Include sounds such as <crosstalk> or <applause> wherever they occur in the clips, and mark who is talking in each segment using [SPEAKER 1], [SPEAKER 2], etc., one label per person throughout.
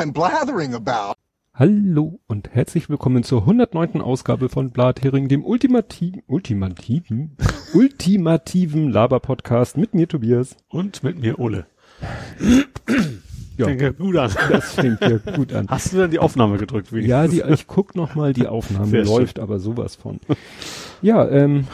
[SPEAKER 1] I'm blathering about.
[SPEAKER 2] Hallo und herzlich willkommen zur 109. Ausgabe von Blathering, dem ultimativen, ultimativen, <laughs> ultimativen Laber-Podcast mit mir Tobias.
[SPEAKER 3] Und mit mir Ole.
[SPEAKER 2] Ja,
[SPEAKER 3] Fängt ja gut an.
[SPEAKER 2] das fängt ja gut an.
[SPEAKER 3] Hast du dann die Aufnahme gedrückt?
[SPEAKER 2] Ja, die, ich guck noch mal, die Aufnahme
[SPEAKER 3] Sehr schön.
[SPEAKER 2] läuft aber sowas von. Ja, ähm,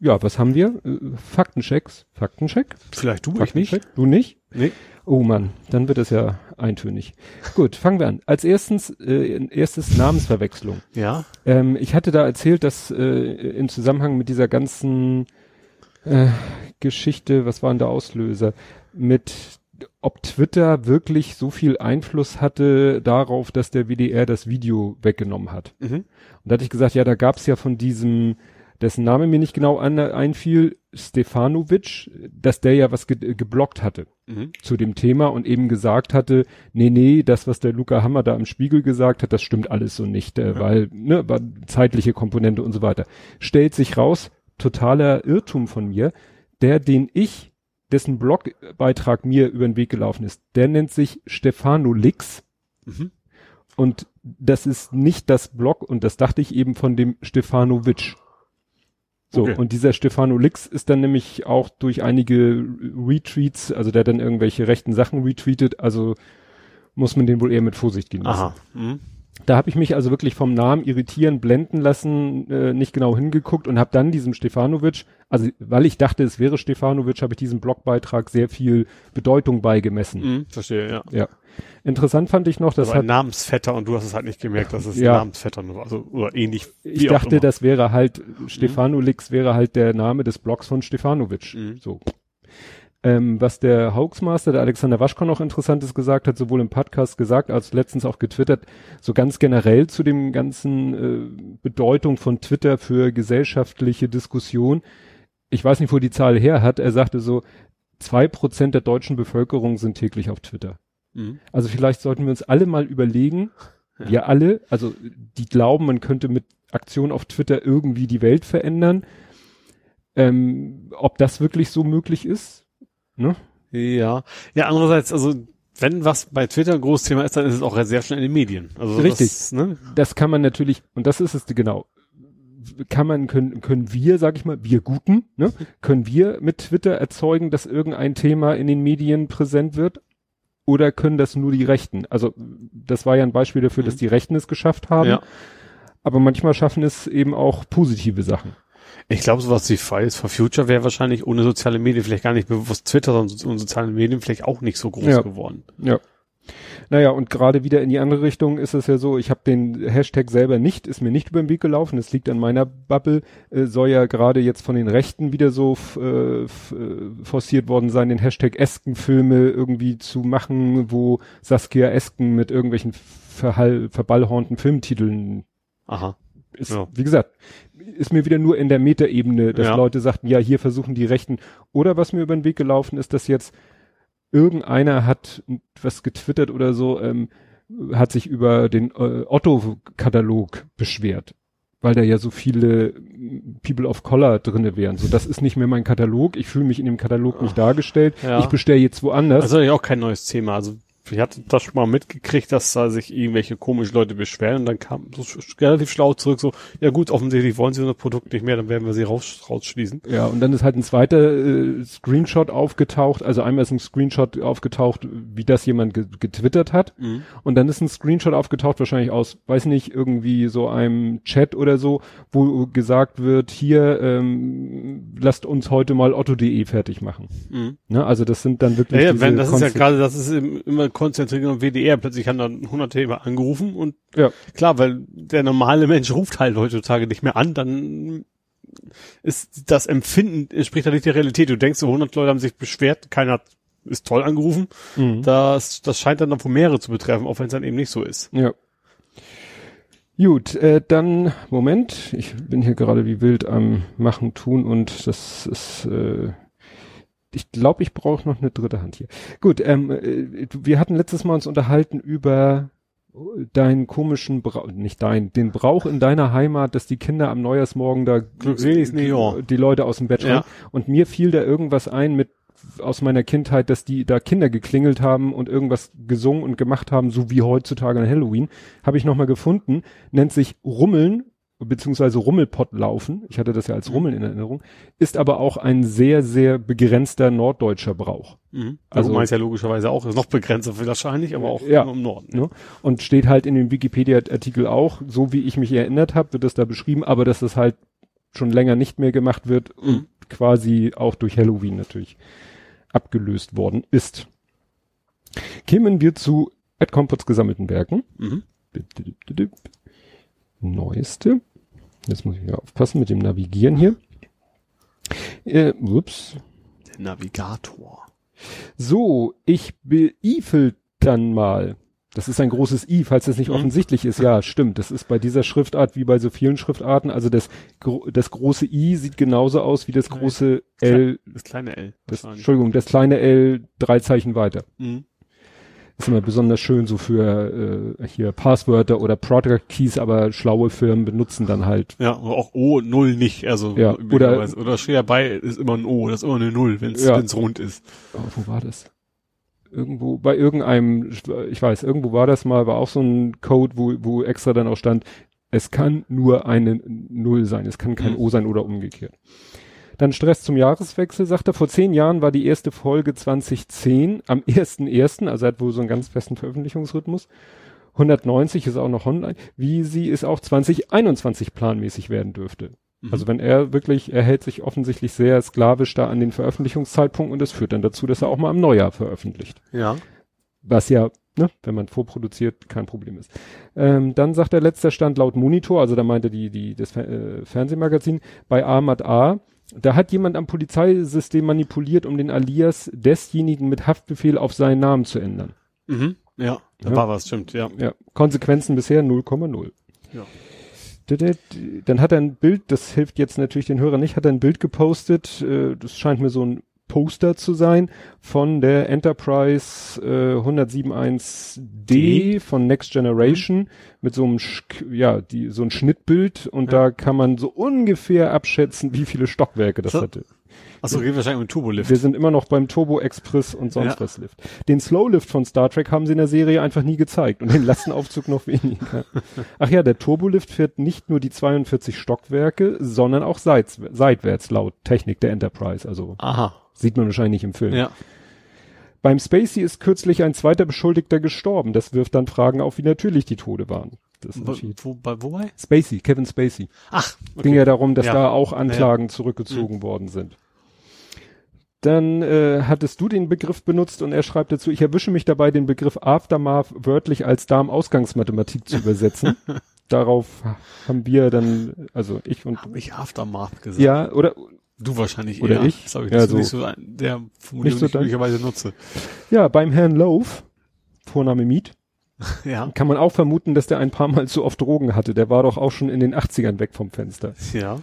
[SPEAKER 2] ja, was haben wir? Äh, Faktenchecks. Faktencheck?
[SPEAKER 3] Vielleicht du, ich nicht.
[SPEAKER 2] Faktencheck? Du nicht?
[SPEAKER 3] Nee.
[SPEAKER 2] Oh Mann, dann wird es ja eintönig. Gut, fangen wir an. Als erstens, äh, erstes Namensverwechslung.
[SPEAKER 3] Ja.
[SPEAKER 2] Ähm, ich hatte da erzählt, dass äh, im Zusammenhang mit dieser ganzen äh, Geschichte, was waren der Auslöser, mit ob Twitter wirklich so viel Einfluss hatte darauf, dass der WDR das Video weggenommen hat.
[SPEAKER 3] Mhm.
[SPEAKER 2] Und da hatte ich gesagt, ja, da gab's ja von diesem, dessen Name mir nicht genau an, einfiel, Stefanovic, dass der ja was ge geblockt hatte
[SPEAKER 3] Mhm.
[SPEAKER 2] zu dem Thema und eben gesagt hatte, nee, nee, das, was der Luca Hammer da im Spiegel gesagt hat, das stimmt alles so nicht, äh, weil, ne, war zeitliche Komponente und so weiter. Stellt sich raus, totaler Irrtum von mir, der, den ich, dessen Blogbeitrag mir über den Weg gelaufen ist, der nennt sich Stefano Lix
[SPEAKER 3] Mhm.
[SPEAKER 2] und das ist nicht das Blog und das dachte ich eben von dem Stefanovic. So,
[SPEAKER 3] Okay.
[SPEAKER 2] und dieser Stefano Lix ist dann nämlich auch durch einige Retweets, also der dann irgendwelche rechten Sachen retweetet, also muss man den wohl eher mit Vorsicht genießen.
[SPEAKER 3] Aha. Mhm.
[SPEAKER 2] Da habe ich mich also wirklich vom Namen irritieren, blenden lassen, äh, nicht genau hingeguckt und habe dann diesem Stefanovic, also weil ich dachte, es wäre Stefanovic, habe ich diesem Blogbeitrag sehr viel Bedeutung beigemessen.
[SPEAKER 3] Mhm. Verstehe, ja.
[SPEAKER 2] Ja. Interessant fand ich noch,
[SPEAKER 3] Das
[SPEAKER 2] das
[SPEAKER 3] war ein
[SPEAKER 2] hat
[SPEAKER 3] Namensvetter und du hast es halt nicht gemerkt, dass es
[SPEAKER 2] Ja.
[SPEAKER 3] Namensvetter nur war. Also, oder ähnlich.
[SPEAKER 2] Ich dachte, das wäre halt, Stefanolix wäre halt der Name des Blogs von Stefanovic.
[SPEAKER 3] Mhm.
[SPEAKER 2] So. Ähm, was der Hoaxmaster, der Alexander Waschko noch Interessantes gesagt hat, sowohl im Podcast gesagt als letztens auch getwittert, so ganz generell zu dem ganzen äh, Bedeutung von Twitter für gesellschaftliche Diskussion. Ich weiß nicht, wo die Zahl her hat. Er sagte so, zwei Prozent der deutschen Bevölkerung sind täglich auf Twitter.
[SPEAKER 3] Mhm.
[SPEAKER 2] Also vielleicht sollten wir uns alle mal überlegen,
[SPEAKER 3] Ja.
[SPEAKER 2] wir alle, also die glauben, man könnte mit Aktion auf Twitter irgendwie die Welt verändern, ähm, ob das wirklich so möglich ist. Ne?
[SPEAKER 3] Ja. Ja, andererseits, also, wenn was bei Twitter ein großes Thema ist, dann ist es auch sehr schnell in den Medien. Also,
[SPEAKER 2] Richtig.
[SPEAKER 3] Das, ne?
[SPEAKER 2] Das kann man natürlich, und das ist es genau, kann man, können, können wir, sag ich mal, wir Guten, ne, können wir mit Twitter erzeugen, dass irgendein Thema in den Medien präsent wird? Oder können das nur die Rechten? Also, das war ja ein Beispiel dafür, dass die Rechten es geschafft haben.
[SPEAKER 3] Ja.
[SPEAKER 2] Aber manchmal schaffen es eben auch positive Sachen.
[SPEAKER 3] Ich glaube, sowas wie Fridays for Future wäre wahrscheinlich ohne soziale Medien vielleicht gar nicht bewusst Twitter, sondern so- und soziale Medien vielleicht auch nicht so groß
[SPEAKER 2] Ja.
[SPEAKER 3] geworden.
[SPEAKER 2] Ja. Naja, und gerade wieder in die andere Richtung ist es ja so, ich habe den Hashtag selber nicht, ist mir nicht über den Weg gelaufen, es liegt an meiner Bubble, äh, soll ja gerade jetzt von den Rechten wieder so äh, äh, forciert worden sein, den Hashtag Esken-Filme irgendwie zu machen, wo Saskia Esken mit irgendwelchen verballhornten Filmtiteln
[SPEAKER 3] Aha.
[SPEAKER 2] Ist,
[SPEAKER 3] Ja.
[SPEAKER 2] wie gesagt, ist mir wieder nur in der Metaebene, dass
[SPEAKER 3] Ja.
[SPEAKER 2] Leute sagten, ja, hier versuchen die Rechten. Oder was mir über den Weg gelaufen ist, dass jetzt irgendeiner hat was getwittert oder so, ähm, hat sich über den äh, Otto-Katalog beschwert, weil da ja so viele People of Color drinne wären. So, das ist nicht mehr mein Katalog. Ich fühle mich in dem Katalog nicht dargestellt.
[SPEAKER 3] Ja.
[SPEAKER 2] Ich bestelle jetzt woanders.
[SPEAKER 3] Also ja auch kein neues Thema. Also ich hatte das schon mal mitgekriegt, dass da sich irgendwelche komischen Leute beschweren und dann kam so relativ schlau zurück so, ja gut, offensichtlich wollen sie unser Produkt nicht mehr, dann werden wir sie raus, rausschließen.
[SPEAKER 2] Ja, und dann ist halt ein zweiter äh, Screenshot aufgetaucht. Also einmal ist ein Screenshot aufgetaucht, wie das jemand ge getwittert hat. Und dann ist ein Screenshot aufgetaucht, wahrscheinlich aus, weiß nicht, irgendwie so einem Chat oder so, wo gesagt wird, hier, ähm, lasst uns heute mal otto.de fertig machen.
[SPEAKER 3] Mhm.
[SPEAKER 2] Ne? Also das sind dann wirklich
[SPEAKER 3] Ja, ja wenn, das ist ja gerade, das ist im- immer konzentriert auf WDR. Plötzlich haben dann 100 Themen angerufen und
[SPEAKER 2] Ja.
[SPEAKER 3] klar, weil der normale Mensch ruft halt heutzutage nicht mehr an, dann ist das Empfinden, entspricht ja nicht der Realität. Du denkst, so 100 Leute haben sich beschwert, keiner hat, ist toll angerufen.
[SPEAKER 2] Mhm.
[SPEAKER 3] Das, das scheint dann noch mehrere zu betreffen, auch wenn es dann eben nicht so ist.
[SPEAKER 2] Ja. Gut, äh, dann, Moment, ich bin hier gerade wie wild am Machen, Tun und das ist, äh, ich glaube, ich brauche noch eine dritte Hand hier. Gut, ähm, äh, wir hatten letztes Mal uns unterhalten über deinen komischen Brauch, nicht dein, den Brauch in deiner Heimat, dass die Kinder am Neujahrsmorgen da
[SPEAKER 3] Neon.
[SPEAKER 2] die Leute aus dem Bett
[SPEAKER 3] Ja.
[SPEAKER 2] schreien. Und mir fiel da irgendwas ein mit aus meiner Kindheit, dass die da Kinder geklingelt haben und irgendwas gesungen und gemacht haben, so wie heutzutage an Halloween, habe ich nochmal gefunden, nennt sich Rummeln beziehungsweise Rummelpott laufen. Ich hatte das ja als Rummeln in Erinnerung, ist aber auch ein sehr, sehr begrenzter norddeutscher Brauch.
[SPEAKER 3] Mhm. Also du meinst ja logischerweise auch, ist noch begrenzter wahrscheinlich, aber auch
[SPEAKER 2] ja,
[SPEAKER 3] im Norden.
[SPEAKER 2] Ne? Und steht halt in dem Wikipedia-Artikel auch, so wie ich mich erinnert habe, wird das da beschrieben, aber dass das halt schon länger nicht mehr gemacht wird mhm. und quasi auch durch Halloween natürlich abgelöst worden ist. Kämen wir zu Ed Comforts gesammelten Werken. Mhm. Neueste. Jetzt muss ich wieder aufpassen mit dem Navigieren hier. Äh, ups.
[SPEAKER 3] Der Navigator.
[SPEAKER 2] So, ich beifel dann mal. Das ist ein großes I, falls das nicht mhm. offensichtlich ist. Ja, stimmt. Das ist bei dieser Schriftart wie bei so vielen Schriftarten. Also das, das große I sieht genauso aus wie das große L.
[SPEAKER 3] Das kleine L.
[SPEAKER 2] Das, Entschuldigung, das kleine L drei Zeichen weiter. Mhm ist immer besonders schön so für äh, hier Passwörter oder Product Keys, aber schlaue Firmen benutzen dann halt.
[SPEAKER 3] Ja, auch O Null nicht, also
[SPEAKER 2] ja, oder
[SPEAKER 3] oder steht dabei ist immer ein O, das ist immer eine Null, wenn es ja. rund ist.
[SPEAKER 2] Oh, wo war das? Irgendwo bei irgendeinem, ich weiß, irgendwo war das mal, war auch so ein Code, wo wo extra dann auch stand, es kann nur eine Null sein, es kann kein mhm. O sein oder umgekehrt. Dann Stress zum Jahreswechsel, sagt er. Vor zehn Jahren war die erste Folge 2010 am 1.1., also er hat wohl so einen ganz festen Veröffentlichungsrhythmus. 190 ist auch noch online, wie sie es auch 2021 planmäßig werden dürfte. Mhm. Also wenn er wirklich, er hält sich offensichtlich sehr sklavisch da an den Veröffentlichungszeitpunkt und das führt dann dazu, dass er auch mal im Neujahr veröffentlicht.
[SPEAKER 3] Ja.
[SPEAKER 2] Was ja, ne, wenn man vorproduziert, kein Problem ist. Ähm, dann sagt der letzter Stand laut Monitor, also da meinte die, die, das äh, Fernsehmagazin, bei Ahmad A da hat jemand am Polizeisystem manipuliert, um den Alias desjenigen mit Haftbefehl auf seinen Namen zu ändern.
[SPEAKER 3] Mhm. Ja, da ja. war was, stimmt, ja.
[SPEAKER 2] ja. Konsequenzen bisher 0,0. Ja. Dann hat er ein Bild, das hilft jetzt natürlich den Hörern nicht, hat er ein Bild gepostet, äh, das scheint mir so ein Poster zu sein von der Enterprise äh, 107.1D von Next Generation mhm. mit so einem ja die so ein Schnittbild und ja. da kann man so ungefähr abschätzen, wie viele Stockwerke das so. hatte.
[SPEAKER 3] Achso, geht wahrscheinlich um Turbolift.
[SPEAKER 2] Wir sind immer noch beim Turbo Express und sonst ja. was Lift. Den Slowlift von Star Trek haben sie in der Serie einfach nie gezeigt und den Lastenaufzug noch weniger. Ach ja, der Turbolift fährt nicht nur die 42 Stockwerke, sondern auch seits, seitwärts laut Technik der Enterprise. Also
[SPEAKER 3] Aha.
[SPEAKER 2] Sieht man wahrscheinlich nicht im Film.
[SPEAKER 3] Ja.
[SPEAKER 2] Beim Spacey ist kürzlich ein zweiter Beschuldigter gestorben. Das wirft dann Fragen auf, wie natürlich die Tode waren. Das
[SPEAKER 3] wo, wo, bei, wobei?
[SPEAKER 2] Spacey, Kevin Spacey.
[SPEAKER 3] Ach,
[SPEAKER 2] okay. Ging ja darum, dass ja. da auch Anklagen ja. zurückgezogen mhm. worden sind. Dann äh, hattest du den Begriff benutzt und er schreibt dazu, ich erwische mich dabei, den Begriff Aftermath wörtlich als Darmausgangsmathematik zu übersetzen. <laughs> Darauf haben wir dann, also ich und...
[SPEAKER 3] Hab ich Aftermath gesagt?
[SPEAKER 2] Ja, oder
[SPEAKER 3] Du wahrscheinlich
[SPEAKER 2] Oder eher. ich.
[SPEAKER 3] Das, ich,
[SPEAKER 2] ja,
[SPEAKER 3] das
[SPEAKER 2] so.
[SPEAKER 3] nicht so ein, der Formulierung,
[SPEAKER 2] nicht so
[SPEAKER 3] die ich möglicherweise nutze.
[SPEAKER 2] Ja, beim Herrn Loaf, Vorname Miet, <laughs>
[SPEAKER 3] ja.
[SPEAKER 2] kann man auch vermuten, dass der ein paar Mal zu oft Drogen hatte. Der war doch auch schon in den 80ern weg vom Fenster.
[SPEAKER 3] Ja.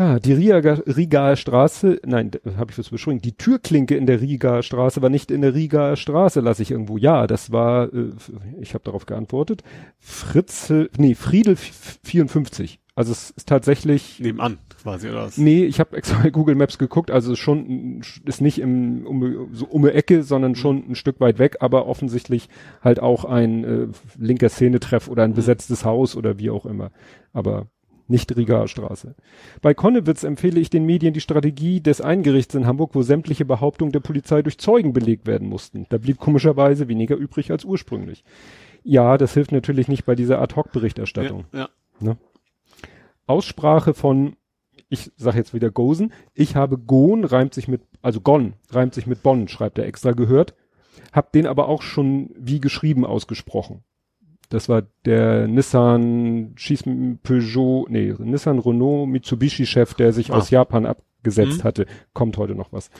[SPEAKER 2] Ah, die Riga, Rigaer Straße, nein, habe ich was beschrieben. Die Türklinke in der Rigaer Straße war nicht in der Rigaer Straße, lasse ich irgendwo. Ja, das war, äh, ich habe darauf geantwortet. Fritz, nee, Friedel 54. Also es ist tatsächlich
[SPEAKER 3] nebenan quasi oder was?
[SPEAKER 2] Nee, ich habe extra bei Google Maps geguckt, also schon ist nicht im um, so um die Ecke, sondern schon ein Stück weit weg, aber offensichtlich halt auch ein äh, linker Szenetreff oder ein mhm. besetztes Haus oder wie auch immer, aber nicht Rigaer Straße. Bei Konnewitz empfehle ich den Medien die Strategie des Eingerichts in Hamburg, wo sämtliche Behauptungen der Polizei durch Zeugen belegt werden mussten. Da blieb komischerweise weniger übrig als ursprünglich. Ja, das hilft natürlich nicht bei dieser Ad-Hoc-Berichterstattung.
[SPEAKER 3] Ja, ja.
[SPEAKER 2] Ne? Aussprache von, ich sag jetzt wieder Gosen, ich habe Gon reimt sich mit, also Gon reimt sich mit Bonn, schreibt er extra gehört, hab den aber auch schon wie geschrieben ausgesprochen. Das war der Nissan Schieß Peugeot, nee, Nissan Renault Mitsubishi Chef, der sich ah. aus Japan abgesetzt mhm. hatte. Kommt heute noch was.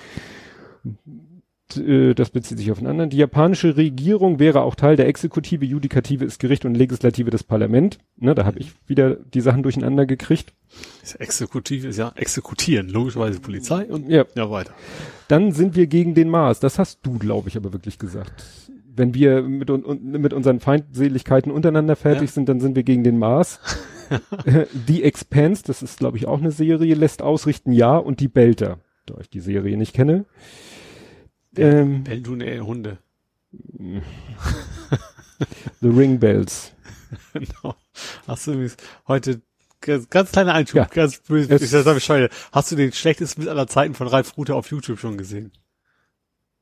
[SPEAKER 2] Äh, das bezieht sich auf einen anderen. Die japanische Regierung wäre auch Teil der Exekutive, Judikative ist Gericht und Legislative das Parlament. Ne, da habe ich wieder die Sachen durcheinander gekriegt.
[SPEAKER 3] Das Exekutive ist ja exekutieren, logischerweise Polizei und
[SPEAKER 2] ja.
[SPEAKER 3] ja weiter.
[SPEAKER 2] Dann sind wir gegen den Mars. Das hast du, glaube ich, aber wirklich gesagt. Wenn wir mit, un mit unseren Feindseligkeiten untereinander fertig ja. sind, dann sind wir gegen den Mars. The Expanse, das ist, glaube ich, auch eine Serie, lässt ausrichten ja und die Belter. da ich die Serie nicht kenne. Ähm,
[SPEAKER 3] Bellen tun eher Hunde.
[SPEAKER 2] The Ring Bells.
[SPEAKER 3] genau. Hast du übrigens heute ganz, ganz kleiner Einschub,
[SPEAKER 2] Ja.
[SPEAKER 3] ganz böse, ich sag Bescheid. Hast du den schlechtesten Witz aller Zeiten von Ralf Rute auf YouTube schon gesehen?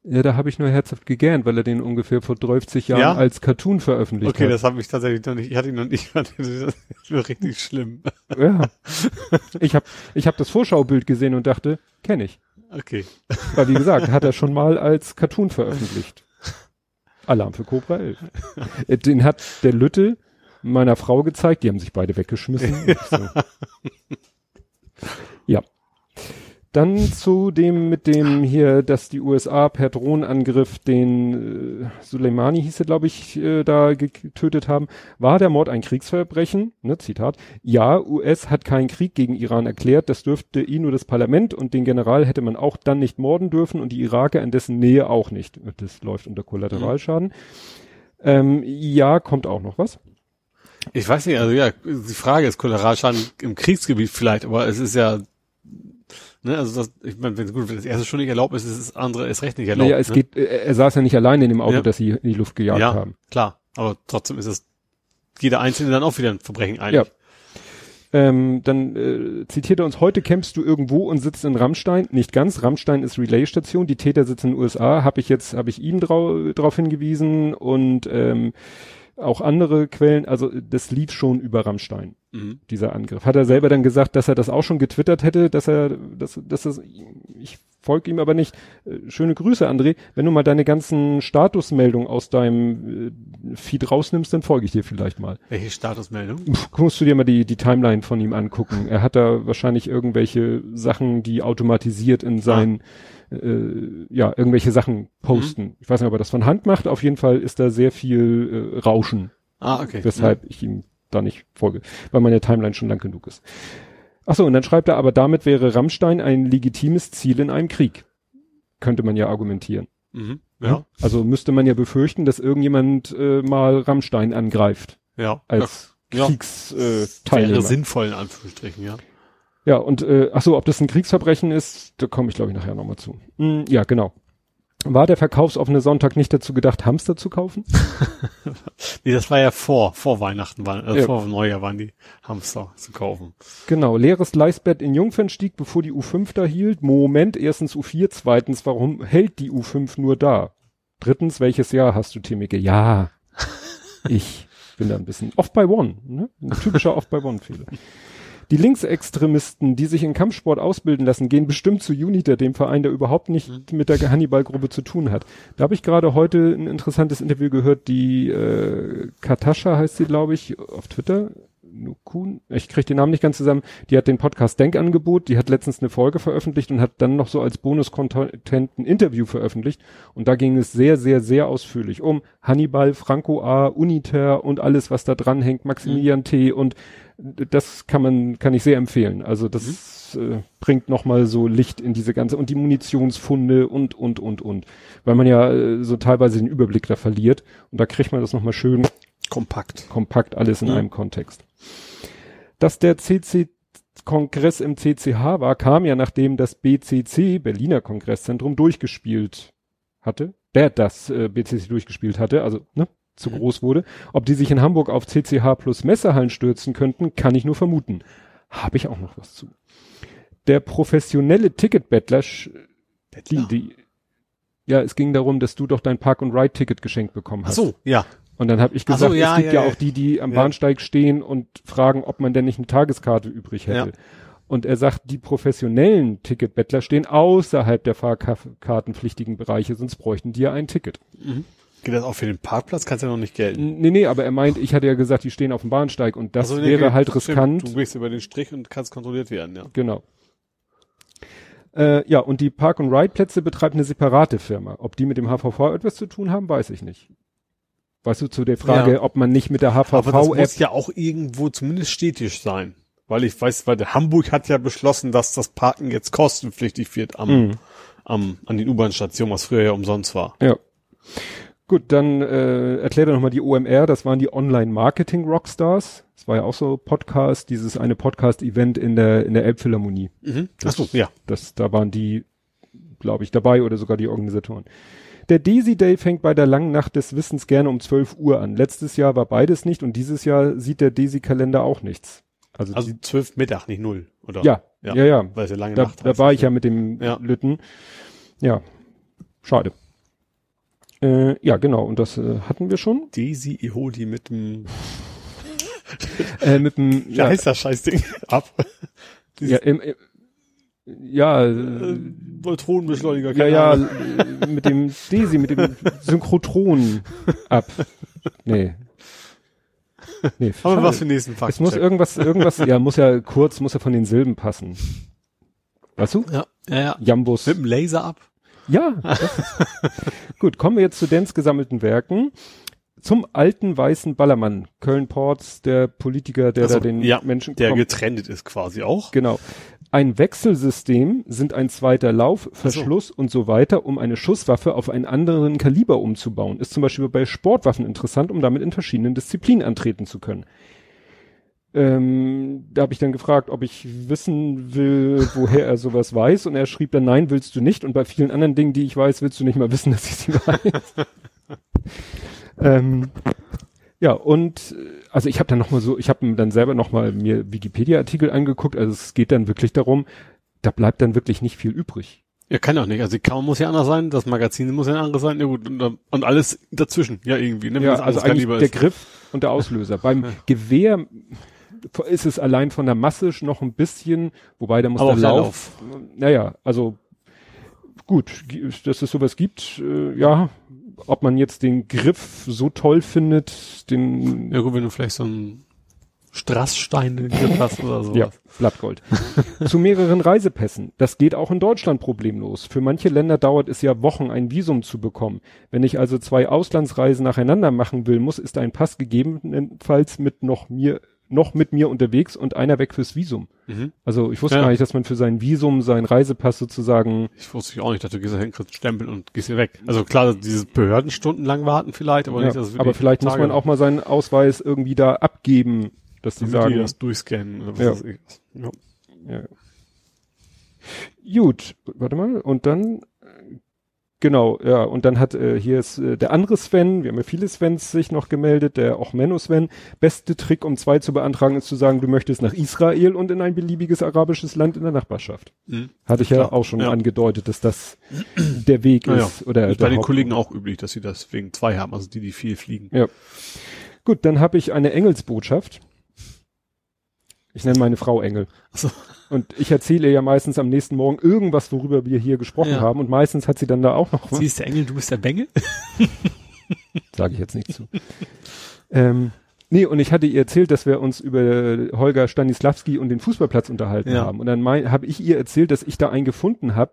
[SPEAKER 2] Ja, da habe ich nur herzhaft gegähnt, weil er den ungefähr vor 30 Jahren
[SPEAKER 3] Ja?
[SPEAKER 2] als Cartoon veröffentlicht
[SPEAKER 3] Okay,
[SPEAKER 2] hat.
[SPEAKER 3] das habe ich tatsächlich noch nicht, ich hatte ihn noch nicht, das ist richtig schlimm.
[SPEAKER 2] Ja. <laughs> Ich habe ich hab das Vorschaubild gesehen und dachte, kenne ich.
[SPEAKER 3] Okay.
[SPEAKER 2] Weil wie gesagt, hat er schon mal als Cartoon veröffentlicht. Alarm für Cobra 11. Äh, Den hat der Lütte meiner Frau gezeigt, die haben sich beide weggeschmissen. <laughs> So. Ja. Dann zu dem mit dem hier, dass die USA per Drohnenangriff den äh, Soleimani hieß er, glaube ich, äh, da getötet haben. War der Mord ein Kriegsverbrechen? Ne, Zitat. Ja, US hat keinen Krieg gegen Iran erklärt. Das dürfte ihn nur das Parlament und den General hätte man auch dann nicht morden dürfen und die Iraker in dessen Nähe auch nicht. Das läuft unter Kollateralschaden. Ähm, ja, kommt auch noch was.
[SPEAKER 3] Ich weiß nicht, also ja, die Frage ist Kollateralschaden im Kriegsgebiet vielleicht, aber es ist ja, ne, also das, ich meine, wenn, gut, wenn das erste schon nicht erlaubt ist, ist das andere erst recht nicht erlaubt.
[SPEAKER 2] Naja, es
[SPEAKER 3] ne?
[SPEAKER 2] geht, er saß ja nicht alleine in dem Auto,
[SPEAKER 3] Ja.
[SPEAKER 2] das sie in die Luft gejagt
[SPEAKER 3] ja,
[SPEAKER 2] haben.
[SPEAKER 3] klar, aber trotzdem ist es jeder Einzelne dann auch wieder ein Verbrechen eigentlich.
[SPEAKER 2] Ja. Ähm, dann äh, zitiert er uns, heute campst du irgendwo und sitzt in Rammstein. Nicht ganz, Rammstein ist Relaisstation, die Täter sitzen in den USA, habe ich jetzt, habe ich ihm drau drauf hingewiesen und ähm, auch andere Quellen, also das lief schon über Rammstein,
[SPEAKER 3] Mhm.
[SPEAKER 2] dieser Angriff. Hat er selber dann gesagt, dass er das auch schon getwittert hätte, dass er, dass, dass das, ich folge ihm aber nicht. Äh, Schöne Grüße, André. Wenn du mal deine ganzen Statusmeldungen aus deinem äh, Feed rausnimmst, dann folge ich dir vielleicht mal.
[SPEAKER 3] Welche Statusmeldung?
[SPEAKER 2] Musst du dir mal die, die Timeline von ihm angucken. Er hat da wahrscheinlich irgendwelche Sachen, die automatisiert in sein, äh, ja, irgendwelche Sachen posten. Ich weiß nicht, ob er das von Hand macht. Auf jeden Fall ist da sehr viel äh, Rauschen,
[SPEAKER 3] Ah, okay.
[SPEAKER 2] weshalb ich ihm da nicht folge, weil meine Timeline schon lang genug ist. Ach so, und dann schreibt er, aber damit wäre Rammstein ein legitimes Ziel in einem Krieg. Könnte man ja argumentieren.
[SPEAKER 3] Mhm. Ja,
[SPEAKER 2] Also müsste man ja befürchten, dass irgendjemand äh, mal Rammstein angreift
[SPEAKER 3] ja.
[SPEAKER 2] als
[SPEAKER 3] Ja.
[SPEAKER 2] Kriegsteilnehmer.
[SPEAKER 3] ja.
[SPEAKER 2] Teilnehmer.
[SPEAKER 3] Wäre sinnvoll in Anführungsstrichen, ja.
[SPEAKER 2] Ja, und äh, ach so, ob das ein Kriegsverbrechen ist, da komme ich glaube ich nachher nochmal zu. Hm, ja, genau. War der verkaufsoffene Sonntag nicht dazu gedacht, Hamster zu kaufen? <laughs>
[SPEAKER 3] Nee, das war ja vor, vor Weihnachten, waren, äh,
[SPEAKER 2] Ja.
[SPEAKER 3] vor Neujahr waren die Hamster zu kaufen.
[SPEAKER 2] Genau, leeres Leistbett in Jungfernstieg, bevor die U5 da hielt. Moment, erstens U4, zweitens, warum hält die U5 nur da? Drittens, welches Jahr hast du, Timike? Ja, <laughs> ich bin da ein bisschen off by one, ne? Ein typischer off by one Fehler. Die Linksextremisten, die sich in Kampfsport ausbilden lassen, gehen bestimmt zu Uniter, dem Verein, der überhaupt nicht mit der Hannibal-Gruppe zu tun hat. Da habe ich gerade heute ein interessantes Interview gehört, die äh, Katascha heißt sie, glaube ich, auf Twitter. Nukun, ich kriege den Namen nicht ganz zusammen, die hat den Podcast Denkangebot, die hat letztens eine Folge veröffentlicht und hat dann noch so als Bonus-Content ein Interview veröffentlicht. Und da ging es sehr, sehr, sehr ausführlich um Hannibal, Franco A, Uniter und alles, was da dran hängt, Maximilian T und das kann man, kann ich sehr empfehlen. Also das äh, bringt nochmal so Licht in diese ganze und die Munitionsfunde und, und, und, und. Weil man ja äh, so teilweise den Überblick da verliert und da kriegt man das nochmal schön
[SPEAKER 3] Kompakt.
[SPEAKER 2] kompakt alles in
[SPEAKER 3] Ja.
[SPEAKER 2] einem Kontext. Dass der CC-Kongress im CCH war, kam ja nachdem das BCC, Berliner Kongresszentrum, durchgespielt hatte. Der das äh, BCC durchgespielt hatte, also ne, zu
[SPEAKER 3] Mhm.
[SPEAKER 2] groß wurde. Ob die sich in Hamburg auf CCH plus Messehallen stürzen könnten, kann ich nur vermuten. Habe ich auch noch was zu. Der professionelle Ticketbettler, die, die, ja, es ging darum, dass du doch dein Park-and-Ride-Ticket geschenkt bekommen
[SPEAKER 3] Ach
[SPEAKER 2] hast.
[SPEAKER 3] so, ja.
[SPEAKER 2] Und dann habe ich
[SPEAKER 3] Ach so,
[SPEAKER 2] gesagt,
[SPEAKER 3] ja,
[SPEAKER 2] es gibt
[SPEAKER 3] ja,
[SPEAKER 2] ja,
[SPEAKER 3] ja.
[SPEAKER 2] auch die, die am. Bahnsteig stehen und fragen, ob man denn nicht eine Tageskarte übrig hätte. Und er sagt, die professionellen Ticketbettler stehen außerhalb der fahrkartenpflichtigen Bereiche, sonst bräuchten die ja ein Ticket.
[SPEAKER 3] Geht das auch für den Parkplatz? Kannst ja noch nicht gelten.
[SPEAKER 2] Nee, nee, aber er meint, ich hatte ja gesagt, die stehen auf dem Bahnsteig und das
[SPEAKER 3] so, nee,
[SPEAKER 2] wäre
[SPEAKER 3] geht-
[SPEAKER 2] halt
[SPEAKER 3] stimmt.
[SPEAKER 2] riskant.
[SPEAKER 3] Du gehst über den Strich und kannst kontrolliert werden, ja.
[SPEAKER 2] Genau. Äh, ja, und die Park-and-Ride-Plätze betreibt eine separate Firma. Ob die mit dem HVV etwas zu tun haben, weiß ich nicht. Weißt du, zu der Frage,
[SPEAKER 3] Ja.
[SPEAKER 2] ob man nicht mit der
[SPEAKER 3] Aber das muss ja auch irgendwo zumindest städtisch sein. Weil ich weiß, weil Hamburg hat ja beschlossen, dass das Parken jetzt kostenpflichtig wird am,
[SPEAKER 2] Mhm.
[SPEAKER 3] am, an den U-Bahn-Stationen, was früher ja umsonst war.
[SPEAKER 2] Ja. Gut, dann äh, erklär doch nochmal die OMR, das waren die Online-Marketing-Rockstars. Das war ja auch so Podcast, dieses eine Podcast-Event in der, in der Elbphilharmonie.
[SPEAKER 3] Mhm. Ach so, ja.
[SPEAKER 2] Das, da waren die glaube ich, dabei oder sogar die Organisatoren. Der Daisy Day fängt bei der langen Nacht des Wissens gerne um 12 Uhr an. Letztes Jahr war beides nicht und dieses Jahr sieht der Daisy Kalender auch nichts.
[SPEAKER 3] Also, also zwölf Mittag, nicht null, oder?
[SPEAKER 2] Ja, ja, ja. ja.
[SPEAKER 3] Weil es ja lange
[SPEAKER 2] da,
[SPEAKER 3] Nacht
[SPEAKER 2] da war ich ja mit dem
[SPEAKER 3] Ja.
[SPEAKER 2] Lütten. Ja, schade. Äh, ja, genau. Und das äh, hatten wir schon.
[SPEAKER 3] Daisy Iholi mit dem,
[SPEAKER 2] Äh, mit dem, <laughs> ja,
[SPEAKER 3] heißt das Scheißding? Ab.
[SPEAKER 2] ja, im, im, ja,
[SPEAKER 3] Äh,
[SPEAKER 2] äh,
[SPEAKER 3] Neutronenbeschleuniger,
[SPEAKER 2] ja, ja, äh, mit dem Desi, mit dem Synchrotron ab. Nee. Nee,
[SPEAKER 3] Haben wir was für den nächsten Fakt?
[SPEAKER 2] Es muss irgendwas, irgendwas, ja, muss ja kurz, muss ja von den Silben passen. Weißt du?
[SPEAKER 3] ja, ja, ja.
[SPEAKER 2] Jambus.
[SPEAKER 3] Mit dem Laser ab.
[SPEAKER 2] Ja. <laughs> Gut, kommen wir jetzt zu Dens gesammelten Werken. Zum alten weißen Ballermann. Köln-Ports, der Politiker, der
[SPEAKER 3] Also,
[SPEAKER 2] da den
[SPEAKER 3] ja,
[SPEAKER 2] Menschen
[SPEAKER 3] Der
[SPEAKER 2] kommt.
[SPEAKER 3] getrennt ist quasi auch.
[SPEAKER 2] Genau. Ein Wechselsystem sind ein zweiter Lauf, Verschluss und so weiter, um eine Schusswaffe auf einen anderen Kaliber umzubauen. Ist zum Beispiel bei Sportwaffen interessant, um damit in verschiedenen Disziplinen antreten zu können. Ähm, da habe ich dann gefragt, ob ich wissen will, woher er sowas weiß. Und er schrieb dann, nein, willst du nicht. Und bei vielen anderen Dingen, die ich weiß, willst du nicht mal wissen, <laughs> dass ich sie weiß. ähm, ja, und äh, also ich habe dann noch mal so, ich habe dann selber noch mal mir Wikipedia-Artikel angeguckt. Also es geht dann wirklich darum, da bleibt dann wirklich nicht viel übrig.
[SPEAKER 3] Ja, kann auch nicht. Also die Kamera muss ja anders sein, das Magazin muss ja ein anderes sein. Ja gut, und, und alles dazwischen. Ja, irgendwie. Ne,
[SPEAKER 2] Ja, also eigentlich der
[SPEAKER 3] ist.
[SPEAKER 2] Griff und der Auslöser. Beim Gewehr ist es allein von der Masse noch ein bisschen, wobei da muss
[SPEAKER 3] Aber
[SPEAKER 2] der
[SPEAKER 3] der
[SPEAKER 2] Lauf, naja, also gut, dass es sowas gibt, äh, ja, ob man jetzt den Griff so toll findet, den
[SPEAKER 3] Ja gut, wenn du vielleicht so einen Strassstein in den Griff <laughs> hast oder sowas.
[SPEAKER 2] Ja, Blattgold. <laughs> Zu mehreren Reisepässen. Das geht auch in Deutschland problemlos. Für manche Länder dauert es ja Wochen, ein Visum zu bekommen. Wenn ich also zwei Auslandsreisen nacheinander machen will, muss, ist ein Pass gegebenenfalls mit noch mir, noch mit mir unterwegs und einer weg fürs Visum.
[SPEAKER 3] Mhm.
[SPEAKER 2] Also ich wusste
[SPEAKER 3] Ja.
[SPEAKER 2] gar nicht, dass man für sein Visum, seinen Reisepass sozusagen,
[SPEAKER 3] Ich wusste auch nicht, dass du gehst hin, kriegst Stempel und gehst hier weg. Also klar, diese Behörden stundenlang warten vielleicht, aber
[SPEAKER 2] ja,
[SPEAKER 3] nicht, dass es
[SPEAKER 2] aber vielleicht muss
[SPEAKER 3] Tage-
[SPEAKER 2] man auch mal seinen Ausweis irgendwie da abgeben, dass die
[SPEAKER 3] damit die
[SPEAKER 2] sagen,
[SPEAKER 3] das durchscannen oder was
[SPEAKER 2] Ja.
[SPEAKER 3] Ja.
[SPEAKER 2] Ja. Gut, warte mal, und dann, genau, ja, und dann hat, äh, hier ist äh, der andere Sven, wir haben ja viele Svens sich noch gemeldet, der auch Menno Sven. Beste Trick, um zwei zu beantragen, ist zu sagen, du möchtest nach Israel und in ein beliebiges arabisches Land in der Nachbarschaft.
[SPEAKER 3] Mhm.
[SPEAKER 2] Hatte ich ja
[SPEAKER 3] Klar,
[SPEAKER 2] auch schon
[SPEAKER 3] ja.
[SPEAKER 2] angedeutet, dass das der Weg
[SPEAKER 3] Naja,
[SPEAKER 2] ist. Oder
[SPEAKER 3] ist bei den
[SPEAKER 2] Haupt-
[SPEAKER 3] Kollegen auch üblich, dass sie deswegen zwei haben, also die, die viel fliegen.
[SPEAKER 2] Ja. Gut, dann habe ich eine Engelsbotschaft. Ich nenne meine Frau Engel.
[SPEAKER 3] Ach so.
[SPEAKER 2] Und ich erzähle ihr ja meistens am nächsten Morgen irgendwas, worüber wir hier gesprochen
[SPEAKER 3] Ja.
[SPEAKER 2] haben. Und meistens hat sie dann da auch noch was.
[SPEAKER 3] Sie ist der Engel, du bist der Bengel? <laughs>
[SPEAKER 2] Sage ich jetzt nicht zu. ähm, nee, und ich hatte ihr erzählt, dass wir uns über Holger Stanislawski und den Fußballplatz unterhalten
[SPEAKER 3] Ja.
[SPEAKER 2] haben. Und dann habe ich ihr erzählt, dass ich da einen gefunden habe,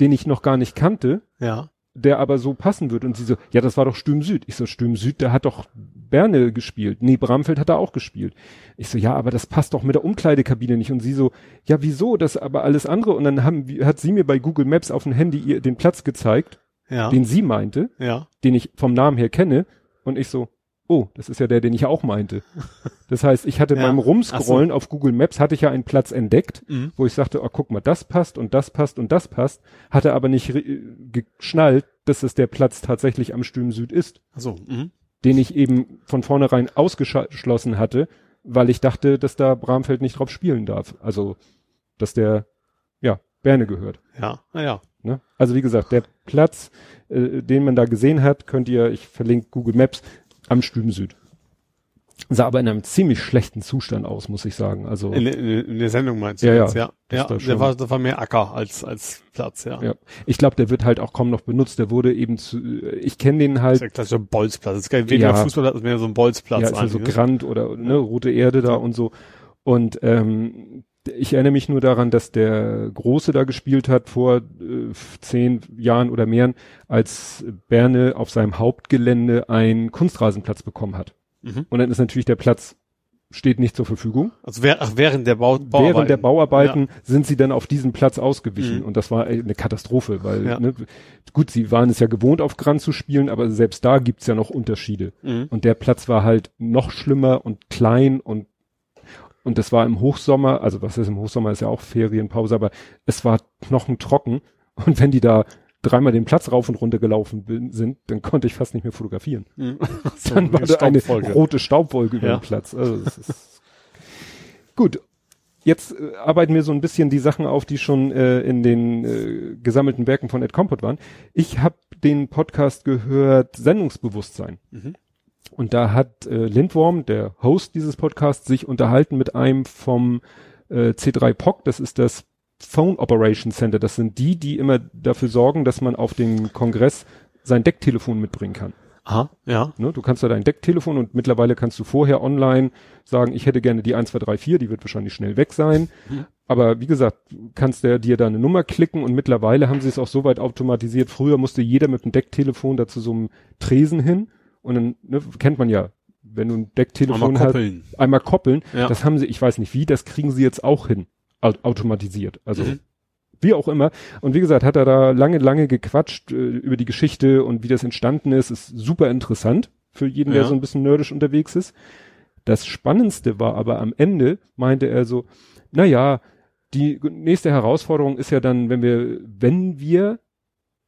[SPEAKER 2] den ich noch gar nicht kannte,
[SPEAKER 3] Ja.
[SPEAKER 2] Der aber so passen wird. Und sie so, ja, das war doch Stürm Süd. Ich so, Stürm Süd, der hat doch Berne gespielt. Nee, Bramfeld hat er auch gespielt. Ich so, ja, aber das passt doch mit der Umkleidekabine nicht. Und sie so, ja, wieso? Das aber alles andere. Und dann haben, hat sie mir bei Google Maps auf dem Handy ihr den Platz gezeigt,
[SPEAKER 3] Ja.
[SPEAKER 2] den sie meinte,
[SPEAKER 3] ja.
[SPEAKER 2] den ich vom Namen her kenne. Und ich so, oh, das ist ja der, den ich auch meinte. Das heißt, ich hatte <laughs>
[SPEAKER 3] Ja.
[SPEAKER 2] beim Rumscrollen auf Google Maps hatte ich ja einen Platz entdeckt,
[SPEAKER 3] Mhm.
[SPEAKER 2] wo ich sagte, oh, guck mal, das passt und das passt und das passt, hatte aber nicht geschnallt, dass es der Platz tatsächlich am Stürm Süd ist,
[SPEAKER 3] Also, mhm.
[SPEAKER 2] den ich eben von vornherein ausgeschlossen hatte, weil ich dachte, dass da Bramfeld nicht drauf spielen darf. Also, dass der, ja, Berne gehört.
[SPEAKER 3] ja, naja.
[SPEAKER 2] Ne? Also wie gesagt, der Platz, äh, den man da gesehen hat, könnt ihr, ich verlinke Google Maps, am Stüben Süd. Sah aber in einem ziemlich schlechten Zustand aus, muss ich sagen. Also
[SPEAKER 3] In, in, in der Sendung meinst du
[SPEAKER 2] Ja,
[SPEAKER 3] jetzt,
[SPEAKER 2] ja.
[SPEAKER 3] ja.
[SPEAKER 2] Da
[SPEAKER 3] der war, das war mehr Acker als, als Platz, ja.
[SPEAKER 2] ja, ich glaube, der wird halt auch kaum noch benutzt. Der wurde eben zu, ich kenne den
[SPEAKER 3] Das ist
[SPEAKER 2] halt,
[SPEAKER 3] ja klassischer Bolzplatz. Das ist kein weniger
[SPEAKER 2] Ja.
[SPEAKER 3] Fußballplatz, ist mehr so ein Bolzplatz
[SPEAKER 2] ja, ja so
[SPEAKER 3] ne?
[SPEAKER 2] Grand oder ne, rote Erde da und so. Und ähm, ich erinnere mich nur daran, dass der Große da gespielt hat vor äh, zehn Jahren oder mehr, als Berne auf seinem Hauptgelände einen Kunstrasenplatz bekommen hat.
[SPEAKER 3] Mhm.
[SPEAKER 2] Und dann ist natürlich der Platz steht nicht zur Verfügung.
[SPEAKER 3] Also während der Bau, Bauarbeiten.
[SPEAKER 2] Während der Bauarbeiten sind sie dann auf diesen Platz ausgewichen
[SPEAKER 3] Mhm.
[SPEAKER 2] und das war eine Katastrophe, weil
[SPEAKER 3] Ja.
[SPEAKER 2] ne, gut, sie waren es ja gewohnt auf Grand zu spielen, aber selbst da gibt's ja noch Unterschiede.
[SPEAKER 3] Mhm.
[SPEAKER 2] Und der Platz war halt noch schlimmer und klein und und das war im Hochsommer, also was ist im Hochsommer, ist ja auch Ferienpause, aber es war knochentrocken Und wenn die da dreimal den Platz rauf und runter gelaufen sind, dann konnte ich fast nicht mehr fotografieren.
[SPEAKER 3] Mhm. <laughs>
[SPEAKER 2] Dann war da eine rote Staubwolke über
[SPEAKER 3] Ja.
[SPEAKER 2] den Platz. Also das ist <laughs> gut. Jetzt äh, arbeiten wir so ein bisschen die Sachen auf, die schon äh, in den äh, gesammelten Werken von Ed Compot waren. Ich habe den Podcast gehört Sendungsbewusstsein.
[SPEAKER 3] Mhm.
[SPEAKER 2] Und da hat äh, Lindworm, der Host dieses Podcasts, sich unterhalten mit einem vom äh, C3 POC, das ist das Phone Operation Center. Das sind die, die immer dafür sorgen, dass man auf dem Kongress sein Decktelefon mitbringen kann.
[SPEAKER 3] Aha, ja.
[SPEAKER 2] Ne? Du kannst da dein Decktelefon und mittlerweile kannst du vorher online sagen, ich hätte gerne die 1234, die wird wahrscheinlich schnell weg sein.
[SPEAKER 3] Mhm.
[SPEAKER 2] Aber wie gesagt, kannst du dir da eine Nummer klicken und mittlerweile haben sie es auch so weit automatisiert. Früher musste jeder mit einem Decktelefon da zu so einem Tresen hin und dann ne, kennt man ja, wenn du ein Decktelefon hast, einmal koppeln.
[SPEAKER 3] Ja.
[SPEAKER 2] Das haben sie, ich weiß nicht wie, das kriegen sie jetzt auch hin, au automatisiert. Also
[SPEAKER 3] Mhm.
[SPEAKER 2] wie auch immer. Und wie gesagt, hat er da lange, lange gequatscht äh, über die Geschichte und wie das entstanden ist. Ist super interessant für jeden, der
[SPEAKER 3] Ja.
[SPEAKER 2] so ein bisschen nerdisch unterwegs ist. Das Spannendste war aber am Ende, meinte er so, na ja, die nächste Herausforderung ist ja dann, wenn wir, wenn wir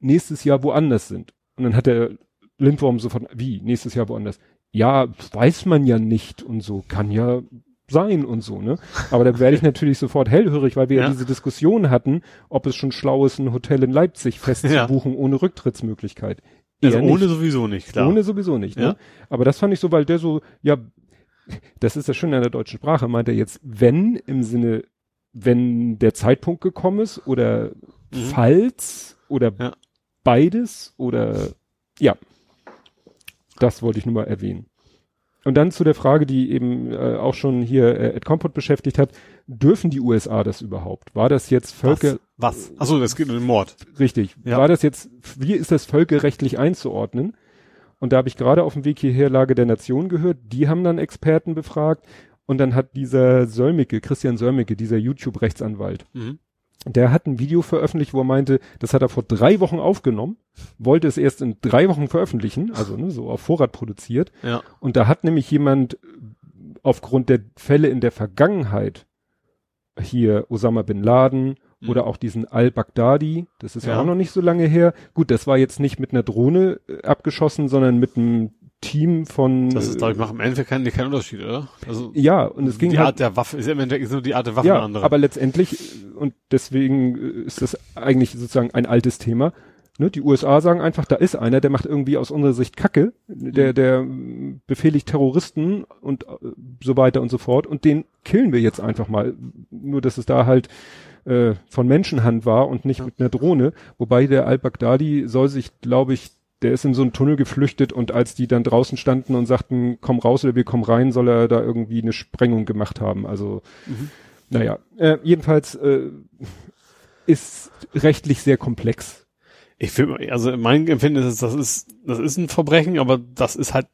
[SPEAKER 2] nächstes Jahr woanders sind. Und dann hat der Lindworm so von, wie, nächstes Jahr woanders? Ja, weiß man ja nicht und so, kann ja sein und so, ne? Aber da werde ich <laughs> natürlich sofort hellhörig, weil wir ja.
[SPEAKER 3] Ja.
[SPEAKER 2] diese Diskussion hatten, ob es schon schlau ist, ein Hotel in Leipzig festzubuchen ohne Rücktrittsmöglichkeit.
[SPEAKER 3] Also
[SPEAKER 2] Eher
[SPEAKER 3] ohne
[SPEAKER 2] nicht.
[SPEAKER 3] sowieso nicht, klar.
[SPEAKER 2] Ohne sowieso nicht, ne?
[SPEAKER 3] Ja.
[SPEAKER 2] Aber das fand ich so, weil der so, ja, das ist ja schön an der deutschen Sprache, meint er jetzt, wenn im Sinne, wenn der Zeitpunkt gekommen ist oder
[SPEAKER 3] Mhm.
[SPEAKER 2] falls oder
[SPEAKER 3] Ja.
[SPEAKER 2] beides oder ja. Das wollte ich nur mal erwähnen. Und dann zu der Frage, die eben äh, auch schon hier äh, Ed Compot beschäftigt hat, dürfen die USA das überhaupt? War das jetzt Völker
[SPEAKER 3] Was? Was? Achso, das geht um den Mord.
[SPEAKER 2] Richtig.
[SPEAKER 3] Ja.
[SPEAKER 2] War das jetzt, wie ist das völkerrechtlich einzuordnen? Und da habe ich gerade auf dem Weg hierher Lage der Nation gehört, die haben dann Experten befragt und dann hat dieser Sölmicke, Christian Sölmicke, dieser YouTube-Rechtsanwalt,
[SPEAKER 3] Mhm.
[SPEAKER 2] Der hat ein Video veröffentlicht, wo er meinte, das hat er vor drei Wochen aufgenommen, wollte es erst in drei Wochen veröffentlichen, also ne, so auf Vorrat produziert.
[SPEAKER 3] Ja.
[SPEAKER 2] Und da hat nämlich jemand äh, aufgrund der Fälle in der Vergangenheit hier Osama bin Laden
[SPEAKER 3] Mhm.
[SPEAKER 2] oder auch diesen al-Baghdadi, das ist ja.
[SPEAKER 3] Ja.
[SPEAKER 2] auch noch nicht so lange her. Gut, das war jetzt nicht mit einer Drohne äh, abgeschossen, sondern mit einem Team von
[SPEAKER 3] Das ist,
[SPEAKER 2] äh,
[SPEAKER 3] glaube ich, macht im Endeffekt keinen, keinen Unterschied, oder? Also,
[SPEAKER 2] ja, und es ging
[SPEAKER 3] die
[SPEAKER 2] halt
[SPEAKER 3] Art der Waffe, ist im Endeffekt ist nur die Art der Waffe eine
[SPEAKER 2] ja,
[SPEAKER 3] andere.
[SPEAKER 2] aber letztendlich, äh, und deswegen äh, ist das eigentlich sozusagen ein altes Thema. Ne, die USA sagen einfach, da ist einer, der macht irgendwie aus unserer Sicht Kacke, der,
[SPEAKER 3] Mhm.
[SPEAKER 2] der mm, befehligt Terroristen und äh, so weiter und so fort und den killen wir jetzt einfach mal. Nur, dass es da halt äh, von Menschenhand war und nicht mit einer Drohne. Wobei der al-Baghdadi soll sich, glaube ich, der ist in so einen Tunnel geflüchtet und als die dann draußen standen und sagten, komm raus oder wir kommen rein, soll er da irgendwie eine Sprengung gemacht haben. Also,
[SPEAKER 3] Mhm.
[SPEAKER 2] naja, äh, jedenfalls äh, ist rechtlich sehr komplex.
[SPEAKER 3] Ich will, also mein Empfinden ist, das ist, das ist ein Verbrechen, aber das ist halt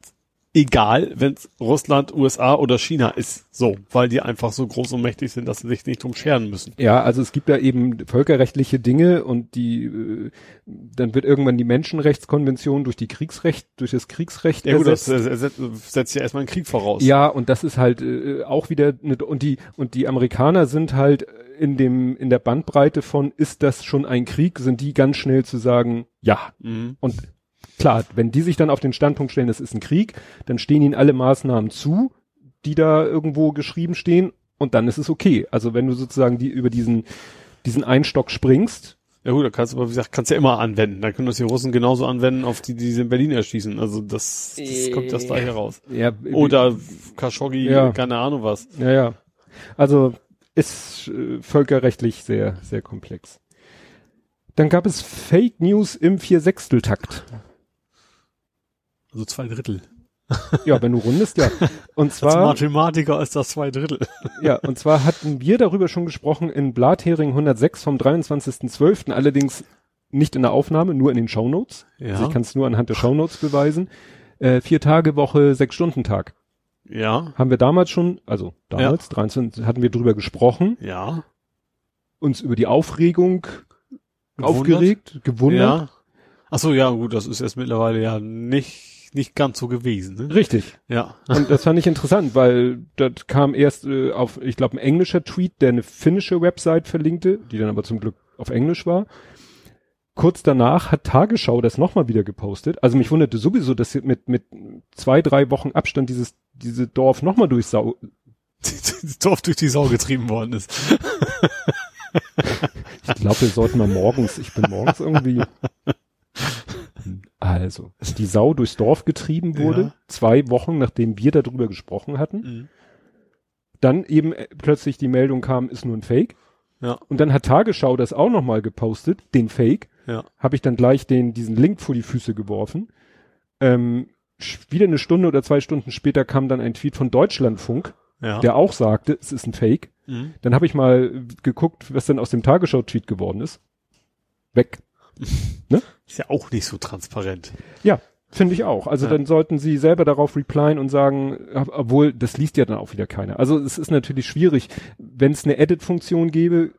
[SPEAKER 3] egal, wenn es Russland, USA oder China ist. So, weil die einfach so groß und mächtig sind, dass sie sich nicht drum scheren müssen.
[SPEAKER 2] Ja, also es gibt da eben völkerrechtliche Dinge und die, äh, dann wird irgendwann die Menschenrechtskonvention durch die Kriegsrecht, durch das Kriegsrecht
[SPEAKER 3] Ja gut, das
[SPEAKER 2] ersetzt.
[SPEAKER 3] setzt, setzt ja erstmal einen Krieg voraus.
[SPEAKER 2] Ja, und das ist halt äh, auch wieder eine, und die und die Amerikaner sind halt in dem in der Bandbreite von ist das schon ein Krieg, sind die ganz schnell zu sagen, ja.
[SPEAKER 3] Mhm.
[SPEAKER 2] Und klar, wenn die sich dann auf den Standpunkt stellen, das ist ein Krieg, dann stehen ihnen alle Maßnahmen zu, die da irgendwo geschrieben stehen und dann ist es okay. Also wenn du sozusagen die über diesen diesen Einstock springst,
[SPEAKER 3] Ja gut, da kannst du aber, wie gesagt, kannst du ja immer anwenden. Da können das die Russen genauso anwenden, auf die, die sie in Berlin erschießen. Also das, das kommt das da heraus.
[SPEAKER 2] ja,
[SPEAKER 3] Oder Khashoggi,
[SPEAKER 2] Ja.
[SPEAKER 3] keine Ahnung was.
[SPEAKER 2] Ja, ja. Also ist äh, völkerrechtlich sehr, sehr komplex. Dann gab es Fake News im Viersechsteltakt.
[SPEAKER 3] Also zwei Drittel.
[SPEAKER 2] Ja, wenn du rundest, ja. Und
[SPEAKER 3] Als
[SPEAKER 2] zwar,
[SPEAKER 3] Mathematiker ist das zwei Drittel.
[SPEAKER 2] ja, und zwar hatten wir darüber schon gesprochen in Blathering 106 vom 23.12., allerdings nicht in der Aufnahme, nur in den Shownotes.
[SPEAKER 3] Ja.
[SPEAKER 2] Also ich kann es nur anhand der Shownotes beweisen. Äh, vier Tage Woche, sechs Stunden Tag.
[SPEAKER 3] Ja,
[SPEAKER 2] Haben wir damals schon, also damals, 23, hatten wir drüber gesprochen,
[SPEAKER 3] ja.
[SPEAKER 2] uns über die Aufregung
[SPEAKER 3] Gewundert?
[SPEAKER 2] aufgeregt, gewundert.
[SPEAKER 3] Ja. Ach so, ja, gut, das ist jetzt mittlerweile ja nicht, nicht ganz so gewesen, ne?
[SPEAKER 2] Richtig.
[SPEAKER 3] Ja.
[SPEAKER 2] Und das fand ich interessant, weil das kam erst äh, auf, ich glaube, ein englischer Tweet, der eine finnische Website verlinkte, die dann aber zum Glück auf Englisch war. kurz danach hat Tagesschau das nochmal wieder gepostet. Also mich wunderte sowieso, dass mit, mit zwei, drei Wochen Abstand dieses, diese Dorf nochmal durchs Sau,
[SPEAKER 3] das <laughs> Dorf durch die Sau getrieben worden ist.
[SPEAKER 2] ich glaube, wir sollten mal morgens, ich bin morgens irgendwie, <laughs> also, die Sau durchs Dorf getrieben wurde,
[SPEAKER 3] Ja.
[SPEAKER 2] zwei Wochen nachdem wir darüber gesprochen hatten.
[SPEAKER 3] Mhm.
[SPEAKER 2] Dann eben äh, plötzlich die Meldung kam, ist nur ein Fake.
[SPEAKER 3] Ja,
[SPEAKER 2] Und dann hat Tagesschau das auch nochmal gepostet, den Fake.
[SPEAKER 3] ja.
[SPEAKER 2] Habe ich dann gleich den, diesen Link vor die Füße geworfen. Ähm, wieder eine Stunde oder zwei Stunden später kam dann ein Tweet von Deutschlandfunk,
[SPEAKER 3] Ja.
[SPEAKER 2] der auch sagte, es ist ein Fake.
[SPEAKER 3] Mhm.
[SPEAKER 2] Dann habe ich mal geguckt, was dann aus dem Tagesschau-Tweet geworden ist. Weg. <laughs>
[SPEAKER 3] Ist ja auch nicht so transparent.
[SPEAKER 2] Ja, finde ich auch. Also
[SPEAKER 3] Ja.
[SPEAKER 2] dann sollten sie selber darauf replyen und sagen, ob- obwohl, das liest ja dann auch wieder keiner. Also es ist natürlich schwierig, wenn es eine Edit-Funktion gäbe,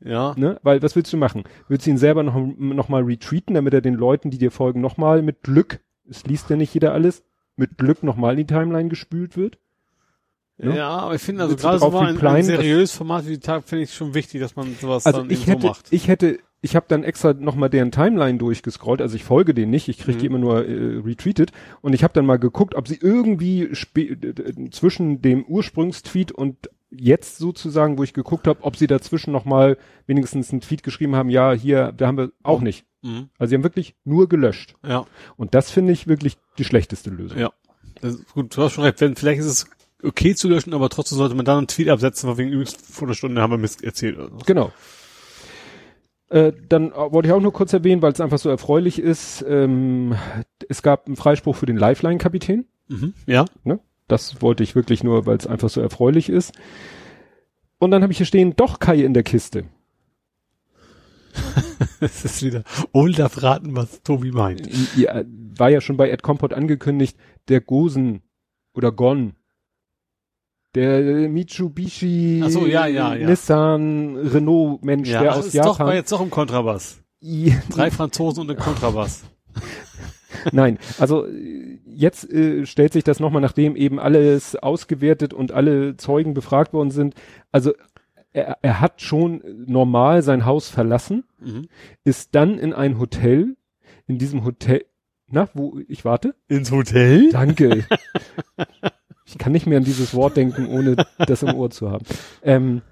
[SPEAKER 3] Ja.
[SPEAKER 2] ne? Weil was willst du machen? Willst du ihn selber noch, noch mal retweeten, damit er den Leuten, die dir folgen, noch mal mit Glück, es liest ja nicht jeder alles, mit Glück noch mal in die Timeline gespült wird? Ne?
[SPEAKER 3] Ja, aber ich finde also
[SPEAKER 2] Willst
[SPEAKER 3] gerade so ein, ein seriöses Format wie die Tag finde ich schon wichtig, dass man sowas
[SPEAKER 2] Also
[SPEAKER 3] dann
[SPEAKER 2] ich
[SPEAKER 3] eben
[SPEAKER 2] hätte,
[SPEAKER 3] so macht.
[SPEAKER 2] ich hätte, ich habe dann extra noch mal deren Timeline durchgescrollt, also ich folge denen nicht, ich kriege die
[SPEAKER 3] Mhm.
[SPEAKER 2] immer nur äh, retweetet und ich habe dann mal geguckt, ob sie irgendwie d- zwischen dem Ursprungstweet und jetzt sozusagen, wo ich geguckt habe, ob sie dazwischen noch mal wenigstens einen Tweet geschrieben haben, ja, hier, da haben wir auch nicht.
[SPEAKER 3] Mhm.
[SPEAKER 2] Also sie haben wirklich nur gelöscht.
[SPEAKER 3] Ja,
[SPEAKER 2] Und das finde ich wirklich die schlechteste Lösung.
[SPEAKER 3] ja. Das ist gut, du hast schon recht. Wenn, vielleicht ist es okay zu löschen, aber trotzdem sollte man dann einen Tweet absetzen, von wegen übrigens vor einer Stunde haben wir Mist erzählt. Oder so.
[SPEAKER 2] Genau. Äh, dann äh, wollte ich auch nur kurz erwähnen, weil es einfach so erfreulich ist. Ähm, es gab einen Freispruch für den Lifeline-Kapitän.
[SPEAKER 3] Mhm. Ja.
[SPEAKER 2] Das wollte ich wirklich nur, weil es einfach so erfreulich ist. Und dann habe ich hier stehen, doch Kai in der Kiste. <laughs>
[SPEAKER 3] Es ist wieder, ohne darf raten, was Tobi meint.
[SPEAKER 2] Ja, war ja schon bei Ed Compot angekündigt, der Gosen oder Gon. Der Mitsubishi,
[SPEAKER 3] Ach so, ja, ja, ja.
[SPEAKER 2] Nissan, Renault Mensch, der aus
[SPEAKER 3] ist doch, war
[SPEAKER 2] Japan.
[SPEAKER 3] jetzt doch im Kontrabass. <laughs> Drei Franzosen und ein Kontrabass. <laughs>
[SPEAKER 2] Nein, also äh, jetzt äh, stellt sich das nochmal, nachdem eben alles ausgewertet und alle Zeugen befragt worden sind. Also er, er hat schon normal sein Haus verlassen,
[SPEAKER 3] Mhm.
[SPEAKER 2] ist dann in ein Hotel, in diesem Hotel, na, wo ich warte?
[SPEAKER 3] Ins Hotel?
[SPEAKER 2] Danke. <laughs> ich kann nicht mehr an dieses Wort denken, ohne das im Ohr zu haben. Ähm,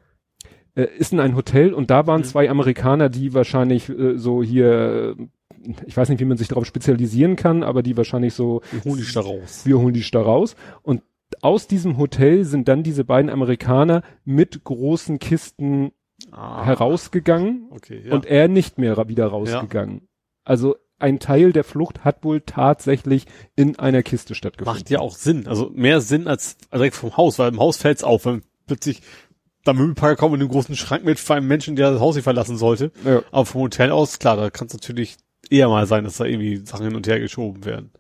[SPEAKER 2] äh, ist in ein Hotel und da waren
[SPEAKER 3] Mhm.
[SPEAKER 2] zwei Amerikaner, die wahrscheinlich äh, so hier, äh, ich weiß nicht, wie man sich darauf spezialisieren kann, aber die wahrscheinlich so,
[SPEAKER 3] Wir holen dich da raus.
[SPEAKER 2] wir holen die da raus. Und aus diesem Hotel sind dann diese beiden Amerikaner mit großen Kisten
[SPEAKER 3] Ah,
[SPEAKER 2] herausgegangen
[SPEAKER 3] Okay, ja.
[SPEAKER 2] und er nicht mehr wieder rausgegangen. Also ein Teil der Flucht hat wohl tatsächlich in einer Kiste stattgefunden.
[SPEAKER 3] Macht ja auch Sinn. Also mehr Sinn als direkt vom Haus, weil im Haus fällt's auf, wenn plötzlich da Möbelpacker kommt mit einem großen Schrank mit für einen Menschen, der das Haus nicht verlassen sollte.
[SPEAKER 2] Ja.
[SPEAKER 3] Aber vom Hotel aus, klar, da kann es natürlich eher mal sein, dass da irgendwie Sachen hin und her geschoben werden.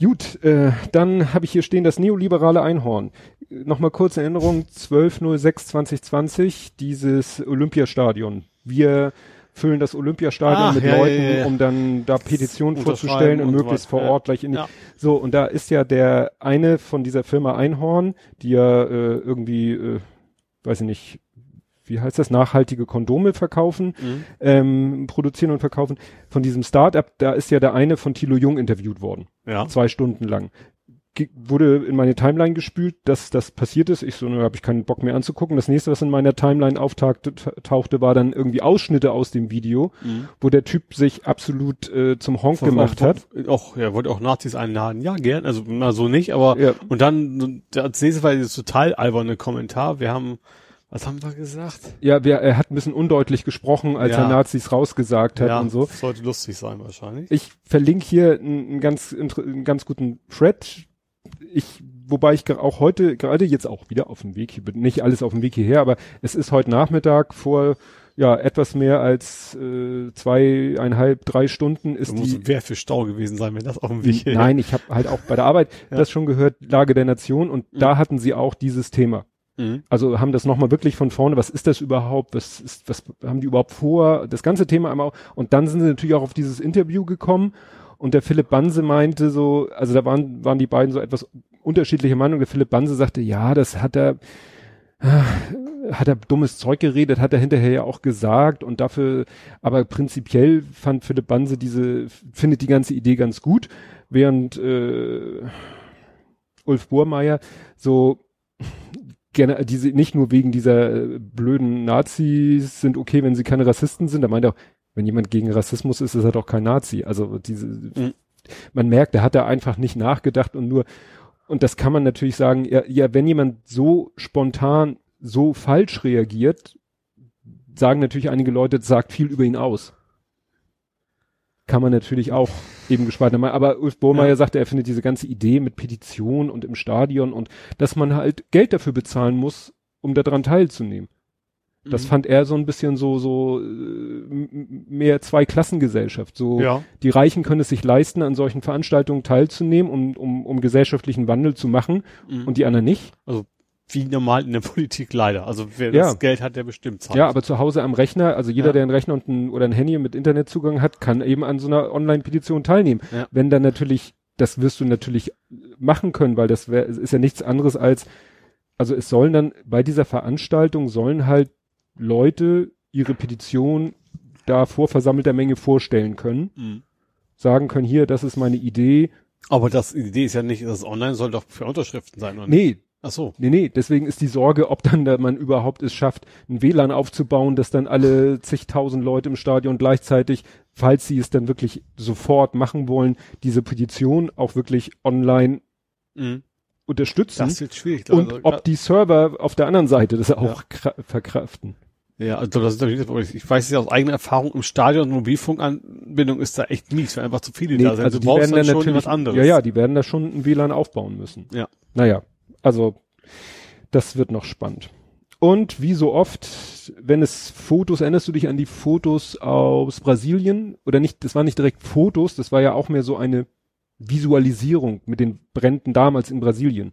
[SPEAKER 2] Gut, äh, dann habe ich hier stehen das neoliberale Einhorn. Nochmal kurze Erinnerung, 12.06.2020, dieses Olympiastadion. Wir füllen das Olympiastadion
[SPEAKER 3] Ah,
[SPEAKER 2] mit
[SPEAKER 3] ja,
[SPEAKER 2] Leuten,
[SPEAKER 3] ja, ja.
[SPEAKER 2] um dann da Petitionen vorzustellen und
[SPEAKER 3] und
[SPEAKER 2] möglichst
[SPEAKER 3] weiter.
[SPEAKER 2] vor. Ort gleich in die, so, und da ist ja der eine von dieser Firma Einhorn, die ja äh, irgendwie, äh, weiß ich nicht, wie heißt das, nachhaltige Kondome verkaufen,
[SPEAKER 3] Mhm.
[SPEAKER 2] ähm, produzieren und verkaufen. Von diesem Start-up, da ist ja der eine von Thilo Jung interviewt worden
[SPEAKER 3] Ja.
[SPEAKER 2] zwei Stunden lang. Wurde in meine Timeline gespült, dass das passiert ist. Ich so, ne, habe ich keinen Bock mehr anzugucken. Das nächste, was in meiner Timeline auftauchte, tauchte, war dann irgendwie Ausschnitte aus dem Video,
[SPEAKER 3] Mhm.
[SPEAKER 2] wo der Typ sich absolut äh, zum Honk gemacht hat.
[SPEAKER 3] Auch, ja, wollte auch Nazis einladen. Ja, gern. Also, na, so nicht, aber,
[SPEAKER 2] Ja.
[SPEAKER 3] und dann, als nächstes war dieses total alberne Kommentar. Wir haben, was haben wir gesagt?
[SPEAKER 2] Ja, wer, er hat ein bisschen undeutlich gesprochen, als
[SPEAKER 3] Ja.
[SPEAKER 2] er Nazis rausgesagt hat
[SPEAKER 3] ja,
[SPEAKER 2] und so.
[SPEAKER 3] das sollte lustig sein wahrscheinlich.
[SPEAKER 2] Ich verlinke hier einen, einen ganz einen ganz guten Thread. Ich, wobei ich auch heute, gerade jetzt auch wieder auf dem Weg hier bin, nicht alles auf dem Weg hierher, aber es ist heute Nachmittag vor ja etwas mehr als äh, zweieinhalb, drei Stunden
[SPEAKER 3] Da
[SPEAKER 2] ist
[SPEAKER 3] muss
[SPEAKER 2] die.
[SPEAKER 3] Wehr für Stau gewesen sein, wenn das auf dem Weg
[SPEAKER 2] Nein, ich habe halt auch bei der Arbeit
[SPEAKER 3] Ja.
[SPEAKER 2] das schon gehört, Lage der Nation und
[SPEAKER 3] Mhm.
[SPEAKER 2] da hatten sie auch dieses Thema.
[SPEAKER 3] Mhm.
[SPEAKER 2] Also haben das nochmal wirklich von vorne, was ist das überhaupt, was ist, was haben die überhaupt vor, das ganze Thema einmal, und dann sind sie natürlich auch auf dieses Interview gekommen und der Philipp Banse meinte so, also da waren, waren die beiden so etwas unterschiedliche Meinungen, der Philipp Banse sagte, ja, das hat er, hat er dummes Zeug geredet, hat er hinterher ja auch gesagt. Und dafür, aber prinzipiell fand Philipp Banse diese, findet die ganze Idee ganz gut, während äh, Ulf Burmeier so gerne diese nicht nur wegen dieser äh, blöden Nazis sind okay, wenn sie keine Rassisten sind, er meint auch, wenn jemand gegen Rassismus ist, ist er doch kein Nazi. Also diese mhm. man merkt, er hat da einfach nicht nachgedacht und nur und das kann man natürlich sagen, ja, ja, wenn jemand so spontan so falsch reagiert, sagen natürlich einige Leute, das sagt viel über ihn aus. Kann man natürlich auch eben gespalten haben. Aber Ulf Bohrmeier ja. sagte, er findet diese ganze Idee mit Petition und im Stadion und dass man halt Geld dafür bezahlen muss, um daran teilzunehmen. Das mhm. fand er so ein bisschen so, so äh, mehr Zweiklassengesellschaft. So ja. die Reichen können es sich leisten, an solchen Veranstaltungen teilzunehmen, um, um, um gesellschaftlichen Wandel zu machen mhm. und die anderen nicht.
[SPEAKER 3] Also wie normal in der <laughs> Politik leider. Also wer ja. das Geld hat, der bestimmt
[SPEAKER 2] zahlt. Ja, aber zu Hause am Rechner, also jeder, ja. der einen Rechner und ein, oder ein Handy mit Internetzugang hat, kann eben an so einer Online-Petition teilnehmen. Wenn dann natürlich, das wirst du natürlich machen können, weil das wär, ist ja nichts anderes als, also es sollen dann bei dieser Veranstaltung sollen halt Leute ihre Petition da vor versammelter Menge vorstellen können, mhm. sagen können, hier, das ist meine Idee.
[SPEAKER 3] Aber das Idee ist ja nicht, das online soll doch für Unterschriften sein, oder?
[SPEAKER 2] Nee, Ach so. Nee, nee, deswegen ist die Sorge, ob dann da man überhaupt es schafft, ein WLAN aufzubauen, dass dann alle zigtausend Leute im Stadion gleichzeitig, falls sie es dann wirklich sofort machen wollen, diese Petition auch wirklich online mhm. unterstützen.
[SPEAKER 3] Das wird schwierig.
[SPEAKER 2] Und also, ob die Server auf der anderen Seite das auch ja. verkraften.
[SPEAKER 3] Ja, also das ist ich weiß ja aus eigener Erfahrung im Stadion Mobilfunkanbindung ist da echt mies, weil einfach zu viele nee, da sind.
[SPEAKER 2] Also du brauchst dann, dann schon was anderes. Ja, ja, die werden da schon ein WLAN aufbauen müssen.
[SPEAKER 3] Ja.
[SPEAKER 2] Naja, also das wird noch spannend. Und wie so oft, wenn es Fotos, erinnerst du dich an die Fotos aus Brasilien? Oder nicht, das waren nicht direkt Fotos, das war ja auch mehr so eine Visualisierung mit den Bränden damals in Brasilien.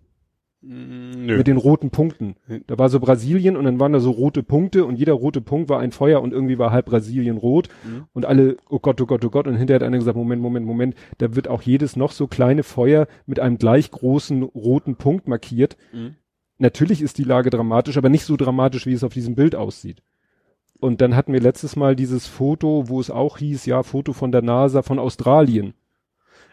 [SPEAKER 2] Mm, nö. Mit den roten Punkten. Da war so Brasilien und dann waren da so rote Punkte und jeder rote Punkt war ein Feuer und irgendwie war halb Brasilien rot mhm. und alle, oh Gott, oh Gott, oh Gott. Und hinterher hat einer gesagt, Moment, Moment, Moment, da wird auch jedes noch so kleine Feuer mit einem gleich großen roten Punkt markiert. Mhm. Natürlich ist die Lage dramatisch, aber nicht so dramatisch, wie es auf diesem Bild aussieht. Und dann hatten wir letztes Mal dieses Foto, wo es auch hieß, ja, Foto von der NASA von Australien.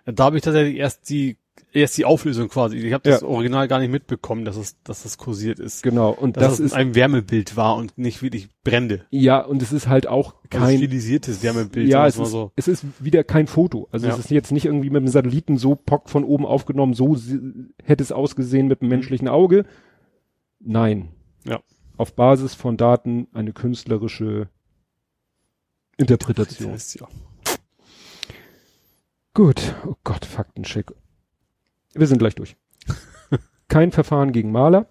[SPEAKER 3] Da habe ich tatsächlich erst die erst die Auflösung quasi. Ich habe das ja. Original gar nicht mitbekommen, dass es, dass das kursiert ist.
[SPEAKER 2] Genau.
[SPEAKER 3] Und dass das ist ein Wärmebild war und nicht wirklich Brände.
[SPEAKER 2] Ja, und es ist halt auch kein also
[SPEAKER 3] stilisiertes Wärmebild.
[SPEAKER 2] Ja, es ist, so. es ist wieder kein Foto. Also ja. es ist jetzt nicht irgendwie mit dem Satelliten so pock von oben aufgenommen. So hätte es ausgesehen mit dem mhm. menschlichen Auge. Nein.
[SPEAKER 3] Ja.
[SPEAKER 2] Auf Basis von Daten eine künstlerische Interpretation. Ja. Gut. Oh Gott, Faktencheck. Wir sind gleich durch. Kein Verfahren gegen Maler.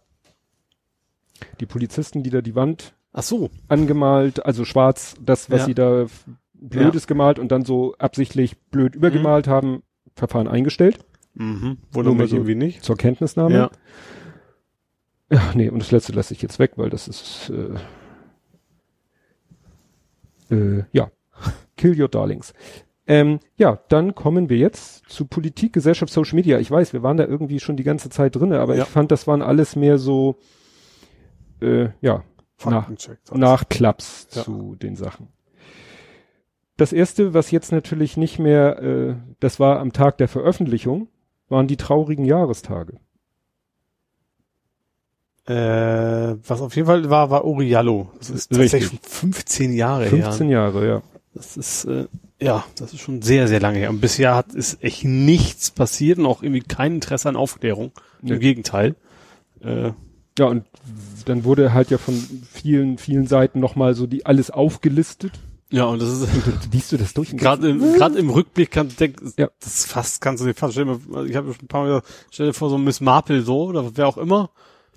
[SPEAKER 2] Die Polizisten, die da die Wand
[SPEAKER 3] Ach so.
[SPEAKER 2] angemalt, also schwarz, das, was ja. sie da blödes ja. gemalt und dann so absichtlich blöd übergemalt mhm. haben, Verfahren eingestellt.
[SPEAKER 3] Mhm. Wundert mich so irgendwie nicht.
[SPEAKER 2] Zur Kenntnisnahme.
[SPEAKER 3] Ja.
[SPEAKER 2] Ja, nee, und das letzte lasse ich jetzt weg, weil das ist äh, äh, ja. Kill your darlings. Ähm, ja, dann kommen wir jetzt zu Politik, Gesellschaft, Social Media. Ich weiß, wir waren da irgendwie schon die ganze Zeit drinne, aber ja. ich fand, das waren alles mehr so, äh, ja, nach, Nachklaps ja. zu den Sachen. Das erste, was jetzt natürlich nicht mehr, äh, das war am Tag der Veröffentlichung, waren die traurigen Jahrestage.
[SPEAKER 3] Äh, was auf jeden Fall war, war Oriallo. Das ist tatsächlich schon 15 Jahre
[SPEAKER 2] 15 her. 15 Jahre, ja.
[SPEAKER 3] Das ist, äh, ja, das ist schon sehr, sehr lange her. Und bisher hat ist echt nichts passiert und auch irgendwie kein Interesse an Aufklärung. Nee. Im Gegenteil.
[SPEAKER 2] Äh, ja, und dann wurde halt ja von vielen, vielen Seiten nochmal so die alles aufgelistet.
[SPEAKER 3] Ja, und das ist.
[SPEAKER 2] Und liest du das durch?
[SPEAKER 3] Gerade im, gerade im Rückblick kannst du denken, ja. das fast kannst du dir fast stellen. Ich habe schon ein paar Mal stell dir vor, so Miss Marple so, oder wer auch immer.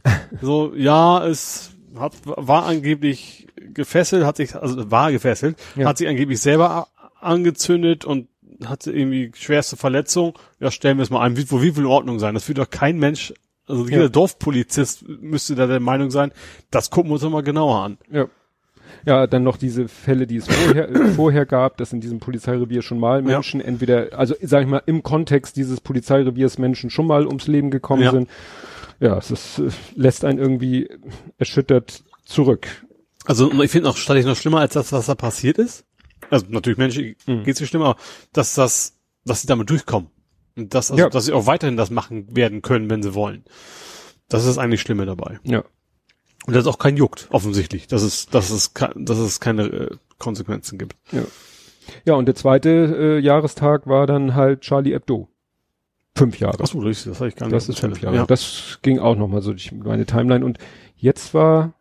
[SPEAKER 3] <laughs> so, ja, es hat, war angeblich gefesselt, hat sich, also war gefesselt, ja. hat sich angeblich selber angezündet und hatte irgendwie schwerste Verletzung. Ja, stellen wir es mal ein. Wie, wo wie viel Ordnung sein? Das wird doch kein Mensch, also jeder ja. Dorfpolizist müsste da der Meinung sein, das gucken wir uns doch mal genauer an.
[SPEAKER 2] Ja. Ja, dann noch diese Fälle, die es vorher, äh, <clears throat> vorher gab, dass in diesem Polizeirevier schon mal Menschen ja. entweder, also sag ich mal, im Kontext dieses Polizeireviers Menschen schon mal ums Leben gekommen ja. sind. ja, es ist, äh, lässt einen irgendwie erschüttert zurück.
[SPEAKER 3] Also ich finde auch stattlich noch schlimmer als das, was da passiert ist. Also natürlich Menschen
[SPEAKER 2] Mhm.
[SPEAKER 3] geht's schlimmer, aber dass das, dass sie damit durchkommen. Und dass, also,
[SPEAKER 2] Ja.
[SPEAKER 3] dass sie auch weiterhin das machen werden können, wenn sie wollen. Das ist eigentlich Schlimme dabei.
[SPEAKER 2] Ja.
[SPEAKER 3] Und das ist auch kein juckt, offensichtlich, dass es, dass es, dass es keine äh, Konsequenzen gibt.
[SPEAKER 2] Ja, und der zweite äh, Jahrestag war dann halt Charlie Hebdo. Fünf Jahre.
[SPEAKER 3] Achso, das, das habe ich gar nicht.
[SPEAKER 2] Das ist fünf. Jahre.
[SPEAKER 3] Ja.
[SPEAKER 2] Das ging auch nochmal so durch meine Timeline. Und jetzt war,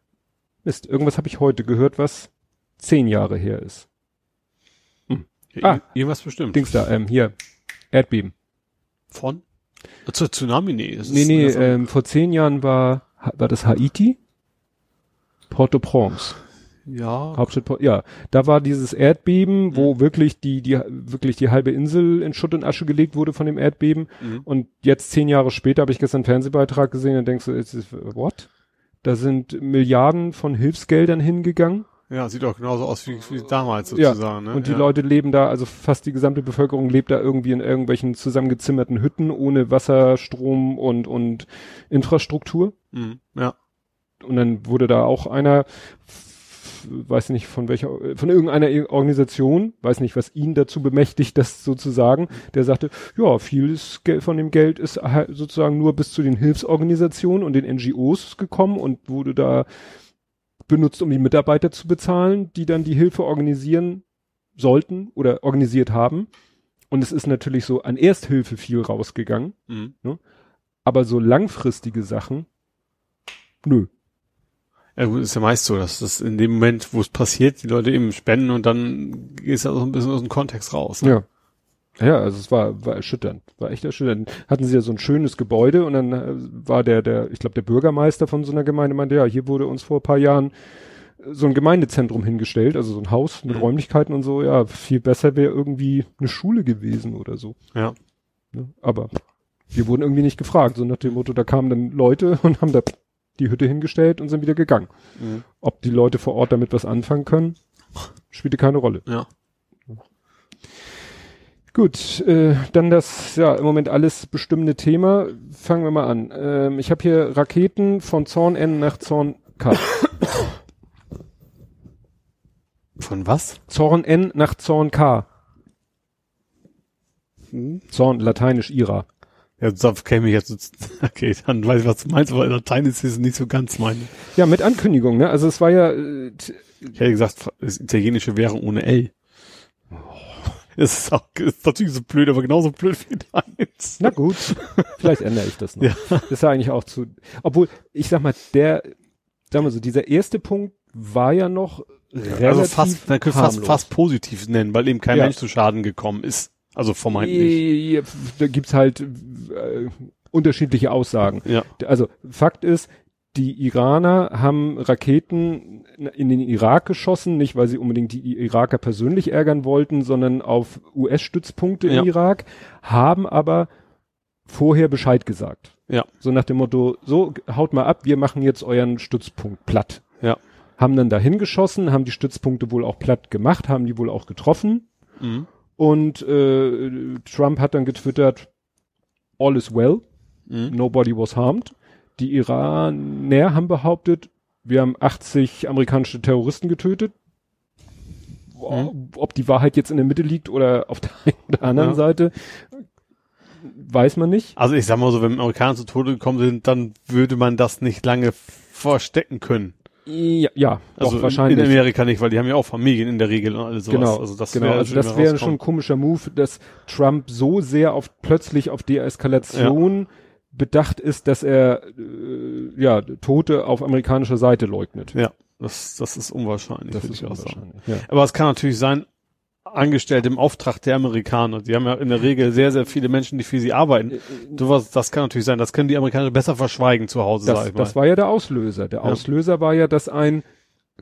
[SPEAKER 2] Mist, irgendwas habe ich heute gehört, was zehn Jahre her ist. Ah.
[SPEAKER 3] Ir- Irgendwas bestimmt.
[SPEAKER 2] Dings da, ähm, hier, Erdbeben.
[SPEAKER 3] Von? Zu Tsunami? Nee. Das
[SPEAKER 2] Nee, nee, ähm, vor zehn Jahren war, war das Haiti? Port-au-Prince.
[SPEAKER 3] ja.
[SPEAKER 2] Hauptstadt, Port- ja. Da war dieses Erdbeben, wo wirklich die, die, wirklich die halbe Insel in Schutt und Asche gelegt wurde von dem Erdbeben.
[SPEAKER 3] Mhm.
[SPEAKER 2] Und jetzt zehn Jahre später habe ich gestern einen Fernsehbeitrag gesehen und denkst du, what? Da sind Milliarden von Hilfsgeldern hingegangen.
[SPEAKER 3] Ja, sieht auch genauso aus wie, wie damals
[SPEAKER 2] Ja,
[SPEAKER 3] sozusagen. ne?
[SPEAKER 2] Und die
[SPEAKER 3] ja.
[SPEAKER 2] Leute leben da, also fast die gesamte Bevölkerung lebt da irgendwie in irgendwelchen zusammengezimmerten Hütten ohne Wasser, Strom und, und Infrastruktur.
[SPEAKER 3] Mhm. Ja.
[SPEAKER 2] Und dann wurde da auch einer, weiß nicht von welcher, von irgendeiner Organisation, weiß nicht, was ihn dazu bemächtigt, das so zu sagen, der sagte, ja, vieles von dem Geld ist halt sozusagen nur bis zu den Hilfsorganisationen und den NGOs gekommen und wurde da benutzt, um die Mitarbeiter zu bezahlen, die dann die Hilfe organisieren sollten oder organisiert haben. Und es ist natürlich so an Ersthilfe viel rausgegangen,
[SPEAKER 3] Mhm.
[SPEAKER 2] aber so langfristige Sachen, nö.
[SPEAKER 3] Ja gut, ist ja meist so, dass das in dem Moment, wo es passiert, die Leute eben spenden und dann geht es ja so ein bisschen aus dem Kontext raus. Ne?
[SPEAKER 2] Ja. Ja, also es war, war erschütternd, war echt erschütternd. Hatten sie ja so ein schönes Gebäude und dann äh, war der, der, ich glaube, der Bürgermeister von so einer Gemeinde meinte, ja, hier wurde uns vor ein paar Jahren äh, so ein Gemeindezentrum hingestellt, also so ein Haus mit
[SPEAKER 3] Mhm.
[SPEAKER 2] Räumlichkeiten und so, ja, viel besser wäre irgendwie eine Schule gewesen oder so.
[SPEAKER 3] Ja.
[SPEAKER 2] Ne? Aber wir wurden irgendwie nicht gefragt, so nach dem Motto, da kamen dann Leute <laughs> und haben da die Hütte hingestellt und sind wieder gegangen.
[SPEAKER 3] Mhm.
[SPEAKER 2] Ob die Leute vor Ort damit was anfangen können, spielte keine Rolle.
[SPEAKER 3] Ja.
[SPEAKER 2] Gut, äh, dann das, ja, im Moment alles bestimmende Thema. Fangen wir mal an. Ähm, ich habe hier Raketen von Zorn N nach Zorn K.
[SPEAKER 3] Von was?
[SPEAKER 2] Zorn N nach Zorn K. Zorn, lateinisch Ira.
[SPEAKER 3] Ja, da käme ich jetzt, <laughs> okay, dann weiß ich, was du meinst, aber Latein ist jetzt nicht so ganz mein.
[SPEAKER 2] Ja, mit Ankündigung, ne? Also es war ja, äh,
[SPEAKER 3] Ich hätte gesagt, das italienische Währung ohne L. Das ist auch, ist natürlich so blöd, aber genauso blöd wie deins.
[SPEAKER 2] na gut, vielleicht ändere ich das noch. <laughs>
[SPEAKER 3] Ja.
[SPEAKER 2] Das ist ja eigentlich auch zu, obwohl, ich sag mal, der, sagen wir so, dieser erste Punkt war ja noch relativ
[SPEAKER 3] Also fast, man könnte fast, fast positiv nennen, weil eben kein
[SPEAKER 2] Ja.
[SPEAKER 3] Mensch zu Schaden gekommen ist. Also vermeintlich.
[SPEAKER 2] Ja, Da gibt's halt äh, unterschiedliche Aussagen.
[SPEAKER 3] Ja.
[SPEAKER 2] Also Fakt ist, die Iraner haben Raketen in den Irak geschossen, nicht weil sie unbedingt die Iraker persönlich ärgern wollten, sondern auf US-Stützpunkte
[SPEAKER 3] Ja.
[SPEAKER 2] im Irak, haben aber vorher Bescheid gesagt.
[SPEAKER 3] Ja.
[SPEAKER 2] So nach dem Motto, so haut mal ab, wir machen jetzt euren Stützpunkt platt.
[SPEAKER 3] Ja.
[SPEAKER 2] Haben dann dahin geschossen, haben die Stützpunkte wohl auch platt gemacht, haben die wohl auch getroffen.
[SPEAKER 3] Mhm.
[SPEAKER 2] Und äh, Trump hat dann getwittert, all is well,
[SPEAKER 3] Mhm.
[SPEAKER 2] nobody was harmed. Die Iraner haben behauptet, wir haben 80 amerikanische Terroristen getötet.
[SPEAKER 3] Mhm.
[SPEAKER 2] Ob die Wahrheit jetzt in der Mitte liegt oder auf der einen <laughs> oder anderen
[SPEAKER 3] Ja.
[SPEAKER 2] Seite, weiß man nicht.
[SPEAKER 3] Also ich sag mal so, wenn Amerikaner zu Tode gekommen sind, dann würde man das nicht lange verstecken können.
[SPEAKER 2] Ja, ja doch,
[SPEAKER 3] Also in-
[SPEAKER 2] wahrscheinlich.
[SPEAKER 3] in Amerika nicht, weil die haben ja auch Familien in der Regel und alles sowas.
[SPEAKER 2] Genau,
[SPEAKER 3] also das
[SPEAKER 2] genau.
[SPEAKER 3] wäre
[SPEAKER 2] also das wäre schon ein komischer Move, dass Trump so sehr auf plötzlich auf Deeskalation bedacht ist, dass er äh, ja Tote auf amerikanischer Seite leugnet.
[SPEAKER 3] Ja, das, das ist unwahrscheinlich.
[SPEAKER 2] Das ist
[SPEAKER 3] ich
[SPEAKER 2] unwahrscheinlich. Ja.
[SPEAKER 3] Aber es kann natürlich sein, angestellt im Auftrag der Amerikaner. Die haben ja in der Regel sehr, sehr viele Menschen, die für sie arbeiten. Sowas, das kann natürlich sein. Das können die Amerikaner besser verschweigen zu Hause, sag
[SPEAKER 2] Das,
[SPEAKER 3] ich mal.
[SPEAKER 2] das war ja der Auslöser. Der
[SPEAKER 3] Ja.
[SPEAKER 2] Auslöser war ja, dass ein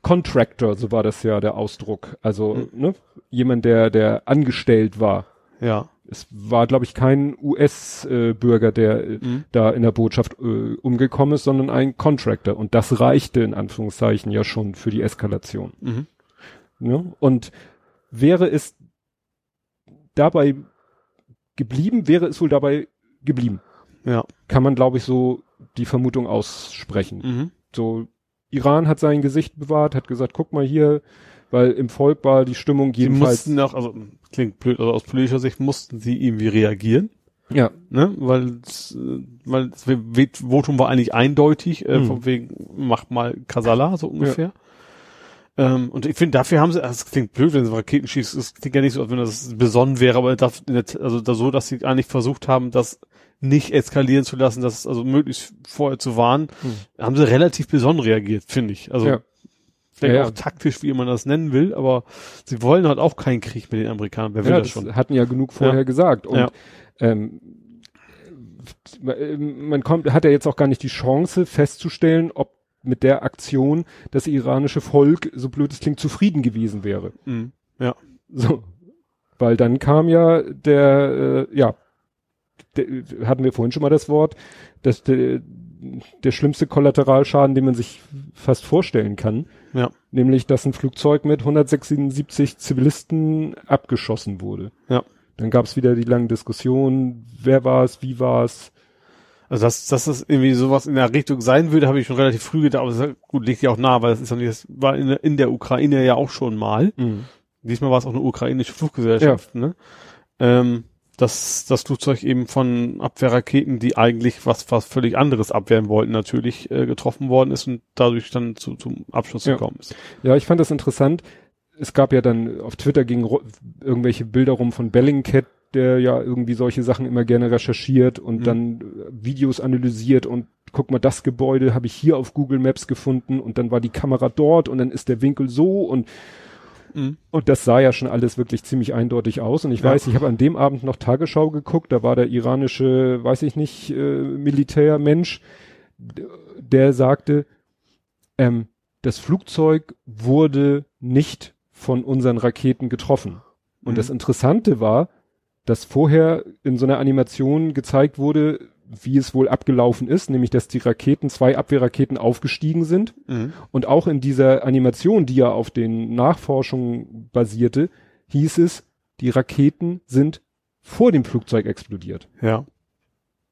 [SPEAKER 2] Contractor, so war das ja der Ausdruck, also
[SPEAKER 3] Mhm.
[SPEAKER 2] ne, jemand, der der angestellt war.
[SPEAKER 3] ja.
[SPEAKER 2] Es war, glaube ich, kein US-Bürger, der äh,
[SPEAKER 3] Mhm.
[SPEAKER 2] da in der Botschaft äh, umgekommen ist, sondern ein Contractor. Und das reichte in Anführungszeichen ja schon für die Eskalation.
[SPEAKER 3] Mhm.
[SPEAKER 2] Ne? Und wäre es dabei geblieben, wäre es wohl dabei geblieben.
[SPEAKER 3] Ja.
[SPEAKER 2] Kann man, glaube ich, so die Vermutung aussprechen.
[SPEAKER 3] Mhm.
[SPEAKER 2] So, Iran hat sein Gesicht bewahrt, hat gesagt, guck mal hier, weil im Volk war die Stimmung
[SPEAKER 3] Die
[SPEAKER 2] jedenfalls.
[SPEAKER 3] mussten auch, also klingt blöd, also aus politischer Sicht mussten sie irgendwie reagieren,
[SPEAKER 2] ja,
[SPEAKER 3] ne? Weil weil das Votum war eigentlich eindeutig, äh,
[SPEAKER 2] Mhm.
[SPEAKER 3] von wegen, mach mal Kasala, so ungefähr. Ähm, und ich finde, dafür haben sie, es klingt blöd, wenn sie Raketen schießen, es klingt ja nicht so, als wenn das besonnen wäre, aber das, also da so, dass sie eigentlich versucht haben, das nicht eskalieren zu lassen, das also möglichst vorher zu warnen,
[SPEAKER 2] Mhm.
[SPEAKER 3] haben sie relativ besonnen reagiert, finde ich. Also
[SPEAKER 2] Ja.
[SPEAKER 3] Vielleicht
[SPEAKER 2] Ja, ja.
[SPEAKER 3] auch taktisch, wie man das nennen will, aber sie wollen halt auch keinen Krieg mit den Amerikanern. Wer will
[SPEAKER 2] ja
[SPEAKER 3] das
[SPEAKER 2] das
[SPEAKER 3] schon?
[SPEAKER 2] hatten ja genug vorher
[SPEAKER 3] Ja.
[SPEAKER 2] gesagt. Und
[SPEAKER 3] Ja.
[SPEAKER 2] ähm, man kommt, hat ja jetzt auch gar nicht die Chance festzustellen, ob mit der Aktion das iranische Volk, so blöd es klingt, zufrieden gewesen wäre.
[SPEAKER 3] Mhm.
[SPEAKER 2] So. Weil dann kam ja der, äh, ja, der, hatten wir vorhin schon mal das Wort, dass der, der schlimmste Kollateralschaden, den man sich fast vorstellen kann.
[SPEAKER 3] Ja.
[SPEAKER 2] Nämlich, dass ein Flugzeug mit 176 Zivilisten abgeschossen wurde.
[SPEAKER 3] Ja.
[SPEAKER 2] Dann gab es wieder die langen Diskussionen, wer war es, wie war es.
[SPEAKER 3] Also dass, dass das irgendwie sowas in der Richtung sein würde, habe ich schon relativ früh gedacht, aber das gut, liegt ja auch nah, weil das ist ja nicht, das war in, der- in der Ukraine ja auch schon mal. Diesmal war es auch eine ukrainische Fluggesellschaft, ne? Ähm, dass das Flugzeug eben von Abwehrraketen, die eigentlich was, was völlig anderes abwehren wollten, natürlich äh, getroffen worden ist und dadurch dann zu, zum Abschluss
[SPEAKER 2] Ja.
[SPEAKER 3] gekommen ist.
[SPEAKER 2] Ja, ich fand das interessant. Es gab ja dann auf Twitter gingen ro- irgendwelche Bilder rum von Bellingcat, der ja irgendwie solche Sachen immer gerne recherchiert und
[SPEAKER 3] Mhm.
[SPEAKER 2] dann äh, Videos analysiert und guck mal, das Gebäude habe ich hier auf Google Maps gefunden und dann war die Kamera dort und dann ist der Winkel so und
[SPEAKER 3] Mhm.
[SPEAKER 2] und das sah ja schon alles wirklich ziemlich eindeutig aus. Und ich
[SPEAKER 3] Ja.
[SPEAKER 2] weiß, ich habe an dem Abend noch Tagesschau geguckt, da war der iranische, weiß ich nicht, äh, Militärmensch, der sagte, ähm, das Flugzeug wurde nicht von unseren Raketen getroffen. Und
[SPEAKER 3] Mhm.
[SPEAKER 2] das Interessante war, dass vorher in so einer Animation gezeigt wurde, wie es wohl abgelaufen ist, nämlich dass die Raketen, zwei Abwehrraketen aufgestiegen sind
[SPEAKER 3] Mhm.
[SPEAKER 2] und auch in dieser Animation, die ja auf den Nachforschungen basierte, hieß es, die Raketen sind vor dem Flugzeug explodiert.
[SPEAKER 3] Ja.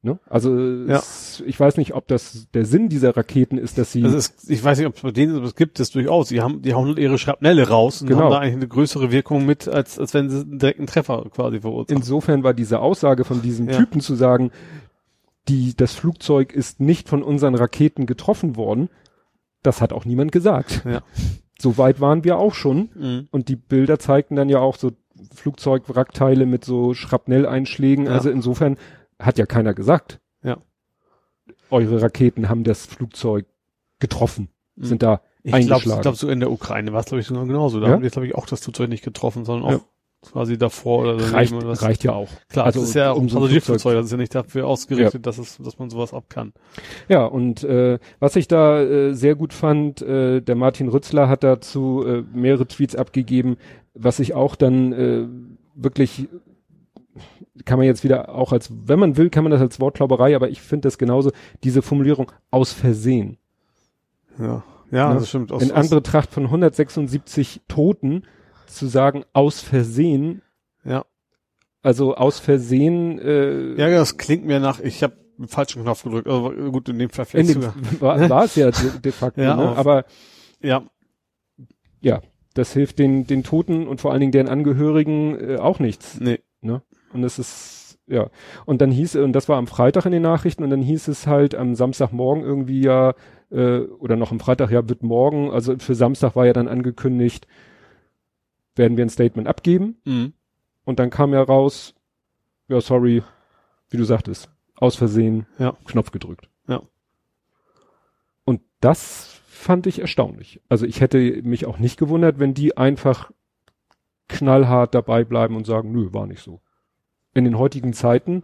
[SPEAKER 2] Ne? Also es, ich weiß nicht, ob das der Sinn dieser Raketen ist, dass sie
[SPEAKER 3] Das ist, ich weiß nicht, ob es bei denen aber es gibt es durchaus. Die haben, die hauen ihre Schrapnelle raus und
[SPEAKER 2] Genau.
[SPEAKER 3] haben da eigentlich eine größere Wirkung mit, als, als wenn sie einen direkten Treffer quasi verursachen.
[SPEAKER 2] insofern war diese Aussage von diesem
[SPEAKER 3] Ja.
[SPEAKER 2] Typen zu sagen, die, das Flugzeug ist nicht von unseren Raketen getroffen worden, das hat auch niemand gesagt.
[SPEAKER 3] Ja.
[SPEAKER 2] So weit waren wir auch schon.
[SPEAKER 3] Mhm.
[SPEAKER 2] Und die Bilder zeigten dann ja auch so Flugzeugwrackteile mit so Schrapnelleinschlägen.
[SPEAKER 3] Ja.
[SPEAKER 2] Also insofern hat ja keiner gesagt.
[SPEAKER 3] Ja.
[SPEAKER 2] Eure Raketen haben das Flugzeug getroffen,
[SPEAKER 3] Mhm.
[SPEAKER 2] sind da
[SPEAKER 3] Ich glaube,
[SPEAKER 2] eingeschlagen.
[SPEAKER 3] ich glaub, so in der Ukraine war es, glaube ich, genauso. Da
[SPEAKER 2] Ja?
[SPEAKER 3] haben wir, glaube ich, auch das Flugzeug nicht getroffen, sondern
[SPEAKER 2] Ja.
[SPEAKER 3] Quasi davor oder daneben
[SPEAKER 2] reicht,
[SPEAKER 3] oder was.
[SPEAKER 2] reicht ja auch.
[SPEAKER 3] Klar,
[SPEAKER 2] also
[SPEAKER 3] das ist ja
[SPEAKER 2] um so ein
[SPEAKER 3] Passagierflugzeug, das ist ja nicht dafür ausgerichtet, dass es, dass man sowas ab kann.
[SPEAKER 2] Ja, und äh, was ich da äh, sehr gut fand, äh, der Martin Rützler hat dazu äh, mehrere Tweets abgegeben, was ich auch dann äh, wirklich kann man jetzt wieder auch als, wenn man will, kann man das als Wortklauberei, aber ich finde das genauso, diese Formulierung aus Versehen.
[SPEAKER 3] Ja, ja,
[SPEAKER 2] Ne?
[SPEAKER 3] das stimmt. Aus,
[SPEAKER 2] In Anbetracht von 176 Toten zu sagen, aus Versehen,
[SPEAKER 3] ja.
[SPEAKER 2] also aus Versehen, äh,
[SPEAKER 3] ja, das klingt mir nach, ich habe einen falschen Knopf gedrückt. Also gut, in dem Fall
[SPEAKER 2] in
[SPEAKER 3] vielleicht
[SPEAKER 2] dem,
[SPEAKER 3] sogar. <laughs>
[SPEAKER 2] war, es ja de, de facto, <laughs>
[SPEAKER 3] Ja,
[SPEAKER 2] ne? aber
[SPEAKER 3] Ja,
[SPEAKER 2] ja, das hilft den, den Toten und vor allen Dingen deren Angehörigen äh, auch nichts.
[SPEAKER 3] nee.
[SPEAKER 2] Und es ist, ja. Und dann hieß, und das war am Freitag in den Nachrichten, und dann hieß es halt am Samstagmorgen irgendwie ja, äh, oder noch am Freitag, ja, wird morgen, also für Samstag war ja dann angekündigt, werden wir ein Statement abgeben.
[SPEAKER 3] Mhm.
[SPEAKER 2] Und dann kam ja raus, ja, sorry, wie du sagtest, aus Versehen,
[SPEAKER 3] Ja.
[SPEAKER 2] Knopf gedrückt.
[SPEAKER 3] Ja.
[SPEAKER 2] Und das fand ich erstaunlich. Also ich hätte mich auch nicht gewundert, wenn die einfach knallhart dabei bleiben und sagen, nö, war nicht so. In den heutigen Zeiten,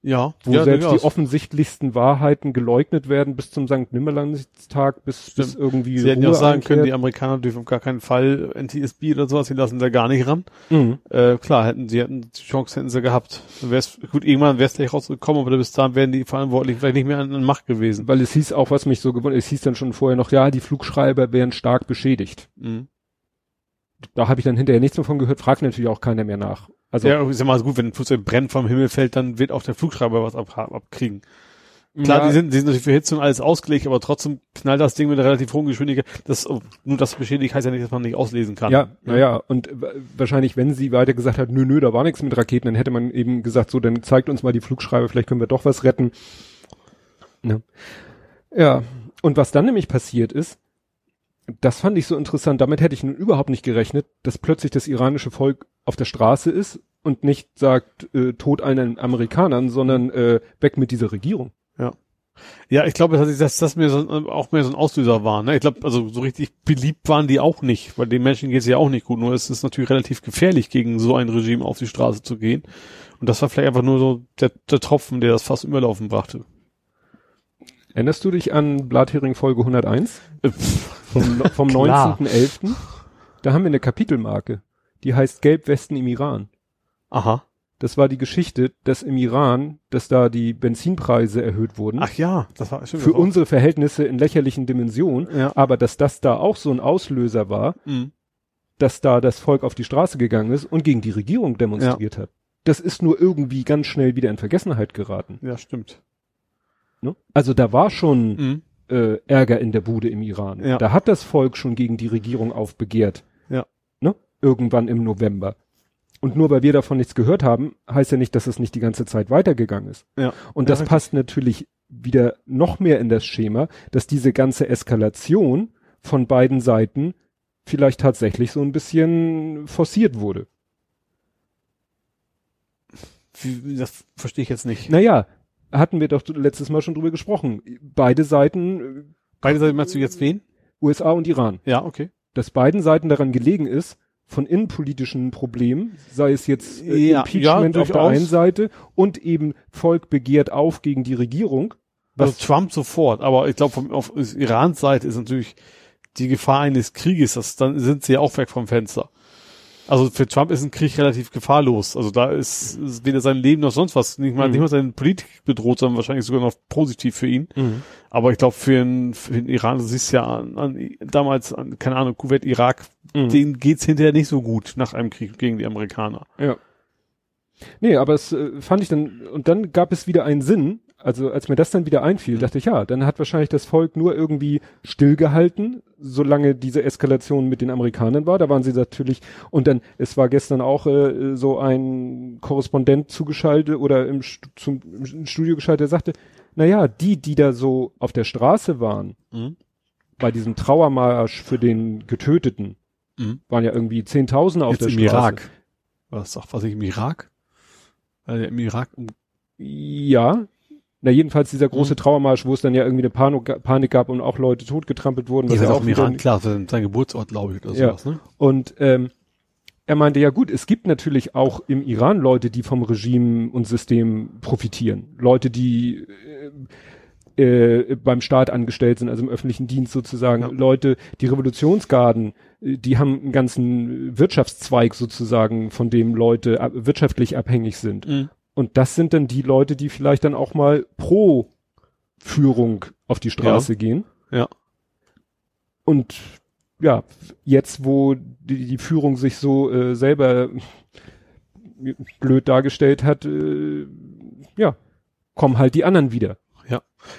[SPEAKER 3] Ja,
[SPEAKER 2] wo
[SPEAKER 3] ja,
[SPEAKER 2] selbst die offensichtlichsten Wahrheiten geleugnet werden bis zum Sankt Nimmerlandstag, bis, bis irgendwie
[SPEAKER 3] Sie hätten ja auch sagen können, die
[SPEAKER 2] einkehrt.
[SPEAKER 3] Amerikaner dürfen auf gar keinen Fall NTSB oder sowas, die lassen da gar nicht ran.
[SPEAKER 2] Mhm.
[SPEAKER 3] Äh, klar, hätten sie hätten die Chance hätten sie gehabt. Wär's, gut, irgendwann wäre es gleich rausgekommen, aber bis dahin wären die Verantwortlichen vielleicht nicht mehr an, an Macht gewesen.
[SPEAKER 2] Weil es hieß auch, was mich so gewundert, es hieß dann schon vorher noch, ja, die Flugschreiber wären stark beschädigt.
[SPEAKER 3] Mhm.
[SPEAKER 2] Da habe ich dann hinterher nichts mehr von gehört, fragt natürlich auch keiner mehr nach. Also
[SPEAKER 3] ja, ich sag mal, gut, wenn ein Flugzeug brennt vom Himmel fällt, dann wird auch der Flugschreiber was ab, abkriegen. Klar,
[SPEAKER 2] Ja.
[SPEAKER 3] die sind, die sind natürlich für Hitze und alles ausgelegt, aber trotzdem knallt das Ding mit einer relativ hohen Geschwindigkeit. Das, nur das beschädigt heißt ja nicht, dass man nicht auslesen kann.
[SPEAKER 2] Ja, naja, und w- wahrscheinlich, wenn sie weiter gesagt hat, nö, nö, da war nichts mit Raketen, dann hätte man eben gesagt, so, dann zeigt uns mal die Flugschreiber, vielleicht können wir doch was retten. Ne? Ja, und was dann nämlich passiert ist, das fand ich so interessant, damit hätte ich nun überhaupt nicht gerechnet, dass plötzlich das iranische Volk auf der Straße ist und nicht sagt, äh, Tod allen Amerikanern, sondern äh, weg mit dieser Regierung.
[SPEAKER 3] Ja, ich glaube, dass dass das mir so, auch mehr so ein Auslöser war. Ne? Ich glaube, also so richtig beliebt waren die auch nicht, weil den Menschen geht es ja auch nicht gut. Nur es ist natürlich relativ gefährlich, gegen so ein Regime auf die Straße zu gehen. Und das war vielleicht einfach nur so der, der Tropfen, der das fast überlaufen brachte.
[SPEAKER 2] Erinnerst du dich an Blathering Folge 101?
[SPEAKER 3] Äh,
[SPEAKER 2] Vom, <laughs> vom
[SPEAKER 3] Klar.
[SPEAKER 2] 19.11. Da haben wir eine Kapitelmarke. Die heißt Gelbwesten im Iran.
[SPEAKER 3] Aha.
[SPEAKER 2] Das war die Geschichte, dass im Iran, dass da die Benzinpreise erhöht wurden.
[SPEAKER 3] Ach ja, das war stimmt.
[SPEAKER 2] für
[SPEAKER 3] war-
[SPEAKER 2] unsere Verhältnisse in lächerlichen Dimensionen.
[SPEAKER 3] Ja.
[SPEAKER 2] Aber dass das da auch so ein Auslöser war,
[SPEAKER 3] Mhm.
[SPEAKER 2] dass da das Volk auf die Straße gegangen ist und gegen die Regierung demonstriert hat. Das ist nur irgendwie ganz schnell wieder in Vergessenheit geraten.
[SPEAKER 3] Ja, stimmt.
[SPEAKER 2] Ne? Also da war schon
[SPEAKER 3] Mhm.
[SPEAKER 2] äh, Ärger in der Bude im Iran.
[SPEAKER 3] Ja.
[SPEAKER 2] Da hat das Volk schon gegen die Regierung aufbegehrt.
[SPEAKER 3] Ja.
[SPEAKER 2] Ne? Irgendwann im November. Und nur weil wir davon nichts gehört haben, heißt ja nicht, dass es nicht die ganze Zeit weitergegangen ist.
[SPEAKER 3] Ja.
[SPEAKER 2] Und
[SPEAKER 3] Ja,
[SPEAKER 2] das
[SPEAKER 3] richtig.
[SPEAKER 2] passt natürlich wieder noch mehr in das Schema, dass diese ganze Eskalation von beiden Seiten vielleicht tatsächlich so ein bisschen forciert wurde.
[SPEAKER 3] Das verstehe ich jetzt nicht.
[SPEAKER 2] Naja, hatten wir doch letztes Mal schon drüber gesprochen. Beide Seiten,
[SPEAKER 3] Beide Seiten meinst du jetzt wen?
[SPEAKER 2] äh, USA und Iran.
[SPEAKER 3] Ja, okay.
[SPEAKER 2] dass beiden Seiten daran gelegen ist, von innenpolitischen Problemen, sei es jetzt äh,
[SPEAKER 3] Ja,
[SPEAKER 2] Impeachment
[SPEAKER 3] ja,
[SPEAKER 2] auf der einen Seite und eben Volk begehrt auf gegen die Regierung.
[SPEAKER 3] Also Trump sofort, aber ich glaube, auf Irans Seite ist natürlich die Gefahr eines Krieges, das, dann sind sie ja auch weg vom Fenster. Also für Trump ist ein Krieg relativ gefahrlos. Also da ist, ist weder sein Leben noch sonst was, nicht mal,
[SPEAKER 2] Mhm.
[SPEAKER 3] nicht mal seine Politik bedroht, sondern wahrscheinlich sogar noch positiv für ihn. Aber ich glaube, für den, für den Iran, du siehst ja an, an damals, an, keine Ahnung, Kuwait, Irak,
[SPEAKER 2] Mhm.
[SPEAKER 3] denen geht's hinterher nicht so gut nach einem Krieg gegen die Amerikaner.
[SPEAKER 2] ja. Nee, aber es äh, fand ich dann, und dann gab es wieder einen Sinn, also als mir das dann wieder einfiel,
[SPEAKER 3] Mhm.
[SPEAKER 2] dachte ich, ja, dann hat wahrscheinlich das Volk nur irgendwie stillgehalten, solange diese Eskalation mit den Amerikanern war. Da waren sie natürlich, und dann, es war gestern auch äh, so ein Korrespondent zugeschaltet oder im, zum, im Studio geschaltet, der sagte, na ja, die, die da so auf der Straße waren,
[SPEAKER 3] Mhm.
[SPEAKER 2] bei diesem Trauermarsch für den Getöteten,
[SPEAKER 3] Mhm.
[SPEAKER 2] waren ja irgendwie Zehntausende auf
[SPEAKER 3] Jetzt
[SPEAKER 2] der
[SPEAKER 3] im
[SPEAKER 2] Straße.
[SPEAKER 3] Irak. Was sagt, was ich im Irak? Weil im Irak um
[SPEAKER 2] Ja. Na, jedenfalls dieser große
[SPEAKER 3] Mhm.
[SPEAKER 2] Trauermarsch, wo es dann ja irgendwie eine Panik, Panik gab und auch Leute totgetrampelt wurden. Was
[SPEAKER 3] ist
[SPEAKER 2] ja
[SPEAKER 3] auch im Iran, klar, sein sein Geburtsort, glaube ich, oder
[SPEAKER 2] Ja.
[SPEAKER 3] sowas, ne?
[SPEAKER 2] Und ähm, er meinte, ja gut, es gibt natürlich auch im Iran Leute, die vom Regime und System profitieren. Leute, die äh, äh, beim Staat angestellt sind, also im öffentlichen Dienst sozusagen.
[SPEAKER 3] Ja.
[SPEAKER 2] Leute, die Revolutionsgarden, äh, die haben einen ganzen Wirtschaftszweig sozusagen, von dem Leute ab, wirtschaftlich abhängig sind.
[SPEAKER 3] Mhm.
[SPEAKER 2] Und das sind dann die Leute, die vielleicht dann auch mal pro Führung auf die Straße gehen.
[SPEAKER 3] Ja.
[SPEAKER 2] Und ja, jetzt, wo die, die Führung sich so äh, selber blöd dargestellt hat, äh, ja, kommen halt die anderen wieder.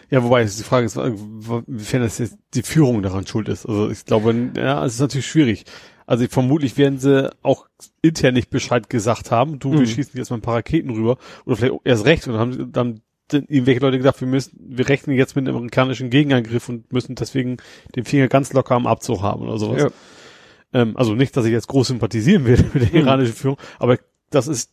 [SPEAKER 3] Ja, wobei es die Frage ist, inwiefern das jetzt die Führung daran schuld ist. Also ich glaube, ja, es ist natürlich schwierig. Also vermutlich werden sie auch intern nicht Bescheid gesagt haben. Du, wir
[SPEAKER 2] Mhm.
[SPEAKER 3] schießen jetzt mal ein paar Raketen rüber. Oder vielleicht erst recht. Und dann haben dann sind irgendwelche Leute gedacht, wir müssen, wir rechnen jetzt mit einem amerikanischen Gegenangriff und müssen deswegen den Finger ganz locker am Abzug haben oder sowas.
[SPEAKER 2] Ja.
[SPEAKER 3] Ähm, also nicht, dass ich jetzt groß sympathisieren will <laughs> mit der
[SPEAKER 2] Mhm.
[SPEAKER 3] iranischen Führung, aber das ist,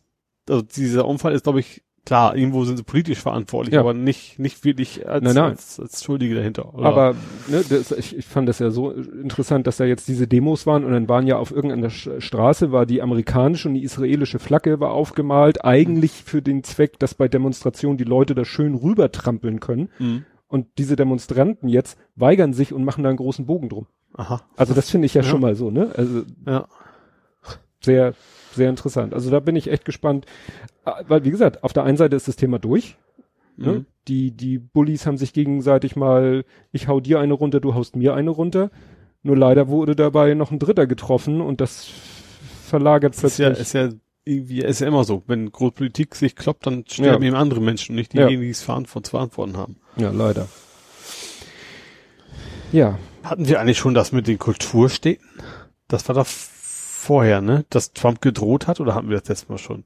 [SPEAKER 3] also dieser Unfall ist, glaube ich, klar, irgendwo sind sie politisch verantwortlich,
[SPEAKER 2] Ja.
[SPEAKER 3] aber nicht, nicht wirklich als,
[SPEAKER 2] Nein, nein.
[SPEAKER 3] als, als Schuldige dahinter. Oder?
[SPEAKER 2] Aber ne, das, ich, ich fand das ja so interessant, dass da jetzt diese Demos waren und dann waren ja auf irgendeiner Straße war die amerikanische und die israelische Flagge war aufgemalt, eigentlich für den Zweck, dass bei Demonstrationen die Leute da schön rübertrampeln können.
[SPEAKER 3] Mhm.
[SPEAKER 2] Und diese Demonstranten jetzt weigern sich und machen da einen großen Bogen drum.
[SPEAKER 3] Aha.
[SPEAKER 2] Also das finde ich ja,
[SPEAKER 3] Ja.
[SPEAKER 2] schon mal so, ne? Also
[SPEAKER 3] Ja.
[SPEAKER 2] sehr, sehr interessant. Also da bin ich echt gespannt. Ah, Weil, wie gesagt, auf der einen Seite ist das Thema durch. Ne?
[SPEAKER 3] Mhm.
[SPEAKER 2] Die, die Bullies haben sich gegenseitig mal, ich hau dir eine runter, du haust mir eine runter. Nur leider wurde dabei noch ein Dritter getroffen und das verlagert
[SPEAKER 3] Das ist ja,
[SPEAKER 2] plötzlich.
[SPEAKER 3] ist ja irgendwie ist ja immer so, wenn Großpolitik sich kloppt, dann sterben
[SPEAKER 2] Ja.
[SPEAKER 3] eben andere Menschen und nicht
[SPEAKER 2] Ja.
[SPEAKER 3] diejenigen, die es verantwort zu verantworten haben.
[SPEAKER 2] Ja, leider. Ja,
[SPEAKER 3] Hatten wir eigentlich schon das mit den Kulturstädten? Das war doch vorher, ne? Dass Trump gedroht hat oder hatten wir das letztes Mal schon?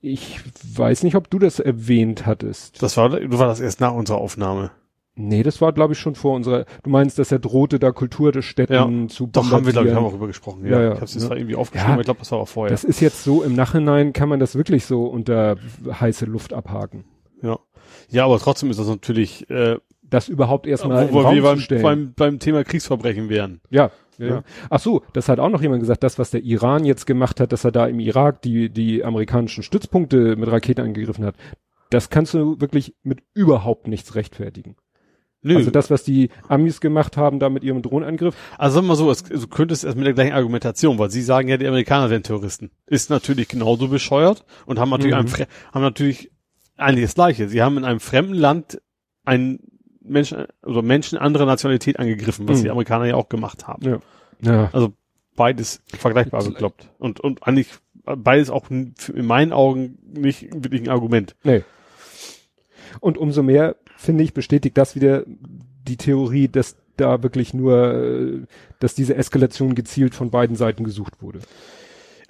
[SPEAKER 2] ich weiß nicht, ob du das erwähnt hattest.
[SPEAKER 3] Das war, war das erst nach unserer Aufnahme.
[SPEAKER 2] Nee, das war, glaube ich, schon vor unserer. Du meinst, dass er drohte, da Kulturstätten zu
[SPEAKER 3] Doch, haben wir, glaube ich, haben
[SPEAKER 2] bombardieren.
[SPEAKER 3] wir auch drüber gesprochen.
[SPEAKER 2] Ja, ja.
[SPEAKER 3] Ich habe es jetzt
[SPEAKER 2] Ja.
[SPEAKER 3] zwar irgendwie aufgeschrieben,
[SPEAKER 2] Ja.
[SPEAKER 3] aber ich glaube, das war auch vorher.
[SPEAKER 2] Das ist jetzt so, im Nachhinein kann man das wirklich so unter heiße Luft abhaken.
[SPEAKER 3] ja. ja, aber trotzdem ist das natürlich, äh,
[SPEAKER 2] Das überhaupt erstmal
[SPEAKER 3] wo wir beim, beim, beim Thema Kriegsverbrechen wären.
[SPEAKER 2] ja, ja. Ach so, das hat auch noch jemand gesagt, das, was der Iran jetzt gemacht hat, dass er da im Irak die, die amerikanischen Stützpunkte mit Raketen angegriffen hat. Das kannst du wirklich mit überhaupt nichts rechtfertigen.
[SPEAKER 3] Nö.
[SPEAKER 2] Also das, was die Amis gemacht haben, da mit ihrem Drohnenangriff,
[SPEAKER 3] Also sagen wir mal so, es, du könntest erst mit der gleichen Argumentation, weil sie sagen ja, die Amerikaner wären Terroristen. Ist natürlich genauso bescheuert und haben natürlich,
[SPEAKER 2] Mhm.
[SPEAKER 3] einem, haben natürlich eigentlich das Gleiche. Sie haben in einem fremden Land einen Menschen, oder Menschen anderer Nationalität angegriffen, was
[SPEAKER 2] Mhm.
[SPEAKER 3] die Amerikaner ja auch gemacht haben.
[SPEAKER 2] ja. Ja,
[SPEAKER 3] Also beides vergleichbar bekloppt. Und, und eigentlich beides auch in meinen Augen nicht wirklich ein Argument.
[SPEAKER 2] Nee. Und umso mehr, finde ich, bestätigt das wieder die Theorie, dass da wirklich nur, äh, dass diese Eskalation gezielt von beiden Seiten gesucht wurde.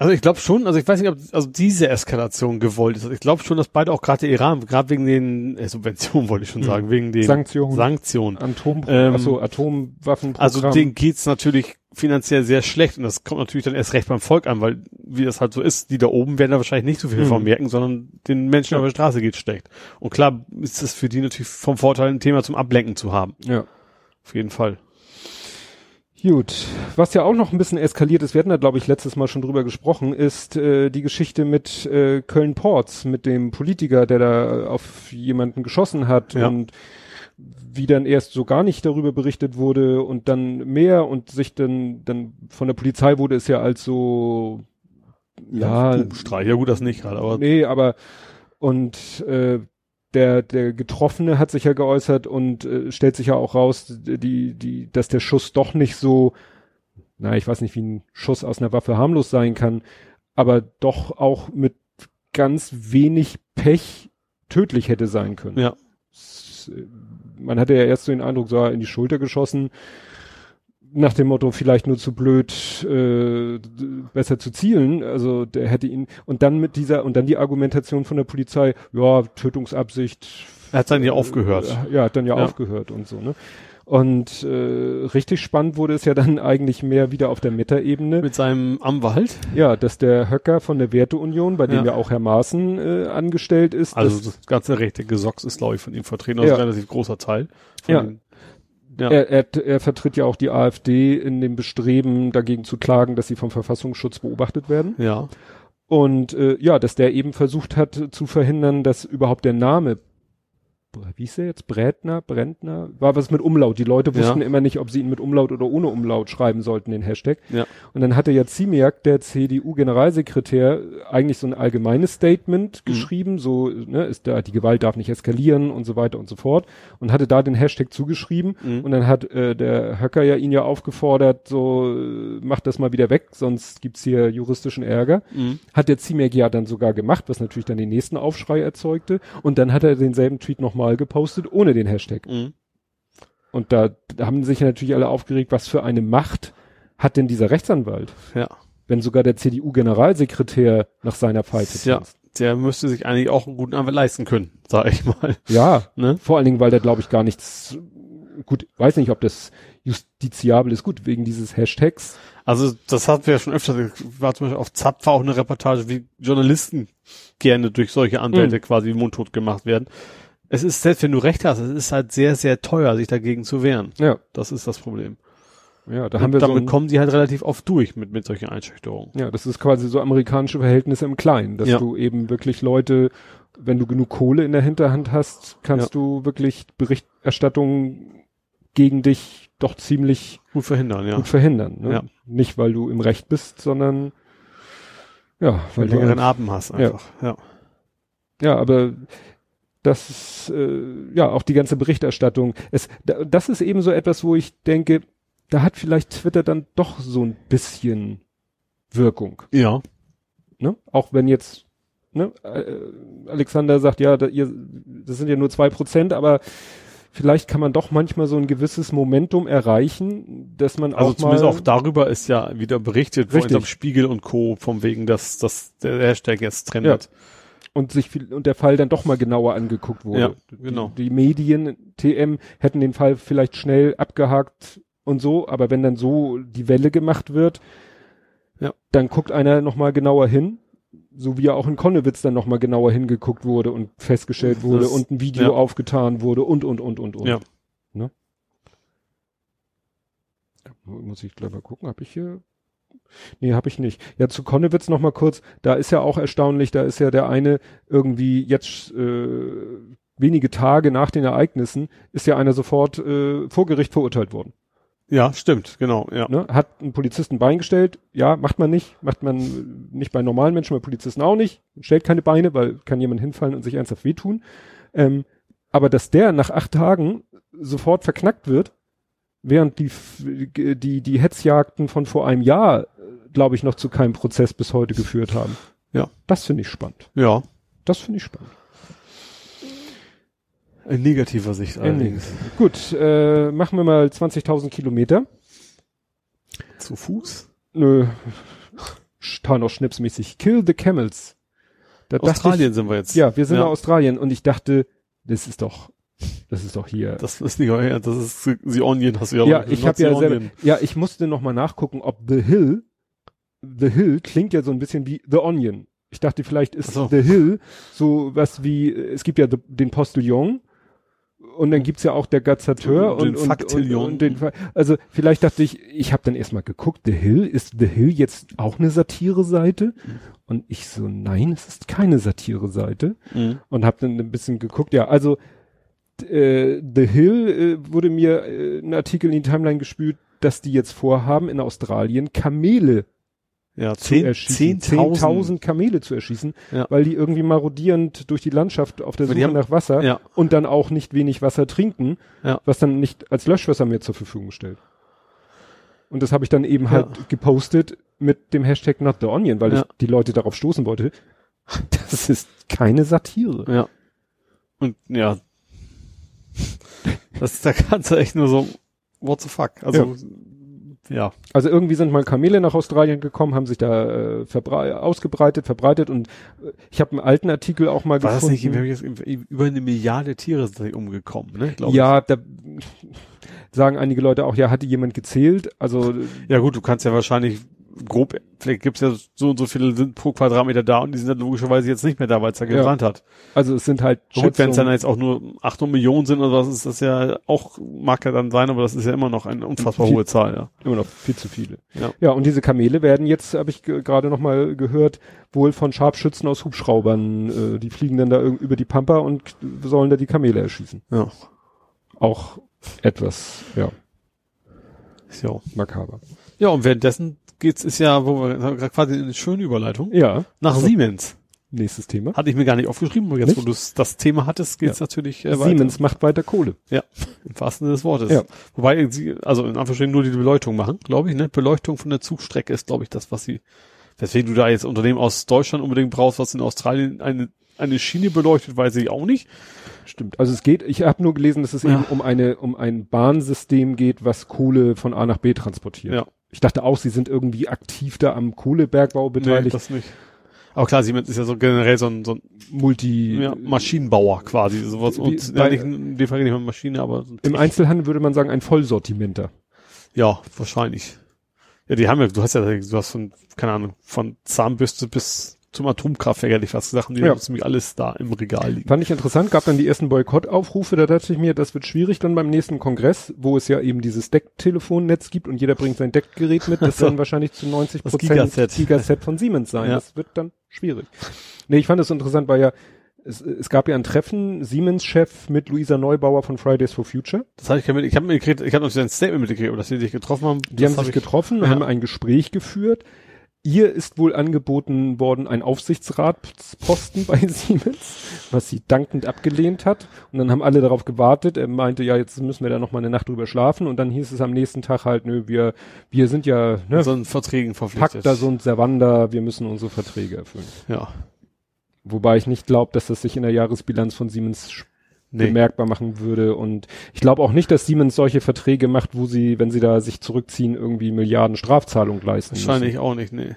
[SPEAKER 3] Also ich glaube schon, also ich weiß nicht, ob also diese Eskalation gewollt ist. Also ich glaube schon, dass beide auch gerade der Iran, gerade wegen den äh, Subventionen wollte ich schon sagen, wegen den
[SPEAKER 2] Sanktionen.
[SPEAKER 3] Sanktionen.
[SPEAKER 2] Atom,
[SPEAKER 3] Ähm,
[SPEAKER 2] achso, Atomwaffenprogramm.
[SPEAKER 3] Also denen geht's natürlich finanziell sehr schlecht und das kommt natürlich dann erst recht beim Volk an, weil wie das halt so ist, die da oben werden da wahrscheinlich nicht so viel
[SPEAKER 2] Mhm.
[SPEAKER 3] von merken, sondern den Menschen
[SPEAKER 2] Ja.
[SPEAKER 3] auf der Straße geht's schlecht. Und klar ist es für die natürlich vom Vorteil, ein Thema zum Ablenken zu haben.
[SPEAKER 2] ja.
[SPEAKER 3] Auf jeden Fall.
[SPEAKER 2] Gut, was ja auch noch ein bisschen eskaliert ist, wir hatten da glaube ich letztes Mal schon drüber gesprochen, ist äh, die Geschichte mit äh, Köln-Ports, mit dem Politiker, der da auf jemanden geschossen hat
[SPEAKER 3] Ja.
[SPEAKER 2] und wie dann erst so gar nicht darüber berichtet wurde und dann mehr und sich dann, dann von der Polizei wurde es ja als so, ja,
[SPEAKER 3] Bubenstreich. Ja gut, das nicht gerade, aber
[SPEAKER 2] nee, aber und äh, der der Getroffene hat sich ja geäußert und äh, stellt sich ja auch raus, die die dass der Schuss doch nicht so, na ich weiß nicht, wie ein Schuss aus einer Waffe harmlos sein kann, aber doch auch mit ganz wenig Pech tödlich hätte sein können.
[SPEAKER 3] ja.
[SPEAKER 2] S- Man hatte ja erst so den Eindruck, so in die Schulter geschossen, nach dem Motto, vielleicht nur zu blöd, äh, besser zu zielen. Also der hätte ihn und dann mit dieser und dann die Argumentation von der Polizei, ja, Tötungsabsicht.
[SPEAKER 3] Er hat dann ja aufgehört.
[SPEAKER 2] Äh, ja, hat dann ja,
[SPEAKER 3] Ja.
[SPEAKER 2] aufgehört und so, ne? Und äh, richtig spannend wurde es ja dann eigentlich mehr wieder auf der Metaebene.
[SPEAKER 3] Mit seinem Anwalt.
[SPEAKER 2] Ja, dass der Höcker von der Werteunion, bei dem
[SPEAKER 3] Ja.
[SPEAKER 2] ja auch Herr Maaßen äh, angestellt ist,
[SPEAKER 3] Also
[SPEAKER 2] dass,
[SPEAKER 3] das ganze rechte Gesocks ist, glaube ich, von ihm vertreten. Also
[SPEAKER 2] Ja.
[SPEAKER 3] ein relativ großer Teil. Von
[SPEAKER 2] Ja.
[SPEAKER 3] den- ja.
[SPEAKER 2] Er, er, er vertritt ja auch die AfD in dem Bestreben, dagegen zu klagen, dass sie vom Verfassungsschutz beobachtet werden.
[SPEAKER 3] ja.
[SPEAKER 2] Und äh, ja, dass der eben versucht hat zu verhindern, dass überhaupt der Name, wie hieß der jetzt, Brätner, Brentner, war was mit Umlaut. Die Leute wussten
[SPEAKER 3] Ja.
[SPEAKER 2] immer nicht, ob sie ihn mit Umlaut oder ohne Umlaut schreiben sollten, den Hashtag.
[SPEAKER 3] Ja.
[SPEAKER 2] Und dann hatte ja Ziemiak, der CDU-Generalsekretär, eigentlich so ein allgemeines Statement
[SPEAKER 3] Mhm.
[SPEAKER 2] geschrieben, so, ne, ist da, die Gewalt darf nicht eskalieren und so weiter und so fort. Und hatte da den Hashtag zugeschrieben.
[SPEAKER 3] Mhm.
[SPEAKER 2] Und dann hat äh, der Höcker ja ihn ja aufgefordert, so, mach das mal wieder weg, sonst gibt's hier juristischen Ärger.
[SPEAKER 3] Mhm.
[SPEAKER 2] Hat der Ziemiak ja dann sogar gemacht, was natürlich dann den nächsten Aufschrei erzeugte. Und dann hat er denselben Tweet nochmal gepostet, ohne den Hashtag.
[SPEAKER 3] Mhm.
[SPEAKER 2] Und da, da haben sich natürlich alle aufgeregt, was für eine Macht hat denn dieser Rechtsanwalt,
[SPEAKER 3] Ja.
[SPEAKER 2] wenn sogar der CDU-Generalsekretär nach seiner Pfeife
[SPEAKER 3] Ja.
[SPEAKER 2] tanzt.
[SPEAKER 3] Der müsste sich eigentlich auch einen guten Anwalt leisten können, sag ich mal.
[SPEAKER 2] Ja, <laughs>
[SPEAKER 3] Ne?
[SPEAKER 2] vor allen Dingen, weil der, glaube ich, gar nichts, gut, weiß nicht, ob das justiziabel ist, gut, wegen dieses Hashtags.
[SPEAKER 3] Also das hatten wir ja schon öfter, war zum Beispiel auf Zap war auch eine Reportage, wie Journalisten gerne durch solche Anwälte
[SPEAKER 2] Mhm.
[SPEAKER 3] quasi mundtot gemacht werden. Es ist, selbst wenn du recht hast, es ist halt sehr, sehr teuer, sich dagegen zu wehren.
[SPEAKER 2] Ja,
[SPEAKER 3] Das ist das Problem.
[SPEAKER 2] ja, da haben wir so
[SPEAKER 3] damit
[SPEAKER 2] ein,
[SPEAKER 3] kommen sie halt relativ oft durch mit, mit solchen Einschüchterungen.
[SPEAKER 2] Ja, das ist quasi so amerikanische Verhältnisse im Kleinen, dass
[SPEAKER 3] Ja.
[SPEAKER 2] du eben wirklich Leute, wenn du genug Kohle in der Hinterhand hast, kannst du wirklich Berichterstattung gegen dich doch ziemlich
[SPEAKER 3] Gut verhindern, ja.
[SPEAKER 2] gut verhindern. Ne?
[SPEAKER 3] Ja.
[SPEAKER 2] Nicht, weil du im Recht bist, sondern ja,
[SPEAKER 3] Weil
[SPEAKER 2] weil
[SPEAKER 3] du längeren
[SPEAKER 2] einfach,
[SPEAKER 3] Atem hast einfach. Ja.
[SPEAKER 2] ja, aber das ist, äh, ja auch die ganze Berichterstattung. Es, da, das ist eben so etwas, wo ich denke, da hat vielleicht Twitter dann doch so ein bisschen Wirkung.
[SPEAKER 3] Ja.
[SPEAKER 2] Ne? Auch wenn jetzt ne, äh, Alexander sagt, ja, da, ihr, das sind ja nur zwei Prozent, aber vielleicht kann man doch manchmal so ein gewisses Momentum erreichen, dass man
[SPEAKER 3] Also
[SPEAKER 2] auch
[SPEAKER 3] zumindest
[SPEAKER 2] mal
[SPEAKER 3] auch darüber ist ja wieder berichtet,
[SPEAKER 2] Richtig.
[SPEAKER 3] auf Spiegel und Co. vom wegen, dass, dass der Hashtag jetzt trendet.
[SPEAKER 2] Und sich viel, und der Fall dann doch mal genauer angeguckt wurde.
[SPEAKER 3] Ja, genau.
[SPEAKER 2] Die, die Medien, TM, hätten den Fall vielleicht schnell abgehakt und so, aber wenn dann so die Welle gemacht wird,
[SPEAKER 3] Ja.
[SPEAKER 2] dann guckt einer noch mal genauer hin, so wie ja auch in Konnewitz dann noch mal genauer hingeguckt wurde und festgestellt wurde
[SPEAKER 3] Das-
[SPEAKER 2] und ein Video
[SPEAKER 3] ja.
[SPEAKER 2] aufgetan wurde und und und und und.
[SPEAKER 3] Ja.
[SPEAKER 2] Ne? Muss ich gleich mal gucken, habe ich hier Nee, habe ich nicht. Ja, zu Konnewitz noch mal kurz, da ist ja auch erstaunlich, da ist ja der eine irgendwie jetzt äh, wenige Tage nach den Ereignissen ist ja einer sofort äh, vor Gericht verurteilt worden.
[SPEAKER 3] Ja, stimmt, genau, ja.
[SPEAKER 2] Ne? Hat einen Polizisten Bein gestellt, ja, macht man nicht, macht man äh, nicht bei normalen Menschen, bei Polizisten auch nicht, stellt keine Beine, weil kann jemand hinfallen und sich ernsthaft wehtun. Ähm, aber dass der nach acht Tagen sofort verknackt wird, während die, die, die Hetzjagden von vor einem Jahr, glaube ich, noch zu keinem Prozess bis heute geführt haben.
[SPEAKER 3] Ja.
[SPEAKER 2] Das finde ich spannend.
[SPEAKER 3] Ja.
[SPEAKER 2] Das finde ich spannend.
[SPEAKER 3] In negativer Sicht allerdings.
[SPEAKER 2] Gut, äh, machen wir mal 20.000 Kilometer.
[SPEAKER 3] Zu Fuß?
[SPEAKER 2] Nö, Tanos schnipsmäßig. Kill the Camels. Da
[SPEAKER 3] Australien sind wir jetzt.
[SPEAKER 2] Ich, ja, wir sind
[SPEAKER 3] Ja.
[SPEAKER 2] in Australien und ich dachte, das ist doch, das ist doch hier.
[SPEAKER 3] Das ist nicht, ja, das ist The Onion, hast du ja
[SPEAKER 2] ja, ich habe ja selber, ja, ich musste noch mal nachgucken, ob The Hill, The Hill klingt ja so ein bisschen wie The Onion. Ich dachte, vielleicht ist
[SPEAKER 3] so.
[SPEAKER 2] The Hill so was wie, es gibt ja the, den Postillon und dann gibt's ja auch der Gazateur
[SPEAKER 3] Und
[SPEAKER 2] und,
[SPEAKER 3] den
[SPEAKER 2] und, und, und den, also vielleicht dachte ich, ich habe dann erstmal geguckt, The Hill, ist The Hill jetzt auch eine Satire-Seite? Und ich so, nein, es ist keine Satire-Seite
[SPEAKER 3] Mhm.
[SPEAKER 2] und habe dann ein bisschen geguckt. Ja, also äh, The Hill äh, wurde mir äh, ein Artikel in die Timeline gespült, dass die jetzt vorhaben, in Australien Kamele
[SPEAKER 3] Ja,
[SPEAKER 2] zu
[SPEAKER 3] zehn,
[SPEAKER 2] erschießen.
[SPEAKER 3] 10.000.
[SPEAKER 2] 10.000 Kamele zu erschießen,
[SPEAKER 3] Ja.
[SPEAKER 2] weil die irgendwie marodierend durch die Landschaft auf der Suche
[SPEAKER 3] haben-
[SPEAKER 2] nach Wasser
[SPEAKER 3] Ja.
[SPEAKER 2] und dann auch nicht wenig Wasser trinken,
[SPEAKER 3] Ja.
[SPEAKER 2] was dann nicht als Löschwasser mehr zur Verfügung stellt. Und das habe ich dann eben halt gepostet mit dem Hashtag Not the Onion, weil ich die Leute darauf stoßen wollte. <laughs> Das ist keine Satire.
[SPEAKER 3] Ja. Und ja. Das ist, da kannst du echt nur so, what the fuck? Also, ja.
[SPEAKER 2] Also irgendwie sind mal Kamele nach Australien gekommen, haben sich da äh, verbrei- ausgebreitet, verbreitet und äh, ich habe einen alten Artikel auch mal
[SPEAKER 3] War das nicht,
[SPEAKER 2] gefunden.
[SPEAKER 3] wir haben jetzt über eine Milliarde Tiere sind umgekommen, ne? Glaub
[SPEAKER 2] ja, da sagen einige Leute auch, ja, hatte jemand gezählt? Also
[SPEAKER 3] Ich. Ja gut, du kannst ja wahrscheinlich grob, vielleicht gibt's ja so und so viele sind pro Quadratmeter da und die sind dann logischerweise jetzt nicht mehr da, weil es da
[SPEAKER 2] Ja.
[SPEAKER 3] gebrannt hat.
[SPEAKER 2] also es sind halt
[SPEAKER 3] Gut, wenn es dann jetzt auch nur 800 Millionen sind oder was, ist das ja auch, mag ja dann sein, aber das ist ja immer noch eine unfassbar
[SPEAKER 2] Viel-
[SPEAKER 3] hohe Zahl, ja.
[SPEAKER 2] immer noch viel zu viele.
[SPEAKER 3] Ja.
[SPEAKER 2] Ja, und diese Kamele werden jetzt, habe ich ge- gerade noch mal gehört, wohl von Scharfschützen aus Hubschraubern, äh, die fliegen dann da über die Pampa und sollen da die Kamele erschießen.
[SPEAKER 3] Ja.
[SPEAKER 2] Auch etwas, ja,
[SPEAKER 3] Ja.
[SPEAKER 2] makaber.
[SPEAKER 3] Ja, und währenddessen geht's, ist ja, wo wir gerade quasi eine schöne Überleitung,
[SPEAKER 2] Ja,
[SPEAKER 3] nach
[SPEAKER 2] Also-
[SPEAKER 3] Siemens.
[SPEAKER 2] nächstes Thema.
[SPEAKER 3] Hatte ich mir gar nicht aufgeschrieben, aber jetzt,
[SPEAKER 2] Nicht?
[SPEAKER 3] wo du das Thema hattest, geht's natürlich äh, weiter.
[SPEAKER 2] Siemens macht weiter Kohle.
[SPEAKER 3] Ja, im wahrsten Sinne des Wortes.
[SPEAKER 2] Ja.
[SPEAKER 3] Wobei sie, also in Anführungsstrichen nur die Beleuchtung machen, glaube ich, ne? Beleuchtung von der Zugstrecke ist, glaube ich, das, was sie, weswegen du da jetzt Unternehmen aus Deutschland unbedingt brauchst, was in Australien eine, eine Schiene beleuchtet, weiß ich auch nicht.
[SPEAKER 2] Stimmt. Also es geht, ich habe nur gelesen, dass es
[SPEAKER 3] Ja.
[SPEAKER 2] eben um eine, um ein Bahnsystem geht, was Kohle von A nach B transportiert.
[SPEAKER 3] Ja.
[SPEAKER 2] Ich dachte auch, sie sind irgendwie aktiv da am Kohlebergbau
[SPEAKER 3] Nee,
[SPEAKER 2] beteiligt.
[SPEAKER 3] das nicht. Aber klar, Siemens ist ja so generell so ein, so ein
[SPEAKER 2] Multi,
[SPEAKER 3] ja, quasi, sowas. Und
[SPEAKER 2] bei-
[SPEAKER 3] ja, nicht, in Fall nicht mal Maschine, aber
[SPEAKER 2] im Einzelhandel würde man sagen, ein Vollsortimenter.
[SPEAKER 3] Ja, wahrscheinlich. Ja, die haben ja, du hast ja, du hast von, keine Ahnung, von Zahnbürste bis zum Atomkraftwerk, hätte ich fast gesagt, die
[SPEAKER 2] Ja.
[SPEAKER 3] haben ziemlich alles da im Regal liegen.
[SPEAKER 2] Fand ich interessant, gab dann die ersten Boykottaufrufe, da dachte ich mir, das wird schwierig dann beim nächsten Kongress, wo es ja eben dieses Decktelefonnetz gibt und jeder bringt sein Deckgerät mit, das
[SPEAKER 3] So.
[SPEAKER 2] dann <laughs> wahrscheinlich zu 90
[SPEAKER 3] Das
[SPEAKER 2] Prozent
[SPEAKER 3] Gigaset.
[SPEAKER 2] Gigaset von Siemens sein.
[SPEAKER 3] Ja.
[SPEAKER 2] Das wird dann schwierig. Nee, ich fand es interessant, weil ja, es, es gab ja ein Treffen, Siemens-Chef mit Luisa Neubauer von Fridays for Future.
[SPEAKER 3] Das habe ich, ich habe mitgekriegt, ich habe noch ein Statement mitgekriegt, dass sie sich getroffen haben.
[SPEAKER 2] Die
[SPEAKER 3] das
[SPEAKER 2] haben
[SPEAKER 3] hab
[SPEAKER 2] sich
[SPEAKER 3] ich-
[SPEAKER 2] getroffen,
[SPEAKER 3] ja.
[SPEAKER 2] haben ein Gespräch geführt.
[SPEAKER 4] Ihr ist wohl angeboten worden ein Aufsichtsratsposten <laughs> bei Siemens, was sie dankend abgelehnt hat. Und dann haben alle darauf gewartet. Er meinte, ja, jetzt müssen wir da noch mal eine Nacht drüber schlafen. Und dann hieß es am nächsten Tag halt, nö, wir, wir sind ja, ne,
[SPEAKER 3] So ein Verträgen verpflichtet.
[SPEAKER 4] Pacta sunt servanda, wir müssen unsere Verträge erfüllen.
[SPEAKER 3] Ja.
[SPEAKER 4] Wobei ich nicht glaube, dass das sich in der Jahresbilanz von Siemens
[SPEAKER 3] Nee.
[SPEAKER 4] bemerkbar machen würde. Und ich glaube auch nicht, dass Siemens solche Verträge macht, wo sie, wenn sie da sich zurückziehen, irgendwie Milliarden Strafzahlungen leisten
[SPEAKER 3] Wahrscheinlich
[SPEAKER 4] müssen.
[SPEAKER 3] auch nicht, nee.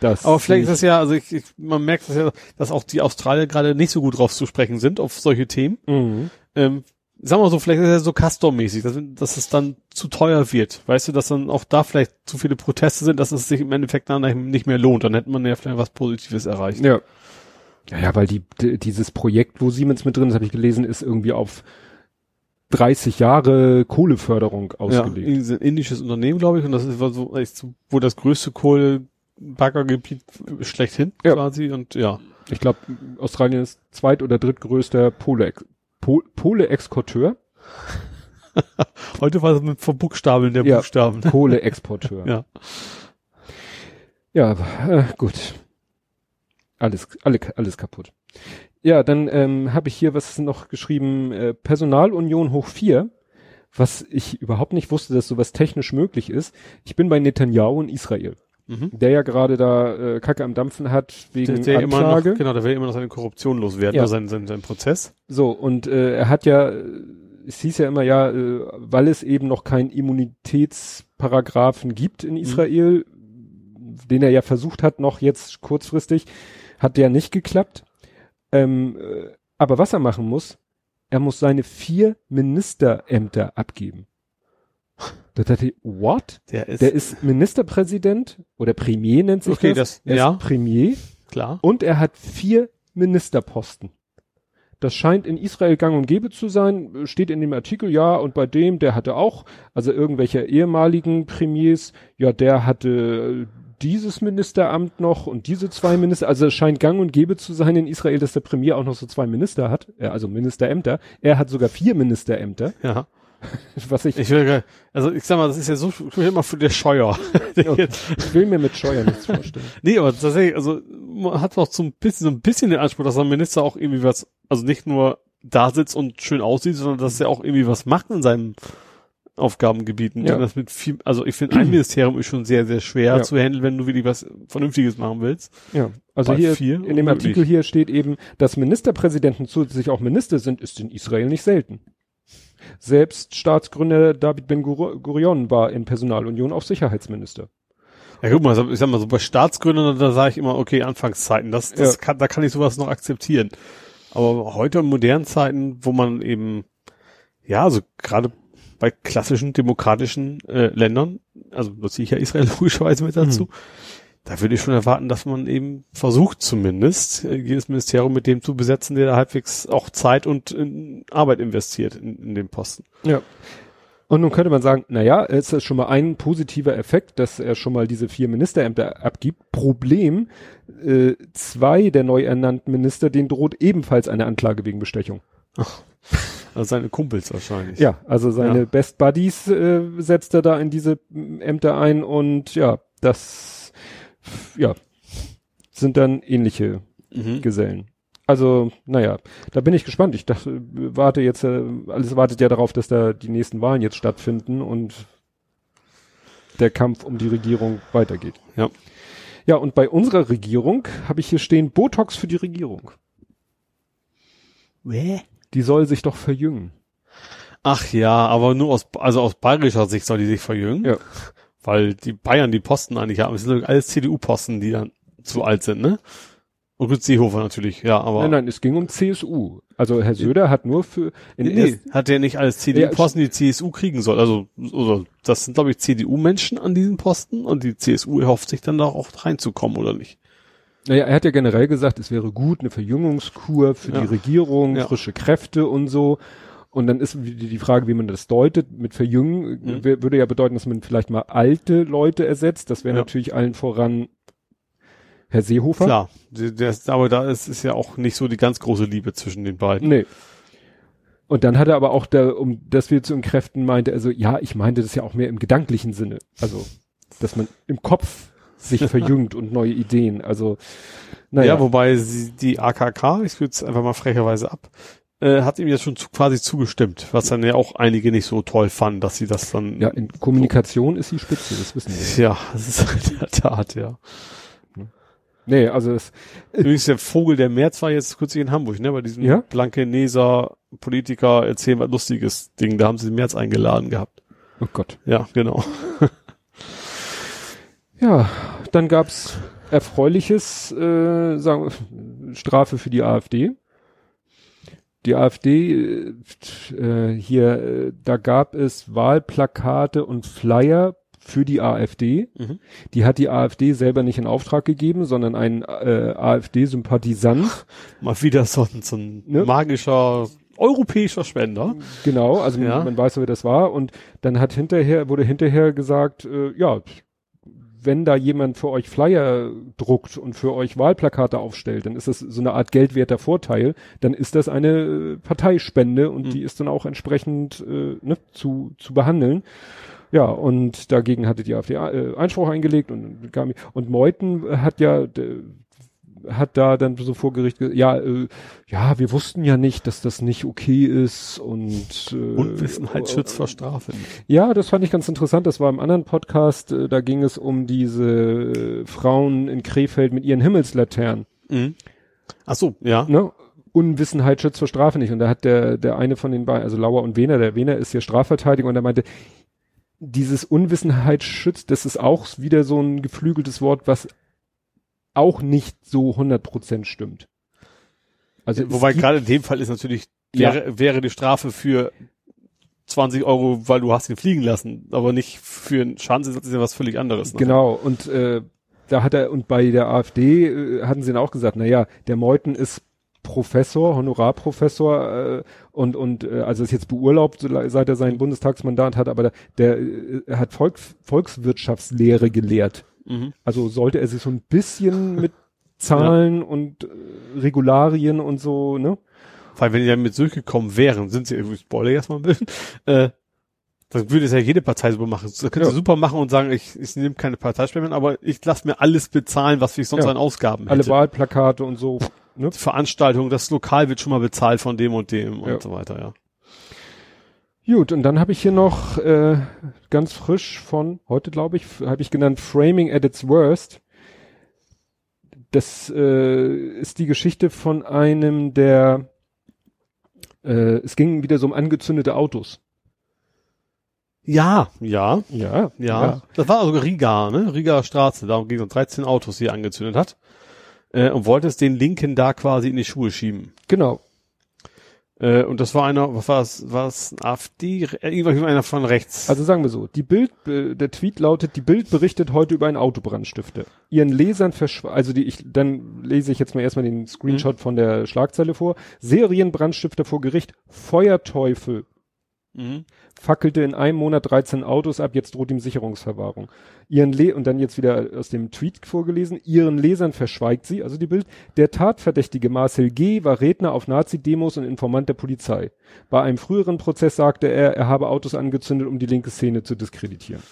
[SPEAKER 4] Das
[SPEAKER 3] Aber vielleicht ist das ja, also ich, ich, man merkt das ja, dass auch die Australier gerade nicht so gut drauf zu sprechen sind auf solche Themen.
[SPEAKER 4] Mhm.
[SPEAKER 3] Ähm, sagen wir so, vielleicht ist es so Custom-mäßig, dass, dass es dann zu teuer wird. Weißt du, dass dann auch da vielleicht zu viele Proteste sind, dass es sich im Endeffekt dann nicht mehr lohnt. Dann hätte man ja vielleicht was Positives erreicht.
[SPEAKER 4] Ja. Ja, ja, weil die, die, dieses Projekt, wo Siemens mit drin ist, habe ich gelesen, ist irgendwie auf 30 Jahre Kohleförderung
[SPEAKER 3] Ja,
[SPEAKER 4] ausgelegt.
[SPEAKER 3] ist ein indisches Unternehmen, glaube ich, und das ist so, wo das größte Kohlebaggergebiet schlechthin
[SPEAKER 4] Ja.
[SPEAKER 3] quasi und ja.
[SPEAKER 4] Ich glaube, Australien ist zweit- oder drittgrößter Pole- Pol- Pole-Exporteur. <laughs>
[SPEAKER 3] Heute war es mit Verbuchstabeln der
[SPEAKER 4] Ja.
[SPEAKER 3] Buchstaben.
[SPEAKER 4] Kohleexporteur. <laughs>
[SPEAKER 3] Ja.
[SPEAKER 4] Ja, äh, gut. Alles, alle, alles kaputt. Ja, dann ähm, habe ich hier was noch geschrieben, äh, Personalunion hoch vier, was ich überhaupt nicht wusste, dass sowas technisch möglich ist. Ich bin bei Netanyahu in Israel,
[SPEAKER 3] Mhm.
[SPEAKER 4] der ja gerade da äh, Kacke am Dampfen hat wegen
[SPEAKER 3] Der, der immer noch,
[SPEAKER 4] Anklage.
[SPEAKER 3] genau, der will immer noch seine Korruption loswerden,
[SPEAKER 4] Ja.
[SPEAKER 3] ja. sein, sein, sein Prozess.
[SPEAKER 4] So, und äh, er hat ja, äh, es hieß ja immer ja, äh, weil es eben noch keinen Immunitätsparagraphen gibt in Israel, den er ja versucht hat, noch jetzt kurzfristig, hat der nicht geklappt. Ähm, äh, aber was er machen muss, er muss seine vier Ministerämter abgeben. Da dachte ich, what?
[SPEAKER 3] Der ist,
[SPEAKER 4] Der ist Ministerpräsident oder Premier nennt sich
[SPEAKER 3] Okay,
[SPEAKER 4] das.
[SPEAKER 3] das-
[SPEAKER 4] Er
[SPEAKER 3] ja.
[SPEAKER 4] ist Premier
[SPEAKER 3] klar.
[SPEAKER 4] und er hat vier Ministerposten. Das scheint in Israel gang und gäbe zu sein, steht in dem Artikel, ja, und bei dem, der hatte auch, also irgendwelche ehemaligen Premiers, ja, der hatte dieses Ministeramt noch und diese zwei Minister, also es scheint gang und gäbe zu sein in Israel, dass der Premier auch noch so zwei Minister hat, äh, also Ministerämter. Er hat sogar vier Ministerämter,
[SPEAKER 3] Ja. <laughs>
[SPEAKER 4] was ich,
[SPEAKER 3] Ich will, also ich sag mal, das ist ja so, ich will immer für der Scheuer. <laughs>
[SPEAKER 4] ich will mir mit Steuern nichts vorstellen.
[SPEAKER 3] nee, aber tatsächlich, also man hat auch so ein bisschen, so ein bisschen den Anspruch, dass ein Minister auch irgendwie was, also nicht nur da sitzt und schön aussieht, sondern dass er auch irgendwie was macht in seinem Aufgabengebieten.
[SPEAKER 4] Ja.
[SPEAKER 3] Das mit viel, also ich finde, <clears throat> ein Ministerium ist schon sehr, sehr schwer
[SPEAKER 4] Ja.
[SPEAKER 3] zu handeln, wenn du wirklich was Vernünftiges machen willst.
[SPEAKER 4] Ja, also
[SPEAKER 3] Bei
[SPEAKER 4] hier in dem
[SPEAKER 3] unmöglich.
[SPEAKER 4] Artikel hier steht eben, dass Ministerpräsidenten zusätzlich auch Minister sind, ist in Israel nicht selten. Selbst Staatsgründer David Ben Gur- Gurion war in Personalunion auch Sicherheitsminister.
[SPEAKER 3] Ja, guck mal, ich sag mal so, bei Staatsgründern, da sage ich immer, okay, Anfangszeiten, das, das
[SPEAKER 4] Ja.
[SPEAKER 3] kann, da kann ich sowas noch akzeptieren. Aber heute in modernen Zeiten, wo man eben, ja, also gerade bei klassischen demokratischen äh, Ländern, also da ziehe ich ja Israel <laughs> logischerweise mit dazu,
[SPEAKER 4] Mhm.
[SPEAKER 3] da würde ich schon erwarten, dass man eben versucht zumindest, äh, jedes Ministerium mit dem zu besetzen, der da halbwegs auch Zeit und in Arbeit investiert in, in den Posten.
[SPEAKER 4] Ja. Und nun könnte man sagen, naja, es ist schon mal ein positiver Effekt, dass er schon mal diese vier Ministerämter abgibt. Problem, äh, zwei der neu ernannten Minister, denen droht ebenfalls eine Anklage wegen Bestechung.
[SPEAKER 3] Also seine Kumpels wahrscheinlich.
[SPEAKER 4] Ja, also seine
[SPEAKER 3] Ja.
[SPEAKER 4] Best Buddies äh, setzt er da in diese Ämter ein und ja, das ja sind dann ähnliche
[SPEAKER 3] Mhm.
[SPEAKER 4] Gesellen. Also, naja, da bin ich gespannt. Ich dachte, warte jetzt, äh, alles wartet ja darauf, dass da die nächsten Wahlen jetzt stattfinden und der Kampf um die Regierung weitergeht.
[SPEAKER 3] Ja.
[SPEAKER 4] Ja, und bei unserer Regierung habe ich hier stehen Botox für die Regierung. Die soll sich doch verjüngen.
[SPEAKER 3] Ach ja, aber nur aus, also aus bayerischer Sicht soll die sich verjüngen.
[SPEAKER 4] Ja.
[SPEAKER 3] Weil die Bayern die Posten eigentlich haben. Es sind alles CDU-Posten, die dann zu alt sind, ne? Und gut, Seehofer natürlich, ja, aber.
[SPEAKER 4] Nein, nein, es ging um CSU. Also Herr Söder hat nur für
[SPEAKER 3] Nee, nee, hat der nicht als CDU-Posten die CSU kriegen soll. Also, oder das sind, glaube ich, CDU-Menschen an diesen Posten und die CSU erhofft sich dann da auch reinzukommen, oder nicht?
[SPEAKER 4] Naja, er hat ja generell gesagt, es wäre gut, eine Verjüngungskur für
[SPEAKER 3] Ja.
[SPEAKER 4] die Regierung,
[SPEAKER 3] Ja.
[SPEAKER 4] frische Kräfte und so. Und dann ist die Frage, wie man das deutet. Mit Verjüngen
[SPEAKER 3] Mhm.
[SPEAKER 4] würde ja bedeuten, dass man vielleicht mal alte Leute ersetzt. Das wäre
[SPEAKER 3] Ja.
[SPEAKER 4] natürlich allen voran Herr Seehofer.
[SPEAKER 3] Klar, ist, aber da ist, ist ja auch nicht so die ganz große Liebe zwischen den beiden.
[SPEAKER 4] Nee. Und dann hat er aber auch da, um das wir zu entkräften, meinte, also ja, ich meinte das ja auch mehr im gedanklichen Sinne. Also, dass man im Kopf sich <laughs> verjüngt und neue Ideen. Also, naja.
[SPEAKER 3] Ja, wobei sie, die AKK, ich es einfach mal frecherweise ab, äh, hat ihm jetzt schon zu, quasi zugestimmt, was dann ja auch einige nicht so toll fanden, dass sie das dann.
[SPEAKER 4] ja, in Kommunikation ist die Spitze, das wissen wir.
[SPEAKER 3] Ja, das ist in der Tat, ja.
[SPEAKER 4] Nee, also es,
[SPEAKER 3] Übrigens der Vogel der März war jetzt kürzlich in Hamburg, ne? Bei diesem
[SPEAKER 4] Ja?
[SPEAKER 3] Blankeneser Politiker erzählen was lustiges Ding, da haben sie den März eingeladen gehabt.
[SPEAKER 4] oh Gott.
[SPEAKER 3] Ja, genau. <laughs>
[SPEAKER 4] Ja, dann gab's erfreuliches, äh, sagen wir, Strafe für die AfD. Die AfD, äh, hier, äh, da gab es Wahlplakate und Flyer für die AfD.
[SPEAKER 3] Mhm.
[SPEAKER 4] Die hat die AfD selber nicht in Auftrag gegeben, sondern ein äh, AfD-Sympathisant. <laughs>
[SPEAKER 3] Mal wieder so ein, so ein
[SPEAKER 4] Ne?
[SPEAKER 3] magischer europäischer Spender.
[SPEAKER 4] Genau, also
[SPEAKER 3] Ja.
[SPEAKER 4] man weiß, wer das war. Und dann hat hinterher, wurde hinterher gesagt, äh, ja, wenn da jemand für euch Flyer druckt und für euch Wahlplakate aufstellt, dann ist das so eine Art geldwerter Vorteil, dann ist das eine äh, Parteispende und
[SPEAKER 3] Mhm.
[SPEAKER 4] die ist dann auch entsprechend äh, ne, zu, zu behandeln. Ja, und dagegen hatte die AfD äh, Einspruch eingelegt und und Meuthen hat ja hat da dann so vor Gericht, ge- ja, äh, ja, wir wussten ja nicht, dass das nicht okay ist und äh,
[SPEAKER 3] Unwissenheit schützt vor Strafe.
[SPEAKER 4] ja, das fand ich ganz interessant. Das war im anderen Podcast. äh, Da ging es um diese äh, Frauen in Krefeld mit ihren Himmelslaternen.
[SPEAKER 3] Mhm. Ach so, ja.
[SPEAKER 4] Ne? Unwissenheit schützt vor Strafe nicht. Und da hat der, der eine von den beiden, also Lauer und Wehner, der Wehner ist ja Strafverteidiger und er meinte, dieses Unwissenheit schützt, das ist auch wieder so ein geflügeltes Wort, was auch nicht so 100 Prozent stimmt. Also es
[SPEAKER 3] Wobei gerade in dem Fall ist natürlich,
[SPEAKER 4] Ja.
[SPEAKER 3] wäre, wäre die Strafe für 20 Euro, weil du hast ihn fliegen lassen, aber nicht für einen Schadensersatz ist ja was völlig anderes. ne?
[SPEAKER 4] Genau, und äh, da hat er, und bei der AfD äh, hatten sie dann auch gesagt, na ja, der Meuthen ist Professor, Honorarprofessor äh, und und äh, also ist jetzt beurlaubt, seit er sein Bundestagsmandat hat, aber der, der äh, er hat Volks, Volkswirtschaftslehre gelehrt.
[SPEAKER 3] Mhm.
[SPEAKER 4] Also sollte er sich so ein bisschen mit Zahlen und äh, Regularien und so, ne?
[SPEAKER 3] Weil wenn die damit durchgekommen wären, sind sie, ich spoilere jetzt mal ein bisschen, äh, dann würde es ja jede Partei super machen. Da könnte
[SPEAKER 4] Ja.
[SPEAKER 3] super machen und sagen, ich, ich nehme keine Parteispenden, aber ich lasse mir alles bezahlen, was ich sonst
[SPEAKER 4] Ja.
[SPEAKER 3] an Ausgaben hätte.
[SPEAKER 4] Alle Wahlplakate und so, ne?
[SPEAKER 3] Veranstaltungen, das Lokal wird schon mal bezahlt von dem und dem
[SPEAKER 4] Ja.
[SPEAKER 3] und so weiter, ja.
[SPEAKER 4] Gut, und dann habe ich hier noch äh, ganz frisch von heute, glaube ich, habe ich genannt Framing at its worst. Das äh, ist die Geschichte von einem, der äh, es ging wieder so um angezündete Autos.
[SPEAKER 3] Ja, ja,
[SPEAKER 4] Ja,
[SPEAKER 3] ja. Das war also Riga, ne? Riga Straße, da ging es um 13 Autos, die er angezündet hat. Äh, und wollte es den Linken da quasi in die Schuhe schieben.
[SPEAKER 4] genau.
[SPEAKER 3] Äh, und das war einer, was war es, war es ein AfD, äh, irgendwann einer von rechts.
[SPEAKER 4] Also sagen wir so, die Bild, äh, der Tweet lautet, die Bild berichtet heute über einen Autobrandstifter. Ihren Lesern verschw also die, ich, dann lese ich jetzt mal erstmal den Screenshot von der Schlagzeile vor. Serienbrandstifter vor Gericht, Feuerteufel
[SPEAKER 3] mhm.
[SPEAKER 4] fackelte in einem Monat 13 Autos ab, jetzt droht ihm Sicherungsverwahrung. Ihren Le und dann jetzt wieder aus dem Tweet vorgelesen, ihren Lesern verschweigt sie, also die Bild, der Tatverdächtige Marcel G. war Redner auf Nazi-Demos und Informant der Polizei. Bei einem früheren Prozess sagte er, er habe Autos angezündet, um die linke Szene zu diskreditieren.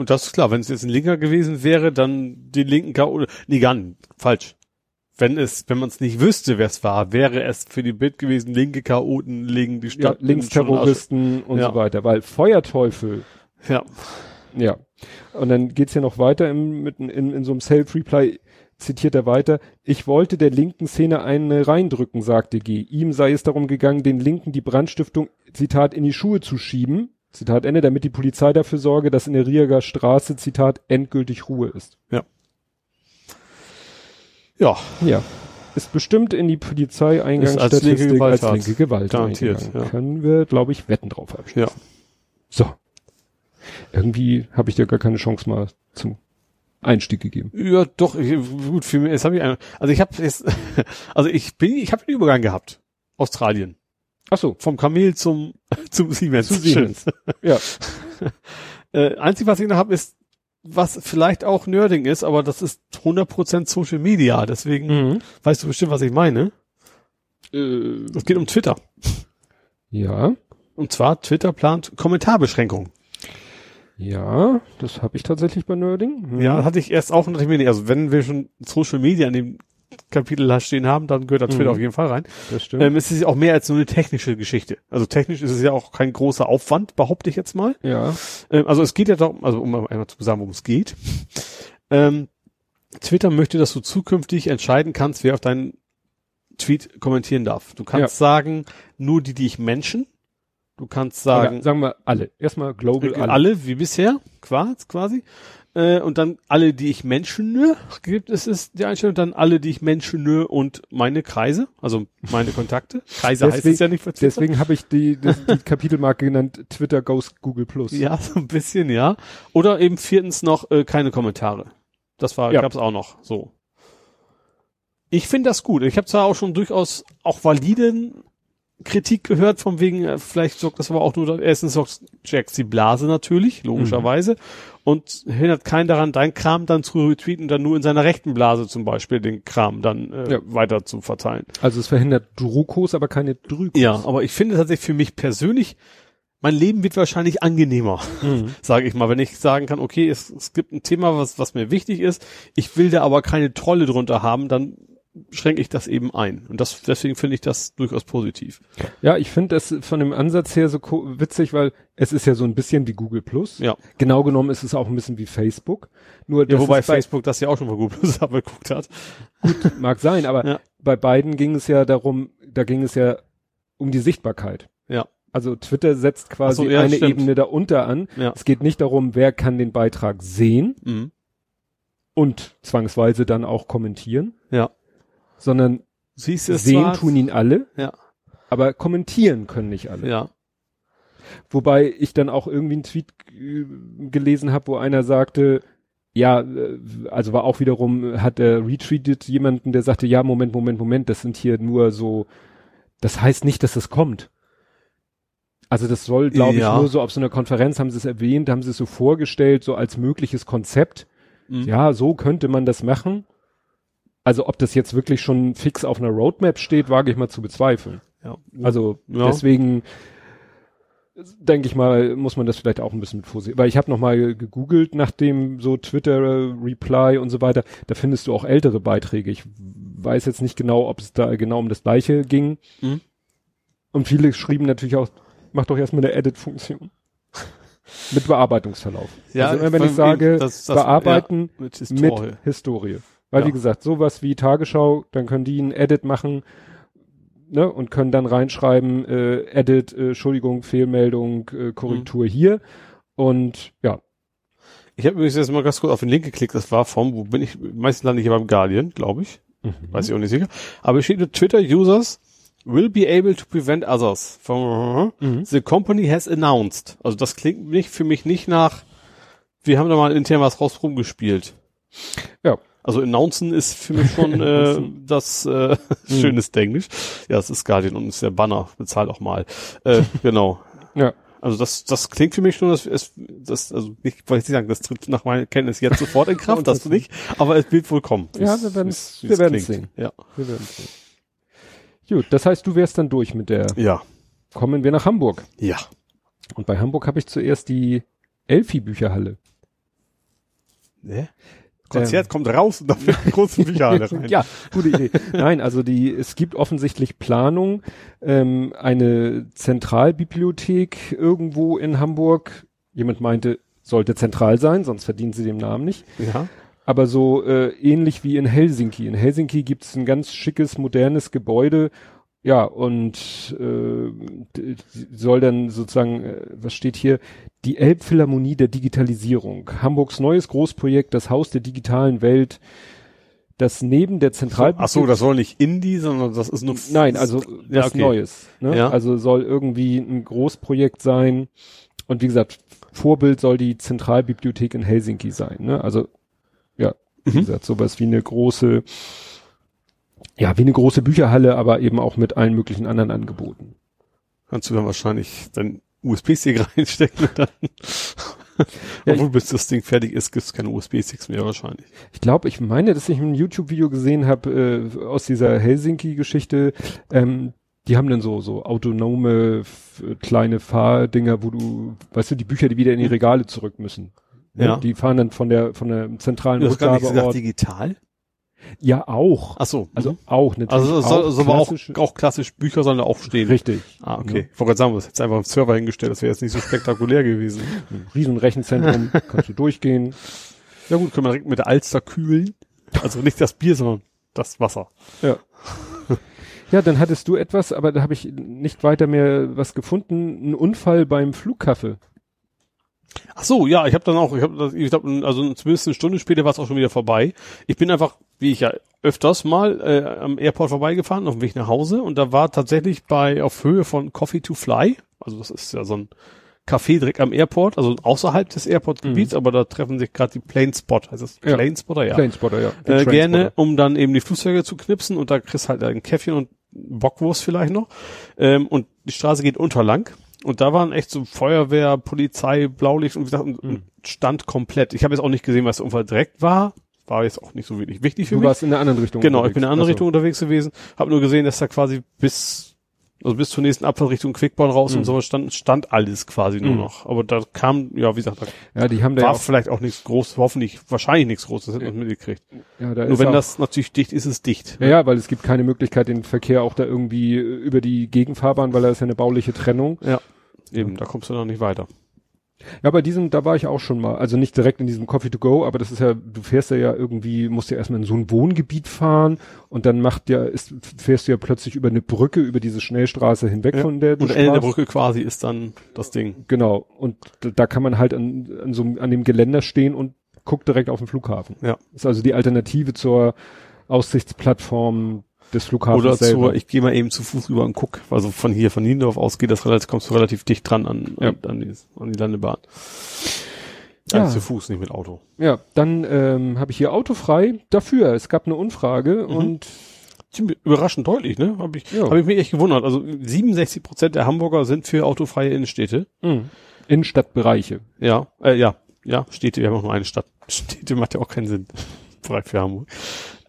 [SPEAKER 3] Und das ist klar, wenn es jetzt ein Linker gewesen wäre, dann die Linken K.O. Nee, gar nicht. Falsch. Wenn es, wenn man es nicht wüsste, wer es war, wäre es für die Bild gewesen, linke Chaoten legen die
[SPEAKER 4] Ja,
[SPEAKER 3] Stadt. in
[SPEAKER 4] Linksterroristen und
[SPEAKER 3] Ja.
[SPEAKER 4] so weiter, weil Feuerteufel,
[SPEAKER 3] Arsch-
[SPEAKER 4] ja. Und dann geht's hier noch weiter im, mit, in, in so einem Self-Reply, zitiert er weiter, ich wollte der linken Szene eine reindrücken, sagte G. Ihm sei es darum gegangen, den Linken die Brandstiftung, Zitat, in die Schuhe zu schieben, Zitat Ende, damit die Polizei dafür sorge, dass in der Rieger Straße, Zitat, endgültig Ruhe ist.
[SPEAKER 3] Ja. Ja,
[SPEAKER 4] Ja. Ist bestimmt in die
[SPEAKER 3] Ist als
[SPEAKER 4] Polizeieingangsstatistik
[SPEAKER 3] linke
[SPEAKER 4] als
[SPEAKER 3] Gewalttat.
[SPEAKER 4] linke Gewalt
[SPEAKER 3] Garantiert, ja.
[SPEAKER 4] Können wir, glaube ich, Wetten drauf abschließen.
[SPEAKER 3] ja.
[SPEAKER 4] So. Irgendwie habe ich dir gar keine Chance mal zum Einstieg gegeben.
[SPEAKER 3] Ja, doch, ich, gut, für mich, jetzt habe ich eine, also ich habe jetzt, <laughs> also ich bin, ich habe den Übergang gehabt. Australien.
[SPEAKER 4] Ach so.
[SPEAKER 3] Vom Kamel zum, <laughs> zum Siemens.
[SPEAKER 4] Zu Siemens. Ja. <laughs>
[SPEAKER 3] Äh, einzig, was ich noch habe, ist, was vielleicht auch Nerding ist, aber das ist 100% Social Media. Deswegen
[SPEAKER 4] Mhm.
[SPEAKER 3] weißt du bestimmt, was ich meine.
[SPEAKER 4] Äh,
[SPEAKER 3] Es geht um Twitter.
[SPEAKER 4] ja.
[SPEAKER 3] Und zwar Twitter plant Kommentarbeschränkung.
[SPEAKER 4] Ja, das habe ich tatsächlich bei Nerding. Hm.
[SPEAKER 3] Ja, hatte ich erst auch und dachte ich mir, nee, also wenn wir schon Social Media in dem Kapitel da stehen haben, dann gehört da Twitter
[SPEAKER 4] Mhm.
[SPEAKER 3] auf jeden Fall rein.
[SPEAKER 4] das stimmt.
[SPEAKER 3] Ähm, es ist ja auch mehr als nur eine technische Geschichte. Also technisch ist es ja auch kein großer Aufwand, behaupte ich jetzt mal.
[SPEAKER 4] ja.
[SPEAKER 3] Ähm, also es geht ja darum, also um einmal zu sagen, worum es geht. Ähm, Twitter möchte, dass du zukünftig entscheiden kannst, wer auf deinen Tweet kommentieren darf. Du kannst sagen, nur die, die ich Menschen. Du kannst sagen,
[SPEAKER 4] Oder sagen wir alle. Erstmal global
[SPEAKER 3] alle.
[SPEAKER 4] alle.
[SPEAKER 3] wie bisher, quasi. Äh, und dann alle, die ich Menschen gibt es ist die Einstellung, dann alle, die ich Menschen und meine Kreise, also meine Kontakte. <laughs> Kreise heißt
[SPEAKER 4] Deswegen-
[SPEAKER 3] es ja nicht für Twitter.
[SPEAKER 4] Deswegen habe ich die, das, die <laughs> Kapitelmarke genannt Twitter goes Google Plus.
[SPEAKER 3] Ja, so ein bisschen, ja. Oder eben viertens noch äh, keine Kommentare. Das war,
[SPEAKER 4] Ja.
[SPEAKER 3] gab's auch noch so. Ich finde das gut. Ich habe zwar auch schon durchaus auch validen Kritik gehört, von wegen, äh, vielleicht sorgt das aber auch nur, erstens sorgt Jacks die Blase natürlich, logischerweise, und hindert keinen daran, dein Kram dann zu retweeten, dann nur in seiner rechten Blase zum Beispiel den Kram dann äh,
[SPEAKER 4] Ja.
[SPEAKER 3] weiter zu verteilen.
[SPEAKER 4] Also es verhindert Drukos, aber keine Drükos.
[SPEAKER 3] Ja, aber ich finde tatsächlich für mich persönlich, mein Leben wird wahrscheinlich angenehmer,
[SPEAKER 4] Mhm. <laughs>
[SPEAKER 3] sage ich mal, wenn ich sagen kann, okay, es, es gibt ein Thema, was, was mir wichtig ist, ich will da aber keine Trolle drunter haben, dann schränke ich das eben ein. Und das, deswegen finde ich das durchaus positiv.
[SPEAKER 4] Ja, ich finde das von dem Ansatz her so witzig, weil es ist ja so ein bisschen wie Google Plus.
[SPEAKER 3] Ja.
[SPEAKER 4] Genau genommen ist es auch ein bisschen wie Facebook. Nur
[SPEAKER 3] Ja, wobei Facebook das ja auch schon mal gut plus <laughs> abgeguckt hat.
[SPEAKER 4] mag sein, aber
[SPEAKER 3] Ja.
[SPEAKER 4] bei beiden ging es ja darum, da ging es ja um die Sichtbarkeit.
[SPEAKER 3] Ja.
[SPEAKER 4] Also Twitter setzt quasi
[SPEAKER 3] so, ja,
[SPEAKER 4] eine
[SPEAKER 3] stimmt.
[SPEAKER 4] Ebene darunter an.
[SPEAKER 3] Ja.
[SPEAKER 4] Es geht nicht darum, wer kann den Beitrag sehen
[SPEAKER 3] Mhm.
[SPEAKER 4] und zwangsweise dann auch kommentieren,
[SPEAKER 3] Ja.
[SPEAKER 4] Sondern
[SPEAKER 3] Siehst du
[SPEAKER 4] sehen
[SPEAKER 3] zwar-
[SPEAKER 4] tun ihn alle,
[SPEAKER 3] Ja.
[SPEAKER 4] aber kommentieren können nicht alle.
[SPEAKER 3] Ja.
[SPEAKER 4] Wobei ich dann auch irgendwie einen Tweet äh, gelesen habe, wo einer sagte, ja, äh, also war auch wiederum, hat er retweetet jemanden, der sagte, ja, Moment, Moment, Moment, das sind hier nur so, das heißt nicht, dass es kommt. Also das soll, glaube
[SPEAKER 3] Ja.
[SPEAKER 4] ich, nur so auf so einer Konferenz haben sie es erwähnt, haben sie es so vorgestellt, so als mögliches Konzept.
[SPEAKER 3] Mhm.
[SPEAKER 4] Ja, so könnte man das machen. Also ob das jetzt wirklich schon fix auf einer Roadmap steht, wage ich mal zu bezweifeln.
[SPEAKER 3] ja.
[SPEAKER 4] Also
[SPEAKER 3] Ja.
[SPEAKER 4] deswegen denke ich mal, muss man das vielleicht auch ein bisschen mit Vorsicht. Weil ich habe noch mal gegoogelt nach dem so Twitter äh, Reply und so weiter. Da findest du auch ältere Beiträge. Ich weiß jetzt nicht genau, ob es da genau um das gleiche ging.
[SPEAKER 3] Mhm.
[SPEAKER 4] Und viele schrieben natürlich auch, mach doch erstmal eine Edit-Funktion. mit Bearbeitungsverlauf.
[SPEAKER 3] Ja,
[SPEAKER 4] also immer wenn ich sage,
[SPEAKER 3] das- das-
[SPEAKER 4] bearbeiten
[SPEAKER 3] ja, mit
[SPEAKER 4] mit
[SPEAKER 3] Historie.
[SPEAKER 4] Weil
[SPEAKER 3] Ja.
[SPEAKER 4] wie gesagt, sowas wie Tagesschau, dann können die einen Edit machen ne, und können dann reinschreiben, äh, Edit, äh, Entschuldigung, Fehlmeldung, äh, Korrektur
[SPEAKER 3] Mhm.
[SPEAKER 4] hier. Und ja,
[SPEAKER 3] Ich habe übrigens jetzt mal ganz kurz auf den Link geklickt, das war vom, wo bin ich, meistens lande ich hier beim Guardian, glaube ich. Weiß ich auch nicht sicher. Aber hier steht Twitter-Users will be able to prevent others from
[SPEAKER 4] Mhm.
[SPEAKER 3] the company has announced. Also das klingt nicht für mich nicht nach, wir haben da mal intern was raus rumgespielt.
[SPEAKER 4] Ja.
[SPEAKER 3] Also announcen ist für mich schon <laughs> äh, das äh,
[SPEAKER 4] Mhm. <laughs>
[SPEAKER 3] schönes Englisch. Ja, es ist Guardian und ist der Banner, bezahlt auch mal. Äh, <laughs> genau.
[SPEAKER 4] ja.
[SPEAKER 3] Also das, das klingt für mich schon, dass es, das, also nicht, wollte ich nicht sagen, das tritt nach meiner Kenntnis jetzt sofort in Kraft, das nicht, aber es wird wohl kommen.
[SPEAKER 4] Ja, wir werden-
[SPEAKER 3] wie's-
[SPEAKER 4] wir
[SPEAKER 3] wie's
[SPEAKER 4] werden
[SPEAKER 3] klingt.
[SPEAKER 4] sehen.
[SPEAKER 3] Ja.
[SPEAKER 4] Wir werden sehen. Gut, das heißt, du wärst dann durch mit der.
[SPEAKER 3] Ja.
[SPEAKER 4] Kommen wir nach Hamburg.
[SPEAKER 3] Ja.
[SPEAKER 4] Und bei Hamburg habe ich zuerst die Elfi-Bücherhalle.
[SPEAKER 3] Ne? Konzert kommt raus und dann wird eine große Bücherhalle <laughs> rein.
[SPEAKER 4] ja, gute Idee. Nein, also die, es gibt offensichtlich Planung, ähm, eine Zentralbibliothek irgendwo in Hamburg. Jemand meinte, sollte zentral sein, sonst verdienen sie den Namen nicht.
[SPEAKER 3] Ja.
[SPEAKER 4] Aber so äh, ähnlich wie in Helsinki. In Helsinki gibt es ein ganz schickes, modernes Gebäude. Ja, und äh, soll dann sozusagen, äh, was steht hier, die Elbphilharmonie der Digitalisierung. Hamburgs neues Großprojekt, das Haus der digitalen Welt, das neben der Zentralbibliothek...
[SPEAKER 3] Ach so, das soll nicht Indie, sondern das ist nur.
[SPEAKER 4] Nein, also
[SPEAKER 3] Ja,
[SPEAKER 4] was
[SPEAKER 3] okay.
[SPEAKER 4] Neues. Ne?
[SPEAKER 3] Ja.
[SPEAKER 4] Also soll irgendwie ein Großprojekt sein. Und wie gesagt, Vorbild soll die Zentralbibliothek in Helsinki sein. Ne? Also ja, wie
[SPEAKER 3] Mhm.
[SPEAKER 4] gesagt, sowas wie eine große, ja, wie eine große Bücherhalle, aber eben auch mit allen möglichen anderen Angeboten.
[SPEAKER 3] Kannst du dann wahrscheinlich dein USB-Stick <laughs> reinstecken und dann. <laughs>
[SPEAKER 4] Ja,
[SPEAKER 3] Obwohl, bis das Ding fertig ist, gibt's keine USB-Sticks mehr wahrscheinlich.
[SPEAKER 4] Ich glaube, ich meine, dass ich ein YouTube-Video gesehen habe äh, aus dieser Helsinki-Geschichte. Ähm, die haben dann so, so autonome kleine Fahrdinger, wo du, weißt du, die Bücher, die wieder in die Regale zurück müssen. Ne?
[SPEAKER 3] Ja.
[SPEAKER 4] Die fahren dann von der, von der zentralen
[SPEAKER 3] Du hast nicht gesagt
[SPEAKER 4] Rückgabeort.
[SPEAKER 3] digital?
[SPEAKER 4] Ja, auch.
[SPEAKER 3] Ach so.
[SPEAKER 4] Also
[SPEAKER 3] mhm.
[SPEAKER 4] auch, natürlich.
[SPEAKER 3] also soll, soll auch,
[SPEAKER 4] klassische-
[SPEAKER 3] auch klassisch Bücher sollen da auch stehen.
[SPEAKER 4] Richtig.
[SPEAKER 3] Ah, okay. Ich wollte gerade sagen, du hast jetzt einfach einen Server hingestellt, das wäre jetzt nicht so spektakulär gewesen. <laughs>
[SPEAKER 4] Ein riesen Rechenzentrum, <laughs> kannst du durchgehen.
[SPEAKER 3] Ja gut, können wir direkt mit der Alster kühlen. Also nicht das Bier, sondern das Wasser.
[SPEAKER 4] Ja. <laughs> Ja, dann hattest du etwas, aber da habe ich nicht weiter mehr was gefunden. Ein Unfall beim Flugkaffee.
[SPEAKER 3] Ach so, ja, ich habe dann auch, ich habe, ich glaub, also zumindest eine Stunde später war es auch schon wieder vorbei. Ich bin einfach, wie ich ja öfters mal äh, am Airport vorbeigefahren, auf dem Weg nach Hause und da war tatsächlich bei auf Höhe von Coffee to Fly, also das ist ja so ein Café direkt am Airport, also außerhalb des Airport-Gebiets, aber da treffen sich gerade die Plane Spot, heißt das
[SPEAKER 4] Ja.
[SPEAKER 3] Plane Spotter, ja.
[SPEAKER 4] Planespotter, ja.
[SPEAKER 3] äh, gerne, um dann eben die Flugzeuge zu knipsen und da kriegst halt ein Käffchen und Bockwurst vielleicht noch. Ähm, und die Straße geht unterlang. Und da waren echt so Feuerwehr, Polizei, Blaulicht und wie gesagt, und,
[SPEAKER 4] Mhm.
[SPEAKER 3] stand komplett. Ich habe jetzt auch nicht gesehen, was der Unfall direkt war. War jetzt auch nicht so wirklich wichtig für
[SPEAKER 4] Du
[SPEAKER 3] mich.
[SPEAKER 4] warst in der anderen Richtung.
[SPEAKER 3] Genau, ich bin in eine andere
[SPEAKER 4] Ach so.
[SPEAKER 3] Richtung unterwegs gewesen. Habe nur gesehen, dass da quasi bis also bis zur nächsten Abfahrtrichtung Quickborn raus
[SPEAKER 4] Mhm.
[SPEAKER 3] und so stand, stand alles quasi nur
[SPEAKER 4] Mhm.
[SPEAKER 3] noch. Aber da kam, ja, wie gesagt, da
[SPEAKER 4] Ja, die haben da ja
[SPEAKER 3] war
[SPEAKER 4] auch,
[SPEAKER 3] vielleicht auch nichts Großes, hoffentlich, wahrscheinlich nichts Großes, das hätten wir mitgekriegt.
[SPEAKER 4] ja, da
[SPEAKER 3] Nur wenn das natürlich dicht ist, ist es dicht.
[SPEAKER 4] ja, ja, weil es gibt keine Möglichkeit, den Verkehr auch da irgendwie äh, über die Gegenfahrbahn, weil da ist ja eine bauliche Trennung.
[SPEAKER 3] Eben, da kommst du noch nicht weiter.
[SPEAKER 4] Ja, bei diesem, da war ich auch schon mal, also nicht direkt in diesem Coffee to go, aber das ist ja, du fährst ja, ja irgendwie, musst ja erstmal in so ein Wohngebiet fahren und dann macht ja, ist, fährst du ja plötzlich über eine Brücke, über diese Schnellstraße hinweg
[SPEAKER 3] Ja.
[SPEAKER 4] von der du
[SPEAKER 3] Und Ende der. Brücke quasi ist dann das Ding.
[SPEAKER 4] Genau. Und da, da kann man halt an, an so an dem Geländer stehen und guckt direkt auf den Flughafen.
[SPEAKER 3] Ja.
[SPEAKER 4] Ist also die Alternative zur Aussichtsplattform des Flughafens
[SPEAKER 3] Oder
[SPEAKER 4] selber.
[SPEAKER 3] zur, ich gehe mal eben zu Fuß rüber und guck. Also von hier, von Niendorf aus geht das relativ, kommst du relativ dicht dran an,
[SPEAKER 4] Ja.
[SPEAKER 3] an, an, die, an die Landebahn.
[SPEAKER 4] Ja.
[SPEAKER 3] Also zu Fuß, nicht mit Auto.
[SPEAKER 4] ja, dann ähm, habe ich hier autofrei dafür. Es gab eine Umfrage
[SPEAKER 3] Mhm.
[SPEAKER 4] und
[SPEAKER 3] Ziemlich überraschend deutlich, ne? Habe ich,
[SPEAKER 4] Ja.
[SPEAKER 3] hab ich mich echt gewundert. Also 67 Prozent der Hamburger sind für autofreie Innenstädte.
[SPEAKER 4] mh, Innenstadtbereiche.
[SPEAKER 3] Ja, äh, ja, ja, Städte, wir haben auch nur eine Stadt. <laughs> Städte macht ja auch keinen Sinn. Frei für Hamburg.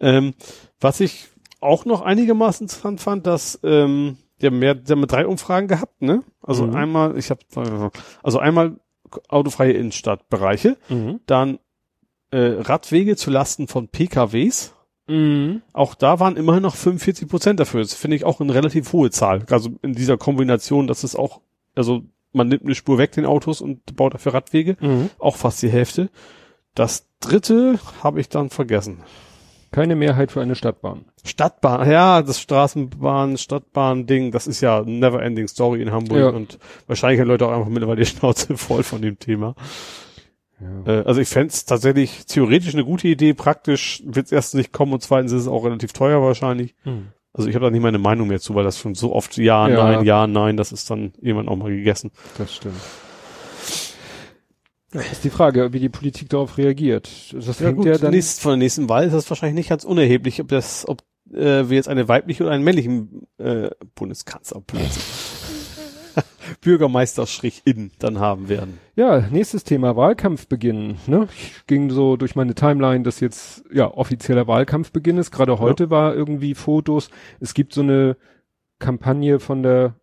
[SPEAKER 3] Ähm, was ich auch noch einigermaßen interessant fand, dass ähm, die haben mehr, die haben drei Umfragen gehabt, ne? Also
[SPEAKER 4] Mhm.
[SPEAKER 3] einmal, ich habe, also einmal autofreie Innenstadtbereiche,
[SPEAKER 4] Mhm.
[SPEAKER 3] dann äh, Radwege zu Lasten von PKWs.
[SPEAKER 4] Mhm.
[SPEAKER 3] Auch da waren immerhin noch 45 Prozent dafür. Das finde ich auch eine relativ hohe Zahl. Also in dieser Kombination, dass es auch, also man nimmt eine Spur weg den Autos und baut dafür Radwege
[SPEAKER 4] Mhm.
[SPEAKER 3] auch fast die Hälfte. Das dritte habe ich dann vergessen.
[SPEAKER 4] Keine Mehrheit für eine Stadtbahn.
[SPEAKER 3] Stadtbahn, ja, das Straßenbahn, Stadtbahn-Ding, das ist ja eine never-ending Story in Hamburg
[SPEAKER 4] Ja.
[SPEAKER 3] und wahrscheinlich haben Leute auch einfach mittlerweile die Schnauze <laughs> voll von dem Thema.
[SPEAKER 4] Ja.
[SPEAKER 3] Äh, also ich fände es tatsächlich theoretisch eine gute Idee, praktisch wird es erstens nicht kommen und zweitens ist es auch relativ teuer wahrscheinlich.
[SPEAKER 4] Mhm.
[SPEAKER 3] Also ich habe da nicht meine Meinung mehr zu, weil das schon so oft ja,
[SPEAKER 4] Ja.
[SPEAKER 3] nein, ja, nein, das ist dann jemand auch mal gegessen.
[SPEAKER 4] Das stimmt. Ja, ist die Frage, wie die Politik darauf reagiert. Das hängt ja dann.
[SPEAKER 3] nächst, von der nächsten Wahl ist das wahrscheinlich nicht ganz unerheblich, ob das, ob äh, wir jetzt eine weibliche oder einen männlichen äh, Bundeskanzler <laughs> Bürgermeister in dann haben werden.
[SPEAKER 4] Ja, nächstes Thema Wahlkampfbeginn. Ne? Ich ging so durch meine Timeline, dass jetzt ja offizieller Wahlkampfbeginn ist. Gerade heute war irgendwie Fotos. Es gibt so eine Kampagne von der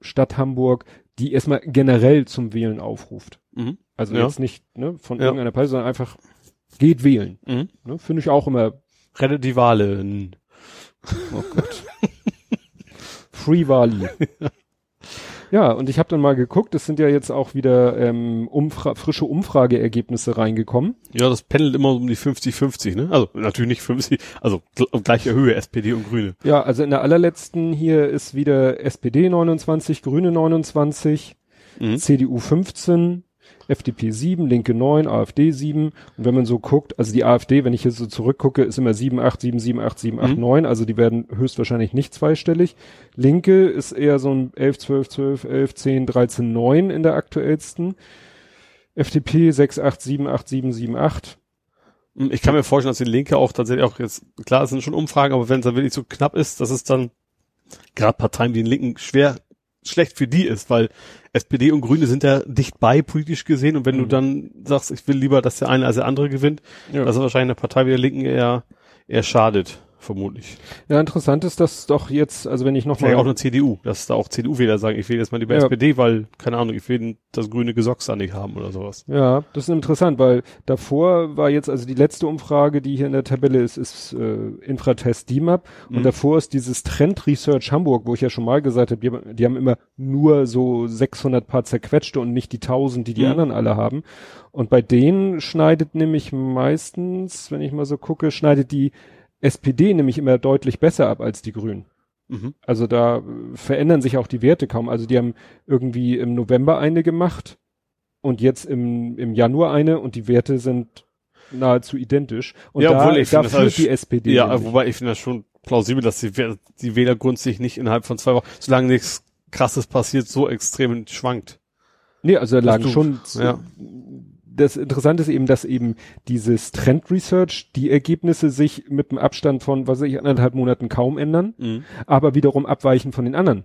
[SPEAKER 4] Stadt Hamburg, die erstmal generell zum Wählen aufruft.
[SPEAKER 3] Mhm.
[SPEAKER 4] Also
[SPEAKER 3] Ja.
[SPEAKER 4] jetzt nicht ne, von
[SPEAKER 3] Ja.
[SPEAKER 4] irgendeiner Partei, sondern einfach geht wählen.
[SPEAKER 3] Mhm.
[SPEAKER 4] Ne? Finde ich auch immer,
[SPEAKER 3] Rettet die Wahlen.
[SPEAKER 4] oh Gott. <laughs> Free Wali. <laughs> Ja, und ich habe dann mal geguckt, es sind ja jetzt auch wieder ähm, Umfra frische Umfrageergebnisse reingekommen.
[SPEAKER 3] Ja, das pendelt immer um die 50-50, ne? Also natürlich nicht 50, also gl- auf gleicher Höhe SPD und Grüne.
[SPEAKER 4] Ja, also in der allerletzten hier ist wieder SPD 29, Grüne 29,
[SPEAKER 3] Mhm.
[SPEAKER 4] CDU 15, FDP 7, Linke 9, AfD 7. Und wenn man so guckt, also die AfD, wenn ich hier so zurückgucke, ist immer 7, 8, 7, 7, 8, 7, 8,
[SPEAKER 3] Mhm.
[SPEAKER 4] 9. Also die werden höchstwahrscheinlich nicht zweistellig. Linke ist eher so ein 11, 12, 12, 11, 10, 13, 9 in der aktuellsten. FDP 6, 8, 7, 8, 7, 7, 8.
[SPEAKER 3] Ich kann mir vorstellen, dass die Linke auch tatsächlich auch jetzt, klar, es sind schon Umfragen, aber wenn es dann wirklich so knapp ist, dass es dann gerade Parteien wie den Linken schwer, schlecht für die ist, weil SPD und Grüne sind ja dicht bei politisch gesehen und wenn du
[SPEAKER 4] Mhm.
[SPEAKER 3] dann sagst, ich will lieber, dass der eine als der andere gewinnt,
[SPEAKER 4] Ja.
[SPEAKER 3] dass er wahrscheinlich eine Partei wie der Linken eher, eher schadet. Vermutlich.
[SPEAKER 4] Ja, interessant ist das doch jetzt, also wenn ich nochmal
[SPEAKER 3] auch nur CDU, dass da auch CDU-Wähler sagen, ich will jetzt mal lieber
[SPEAKER 4] Ja.
[SPEAKER 3] SPD, weil, keine Ahnung, ich will das grüne Gesocks da nicht haben oder sowas.
[SPEAKER 4] Ja, das ist interessant, weil davor war jetzt, also die letzte Umfrage, die hier in der Tabelle ist, ist äh, Infratest DIMAP und
[SPEAKER 3] Mhm.
[SPEAKER 4] davor ist dieses Trend Research Hamburg, wo ich ja schon mal gesagt habe, die, haben- die haben immer nur so 600 paar zerquetschte und nicht die 1000, die die
[SPEAKER 3] Mhm.
[SPEAKER 4] anderen alle haben. Und bei denen schneidet nämlich meistens, wenn ich mal so gucke, schneidet die SPD nämlich immer deutlich besser ab als die Grünen.
[SPEAKER 3] Mhm.
[SPEAKER 4] Also da äh, verändern sich auch die Werte kaum. Also die haben irgendwie im November eine gemacht und jetzt im, im Januar eine und die Werte sind nahezu identisch. Und
[SPEAKER 3] Ja,
[SPEAKER 4] da,
[SPEAKER 3] obwohl ich
[SPEAKER 4] da
[SPEAKER 3] finde, das
[SPEAKER 4] führt
[SPEAKER 3] alles-
[SPEAKER 4] die SPD.
[SPEAKER 3] Ja,
[SPEAKER 4] nämlich.
[SPEAKER 3] wobei ich finde das schon plausibel, dass die, die Wählergunst sich nicht innerhalb von zwei Wochen, solange nichts krasses passiert, so extrem schwankt.
[SPEAKER 4] nee, also da lagen
[SPEAKER 3] du-
[SPEAKER 4] schon.
[SPEAKER 3] ja.
[SPEAKER 4] Das Interessante ist eben, dass eben dieses Trend Research, die Ergebnisse sich mit einem Abstand von, was weiß ich, anderthalb Monaten kaum ändern,
[SPEAKER 3] Mhm.
[SPEAKER 4] aber wiederum abweichen von den anderen.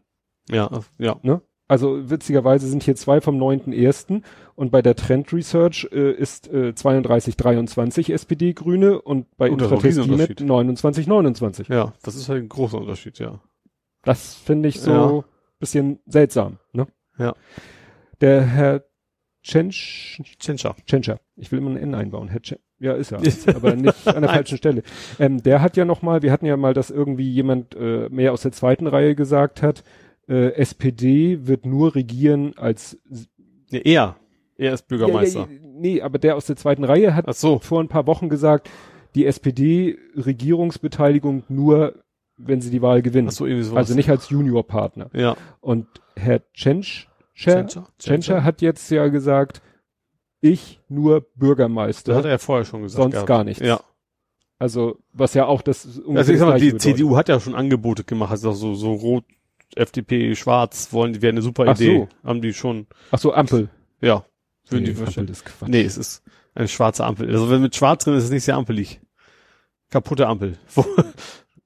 [SPEAKER 3] Ja, ja.
[SPEAKER 4] Also witzigerweise sind hier zwei vom 9.1. und bei der Trend Research äh, ist äh, 32, 23 SPD Grüne und bei
[SPEAKER 3] Oh, das ist ein
[SPEAKER 4] Infratest DIMAP
[SPEAKER 3] Riesenunterschied.
[SPEAKER 4] 29, 29.
[SPEAKER 3] Ja, das ist halt ein großer Unterschied, ja.
[SPEAKER 4] Das finde ich so
[SPEAKER 3] Ja.
[SPEAKER 4] bisschen seltsam. Ne?
[SPEAKER 3] Ja.
[SPEAKER 4] Der Herr Tschensch,
[SPEAKER 3] Tschentscher.
[SPEAKER 4] Tschentscher, ich will immer ein N einbauen. Ja, <laughs> ist er, aber nicht an der <laughs> falschen Stelle. Ähm, der hat ja noch mal, wir hatten ja mal, dass irgendwie jemand äh, mehr aus der zweiten Reihe gesagt hat, äh, SPD wird nur regieren als
[SPEAKER 3] Nee, er. Er ist Bürgermeister.
[SPEAKER 4] Ja, ja, nee, aber der aus der zweiten Reihe hat
[SPEAKER 3] so.
[SPEAKER 4] vor ein paar Wochen gesagt, die SPD-Regierungsbeteiligung nur, wenn sie die Wahl gewinnen.
[SPEAKER 3] Ach so, irgendwie sowas.
[SPEAKER 4] also nicht als Juniorpartner.
[SPEAKER 3] Ja.
[SPEAKER 4] Und Herr Tschentscher,
[SPEAKER 3] Tschentscher?
[SPEAKER 4] Tschentscher hat jetzt ja gesagt, ich nur
[SPEAKER 3] Das
[SPEAKER 4] Bürgermeister,
[SPEAKER 3] hat er ja vorher schon gesagt.
[SPEAKER 4] sonst gar nichts.
[SPEAKER 3] Ja.
[SPEAKER 4] Also, was ja auch das ungefähr
[SPEAKER 3] Also ich sag mal,
[SPEAKER 4] das
[SPEAKER 3] die
[SPEAKER 4] bedeutet.
[SPEAKER 3] CDU hat ja schon Angebote gemacht, also so, so rot, FDP, schwarz, wollen, die wäre eine super
[SPEAKER 4] Ach
[SPEAKER 3] Idee. Haben die schon,
[SPEAKER 4] Ach so, Ampel.
[SPEAKER 3] ja. Würden
[SPEAKER 4] Nee,
[SPEAKER 3] die
[SPEAKER 4] Ampel ist Quatsch.
[SPEAKER 3] Nee, es ist eine schwarze Ampel. Also wenn mit schwarz drin ist, ist es nicht sehr ampelig. Kaputte Ampel. <laughs>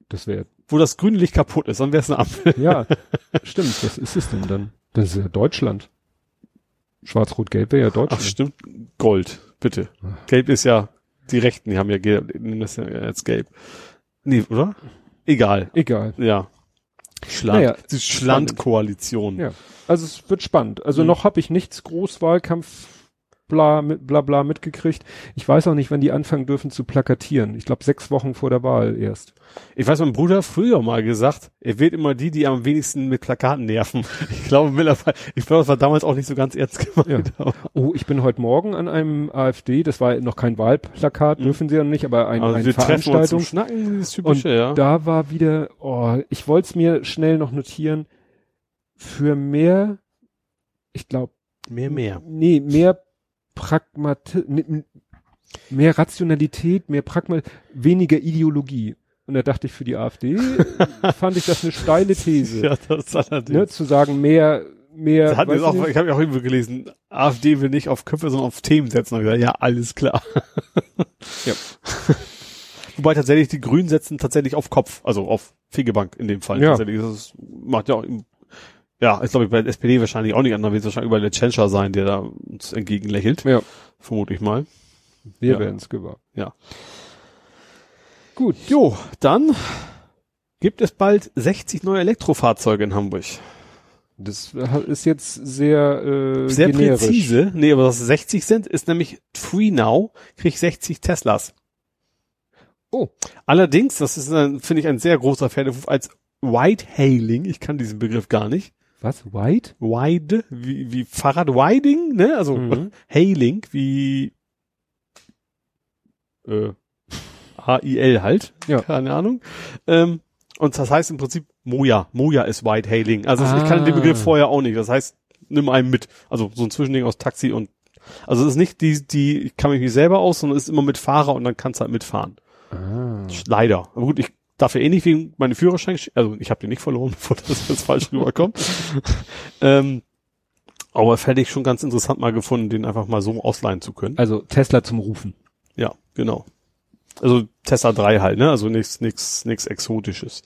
[SPEAKER 4] Das wäre,
[SPEAKER 3] wo das grüne Licht kaputt ist, dann wäre es eine Ampel.
[SPEAKER 4] ja, <laughs> stimmt, was ist es denn dann? Das ist ja Deutschland. Schwarz-Rot-Gelb wäre ja
[SPEAKER 3] Ach
[SPEAKER 4] Deutschland.
[SPEAKER 3] stimmt, Gold, bitte. Gelb ist ja, die Rechten, die haben ja, nehmen das ja als gelb. Nee, oder? Egal,
[SPEAKER 4] Egal.
[SPEAKER 3] ja. Schland,
[SPEAKER 4] Naja,
[SPEAKER 3] die Schlandkoalition.
[SPEAKER 4] Ja. Also es wird spannend. Also
[SPEAKER 3] Mhm.
[SPEAKER 4] noch habe ich nichts Großwahlkampf bla, mit, bla bla mitgekriegt. Ich weiß auch nicht, wann die anfangen dürfen zu plakatieren. Ich glaube sechs Wochen vor der Wahl erst.
[SPEAKER 3] Ich weiß, mein Bruder hat früher mal gesagt, er wählt immer die, die am wenigsten mit Plakaten nerven. Ich glaube, mittlerweile, ich glaube, das war damals auch nicht so ganz ernst gemeint. aber-
[SPEAKER 4] Oh, ich bin heute Morgen an einem AfD, das war noch kein Wahlplakat,
[SPEAKER 3] Mhm.
[SPEAKER 4] dürfen sie ja nicht, aber ein,
[SPEAKER 3] Also
[SPEAKER 4] eine Veranstaltung.
[SPEAKER 3] Schnacken,
[SPEAKER 4] Und
[SPEAKER 3] typische, ja.
[SPEAKER 4] da war wieder, oh, ich wollte es mir schnell noch notieren, für mehr, ich glaube,
[SPEAKER 3] mehr, mehr.
[SPEAKER 4] Nee, mehr Pragmati mehr Rationalität, mehr Pragma weniger Ideologie. Und da dachte ich für die AfD, <laughs> fand ich das eine steile These.
[SPEAKER 3] Ja, das allerdings.
[SPEAKER 4] ne, zu sagen, mehr, mehr.
[SPEAKER 3] Das hat
[SPEAKER 4] weiß
[SPEAKER 3] jetzt auch,
[SPEAKER 4] ich
[SPEAKER 3] habe ja auch irgendwo gelesen, AfD will nicht auf Köpfe, sondern auf Themen setzen. Gesagt, ja, alles klar.
[SPEAKER 4] Ja. <laughs>
[SPEAKER 3] Wobei tatsächlich die Grünen setzen tatsächlich auf Kopf, also auf Fegebank in dem Fall.
[SPEAKER 4] Ja.
[SPEAKER 3] Tatsächlich. Das macht ja auch, ja, ist glaube ich bei der SPD wahrscheinlich auch nicht anders, wird es wahrscheinlich über der Tschentscher sein, der da uns entgegenlächelt.
[SPEAKER 4] Ja.
[SPEAKER 3] Vermute ich mal.
[SPEAKER 4] Wir
[SPEAKER 3] Ja.
[SPEAKER 4] werden es gewahr.
[SPEAKER 3] Ja. Gut, jo, dann gibt es bald 60 neue Elektrofahrzeuge in Hamburg.
[SPEAKER 4] Das ist jetzt sehr, äh,
[SPEAKER 3] Sehr
[SPEAKER 4] generisch.
[SPEAKER 3] präzise. Nee, aber was 60 sind, ist nämlich Free Now, krieg ich 60 Teslas.
[SPEAKER 4] Oh.
[SPEAKER 3] Allerdings, das ist, finde ich, ein sehr großer Pferderuf als White-Hailing. Ich kann diesen Begriff gar nicht.
[SPEAKER 4] Was? White?
[SPEAKER 3] Wide, wie, wie Fahrrad-Widing, ne? Also
[SPEAKER 4] Mhm. <laughs>
[SPEAKER 3] Hailing, wie äh, H-I-L halt.
[SPEAKER 4] Ja.
[SPEAKER 3] Keine Ahnung. Ähm, und das heißt im Prinzip Moja. Moja ist White-Hailing. Also ich kannte den
[SPEAKER 4] Ah.
[SPEAKER 3] Begriff vorher auch nicht. Das heißt, nimm einen mit. Also so ein Zwischending aus Taxi und also es ist nicht die, die, ich kann mich nicht selber aus, sondern es ist immer mit Fahrer und dann kannst du halt mitfahren.
[SPEAKER 4] Ah.
[SPEAKER 3] Leider. Aber gut, ich eh nicht wegen meinem Führerschein, sch- also ich habe den nicht verloren, <laughs> bevor das jetzt falsch rüberkommt. ähm, aber fände ich schon ganz interessant mal gefunden, den einfach mal so ausleihen zu können.
[SPEAKER 4] Also Tesla zum Rufen.
[SPEAKER 3] Ja, genau. Also Tesla 3 halt, ne? Also nichts, nichts, nichts Exotisches.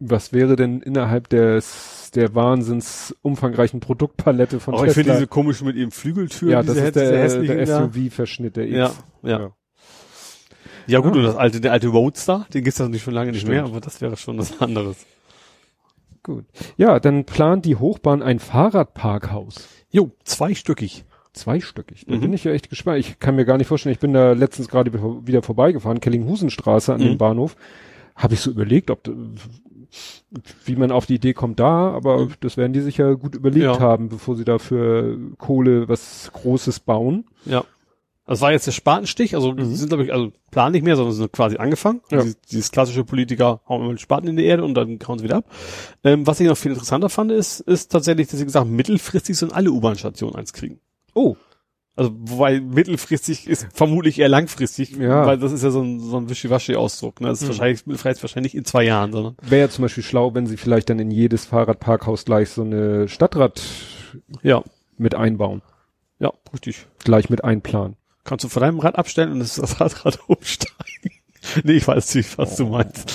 [SPEAKER 4] Was wäre denn innerhalb des, der wahnsinns umfangreichen Produktpalette von
[SPEAKER 3] Aber ich
[SPEAKER 4] Tesla?
[SPEAKER 3] finde diese komischen mit ihren Flügeltüren,
[SPEAKER 4] ja,
[SPEAKER 3] diese,
[SPEAKER 4] das ist der,
[SPEAKER 3] hässlichen
[SPEAKER 4] der
[SPEAKER 3] da.
[SPEAKER 4] SUV-Verschnitt, der X.
[SPEAKER 3] Ja, ja.
[SPEAKER 4] Ja.
[SPEAKER 3] Ja gut,
[SPEAKER 4] Ah.
[SPEAKER 3] und das alte, der alte Roadster, den gibt's ja nicht schon lange nicht
[SPEAKER 4] Stimmt.
[SPEAKER 3] mehr, aber das wäre schon was anderes.
[SPEAKER 4] Gut. Ja, dann plant die Hochbahn ein Fahrradparkhaus.
[SPEAKER 3] Jo, zweistöckig.
[SPEAKER 4] Zweistöckig. Da
[SPEAKER 3] Mhm.
[SPEAKER 4] bin ich ja echt gespannt. Ich kann mir gar nicht vorstellen, ich bin da letztens gerade wieder- vorbeigefahren, Kellinghusenstraße an
[SPEAKER 3] Mhm.
[SPEAKER 4] dem Bahnhof. Habe ich so überlegt, ob, wie man auf die Idee kommt da, aber
[SPEAKER 3] Mhm.
[SPEAKER 4] das werden die sich ja gut überlegt
[SPEAKER 3] Ja.
[SPEAKER 4] haben, bevor sie da für Kohle was Großes bauen.
[SPEAKER 3] Ja. Das war jetzt der Spatenstich, also
[SPEAKER 4] Mhm.
[SPEAKER 3] sind glaube ich, also planen nicht mehr, sondern sind quasi angefangen.
[SPEAKER 4] Ja.
[SPEAKER 3] Dieses, dieses klassische Politiker hauen immer den Spaten in die Erde und dann hauen sie wieder ab. Ähm, was ich noch viel interessanter fand, ist, ist tatsächlich, dass sie gesagt haben, mittelfristig sollen alle U-Bahn-Stationen eins kriegen.
[SPEAKER 4] Oh.
[SPEAKER 3] Also, wobei mittelfristig ist vermutlich eher langfristig,
[SPEAKER 4] Ja.
[SPEAKER 3] weil das ist ja so ein, so ein Wischiwaschi-Ausdruck. Ne? Das ist
[SPEAKER 4] Mhm.
[SPEAKER 3] wahrscheinlich, mittelfristig wahrscheinlich in zwei Jahren, sondern
[SPEAKER 4] Wäre ja zum Beispiel schlau, wenn sie vielleicht dann in jedes Fahrradparkhaus gleich so eine Stadtrad
[SPEAKER 3] ja,
[SPEAKER 4] mit einbauen.
[SPEAKER 3] ja, richtig.
[SPEAKER 4] Gleich mit einplanen.
[SPEAKER 3] Kannst du von deinem Rad abstellen und das, <laughs> Radrad umsteigen. nee, ich weiß nicht, was du meinst.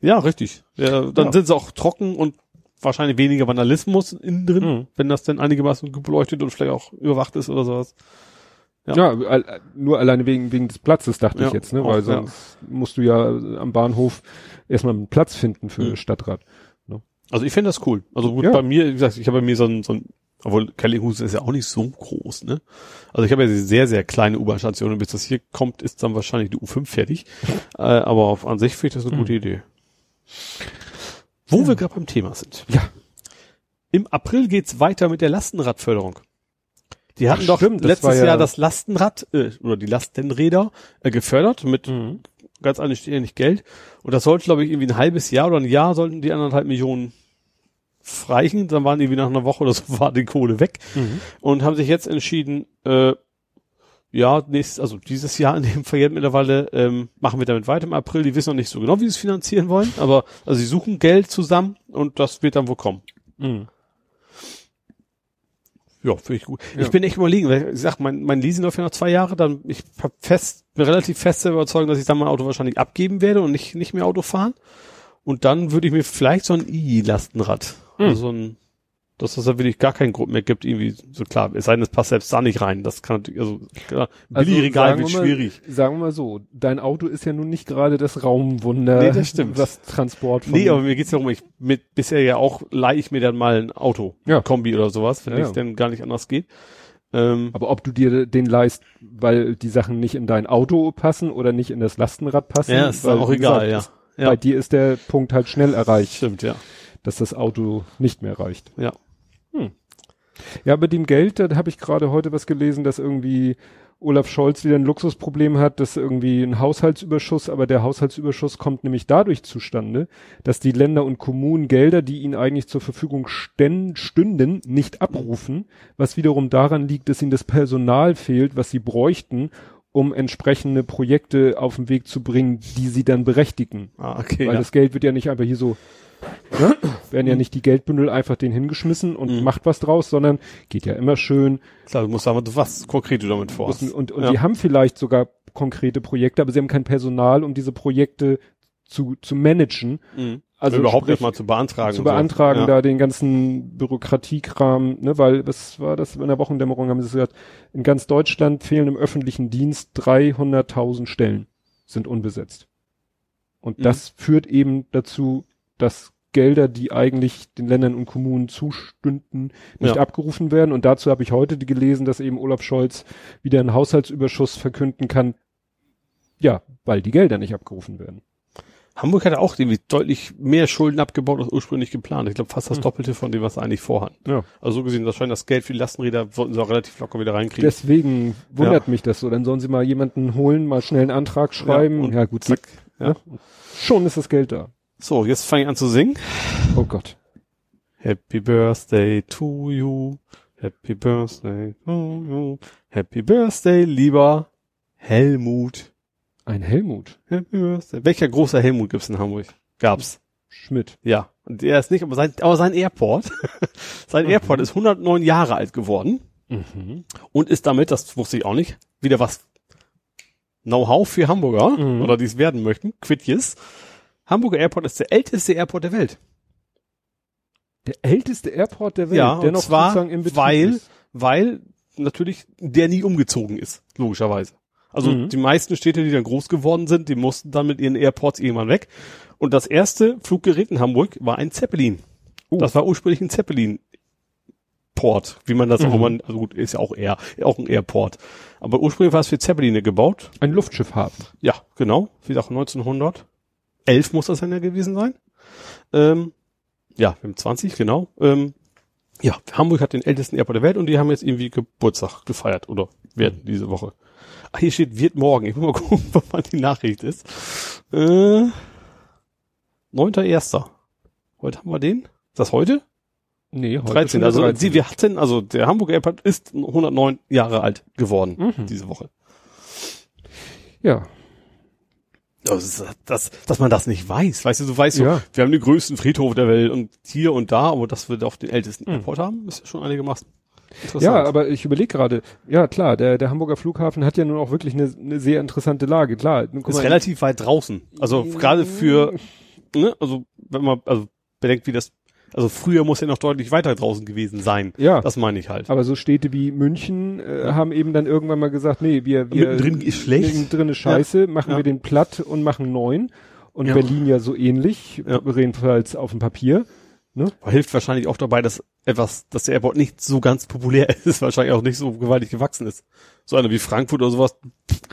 [SPEAKER 3] Ja, richtig. Ja, dann
[SPEAKER 4] Ja.
[SPEAKER 3] sind sie auch trocken und wahrscheinlich weniger Vandalismus innen drin,
[SPEAKER 4] Mhm.
[SPEAKER 3] wenn das denn einigermaßen beleuchtet und vielleicht auch überwacht ist oder sowas. Ja.
[SPEAKER 4] Ja, nur alleine wegen, wegen des Platzes dachte
[SPEAKER 3] Ja,
[SPEAKER 4] ich jetzt, ne?
[SPEAKER 3] auch,
[SPEAKER 4] Weil
[SPEAKER 3] ja.
[SPEAKER 4] sonst musst du ja am Bahnhof erstmal einen Platz finden für
[SPEAKER 3] Mhm.
[SPEAKER 4] Stadtrad.
[SPEAKER 3] Also ich finde das cool. Also gut,
[SPEAKER 4] Ja.
[SPEAKER 3] bei mir, wie gesagt, ich habe bei mir so ein, so ein obwohl Kellinghusen ist ja auch nicht so groß, ne? Also ich habe ja sehr, sehr kleine U-Bahn-Station und bis das hier kommt, ist dann wahrscheinlich die U5 fertig. <laughs> äh, aber auf, an sich finde ich das eine
[SPEAKER 4] Mhm.
[SPEAKER 3] gute Idee. Wo wir gerade beim Thema sind.
[SPEAKER 4] Ja.
[SPEAKER 3] Im April geht's weiter mit der Lastenradförderung. Die hatten
[SPEAKER 4] Ach,
[SPEAKER 3] doch
[SPEAKER 4] stimmt, das
[SPEAKER 3] letztes
[SPEAKER 4] war ja-
[SPEAKER 3] Jahr das Lastenrad äh, oder die Lastenräder äh, gefördert mit
[SPEAKER 4] Mhm.
[SPEAKER 3] ganz anständig Geld. Und das sollte, glaube ich, irgendwie ein halbes Jahr oder ein Jahr sollten die anderthalb Millionen reichen. Dann waren die wie nach einer Woche oder so <laughs> war die Kohle weg
[SPEAKER 4] Mhm.
[SPEAKER 3] und haben sich jetzt entschieden, äh, ja, nächstes, also dieses Jahr in dem Fall jetzt mittlerweile ähm, machen wir damit weiter im April. Die wissen noch nicht so genau, wie sie es finanzieren wollen, aber also sie suchen Geld zusammen und das wird dann wohl kommen.
[SPEAKER 4] Mhm.
[SPEAKER 3] Ja, finde ich gut.
[SPEAKER 4] Ja.
[SPEAKER 3] Ich bin echt überlegen, weil ich sag, mein, mein Leasing läuft ja noch zwei Jahre, dann ich hab fest, bin relativ fest der Überzeugung, dass ich dann mein Auto wahrscheinlich abgeben werde und nicht, nicht mehr Auto fahren. Und dann würde ich mir vielleicht so ein i-Lastenrad,
[SPEAKER 4] Hm.
[SPEAKER 3] also so ein, dass das da wirklich gar keinen Grund mehr gibt, irgendwie, so klar, es sei denn, es passt selbst da nicht rein. Das kann natürlich, also, klar,
[SPEAKER 4] Also,
[SPEAKER 3] Billigregal wird
[SPEAKER 4] wir mal-
[SPEAKER 3] schwierig.
[SPEAKER 4] Sagen wir mal so, dein Auto ist ja nun nicht gerade das Raumwunder,
[SPEAKER 3] Nee, das stimmt.
[SPEAKER 4] was Transport von
[SPEAKER 3] Nee, aber mir geht's darum, ich mit bisher ja auch leih ich mir dann mal ein Auto,
[SPEAKER 4] Ja.
[SPEAKER 3] Kombi oder sowas, wenn
[SPEAKER 4] Ja,
[SPEAKER 3] es
[SPEAKER 4] ja.
[SPEAKER 3] denn gar nicht anders geht. Ähm,
[SPEAKER 4] Aber ob du dir den leist, weil die Sachen nicht in dein Auto passen oder nicht in das Lastenrad passen,
[SPEAKER 3] ja, ist
[SPEAKER 4] weil,
[SPEAKER 3] auch egal,
[SPEAKER 4] gesagt,
[SPEAKER 3] ja.
[SPEAKER 4] Bei
[SPEAKER 3] Ja,
[SPEAKER 4] dir ist der Punkt halt schnell erreicht,
[SPEAKER 3] stimmt, ja.
[SPEAKER 4] Dass das Auto nicht mehr reicht.
[SPEAKER 3] Ja.
[SPEAKER 4] Ja, bei dem Geld, da habe ich gerade heute was gelesen, dass irgendwie Olaf Scholz wieder ein Luxusproblem hat, dass irgendwie ein Haushaltsüberschuss, aber der Haushaltsüberschuss kommt nämlich dadurch zustande, dass die Länder und Kommunen Gelder, die ihnen eigentlich zur Verfügung stünden, nicht abrufen, was wiederum daran liegt, dass ihnen das Personal fehlt, was sie bräuchten, um entsprechende Projekte auf den Weg zu bringen, die sie dann berechtigen.
[SPEAKER 3] Ah, okay.
[SPEAKER 4] Weil
[SPEAKER 3] ja.
[SPEAKER 4] das Geld wird ja nicht einfach hier so, ne? werden ja nicht die Geldbündel einfach den hingeschmissen und
[SPEAKER 3] Mhm.
[SPEAKER 4] macht was draus, sondern geht ja immer schön.
[SPEAKER 3] Klar, du musst sagen, was konkret du damit vorhast.
[SPEAKER 4] Müssen, und und
[SPEAKER 3] ja.
[SPEAKER 4] die haben vielleicht sogar konkrete Projekte, aber sie haben kein Personal, um diese Projekte zu, zu managen.
[SPEAKER 3] Mhm.
[SPEAKER 4] Also
[SPEAKER 3] überhaupt
[SPEAKER 4] sprich,
[SPEAKER 3] nicht mal zu beantragen.
[SPEAKER 4] zu
[SPEAKER 3] und so.
[SPEAKER 4] beantragen,
[SPEAKER 3] ja.
[SPEAKER 4] da den ganzen Bürokratiekram, ne, weil was war das in der Wochendämmerung haben sie gesagt, in ganz Deutschland fehlen im öffentlichen Dienst 300.000 Stellen, sind unbesetzt. Und
[SPEAKER 3] Mhm.
[SPEAKER 4] das führt eben dazu, dass Gelder, die eigentlich den Ländern und Kommunen zustünden, nicht
[SPEAKER 3] Ja.
[SPEAKER 4] abgerufen werden. Und dazu habe ich heute gelesen, dass eben Olaf Scholz wieder einen Haushaltsüberschuss verkünden kann. Ja, weil die Gelder nicht abgerufen werden.
[SPEAKER 3] Hamburg hatte auch irgendwie deutlich mehr Schulden abgebaut als ursprünglich geplant. Ich glaube fast das
[SPEAKER 4] Mhm.
[SPEAKER 3] Doppelte von dem, was sie eigentlich vorhatten.
[SPEAKER 4] Ja.
[SPEAKER 3] Also so gesehen, das scheint das Geld für die Lastenräder sollten sie auch relativ locker wieder reinkriegen.
[SPEAKER 4] Deswegen wundert mich das so. Dann sollen sie mal jemanden holen, mal schnell einen Antrag schreiben.
[SPEAKER 3] und
[SPEAKER 4] Ja, gut,
[SPEAKER 3] zack.
[SPEAKER 4] Ja.
[SPEAKER 3] Ja.
[SPEAKER 4] schon ist das Geld da.
[SPEAKER 3] So, jetzt fange ich an zu singen.
[SPEAKER 4] Oh Gott.
[SPEAKER 3] Happy Birthday to you. Happy Birthday to you. Happy Birthday, lieber Helmut.
[SPEAKER 4] Ein Helmut
[SPEAKER 3] Happy Birthday. Welcher großer Helmut gibt's in Hamburg? Gab's.
[SPEAKER 4] Schmidt.
[SPEAKER 3] Ja. Und der ist nicht, aber sein, aber sein Airport, <laughs> sein Airport ist 109 Jahre alt geworden
[SPEAKER 4] Mhm.
[SPEAKER 3] und ist damit, das wusste ich auch nicht, wieder was Know-how für Hamburger
[SPEAKER 4] Mhm.
[SPEAKER 3] oder die es werden möchten, Quidjes. Hamburger Airport ist der älteste Airport der Welt.
[SPEAKER 4] Der älteste Airport der Welt,
[SPEAKER 3] Ja,
[SPEAKER 4] der noch
[SPEAKER 3] zwar,
[SPEAKER 4] sozusagen im Betrieb
[SPEAKER 3] weil-
[SPEAKER 4] ist.
[SPEAKER 3] Weil natürlich der nie umgezogen ist, logischerweise. Also
[SPEAKER 4] Mhm.
[SPEAKER 3] die meisten Städte, die dann groß geworden sind, die mussten dann mit ihren Airports irgendwann weg. Und das erste Fluggerät in Hamburg war ein Zeppelin.
[SPEAKER 4] Oh.
[SPEAKER 3] Das war ursprünglich ein Zeppelin. Port, wie man das auch
[SPEAKER 4] Mhm.
[SPEAKER 3] immer, also gut, ist ja auch Air, auch ein Airport. Aber ursprünglich war es für Zeppeline gebaut.
[SPEAKER 4] Ein Luftschiffhafen.
[SPEAKER 3] Ja, genau. Wie gesagt, 1911 muss das dann ja gewesen sein. Ähm, ja, wir haben 20, genau. Ähm, ja, Hamburg hat den ältesten Airport der Welt und die haben jetzt irgendwie Geburtstag gefeiert oder werden diese Woche. Ach, hier steht, wird morgen. Ich muss mal <laughs> gucken, wann die Nachricht ist. Äh, 9.1. Heute haben wir den. Ist das heute?
[SPEAKER 4] Nee, heute
[SPEAKER 3] 13.
[SPEAKER 4] schon der
[SPEAKER 3] Also
[SPEAKER 4] 13..
[SPEAKER 3] Sie, wir hatten, also der Hamburger Airport ist 109 Jahre alt geworden
[SPEAKER 4] Mhm.
[SPEAKER 3] diese Woche.
[SPEAKER 4] Ja.
[SPEAKER 3] Das das, dass man das nicht weiß. Weißt du, du weißt so,
[SPEAKER 4] Ja.
[SPEAKER 3] wir haben den größten Friedhof der Welt und hier und da, aber dass wir auch den ältesten
[SPEAKER 4] Mhm.
[SPEAKER 3] Airport haben, ist ja schon einigermaßen interessant.
[SPEAKER 4] Ja, aber ich überlege gerade, ja klar, der, der Hamburger Flughafen hat ja nun auch wirklich eine, eine sehr interessante Lage. Klar, nun,
[SPEAKER 3] ist relativ weit draußen. Also gerade für, ne, also wenn man, also bedenkt, wie das, also früher muss er noch deutlich weiter draußen gewesen sein.
[SPEAKER 4] Ja.
[SPEAKER 3] Das meine ich halt.
[SPEAKER 4] Aber so Städte wie München äh, haben eben dann irgendwann mal gesagt, nee, wir, wir
[SPEAKER 3] Mittendrin ist schlecht.
[SPEAKER 4] mittendrin ist scheiße, machen
[SPEAKER 3] Ja.
[SPEAKER 4] wir den platt und machen neun. Und
[SPEAKER 3] Ja.
[SPEAKER 4] Berlin ja so ähnlich,
[SPEAKER 3] Ja.
[SPEAKER 4] jedenfalls auf dem Papier.
[SPEAKER 3] Hilft wahrscheinlich auch dabei, dass etwas, dass der Airport nicht so ganz populär <laughs> ist, wahrscheinlich auch nicht so gewaltig gewachsen ist. So einer wie Frankfurt oder sowas,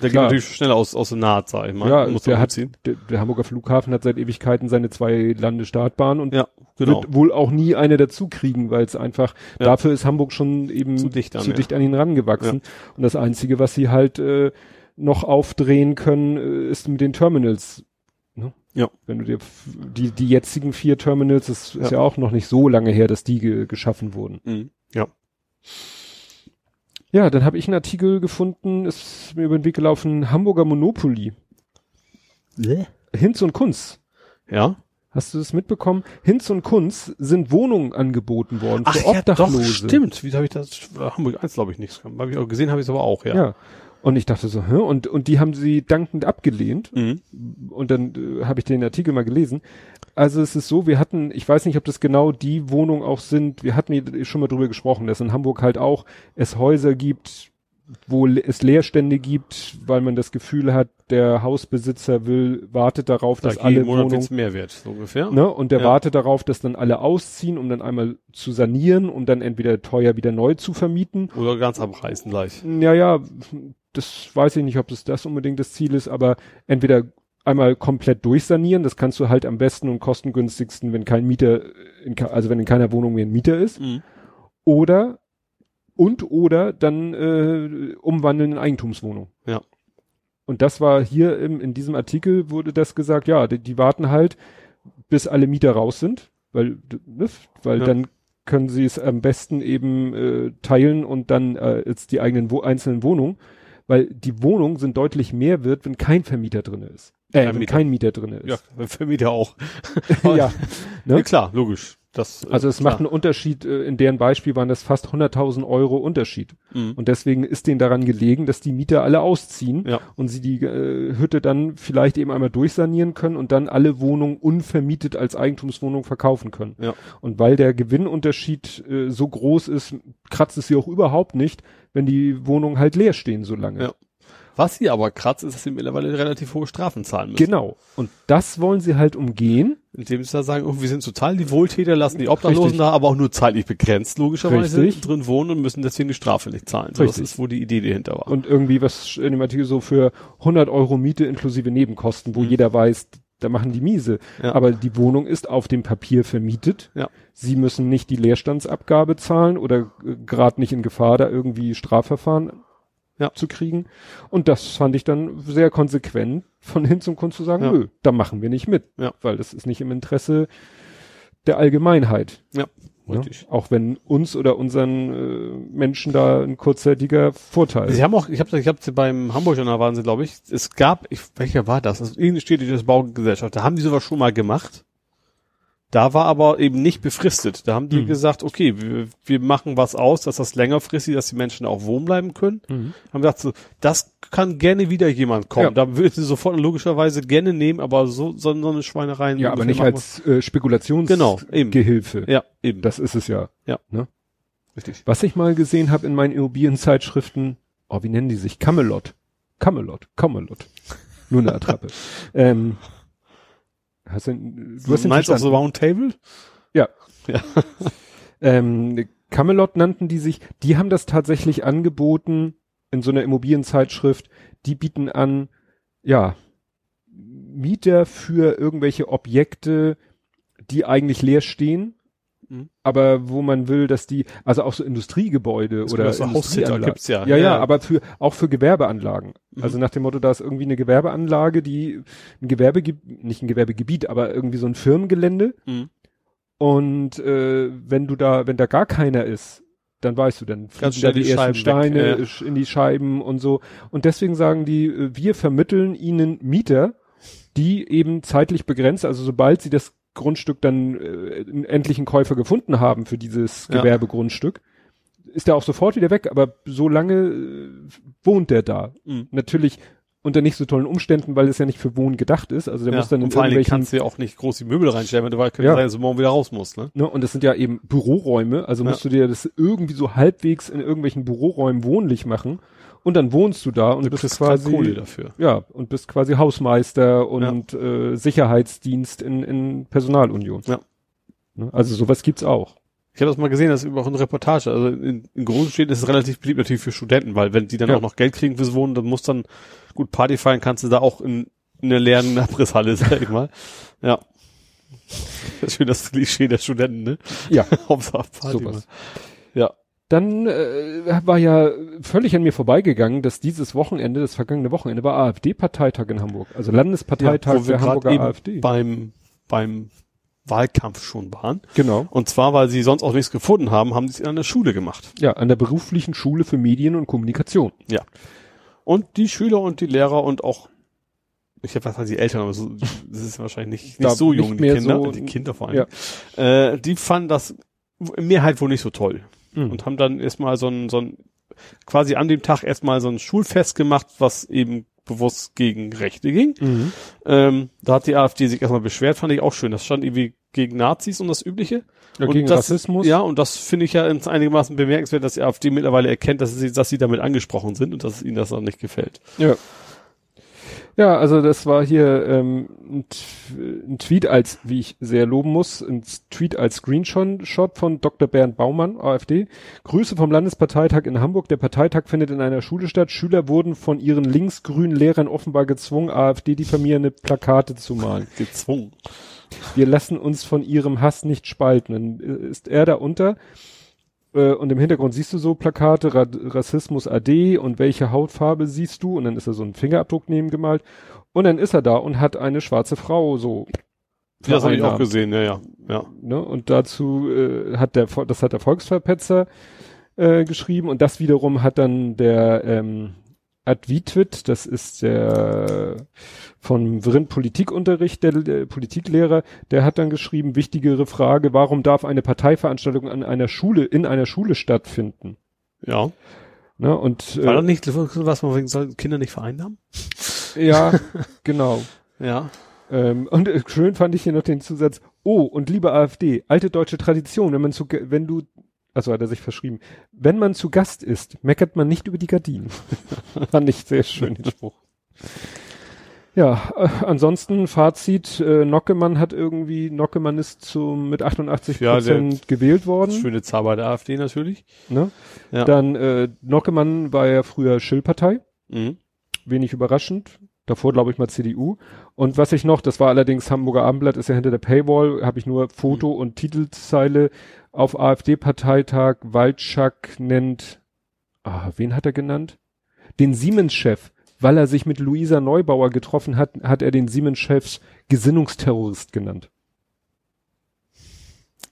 [SPEAKER 3] der geht natürlich schneller aus, aus der Naht, sag ich mal.
[SPEAKER 4] Ja,
[SPEAKER 3] muss
[SPEAKER 4] der hat, der, der Hamburger Flughafen hat seit Ewigkeiten seine zwei Landestartbahnen und
[SPEAKER 3] Ja, genau.
[SPEAKER 4] wird wohl auch nie eine dazu kriegen, weil es einfach,
[SPEAKER 3] Ja.
[SPEAKER 4] dafür ist Hamburg schon eben
[SPEAKER 3] Zu dicht an,
[SPEAKER 4] zu dicht an ihn rangewachsen. Und das Einzige, was sie halt äh, noch aufdrehen können, äh, ist mit den Terminals.
[SPEAKER 3] Ja.
[SPEAKER 4] Wenn du dir die, die jetzigen vier Terminals, das ist
[SPEAKER 3] Ja.
[SPEAKER 4] ja auch noch nicht so lange her, dass die ge geschaffen wurden.
[SPEAKER 3] Mhm. Ja.
[SPEAKER 4] Ja, dann habe ich einen Artikel gefunden, ist mir über den Weg gelaufen, Hamburger Monopoly. Hinz und Kunz.
[SPEAKER 3] Ja.
[SPEAKER 4] Hast du das mitbekommen? Hinz und Kunz sind Wohnungen angeboten worden für
[SPEAKER 3] ja, doch,
[SPEAKER 4] Obdachlose.
[SPEAKER 3] stimmt. Wie habe ich das? Hamburg 1 glaube ich nicht. Habe ich auch gesehen, habe ich es aber auch, ja.
[SPEAKER 4] Ja. Und ich dachte so, hä? Und, und die haben sie dankend abgelehnt.
[SPEAKER 3] Mhm.
[SPEAKER 4] Und dann äh, habe ich den Artikel mal gelesen. Also es ist so, wir hatten, ich weiß nicht, ob das genau die Wohnungen auch sind, wir hatten schon mal drüber gesprochen, dass in Hamburg halt auch es Häuser gibt, wo es Leerstände gibt, weil man das Gefühl hat, der Hausbesitzer will, wartet darauf,
[SPEAKER 3] Da
[SPEAKER 4] dass
[SPEAKER 3] jeden
[SPEAKER 4] alle
[SPEAKER 3] Monat
[SPEAKER 4] Wohnungen
[SPEAKER 3] mehr wert, so ungefähr.
[SPEAKER 4] Ne? Und der
[SPEAKER 3] Ja.
[SPEAKER 4] wartet darauf, dass dann alle ausziehen, um dann einmal zu sanieren, um dann entweder teuer wieder neu zu vermieten.
[SPEAKER 3] Oder ganz abreißen gleich.
[SPEAKER 4] Ja, ja, das weiß ich nicht, ob das das unbedingt das Ziel ist, aber entweder einmal komplett durchsanieren, das kannst du halt am besten und kostengünstigsten, wenn kein Mieter, in, ke- also wenn in keiner Wohnung mehr ein Mieter ist,
[SPEAKER 3] Mhm.
[SPEAKER 4] oder und oder dann äh, umwandeln in Eigentumswohnung.
[SPEAKER 3] Ja.
[SPEAKER 4] Und das war hier im, in diesem Artikel wurde das gesagt, ja, die, die warten halt, bis alle Mieter raus sind, weil, ne, weil
[SPEAKER 3] Ja.
[SPEAKER 4] dann können sie es am besten eben äh, teilen und dann äh, jetzt die eigenen wo einzelnen Wohnungen, weil die Wohnungen sind deutlich mehr wert, wenn kein Vermieter drinne ist. Äh,
[SPEAKER 3] Kein
[SPEAKER 4] wenn kein Mieter drinne
[SPEAKER 3] Ja,
[SPEAKER 4] ist. <laughs>
[SPEAKER 3] ja auch. <laughs>
[SPEAKER 4] Ja,
[SPEAKER 3] ja.
[SPEAKER 4] ne?
[SPEAKER 3] klar, logisch. Das, äh,
[SPEAKER 4] Also es macht
[SPEAKER 3] klar.
[SPEAKER 4] einen Unterschied, äh, in deren Beispiel waren das fast 100.000 Euro Unterschied.
[SPEAKER 3] Mhm.
[SPEAKER 4] Und deswegen ist denen daran gelegen, dass die Mieter alle ausziehen
[SPEAKER 3] Ja.
[SPEAKER 4] und sie die äh, Hütte dann vielleicht eben einmal durchsanieren können und dann alle Wohnungen unvermietet als Eigentumswohnung verkaufen können.
[SPEAKER 3] Ja.
[SPEAKER 4] Und weil der Gewinnunterschied äh, so groß ist, kratzt es sie auch überhaupt nicht, wenn die Wohnungen halt leer stehen so lange.
[SPEAKER 3] Ja. Was sie aber kratzt, ist, dass sie mittlerweile relativ hohe Strafen zahlen müssen.
[SPEAKER 4] Genau. Und das wollen sie halt umgehen.
[SPEAKER 3] Indem sie da sagen, oh, wir sind total die Wohltäter, lassen die Obdachlosen
[SPEAKER 4] Richtig.
[SPEAKER 3] da, aber auch nur zeitlich begrenzt, logischerweise,
[SPEAKER 4] Richtig.
[SPEAKER 3] drin wohnen und müssen deswegen die Strafe nicht zahlen. So, das ist, wo die Idee dahinter war.
[SPEAKER 4] Und irgendwie was in dem Artikel so für 100 Euro Miete inklusive Nebenkosten, wo
[SPEAKER 3] Mhm.
[SPEAKER 4] jeder weiß, da machen die miese.
[SPEAKER 3] Ja.
[SPEAKER 4] Aber die Wohnung ist auf dem Papier vermietet.
[SPEAKER 3] Ja.
[SPEAKER 4] Sie müssen nicht die Leerstandsabgabe zahlen oder äh, gerade nicht in Gefahr, da irgendwie Strafverfahren
[SPEAKER 3] Ja.
[SPEAKER 4] zu kriegen. Und das fand ich dann sehr konsequent von Hinz und Kunst zu sagen,
[SPEAKER 3] Ja.
[SPEAKER 4] nö, da machen wir nicht mit.
[SPEAKER 3] Ja.
[SPEAKER 4] Weil das ist nicht im Interesse der Allgemeinheit.
[SPEAKER 3] Ja,
[SPEAKER 4] Ne?
[SPEAKER 3] richtig.
[SPEAKER 4] Auch wenn uns oder unseren äh, Menschen da ein kurzzeitiger Vorteil.
[SPEAKER 3] Sie haben auch, ich habe ich hab sie beim Hamburger da waren sie, glaube ich, es gab, ich, welcher war das? Also irgendeine städtische Baugesellschaft, da haben die sowas schon mal gemacht. Da war aber eben nicht befristet. Da haben die
[SPEAKER 4] Mhm.
[SPEAKER 3] gesagt, okay, wir, wir machen was aus, dass das längerfristig, dass die Menschen auch wohnen bleiben können.
[SPEAKER 4] Mhm.
[SPEAKER 3] Haben gesagt, so, das kann gerne wieder jemand kommen.
[SPEAKER 4] Ja.
[SPEAKER 3] Da würden sie sofort logischerweise gerne nehmen, aber so, so, so eine Schweinerei.
[SPEAKER 4] Ja, aber nicht als äh, Spekulationsgehilfe.
[SPEAKER 3] Genau, eben.
[SPEAKER 4] Gehilfe.
[SPEAKER 3] Ja, eben.
[SPEAKER 4] Das ist es ja.
[SPEAKER 3] richtig.
[SPEAKER 4] Was ich mal gesehen habe in meinen Immobilienzeitschriften, oh, wie nennen die sich? Camelot. Camelot, Camelot. Nur eine Attrappe. <laughs> ähm, hast du, du hast den
[SPEAKER 3] meinst du so
[SPEAKER 4] verstanden?
[SPEAKER 3] Round Table?
[SPEAKER 4] Ja.
[SPEAKER 3] Ja. <laughs>
[SPEAKER 4] Ähm, Camelot nannten die sich, die haben das tatsächlich angeboten in so einer Immobilienzeitschrift. Die bieten an, ja, Mieter für irgendwelche Objekte, die eigentlich leer stehen,
[SPEAKER 3] Mhm.
[SPEAKER 4] aber wo man will, dass die, also auch so Industriegebäude
[SPEAKER 3] Es
[SPEAKER 4] oder
[SPEAKER 3] gibt so
[SPEAKER 4] Industrieanlagen.
[SPEAKER 3] gibt's ja.
[SPEAKER 4] Ja, ja,
[SPEAKER 3] Ja.
[SPEAKER 4] aber für, auch für Gewerbeanlagen.
[SPEAKER 3] Mhm.
[SPEAKER 4] Also nach dem Motto, da ist irgendwie eine Gewerbeanlage, die ein Gewerbegebiet, nicht ein Gewerbegebiet, aber irgendwie so ein Firmengelände.
[SPEAKER 3] Mhm.
[SPEAKER 4] Und äh, wenn du da, wenn da gar keiner ist, dann weißt du, dann fliegen da die,
[SPEAKER 3] die
[SPEAKER 4] ersten
[SPEAKER 3] Scheiben weg,
[SPEAKER 4] Steine
[SPEAKER 3] ja.
[SPEAKER 4] in die Scheiben und so. Und deswegen sagen die, äh, wir vermitteln ihnen Mieter, die eben zeitlich begrenzt, also sobald sie das Grundstück dann äh, einen endlichen Käufer gefunden haben für dieses
[SPEAKER 3] Ja.
[SPEAKER 4] Gewerbegrundstück, ist er auch sofort wieder weg, aber so lange äh, wohnt der da.
[SPEAKER 3] Mhm.
[SPEAKER 4] Natürlich unter nicht so tollen Umständen, weil es ja nicht für Wohnen gedacht ist. Also der
[SPEAKER 3] ja.
[SPEAKER 4] muss dann in
[SPEAKER 3] und vor
[SPEAKER 4] irgendwelchen
[SPEAKER 3] kannst du ja auch nicht groß die Möbel reinstellen, wenn du könnte
[SPEAKER 4] Ja.
[SPEAKER 3] sein, dass du morgen wieder raus musst, ne?
[SPEAKER 4] Ne, und das sind ja eben Büroräume, also
[SPEAKER 3] Ja.
[SPEAKER 4] musst du dir das irgendwie so halbwegs in irgendwelchen Büroräumen wohnlich machen und dann wohnst du da und
[SPEAKER 3] Du
[SPEAKER 4] bist quasi
[SPEAKER 3] Kohle dafür.
[SPEAKER 4] ja und bist quasi Hausmeister und äh, Sicherheitsdienst in, in Personalunion.
[SPEAKER 3] Ja.
[SPEAKER 4] Ne, also sowas gibt's auch.
[SPEAKER 3] Ich habe das mal gesehen, das ist auch eine Reportage. Also in, in Großstädten ist es relativ beliebt natürlich für Studenten, weil wenn die dann
[SPEAKER 4] Ja.
[SPEAKER 3] auch noch Geld kriegen fürs Wohnen, dann muss dann gut Party feiern, kannst du da auch in, in einer leeren <laughs> Abrisshalle, sag ich mal. Ja. Das ist schön das Klischee der Studenten, ne?
[SPEAKER 4] Ja, <laughs>
[SPEAKER 3] Hauptsache Party.
[SPEAKER 4] sowas.
[SPEAKER 3] Ja.
[SPEAKER 4] Dann äh, war ja völlig an mir vorbeigegangen, dass dieses Wochenende, das vergangene Wochenende, war AfD-Parteitag in Hamburg. Also Landesparteitag
[SPEAKER 3] Ja, wo wir
[SPEAKER 4] der Hamburger
[SPEAKER 3] eben
[SPEAKER 4] AfD.
[SPEAKER 3] Beim, beim Wahlkampf schon waren.
[SPEAKER 4] Genau.
[SPEAKER 3] Und zwar, weil sie sonst auch nichts gefunden haben, haben sie es in einer Schule gemacht.
[SPEAKER 4] Ja, an der beruflichen Schule für Medien und Kommunikation.
[SPEAKER 3] Ja. Und die Schüler und die Lehrer und auch, ich habe was halt die Eltern, aber so, das ist wahrscheinlich nicht, nicht so
[SPEAKER 4] nicht
[SPEAKER 3] jung, die
[SPEAKER 4] mehr
[SPEAKER 3] Kinder,
[SPEAKER 4] so-
[SPEAKER 3] die Kinder vor allem. Äh, die fanden das in Mehrheit wohl nicht so toll.
[SPEAKER 4] Mhm.
[SPEAKER 3] Und haben dann erstmal so ein, so ein, quasi an dem Tag erstmal so ein Schulfest gemacht, was eben bewusst gegen Rechte ging.
[SPEAKER 4] Mhm.
[SPEAKER 3] Ähm, da hat die AfD sich erstmal beschwert, fand ich auch schön. Das stand irgendwie gegen Nazis und das Übliche.
[SPEAKER 4] Ja,
[SPEAKER 3] und
[SPEAKER 4] gegen
[SPEAKER 3] das,
[SPEAKER 4] Rassismus.
[SPEAKER 3] Ja, und das finde ich ja einigermaßen bemerkenswert, dass die AfD mittlerweile erkennt, dass sie, dass sie damit angesprochen sind und dass ihnen das auch nicht gefällt.
[SPEAKER 4] Ja. Ja, also das war hier ähm, ein, ein Tweet als, wie ich sehr loben muss, ein Tweet als Screenshot von Dr. Bernd Baumann, AfD. Grüße vom Landesparteitag in Hamburg. Der Parteitag findet in einer Schule statt. Schüler wurden von ihren linksgrünen Lehrern offenbar gezwungen, AfD diffamierende Plakate zu malen. <laughs>
[SPEAKER 3] Gezwungen.
[SPEAKER 4] Wir lassen uns von ihrem Hass nicht spalten. Dann äh, ist er da unter. Äh, und im Hintergrund siehst du so Plakate, Ra Rassismus AD und welche Hautfarbe siehst du? Und dann ist da so ein Fingerabdruck neben gemalt. Und dann ist er da und hat eine schwarze Frau so.
[SPEAKER 3] Das habe ich auch gesehen, ja, ja. ja.
[SPEAKER 4] Ne? Und dazu äh, hat der, das hat der Volksverpetzer äh, geschrieben und das wiederum hat dann der ähm, Advitwit, das ist der von Vrin Politikunterricht, der, der Politiklehrer, der hat dann geschrieben, wichtigere Frage, warum darf eine Parteiveranstaltung an einer Schule, in einer Schule stattfinden?
[SPEAKER 3] Ja.
[SPEAKER 4] Ne? Und
[SPEAKER 3] War
[SPEAKER 4] äh,
[SPEAKER 3] das nicht, was man wegen soll Kinder nicht vereinnahmen? <laughs>
[SPEAKER 4] ja, genau. <laughs>
[SPEAKER 3] Ja.
[SPEAKER 4] Ähm, und äh, schön fand ich hier noch den Zusatz, oh, und liebe AfD, alte deutsche Tradition, wenn man zu, wenn du, also hat er sich verschrieben, wenn man zu Gast ist, meckert man nicht über die Gardinen. <laughs> fand ich sehr schön, den Spruch. Ja, äh, ansonsten Fazit, äh, Nockemann hat irgendwie, Nockemann ist zu, mit 88
[SPEAKER 3] Ja,
[SPEAKER 4] Prozent gewählt worden.
[SPEAKER 3] Schöne Zahl bei der AfD natürlich.
[SPEAKER 4] Ne?
[SPEAKER 3] Ja.
[SPEAKER 4] Dann, äh, Nockemann war ja früher Schillpartei.
[SPEAKER 3] Mhm.
[SPEAKER 4] wenig überraschend. Davor glaube ich mal CDU. Und was ich noch, das war allerdings Hamburger Abendblatt, ist ja hinter der Paywall, habe ich nur Foto und Titelzeile auf AfD-Parteitag. Waldschak nennt, ah, wen hat er genannt? Den Siemens-Chef. Weil er sich mit Luisa Neubauer getroffen hat, hat er den Siemens-Chefs Gesinnungsterrorist genannt.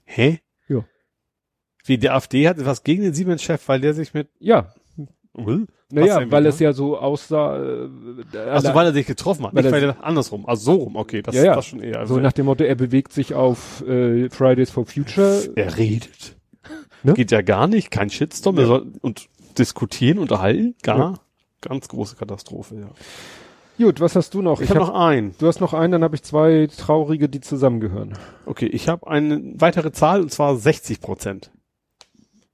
[SPEAKER 3] Hä?
[SPEAKER 4] Ja.
[SPEAKER 3] Wie, der AfD hat was gegen den Siemens-Chef, weil der sich mit,
[SPEAKER 4] Ja,
[SPEAKER 3] Was
[SPEAKER 4] naja, weil es ja so aussah, äh,
[SPEAKER 3] also weil er sich getroffen hat,
[SPEAKER 4] Weil
[SPEAKER 3] nicht weil er andersrum, also so rum, okay, das
[SPEAKER 4] Ja, ja.
[SPEAKER 3] schon eher.
[SPEAKER 4] so nach dem Motto, er bewegt sich auf äh, Fridays for Future.
[SPEAKER 3] er redet.
[SPEAKER 4] Ne?
[SPEAKER 3] Geht ja gar nicht, kein Shitstorm,
[SPEAKER 4] Ja.
[SPEAKER 3] soll, und diskutieren, unterhalten, gar,
[SPEAKER 4] Ja.
[SPEAKER 3] ganz große Katastrophe, ja.
[SPEAKER 4] Gut, was hast du noch?
[SPEAKER 3] Ich, habe noch einen.
[SPEAKER 4] Du hast noch einen, dann habe ich zwei traurige, die zusammengehören.
[SPEAKER 3] Okay, ich habe eine weitere Zahl und zwar 60 Prozent.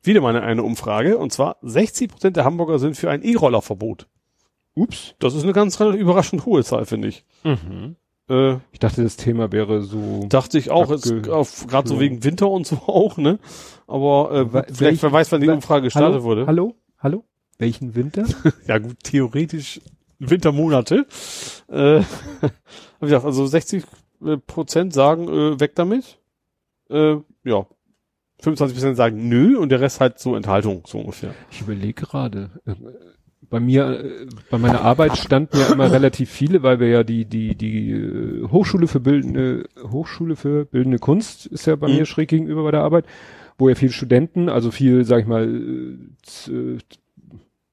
[SPEAKER 3] Wieder mal eine, Umfrage und zwar 60 Prozent der Hamburger sind für ein E-Roller-Verbot.
[SPEAKER 4] Ups.
[SPEAKER 3] Das ist eine ganz überraschend hohe Zahl, finde ich.
[SPEAKER 4] Mhm.
[SPEAKER 3] Äh,
[SPEAKER 4] Ich dachte, das Thema wäre so.
[SPEAKER 3] dachte ich auch, gerade so wegen Winter und so auch, ne? Aber äh,
[SPEAKER 4] Wa-
[SPEAKER 3] vielleicht, wer weiß, wann die Umfrage gestartet
[SPEAKER 4] Hallo?
[SPEAKER 3] wurde.
[SPEAKER 4] Hallo? Hallo? Welchen Winter? <laughs>
[SPEAKER 3] Ja gut, theoretisch Wintermonate. Äh, <laughs> hab ich gesagt, also 60 äh, Prozent sagen, äh, weg damit. Äh, ja. 25 Prozent sagen nö und der Rest halt so Enthaltung, so ungefähr.
[SPEAKER 4] Ich überlege gerade. Äh, Bei mir, äh, bei meiner Arbeit standen ja immer relativ viele, weil wir ja die, die, die äh, Hochschule für bildende, Hochschule für bildende Kunst ist ja bei
[SPEAKER 3] Mhm.
[SPEAKER 4] mir schräg gegenüber bei der Arbeit, wo ja viele Studenten, also viel, sag ich mal,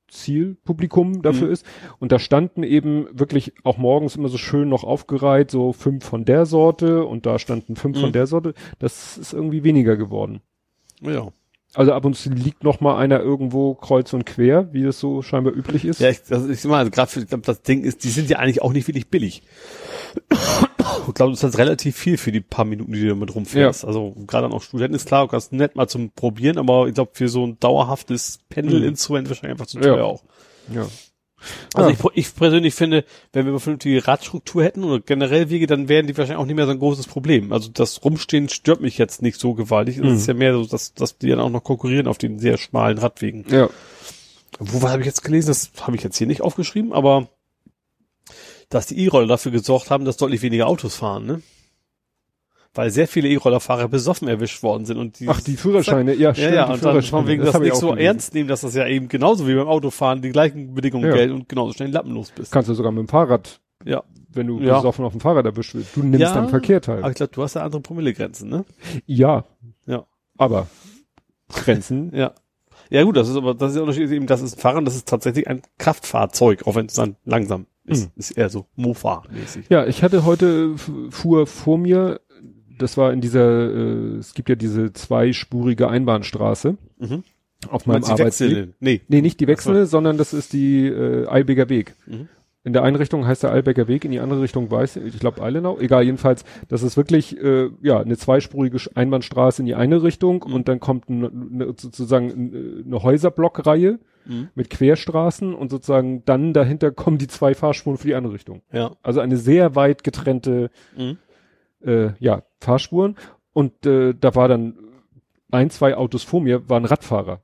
[SPEAKER 4] Zielpublikum dafür
[SPEAKER 3] Mhm.
[SPEAKER 4] ist. Und da standen eben wirklich auch morgens immer so schön noch aufgereiht, so fünf von der Sorte und da standen fünf
[SPEAKER 3] Mhm.
[SPEAKER 4] von der Sorte. Das ist irgendwie weniger geworden.
[SPEAKER 3] Ja.
[SPEAKER 4] Also ab und zu liegt noch mal einer irgendwo kreuz und quer, wie das so scheinbar üblich ist.
[SPEAKER 3] Ja, ich, das ist immer, also gerade für, glaub, das Ding ist, die sind ja eigentlich auch nicht wirklich billig. Ich glaube, das ist halt relativ viel für die paar Minuten, die du damit rumfährst. Also gerade an auch Studenten ist klar, ganz nett mal zum Probieren, aber ich glaube, für so ein dauerhaftes Pendelinstrument wahrscheinlich einfach zu teuer
[SPEAKER 4] Ja.
[SPEAKER 3] auch.
[SPEAKER 4] ja.
[SPEAKER 3] Also
[SPEAKER 4] Ja.
[SPEAKER 3] ich, ich persönlich finde, wenn wir eine vernünftige Radstruktur hätten oder generell Wege, dann wären die wahrscheinlich auch nicht mehr so ein großes Problem. Also das Rumstehen stört mich jetzt nicht so gewaltig. Es
[SPEAKER 4] Mhm.
[SPEAKER 3] ist ja mehr so, dass, dass die dann auch noch konkurrieren auf den sehr schmalen Radwegen.
[SPEAKER 4] Ja.
[SPEAKER 3] Wo habe ich jetzt gelesen? Das habe ich jetzt hier nicht aufgeschrieben, aber dass die E-Roller dafür gesorgt haben, dass deutlich weniger Autos fahren, ne? Weil sehr viele E-Rollerfahrer besoffen erwischt worden sind und die
[SPEAKER 4] Ach, die Führerscheine, ja,
[SPEAKER 3] ja,
[SPEAKER 4] stimmt,
[SPEAKER 3] ja,
[SPEAKER 4] die
[SPEAKER 3] und dann von wegen das,
[SPEAKER 4] ich
[SPEAKER 3] nicht so
[SPEAKER 4] gelesen.
[SPEAKER 3] ernst nehmen, dass das ja eben genauso wie beim Autofahren die gleichen Bedingungen
[SPEAKER 4] Ja.
[SPEAKER 3] gelten und genauso schnell lappenlos bist.
[SPEAKER 4] Kannst du sogar mit dem Fahrrad,
[SPEAKER 3] Ja.
[SPEAKER 4] wenn du
[SPEAKER 3] Ja.
[SPEAKER 4] besoffen auf dem Fahrrad erwischt wirst. Du nimmst
[SPEAKER 3] Ja,
[SPEAKER 4] am Verkehr teil.
[SPEAKER 3] Aber ich glaube, du hast ja andere Promillegrenzen, ne?
[SPEAKER 4] ja.
[SPEAKER 3] Ja.
[SPEAKER 4] Aber Grenzen. <laughs>
[SPEAKER 3] Ja. Ja gut, das ist aber, das ist der Unterschied eben, das ist ein Fahrrad, das ist tatsächlich ein Kraftfahrzeug, auch wenn es dann langsam ist.
[SPEAKER 4] Mhm.
[SPEAKER 3] Ist eher so Mofa-mäßig.
[SPEAKER 4] Ja, ich hatte heute, fuhr vor mir, das war in dieser, äh, es gibt ja diese zweispurige Einbahnstraße
[SPEAKER 3] Mhm.
[SPEAKER 4] auf meinem Arbeitsweg.
[SPEAKER 3] Nee.
[SPEAKER 4] Nee, nicht die wechselnde, sondern das ist die äh, Eilbeger Weg.
[SPEAKER 3] Mhm.
[SPEAKER 4] In der einen Richtung heißt der Eilbecker Weg, in die andere Richtung weiß ich glaube Eilenau. Egal, jedenfalls, das ist wirklich äh, ja eine zweispurige Einbahnstraße in die eine Richtung
[SPEAKER 3] Mhm.
[SPEAKER 4] und dann kommt eine, eine, sozusagen eine- eine Häuserblockreihe
[SPEAKER 3] Mhm.
[SPEAKER 4] mit Querstraßen und sozusagen dann dahinter kommen die zwei Fahrspuren für die andere Richtung.
[SPEAKER 3] Ja.
[SPEAKER 4] Also eine sehr weit getrennte
[SPEAKER 3] Mhm.
[SPEAKER 4] äh, ja, Fahrspuren und äh, da war dann ein, zwei Autos vor mir waren Radfahrer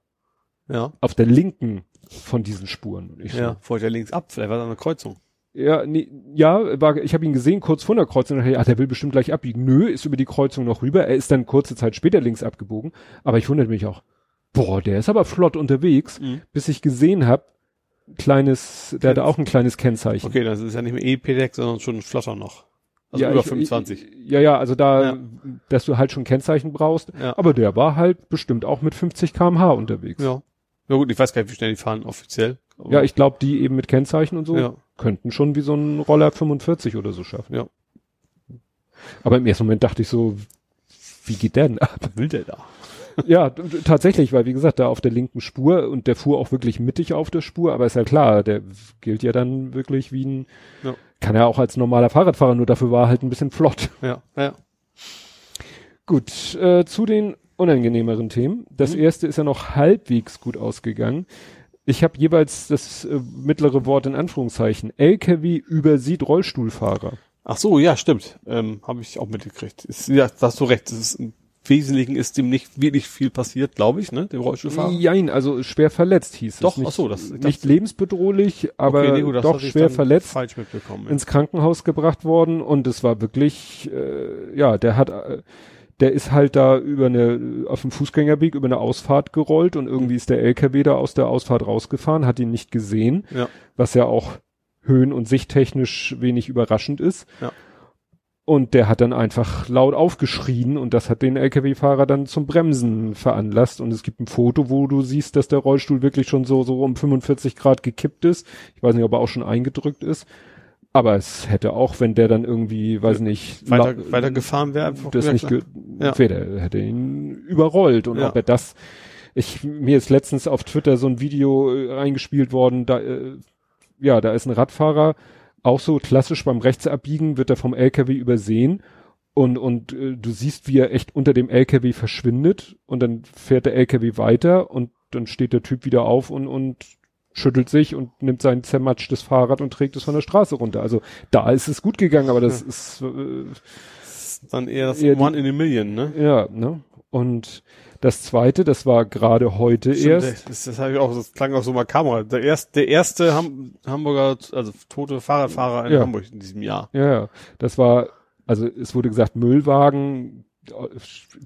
[SPEAKER 3] Ja.
[SPEAKER 4] auf der linken von diesen Spuren. Ich so,
[SPEAKER 3] Ja. Folgt ja links ab, vielleicht war da eine Kreuzung.
[SPEAKER 4] Ja, nee, ja, war, ich habe ihn gesehen kurz vor der Kreuzung und dachte, ja, der will bestimmt gleich abbiegen. Nö, ist über die Kreuzung noch rüber. Er ist dann kurze Zeit später links abgebogen. Aber ich wunderte mich auch, boah, der ist aber flott unterwegs,
[SPEAKER 3] Mhm.
[SPEAKER 4] bis ich gesehen habe, kleines, der hatte auch ein kleines Kennzeichen.
[SPEAKER 3] Okay, das ist ja nicht mehr E-Pedex, sondern schon flotter noch. Also
[SPEAKER 4] ja,
[SPEAKER 3] über
[SPEAKER 4] ich-
[SPEAKER 3] 25.
[SPEAKER 4] Ich, ja, ja, also da,
[SPEAKER 3] Ja.
[SPEAKER 4] dass du halt schon Kennzeichen brauchst.
[SPEAKER 3] Ja.
[SPEAKER 4] Aber der war halt bestimmt auch mit 50 kmh unterwegs.
[SPEAKER 3] ja. Ja gut, ich weiß gar nicht, wie schnell die fahren offiziell.
[SPEAKER 4] Ja, ich glaube, die eben mit Kennzeichen und so
[SPEAKER 3] Ja.
[SPEAKER 4] könnten schon wie so ein Roller 45 oder so schaffen.
[SPEAKER 3] Ja.
[SPEAKER 4] Aber im ersten Moment dachte ich so, wie geht der denn ab?
[SPEAKER 3] Was will der da?
[SPEAKER 4] ja, tatsächlich, weil wie gesagt, da auf der linken Spur und der fuhr auch wirklich mittig auf der Spur, aber ist ja klar, der gilt ja dann wirklich wie ein,
[SPEAKER 3] Ja.
[SPEAKER 4] Kann er auch als normaler Fahrradfahrer, nur dafür war er halt ein bisschen flott.
[SPEAKER 3] Ja, ja.
[SPEAKER 4] Gut, äh, zu den unangenehmeren Themen. Das
[SPEAKER 3] Mhm.
[SPEAKER 4] erste ist ja noch halbwegs gut ausgegangen. Ich habe jeweils das äh, mittlere Wort in Anführungszeichen. LKW übersieht Rollstuhlfahrer.
[SPEAKER 3] Ach so, ja, stimmt. Ähm, Habe ich auch mitgekriegt. Ist, ja, da hast du recht. Das ist, Im Wesentlichen ist dem nicht wirklich viel passiert, glaube ich, ne, dem Rollstuhlfahrer.
[SPEAKER 4] Jein, also schwer verletzt hieß
[SPEAKER 3] Doch,
[SPEAKER 4] es. Nicht,
[SPEAKER 3] ach so, das- ich
[SPEAKER 4] nicht lebensbedrohlich, aber
[SPEAKER 3] Okay, nee, gut,
[SPEAKER 4] doch schwer verletzt.
[SPEAKER 3] Falsch mitbekommen. ja.
[SPEAKER 4] ins Krankenhaus gebracht worden und es war wirklich, äh, ja, der hat, äh, der ist halt da über eine, auf dem Fußgängerweg über eine Ausfahrt gerollt und irgendwie ist der LKW da aus der Ausfahrt rausgefahren, hat ihn nicht gesehen,
[SPEAKER 3] Ja.
[SPEAKER 4] was ja auch höhen- und sichttechnisch wenig überraschend ist.
[SPEAKER 3] Ja.
[SPEAKER 4] Und der hat dann einfach laut aufgeschrien und das hat den LKW-Fahrer dann zum Bremsen veranlasst. Und es gibt ein Foto, wo du siehst, dass der Rollstuhl wirklich schon so, so um 45 Grad gekippt ist. Ich weiß nicht, ob er auch schon eingedrückt ist. Aber es hätte auch, wenn der dann irgendwie, weiß nicht,
[SPEAKER 3] Weiter, weiter gefahren wäre einfach
[SPEAKER 4] das nicht,
[SPEAKER 3] Ja.
[SPEAKER 4] wäre, hätte ihn überrollt. Und
[SPEAKER 3] Ja.
[SPEAKER 4] ob er das, ich, mir ist letztens auf Twitter so ein Video äh, reingespielt worden, da, äh, ja, da ist ein Radfahrer, auch so klassisch beim Rechtsabbiegen wird er vom LKW übersehen und, und äh, du siehst, wie er echt unter dem LKW verschwindet und dann fährt der LKW weiter und dann steht der Typ wieder auf und, und schüttelt sich und nimmt sein zermatschtes Fahrrad und trägt es von der Straße runter. Also da ist es gut gegangen, aber das
[SPEAKER 3] Ja.
[SPEAKER 4] ist äh,
[SPEAKER 3] Das ist dann eher das
[SPEAKER 4] Eher die-
[SPEAKER 3] One in a Million, ne?
[SPEAKER 4] ja, ne? Und das zweite, das war gerade heute
[SPEAKER 3] Stimmt,
[SPEAKER 4] erst.
[SPEAKER 3] Das, das, hab ich auch, das klang auch so mal Kamera. Der erste, der erste Ham Hamburger, also tote Fahrradfahrer in
[SPEAKER 4] Ja.
[SPEAKER 3] Hamburg in diesem Jahr.
[SPEAKER 4] Ja, ja, das war, also es wurde gesagt, Müllwagen,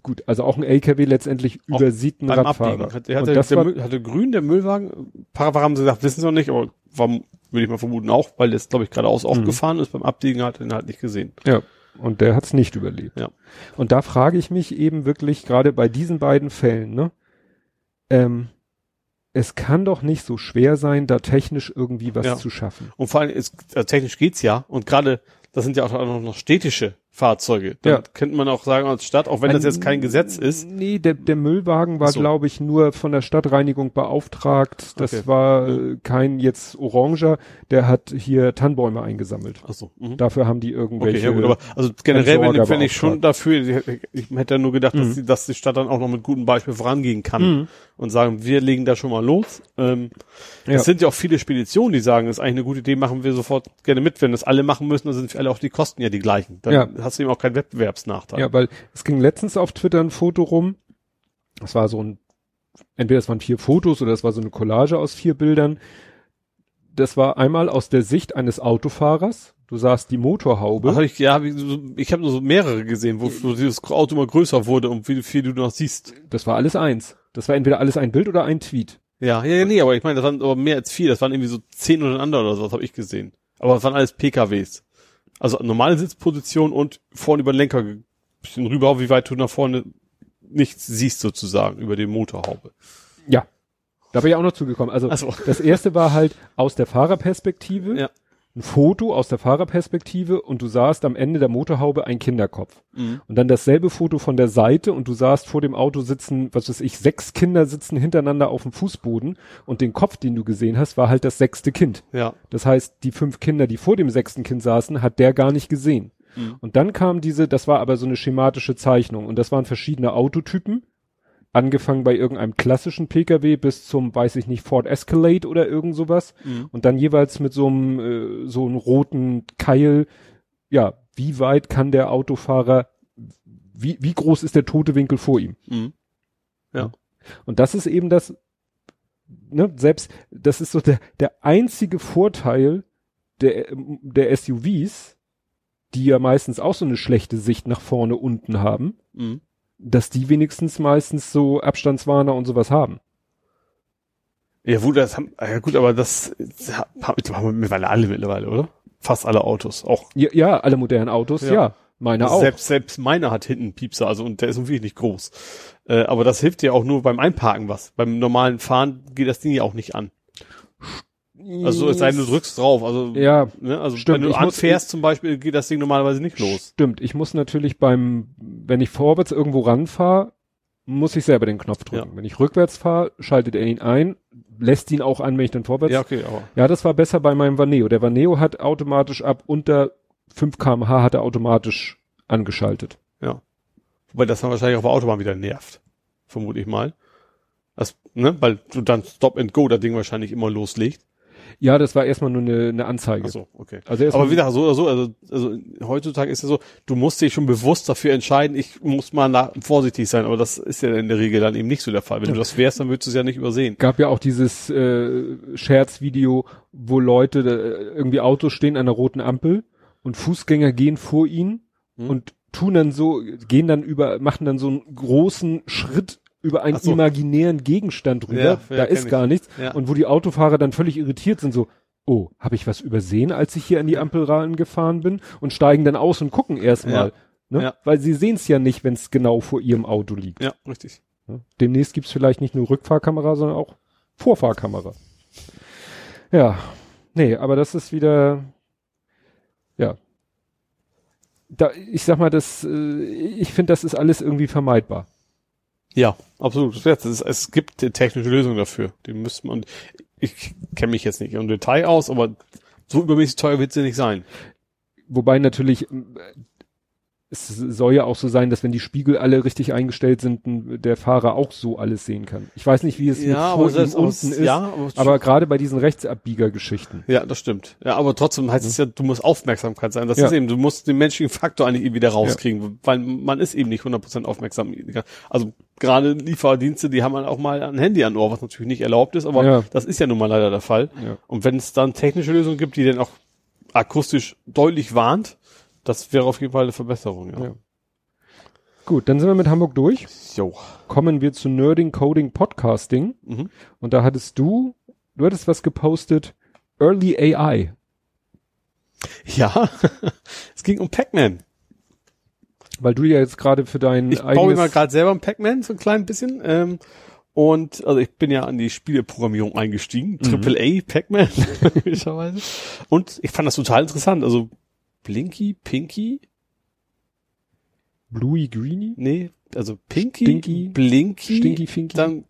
[SPEAKER 4] gut, also auch ein LKW letztendlich
[SPEAKER 3] Auch
[SPEAKER 4] übersieht einen
[SPEAKER 3] Beim
[SPEAKER 4] Radfahrer.
[SPEAKER 3] Abbiegen. Hat, der, hatte,
[SPEAKER 4] das
[SPEAKER 3] der
[SPEAKER 4] war,
[SPEAKER 3] hatte grün der Müllwagen. Paar haben sie gesagt, wissen sie noch nicht, aber warum, würde ich mal vermuten auch, weil der ist, glaube ich, geradeaus
[SPEAKER 4] Mhm.
[SPEAKER 3] gefahren ist. Beim Abbiegen hat er ihn halt nicht gesehen.
[SPEAKER 4] ja, und der hat's nicht überlebt.
[SPEAKER 3] Ja.
[SPEAKER 4] Und da frage ich mich eben wirklich, gerade bei diesen beiden Fällen, ne, ähm, es kann doch nicht so schwer sein, da technisch irgendwie was
[SPEAKER 3] Ja.
[SPEAKER 4] zu schaffen.
[SPEAKER 3] Und vor allem, ist, also technisch geht's ja. Und gerade, das sind ja auch noch noch städtische Fahrzeuge. Da
[SPEAKER 4] Ja.
[SPEAKER 3] könnte man auch sagen als Stadt, auch wenn das
[SPEAKER 4] Ein-
[SPEAKER 3] jetzt kein Gesetz ist.
[SPEAKER 4] Nee, der, der Müllwagen war,
[SPEAKER 3] so.
[SPEAKER 4] glaube ich, nur von der Stadtreinigung beauftragt. Das
[SPEAKER 3] Okay.
[SPEAKER 4] war
[SPEAKER 3] Ja.
[SPEAKER 4] äh, kein jetzt Oranger, der hat hier Tannenbäume eingesammelt.
[SPEAKER 3] Ach so. Mhm.
[SPEAKER 4] Dafür haben die irgendwelche.
[SPEAKER 3] Okay, ja gut, aber also generell bin, ich schon dafür, ich, ich hätte ja nur gedacht, dass,
[SPEAKER 4] Mhm.
[SPEAKER 3] die, dass die Stadt dann auch noch mit gutem Beispiel vorangehen kann
[SPEAKER 4] Mhm.
[SPEAKER 3] und sagen, wir legen da schon mal los. Ähm,
[SPEAKER 4] Ja.
[SPEAKER 3] Es sind ja auch viele Speditionen, die sagen, das ist eigentlich eine gute Idee, machen wir sofort gerne mit. Wenn das alle machen müssen, dann sind für alle auch die Kosten ja die gleichen. Dann
[SPEAKER 4] Ja.
[SPEAKER 3] Hast du eben auch keinen Wettbewerbsnachteil.
[SPEAKER 4] Ja, weil es ging letztens auf Twitter ein Foto rum. Das war so ein, entweder es waren vier Fotos oder es war so eine Collage aus vier Bildern. Das war einmal aus der Sicht eines Autofahrers. Du sahst die Motorhaube.
[SPEAKER 3] Ach, ich, ja, ich, habe nur so mehrere gesehen, wo, wo dieses Auto immer größer wurde und wie viel du noch siehst.
[SPEAKER 4] Das war alles eins. Das war entweder alles ein Bild oder ein Tweet.
[SPEAKER 3] Ja, ja, ja, nee, aber ich meine, das waren aber mehr als vier, das waren irgendwie so zehn untereinander oder so, das habe ich gesehen. Aber das waren alles PKWs. Also normale Sitzposition und vorne über den Lenker bisschen rüber, wie weit du nach vorne nichts siehst sozusagen über die Motorhaube.
[SPEAKER 4] Ja. Da bin ich auch noch zugekommen. Also
[SPEAKER 3] Also,
[SPEAKER 4] das erste war halt aus der Fahrerperspektive.
[SPEAKER 3] Ja.
[SPEAKER 4] Ein Foto aus der Fahrerperspektive und du sahst am Ende der Motorhaube ein Kinderkopf.
[SPEAKER 3] mhm.
[SPEAKER 4] Und dann dasselbe Foto von der Seite und du sahst vor dem Auto sitzen, was weiß ich, sechs Kinder sitzen hintereinander auf dem Fußboden und den Kopf, den du gesehen hast, war halt das sechste Kind.
[SPEAKER 3] ja,
[SPEAKER 4] Das heißt, die fünf Kinder, die vor dem sechsten Kind saßen, hat der gar nicht gesehen.
[SPEAKER 3] Mhm.
[SPEAKER 4] Und dann kam diese, das war aber so eine schematische Zeichnung und das waren verschiedene Autotypen, angefangen bei irgendeinem klassischen Pkw bis zum, weiß ich nicht, Ford Escalade oder irgend sowas
[SPEAKER 3] mhm.
[SPEAKER 4] und dann jeweils mit so einem äh, so einem roten Keil, ja, wie weit kann der Autofahrer, wie, wie groß ist der tote Winkel vor ihm?
[SPEAKER 3] Mhm.
[SPEAKER 4] Und das ist eben das, ne, selbst, das ist so der, der einzige Vorteil der, der SUVs, die ja meistens auch so eine schlechte Sicht nach vorne unten haben,
[SPEAKER 3] Mhm.
[SPEAKER 4] Dass die wenigstens meistens so Abstandswarner und sowas haben.
[SPEAKER 3] Ja, gut, das haben, ja gut, aber das, das haben wir mittlerweile alle mittlerweile, oder? Fast alle Autos, auch.
[SPEAKER 4] Ja, ja alle modernen Autos, ja,
[SPEAKER 3] Ja.
[SPEAKER 4] meine auch.
[SPEAKER 3] Selbst, selbst meiner hat hinten Piepser, also und der ist wirklich nicht groß. Äh, aber das hilft dir auch nur beim Einparken was. Beim normalen Fahren geht das Ding ja auch nicht an. Also es sei denn, du drückst drauf. Also,
[SPEAKER 4] Ja,
[SPEAKER 3] ne, also
[SPEAKER 4] stimmt.
[SPEAKER 3] wenn du anfährst zum Beispiel, geht das Ding normalerweise nicht los.
[SPEAKER 4] Stimmt, ich muss natürlich beim, wenn ich vorwärts irgendwo ranfahre, muss ich selber den Knopf drücken. Wenn ich rückwärts fahre, schaltet er ihn ein, lässt ihn auch an, wenn ich dann vorwärts.
[SPEAKER 3] Ja,
[SPEAKER 4] Ja,
[SPEAKER 3] okay, aber.
[SPEAKER 4] das war besser bei meinem Vaneo. Der Vaneo hat automatisch ab unter 5 kmh hat er automatisch angeschaltet.
[SPEAKER 3] Wobei das dann wahrscheinlich auf der Autobahn wieder nervt. Vermute ich mal. Das, ne, weil du dann Stop and Go das Ding wahrscheinlich immer loslegt.
[SPEAKER 4] Ja, das war erstmal nur eine, eine Anzeige.
[SPEAKER 3] Ach so, okay.
[SPEAKER 4] Also
[SPEAKER 3] Aber wieder so oder so, also, also heutzutage ist es so, du musst dich schon bewusst dafür entscheiden, ich muss mal nach, vorsichtig sein, aber das ist ja in der Regel dann eben nicht so der Fall. Wenn du das wärst, dann würdest du es ja nicht übersehen.
[SPEAKER 4] gab ja auch dieses äh, Scherzvideo, wo Leute äh, irgendwie Autos stehen an der roten Ampel und Fußgänger gehen vor ihnen
[SPEAKER 3] Hm.
[SPEAKER 4] und tun dann so, gehen dann über, machen dann so einen großen Schritt über einen
[SPEAKER 3] so.
[SPEAKER 4] imaginären Gegenstand rüber,
[SPEAKER 3] Ja,
[SPEAKER 4] da ist
[SPEAKER 3] ich.
[SPEAKER 4] gar nichts.
[SPEAKER 3] Ja.
[SPEAKER 4] Und wo die Autofahrer dann völlig irritiert sind, so, oh, habe ich was übersehen, als ich hier an die Ampel gefahren bin und steigen dann aus und gucken erstmal. Ne?
[SPEAKER 3] Ja.
[SPEAKER 4] Weil sie sehen es ja nicht, wenn es genau vor ihrem Auto liegt.
[SPEAKER 3] Ja, richtig.
[SPEAKER 4] Ne? Demnächst gibt's vielleicht nicht nur Rückfahrkamera, sondern auch Vorfahrkamera. Ja, nee, aber das ist wieder, ja. Da, ich sag mal, das, äh, ich finde, das ist alles irgendwie vermeidbar.
[SPEAKER 3] Ja, absolut. Ist, es gibt technische Lösung dafür. Die müsste man, ich kenne mich jetzt nicht im Detail aus, aber so übermäßig teuer wird sie nicht sein.
[SPEAKER 4] Wobei natürlich, es soll ja auch so sein, dass wenn die Spiegel alle richtig eingestellt sind, der Fahrer auch so alles sehen kann. Ich weiß nicht, wie es
[SPEAKER 3] ja,
[SPEAKER 4] mit vor
[SPEAKER 3] aber
[SPEAKER 4] ihm unten ist,
[SPEAKER 3] ja, aber,
[SPEAKER 4] aber gerade bei diesen Rechtsabbiegergeschichten.
[SPEAKER 3] ja, das stimmt. Ja, aber trotzdem heißt es ja, du musst Aufmerksamkeit sein. Das
[SPEAKER 4] Ja.
[SPEAKER 3] ist eben, du musst den menschlichen Faktor eigentlich wieder rauskriegen, weil man ist eben nicht 100% aufmerksam. Also gerade Lieferdienste, die haben auch mal ein Handy an Ohr, was natürlich nicht erlaubt ist, aber
[SPEAKER 4] Ja.
[SPEAKER 3] das ist ja nun mal leider der Fall.
[SPEAKER 4] Ja.
[SPEAKER 3] Und wenn es dann technische Lösungen gibt, die dann auch akustisch deutlich warnt, das wäre auf jeden Fall eine Verbesserung, ja.
[SPEAKER 4] Ja. Gut, dann sind wir mit Hamburg durch.
[SPEAKER 3] Jo.
[SPEAKER 4] Kommen wir zu Nerding, Coding, Podcasting.
[SPEAKER 3] Mhm.
[SPEAKER 4] Und da hattest du, du hattest was gepostet, Early AI.
[SPEAKER 3] Ja, <laughs> es ging um Pac-Man.
[SPEAKER 4] Weil du ja jetzt gerade für dein
[SPEAKER 3] Ich baue mir mal gerade selber ein Pac-Man, so ein klein bisschen. Ähm, und also ich bin ja an die Spieleprogrammierung eingestiegen. Triple A Pac-Man. <laughs> Und ich fand das total interessant. Also Blinky, Pinky,
[SPEAKER 4] Bluey Greeny?
[SPEAKER 3] nee, also Pinky,
[SPEAKER 4] Stinky,
[SPEAKER 3] Blinky,
[SPEAKER 4] Stinky Finky?
[SPEAKER 3] dann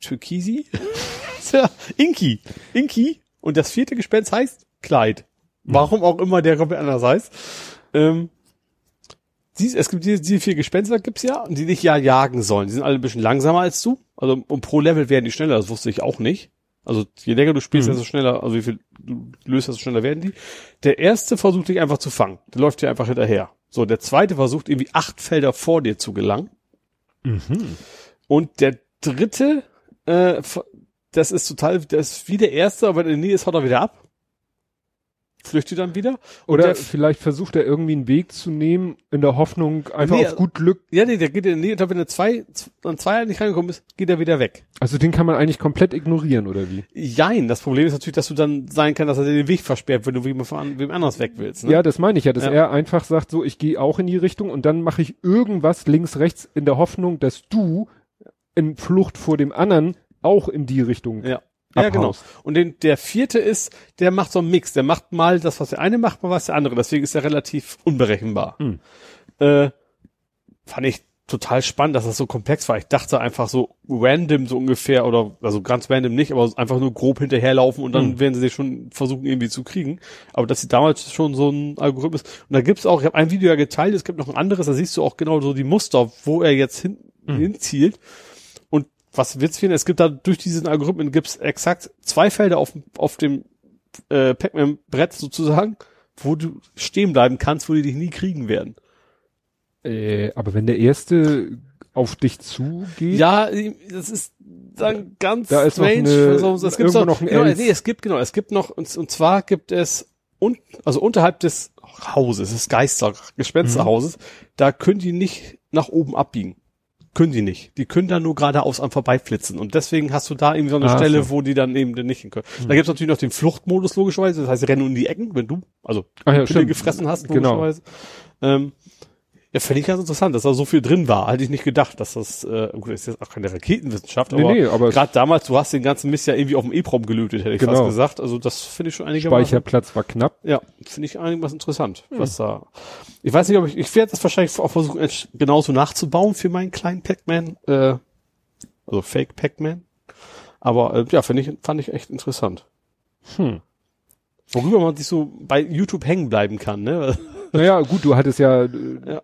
[SPEAKER 3] Türkisi, <laughs> ja, Inky, Inky. Und das vierte Gespenst heißt Clyde. Warum auch immer der komplett anders heißt. Ähm, dies, es gibt diese, diese vier Gespenster gibt's ja, und die dich ja jagen sollen. Die sind alle ein bisschen langsamer als du. Also und pro Level werden die schneller, das wusste ich auch nicht. Also je länger du spielst,
[SPEAKER 4] Mhm.
[SPEAKER 3] desto schneller, also wie viel du löst, desto schneller werden die. Der erste versucht dich einfach zu fangen. Der läuft dir einfach hinterher. So, der zweite versucht irgendwie acht Felder vor dir zu gelangen.
[SPEAKER 4] Mhm.
[SPEAKER 3] Und der dritte, äh, das ist total, das ist wie der erste, aber er in der Nähe ist, haut er wieder ab. Flüchtet dann wieder.
[SPEAKER 4] Oder
[SPEAKER 3] der,
[SPEAKER 4] vielleicht versucht er irgendwie einen Weg zu nehmen, in der Hoffnung, einfach
[SPEAKER 3] Nee,
[SPEAKER 4] auf gut Glück.
[SPEAKER 3] ja, nee, der geht in da wenn er zwei, an zwei nicht reingekommen ist, geht er wieder weg.
[SPEAKER 4] Also den kann man eigentlich komplett ignorieren, oder wie?
[SPEAKER 3] Jein, das Problem ist natürlich, dass du dann sein kann, dass er dir den Weg versperrt, wenn du wem, wem anders weg willst. Ne?
[SPEAKER 4] Ja, das meine ich ja, dass
[SPEAKER 3] Ja.
[SPEAKER 4] er einfach sagt, so, ich gehe auch in die Richtung und dann mache ich irgendwas links, rechts in der Hoffnung, dass du in Flucht vor dem anderen auch in die Richtung.
[SPEAKER 3] Ja. Ja, genau.
[SPEAKER 4] abhaust.
[SPEAKER 3] Und den, der vierte ist, der macht so einen Mix. Der macht mal das, was der eine macht, mal was der andere. Deswegen ist er relativ unberechenbar.
[SPEAKER 4] Hm.
[SPEAKER 3] Äh, fand ich total spannend, dass das so komplex war. Ich dachte einfach so random so ungefähr oder also ganz random nicht, aber einfach nur grob hinterherlaufen und dann
[SPEAKER 4] Hm.
[SPEAKER 3] werden sie sich schon versuchen irgendwie zu kriegen. Aber dass sie damals schon so ein Algorithmus und da gibt's auch, ich habe ein Video ja geteilt, es gibt noch ein anderes, da siehst du auch genau so die Muster, wo er jetzt hin,
[SPEAKER 4] Hm.
[SPEAKER 3] hinzielt. Und was witzig finde, es gibt da durch diesen Algorithmen gibt's exakt zwei Felder auf, auf dem äh, Pac-Man-Brett sozusagen, wo du stehen bleiben kannst, wo die dich nie kriegen werden.
[SPEAKER 4] Äh, aber wenn der erste auf dich zugeht,
[SPEAKER 3] Ja, das ist dann ganz
[SPEAKER 4] Da ist noch eine-
[SPEAKER 3] Also, es gibt
[SPEAKER 4] noch ein
[SPEAKER 3] genau, nee, es gibt genau, es gibt noch und, und zwar gibt es un, also unterhalb des Hauses, des Geister Gespensterhauses, da können die nicht nach oben abbiegen. Können die nicht. Die können da nur geradeaus am vorbeiflitzen. Und deswegen hast du da irgendwie so eine
[SPEAKER 4] Ah,
[SPEAKER 3] Stelle,
[SPEAKER 4] so.
[SPEAKER 3] wo die dann eben nicht hin können. Da gibt's natürlich noch den Fluchtmodus, logischerweise. Das heißt, rennen um die Ecken, wenn du, also
[SPEAKER 4] Ach ja,
[SPEAKER 3] Pille gefressen hast,
[SPEAKER 4] Genau.
[SPEAKER 3] logischerweise. Ähm, ja, finde ich ganz interessant, dass da so viel drin war. Hätte ich nicht gedacht, dass das, äh, gut, das ist jetzt auch keine Raketenwissenschaft,
[SPEAKER 4] Nee,
[SPEAKER 3] aber,
[SPEAKER 4] nee, aber-
[SPEAKER 3] gerade damals, du hast den ganzen Mist ja irgendwie auf dem EEPROM gelötet, hätte ich
[SPEAKER 4] Genau.
[SPEAKER 3] fast gesagt. Also das finde ich schon einigermaßen.
[SPEAKER 4] Speicherplatz war knapp.
[SPEAKER 3] Ja, finde ich einigermaßen interessant, was da. Ich weiß nicht, ob ich, ich werde das wahrscheinlich auch versuchen, genauso nachzubauen für meinen kleinen Pac-Man, äh, also Fake Pac-Man. Aber äh, ja, finde ich, fand ich echt interessant.
[SPEAKER 4] Hm.
[SPEAKER 3] Worüber man sich so bei YouTube hängen bleiben kann, ne?
[SPEAKER 4] Naja, gut, du hattest ja, äh,
[SPEAKER 3] Ja.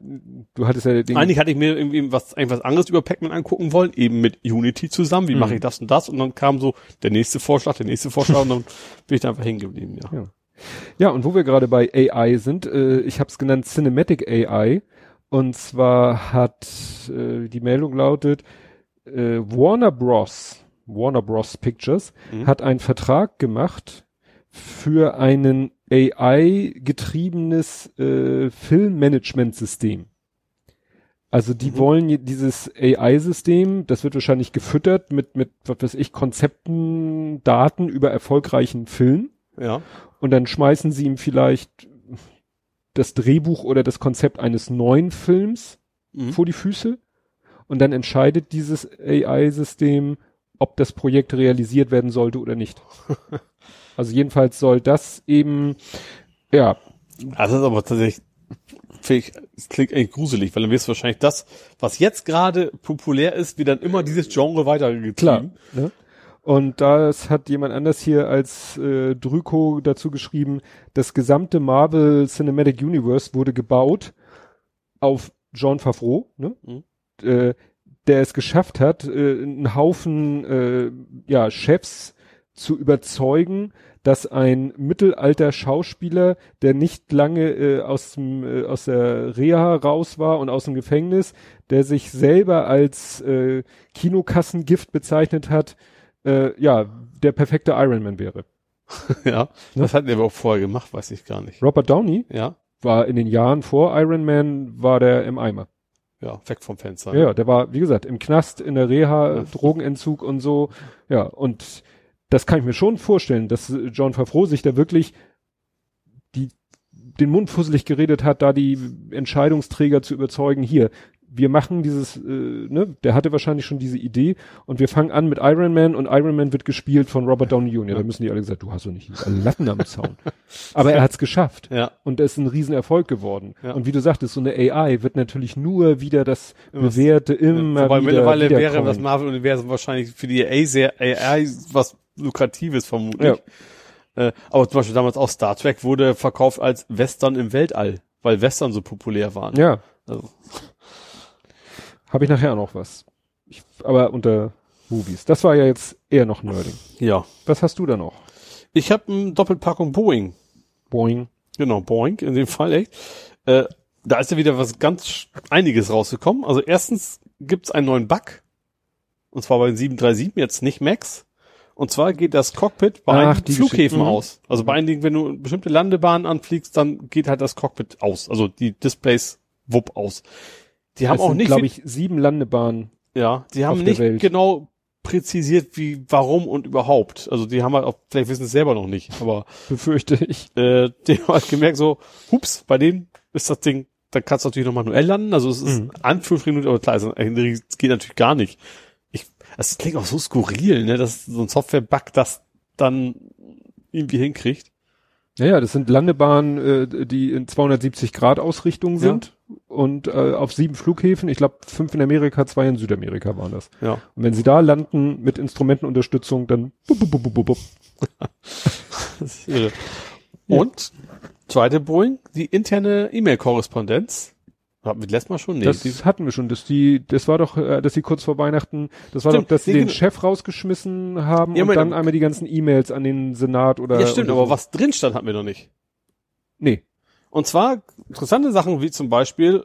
[SPEAKER 4] du hattest ja den,
[SPEAKER 3] Eigentlich hatte ich mir irgendwie was, eigentlich was anderes über Pac-Man angucken wollen, eben mit Unity zusammen. Wie
[SPEAKER 4] Mhm.
[SPEAKER 3] mache ich das und das? Und dann kam so der nächste Vorschlag, der nächste Vorschlag <laughs> und dann bin ich da einfach hängen geblieben, ja.
[SPEAKER 4] Ja. Ja, und wo wir gerade bei AI sind, äh, ich habe es genannt Cinematic AI. Und zwar hat äh, die Meldung lautet, äh, Warner Bros. Warner Bros. Pictures
[SPEAKER 3] Mhm.
[SPEAKER 4] hat einen Vertrag gemacht für einen AI-getriebenes äh, Filmmanagement-System. Also die
[SPEAKER 3] Mhm.
[SPEAKER 4] wollen dieses AI-System, das wird wahrscheinlich gefüttert mit, mit, was weiß ich, Konzepten, Daten über erfolgreichen Film
[SPEAKER 3] Ja.
[SPEAKER 4] und dann schmeißen sie ihm vielleicht das Drehbuch oder das Konzept eines neuen Films
[SPEAKER 3] Mhm.
[SPEAKER 4] vor die Füße und dann entscheidet dieses AI-System, ob das Projekt realisiert werden sollte oder nicht. <laughs> also jedenfalls soll das eben, ja,
[SPEAKER 3] Also das ist aber tatsächlich, finde ich, es klingt eigentlich gruselig, weil dann wirst du wahrscheinlich das, was jetzt gerade populär ist, wie dann immer dieses Genre weitergetrieben.
[SPEAKER 4] klar. Ne? Und das hat jemand anders hier als äh, Drüko dazu geschrieben, das gesamte Marvel Cinematic Universe wurde gebaut auf John Favreau, ne?
[SPEAKER 3] Mhm.
[SPEAKER 4] Äh, der es geschafft hat, äh, einen Haufen äh, ja, Chefs zu überzeugen, dass ein mittelalter Schauspieler, der nicht lange äh, aus, dem, äh, aus der Reha raus war und aus dem Gefängnis, der sich selber als äh, Kinokassengift bezeichnet hat, äh, ja, der perfekte Ironman wäre. <laughs>
[SPEAKER 3] ja. Das hatten wir aber auch vorher gemacht, weiß ich gar nicht.
[SPEAKER 4] Robert Downey
[SPEAKER 3] Ja.
[SPEAKER 4] war in den Jahren vor Iron Man, war der im Eimer.
[SPEAKER 3] Ja, weg vom Fenster.
[SPEAKER 4] Ja, der war, wie gesagt, im Knast, in der Reha,
[SPEAKER 3] Ja.
[SPEAKER 4] Drogenentzug und so. Ja, und das kann ich mir schon vorstellen, dass äh, John Favreau sich da wirklich die, den Mund fusselig geredet hat, da die Entscheidungsträger zu überzeugen, hier, wir machen dieses, äh, ne, der hatte wahrscheinlich schon diese Idee und wir fangen an mit Iron Man und Iron Man wird gespielt von Robert Downey Jr. Da müssen die alle gesagt, du hast doch nicht Latten am Zaun. <laughs> Aber er hat's geschafft.
[SPEAKER 3] Ja.
[SPEAKER 4] Und es ist ein Riesenerfolg geworden.
[SPEAKER 3] Ja.
[SPEAKER 4] Und wie du sagtest, so eine AI wird natürlich nur wieder das
[SPEAKER 3] Immer-
[SPEAKER 4] Bewährte immer
[SPEAKER 3] Wobei
[SPEAKER 4] wieder
[SPEAKER 3] mittlerweile wäre das Marvel-Universum wahrscheinlich für die AI sehr AI was Lukratives vermutlich. Äh, aber zum Beispiel damals auch Star Trek wurde verkauft als Western im Weltall, weil Western so populär waren.
[SPEAKER 4] Ja,
[SPEAKER 3] Also,
[SPEAKER 4] habe ich nachher auch noch was. Ich, aber unter Movies. Das war ja jetzt eher noch Nerding.
[SPEAKER 3] ja.
[SPEAKER 4] Was hast du da noch?
[SPEAKER 3] Ich habe eine Doppelpackung Boeing.
[SPEAKER 4] Boing.
[SPEAKER 3] Genau, Boeing, in dem Fall echt. Äh, da ist ja wieder was ganz einiges rausgekommen. Also erstens gibt's einen neuen Bug. Und zwar bei den 737, jetzt nicht Max. Und zwar geht das Cockpit bei
[SPEAKER 4] Ach,
[SPEAKER 3] einigen Flughäfen.
[SPEAKER 4] Mhm.
[SPEAKER 3] aus. Also bei einigen, wenn du bestimmte Landebahnen anfliegst, dann geht halt das Cockpit aus. Also die Displays wupp aus. Die haben
[SPEAKER 4] Es
[SPEAKER 3] auch
[SPEAKER 4] sind,
[SPEAKER 3] nicht,
[SPEAKER 4] glaube ich, sieben Landebahnen.
[SPEAKER 3] ja, die haben nicht
[SPEAKER 4] Welt.
[SPEAKER 3] genau präzisiert, wie, warum und überhaupt. Also die haben halt auch, vielleicht wissen es selber noch nicht, aber
[SPEAKER 4] Befürchte ich.
[SPEAKER 3] äh, <laughs> die haben halt gemerkt so, hups, bei denen ist das Ding, da kannst du natürlich noch manuell landen, also es ist
[SPEAKER 4] Mhm.
[SPEAKER 3] Anführungsstrichen, aber klar, es geht natürlich gar nicht. Es klingt auch so skurril, ne, dass so ein Software-Bug das dann irgendwie hinkriegt.
[SPEAKER 4] Ja, ja, das sind Landebahnen, äh, die in 270 Grad Ausrichtung sind und äh, auf sieben Flughäfen, ich glaube fünf in Amerika, zwei in Südamerika waren das.
[SPEAKER 3] Ja.
[SPEAKER 4] Und wenn sie da landen mit Instrumentenunterstützung, dann bup, bup, bup, bup, bup. <laughs>
[SPEAKER 3] Das ist irre. Und zweite Boeing, die interne E-Mail-Korrespondenz. Hatten wir letztes Mal schon? Nee,
[SPEAKER 4] das hatten wir schon, dass die, das war doch, äh, dass sie kurz vor Weihnachten, das war
[SPEAKER 3] Stimmt,
[SPEAKER 4] doch, dass sie den
[SPEAKER 3] genau.
[SPEAKER 4] Chef rausgeschmissen haben
[SPEAKER 3] Ja,
[SPEAKER 4] und dann
[SPEAKER 3] aber-
[SPEAKER 4] einmal die ganzen E-Mails an den Senat oder.
[SPEAKER 3] ja, stimmt,
[SPEAKER 4] oder
[SPEAKER 3] aber
[SPEAKER 4] so.
[SPEAKER 3] was drin stand, hatten wir noch nicht.
[SPEAKER 4] Nee.
[SPEAKER 3] Und zwar interessante Sachen wie zum Beispiel,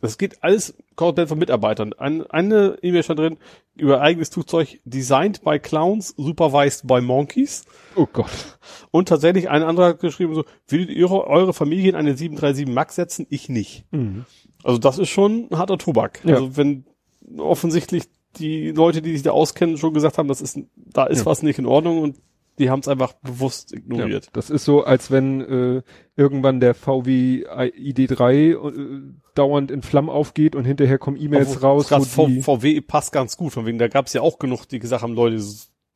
[SPEAKER 3] das geht alles komplett von Mitarbeitern. Ein, eine E-Mail stand drin über eigenes Flugzeug, designed by clowns, supervised by monkeys.
[SPEAKER 4] Oh Gott.
[SPEAKER 3] Und tatsächlich ein anderer hat geschrieben so, würdet ihr eure Familie in eine 737 MAX setzen? Ich nicht.
[SPEAKER 4] Mhm.
[SPEAKER 3] Also das ist schon ein harter Tobak.
[SPEAKER 4] Ja.
[SPEAKER 3] Also wenn offensichtlich die Leute, die sich da auskennen, schon gesagt haben, das ist, da ist
[SPEAKER 4] Ja.
[SPEAKER 3] was nicht in Ordnung und die haben es einfach bewusst
[SPEAKER 4] Ja,
[SPEAKER 3] ignoriert.
[SPEAKER 4] das ist so, als wenn äh, irgendwann der VW ID3 äh, dauernd in Flammen aufgeht und hinterher kommen E-Mails raus, die,
[SPEAKER 3] VW passt ganz gut, von wegen, da gab es ja auch genug, die gesagt haben, Leute,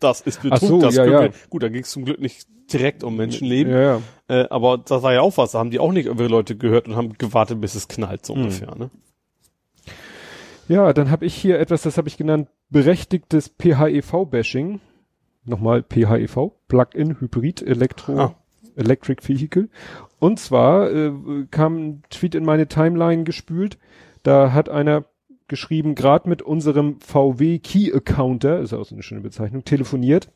[SPEAKER 3] das ist Betrug,
[SPEAKER 4] so,
[SPEAKER 3] das
[SPEAKER 4] ja, ja.
[SPEAKER 3] Gut, da ging es zum Glück nicht direkt um Menschenleben,
[SPEAKER 4] Ja,
[SPEAKER 3] äh, aber das war ja auch was, da haben die auch nicht irgendwelche Leute gehört und haben gewartet, bis es knallt, so
[SPEAKER 4] Hm.
[SPEAKER 3] ungefähr, ne?
[SPEAKER 4] Ja, dann habe ich hier etwas, das habe ich genannt, berechtigtes PHEV-Bashing. Nochmal PHEV, Plug-in Hybrid Elektro
[SPEAKER 3] Ah.
[SPEAKER 4] Electric Vehicle. Und zwar äh, kam ein Tweet in meine Timeline gespült. Da hat einer geschrieben, gerade mit unserem VW Key Accounter, ist auch so eine schöne Bezeichnung, telefoniert.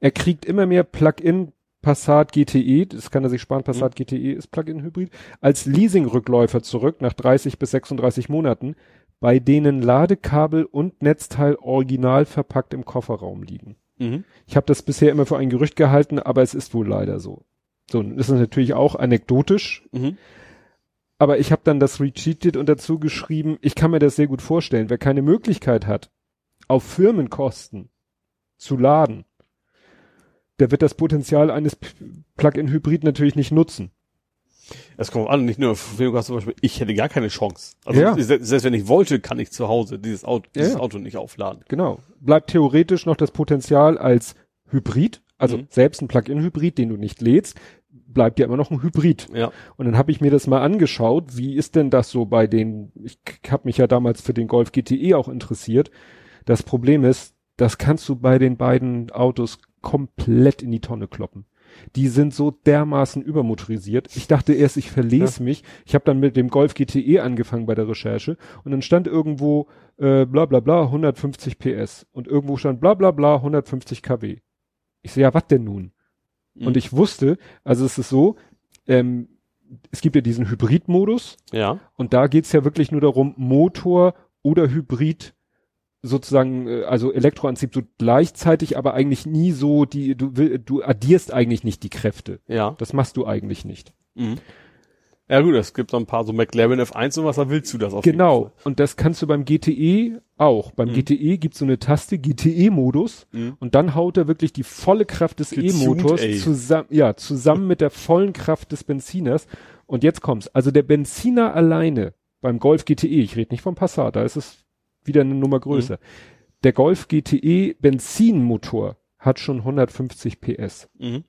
[SPEAKER 4] Er kriegt immer mehr Plug-in Passat GTE, das kann er sich sparen, Passat GTE ist Plug-in Hybrid, als Leasing-Rückläufer zurück nach 30 bis 36 Monaten, bei denen Ladekabel und Netzteil original verpackt im Kofferraum liegen.
[SPEAKER 3] Mhm.
[SPEAKER 4] Ich habe das bisher immer für ein Gerücht gehalten, aber es ist wohl leider so. So, das ist natürlich auch anekdotisch,
[SPEAKER 3] Mhm.
[SPEAKER 4] Aber ich habe dann das retweetet und dazu geschrieben, ich kann mir das sehr gut vorstellen, wer keine Möglichkeit hat, auf Firmenkosten zu laden, der wird das Potenzial eines Plug-in-Hybrid natürlich nicht nutzen.
[SPEAKER 3] Es kommt an, nicht nur auf Film, zum Beispiel, ich hätte gar keine Chance. Also
[SPEAKER 4] Ja.
[SPEAKER 3] se- selbst wenn ich wollte, kann ich zu Hause dieses Auto, dieses
[SPEAKER 4] ja.
[SPEAKER 3] Auto nicht aufladen.
[SPEAKER 4] Genau. Bleibt theoretisch noch das Potenzial als Hybrid, also
[SPEAKER 3] Mhm.
[SPEAKER 4] selbst ein Plug-in-Hybrid, den du nicht lädst, bleibt ja immer noch ein Hybrid.
[SPEAKER 3] Ja.
[SPEAKER 4] Und dann habe ich mir das mal angeschaut, wie ist denn das so bei den, ich habe mich ja damals für den Golf GTE auch interessiert. Das Problem ist, das kannst du bei den beiden Autos komplett in die Tonne kloppen. die sind so dermaßen übermotorisiert. Ich dachte erst, ich verlese mich. Ich habe dann mit dem Golf GTE angefangen bei der Recherche und dann stand irgendwo äh, bla bla bla 150 PS und irgendwo stand bla bla bla 150 kW. Ich so, ja, was denn nun?
[SPEAKER 3] Mhm.
[SPEAKER 4] Und ich wusste, also es ist so, ähm, es gibt ja diesen Hybridmodus
[SPEAKER 3] Ja.
[SPEAKER 4] und da geht's ja wirklich nur darum, Motor oder Hybrid sozusagen, äh, also Elektroantrieb so gleichzeitig, aber eigentlich nie so die, du will, du addierst eigentlich nicht die Kräfte.
[SPEAKER 3] Ja.
[SPEAKER 4] Das machst du eigentlich nicht.
[SPEAKER 3] Mhm. Ja gut, es gibt so ein paar so McLaren F1 und was, da willst du das auf
[SPEAKER 4] Genau. Und das kannst du beim GTE auch. Beim
[SPEAKER 3] Mhm.
[SPEAKER 4] GTE gibt's so eine Taste, GTE-Modus.
[SPEAKER 3] jeden Fall.
[SPEAKER 4] Und dann haut er wirklich die volle Kraft des E-Motors zusammen, ja, zusammen mit der vollen Kraft des Benziners. Und jetzt kommt's. Also der Benziner alleine beim Golf GTE, ich rede nicht vom Passat, da ist es wieder eine Nummer größer. Der Golf GTE Benzinmotor hat schon 150 PS.
[SPEAKER 3] Mhm.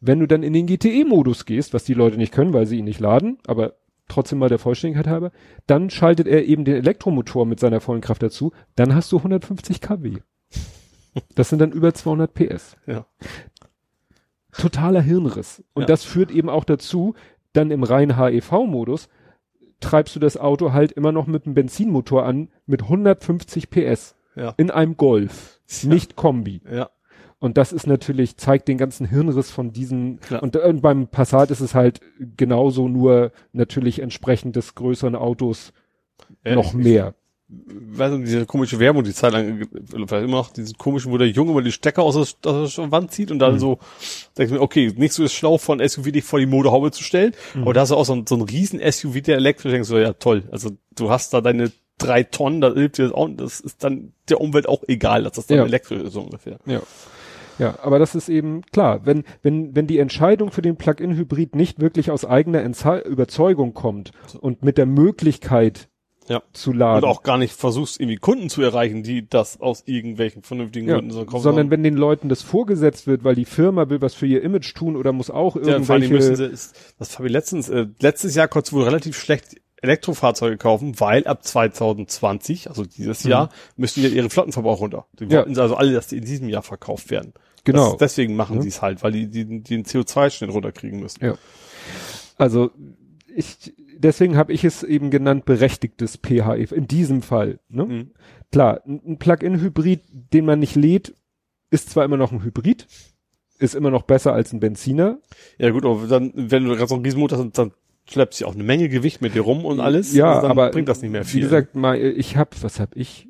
[SPEAKER 4] Wenn du dann in den GTE-Modus gehst, was die Leute nicht können, weil sie ihn nicht laden, aber trotzdem mal der Vollständigkeit halber, dann schaltet er eben den Elektromotor mit seiner vollen Kraft dazu, dann hast du 150 kW. Das sind dann über 200 PS.
[SPEAKER 3] Ja.
[SPEAKER 4] Totaler Hirnriss. Und
[SPEAKER 3] Ja.
[SPEAKER 4] das führt eben auch dazu, dann im reinen HEV-Modus treibst du das Auto halt immer noch mit einem Benzinmotor an mit 150 PS
[SPEAKER 3] Ja.
[SPEAKER 4] in einem Golf, nicht Kombi.
[SPEAKER 3] Ja.
[SPEAKER 4] Und das ist natürlich, zeigt den ganzen Hirnriss von diesen,
[SPEAKER 3] Klar.
[SPEAKER 4] und, und beim Passat ist es halt genauso nur natürlich entsprechend des größeren Autos
[SPEAKER 3] Ja,
[SPEAKER 4] noch
[SPEAKER 3] ich-
[SPEAKER 4] mehr.
[SPEAKER 3] Weißt du, diese komische Werbung, die Zeit lang, vielleicht immer noch, diesen komischen, wo der Junge mal die Stecker aus der, aus der Wand zieht und dann
[SPEAKER 4] Mhm.
[SPEAKER 3] so, denkst du mir, okay, nicht so ist schlau von SUV dich vor die Motorhaube zu stellen,
[SPEAKER 4] Mhm.
[SPEAKER 3] aber da hast du auch so ein, so ein riesen SUV, der elektrisch, denkst du, ja toll, also du hast da deine drei Tonnen, da hilft dir das auch, das ist dann der Umwelt auch egal, dass das dann
[SPEAKER 4] Ja.
[SPEAKER 3] elektrisch ist so ungefähr.
[SPEAKER 4] Ja. Ja, aber das ist eben klar, wenn, wenn, wenn die Entscheidung für den Plug-in-Hybrid nicht wirklich aus eigener Entze Überzeugung kommt und mit der Möglichkeit
[SPEAKER 3] Ja.
[SPEAKER 4] zu laden.
[SPEAKER 3] Und auch gar nicht versuchst, irgendwie Kunden zu erreichen, die das aus irgendwelchen vernünftigen
[SPEAKER 4] ja,
[SPEAKER 3] Gründen so kaufen.
[SPEAKER 4] sondern wenn den Leuten das vorgesetzt wird, weil die Firma will was für ihr Image tun oder muss auch
[SPEAKER 3] Ja,
[SPEAKER 4] irgendwelche,
[SPEAKER 3] müssen sie, ist, das habe ich letztens, äh, letztes Jahr konntest du wohl relativ schlecht Elektrofahrzeuge kaufen, weil ab 2020, also dieses Jahr, müssen die ihre Flottenverbrauch runter. Die
[SPEAKER 4] Mhm. Ja.
[SPEAKER 3] wollten also alle, dass die in diesem Jahr verkauft werden.
[SPEAKER 4] Genau.
[SPEAKER 3] Das, deswegen machen
[SPEAKER 4] Ja.
[SPEAKER 3] sie es halt, weil die, die, die den CO2-Schnitt runterkriegen müssen.
[SPEAKER 4] Ja. Also ich deswegen habe ich es eben genannt berechtigtes PHEV in diesem Fall. Ne?
[SPEAKER 3] Mhm.
[SPEAKER 4] Klar, ein Plug-in-Hybrid, den man nicht lädt, ist zwar immer noch ein Hybrid, ist immer noch besser als ein Benziner.
[SPEAKER 3] Ja gut, aber dann, wenn du gerade so einen Riesenmotor hast, dann schleppst du auch eine Menge Gewicht mit dir rum und alles.
[SPEAKER 4] Ja,
[SPEAKER 3] also dann
[SPEAKER 4] aber
[SPEAKER 3] bringt das nicht mehr viel.
[SPEAKER 4] Wie gesagt, mein, ich habe, was habe ich?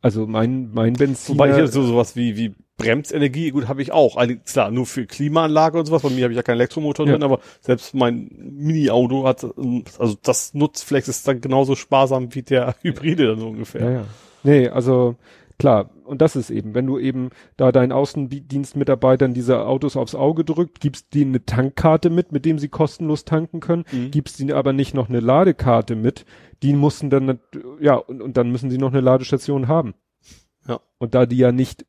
[SPEAKER 4] Also mein mein Benziner.
[SPEAKER 3] Wobei ich so sowas wie, wie Bremsenergie, gut, habe ich auch. Also, klar, nur für Klimaanlage und sowas. Bei mir habe ich ja keinen Elektromotor
[SPEAKER 4] Ja.
[SPEAKER 3] drin, aber selbst mein Mini-Auto hat, ähm, also das Nutzflex ist dann genauso sparsam wie der Hybride dann ungefähr.
[SPEAKER 4] Ja, ja. Nee, also klar, und das ist eben, wenn du eben da deinen Außendienstmitarbeitern diese Autos aufs Auge drückt, gibst denen eine Tankkarte mit, mit dem sie kostenlos tanken können,
[SPEAKER 3] Mhm.
[SPEAKER 4] gibst ihnen aber nicht noch eine Ladekarte mit, die mussten dann, ja, und, und dann müssen sie noch eine Ladestation haben.
[SPEAKER 3] Ja.
[SPEAKER 4] Und da die ja nicht,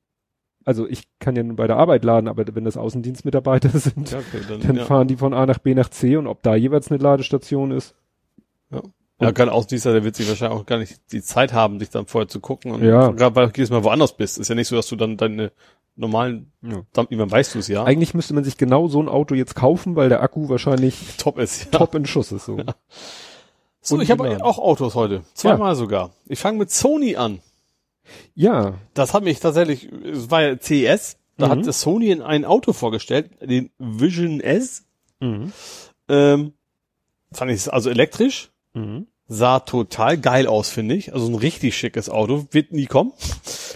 [SPEAKER 4] also ich kann ja nur bei der Arbeit laden, aber wenn das Außendienstmitarbeiter <laughs> sind,
[SPEAKER 3] Ja, okay, dann,
[SPEAKER 4] dann
[SPEAKER 3] ja.
[SPEAKER 4] fahren die von A nach B nach C und ob da jeweils eine Ladestation ist.
[SPEAKER 3] ja, gerade Außendienstler, der wird sich wahrscheinlich auch gar nicht die Zeit haben, dich dann vorher zu gucken. Und
[SPEAKER 4] Ja.
[SPEAKER 3] gerade weil du jedes Mal woanders bist. Ist ja nicht so, dass du dann deine normalen,
[SPEAKER 4] Ja.
[SPEAKER 3] dann, irgendwann weißt du es ja,
[SPEAKER 4] Eigentlich müsste man sich genau so ein Auto jetzt kaufen, weil der Akku wahrscheinlich <laughs>
[SPEAKER 3] top ist. Ja.
[SPEAKER 4] top in Schuss ist so. <laughs>
[SPEAKER 3] So,
[SPEAKER 4] Und
[SPEAKER 3] ich habe
[SPEAKER 4] geladen.
[SPEAKER 3] auch Autos heute. Zweimal sogar. Ich fange mit Sony an.
[SPEAKER 4] Ja,
[SPEAKER 3] Das hat mich tatsächlich, es war ja CES, da
[SPEAKER 4] Mhm.
[SPEAKER 3] hat das Sony in ein Auto vorgestellt, den Vision S.
[SPEAKER 4] Mhm.
[SPEAKER 3] Ähm, fand ich also elektrisch,
[SPEAKER 4] Mhm.
[SPEAKER 3] sah total geil aus, finde ich. Also ein richtig schickes Auto, wird nie kommen.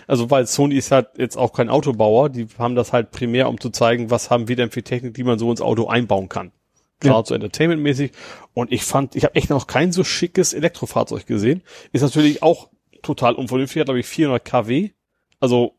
[SPEAKER 3] Also weil Sony ist halt jetzt auch kein Autobauer, die haben das halt primär, um zu zeigen, was haben wir denn für Technik, die man so ins Auto einbauen kann. Gerade
[SPEAKER 4] Ja.
[SPEAKER 3] so entertainmentmäßig. Und ich fand, ich habe echt noch kein so schickes Elektrofahrzeug gesehen. Ist natürlich auch total unvernünftig, hat glaube ich 400 kW. Also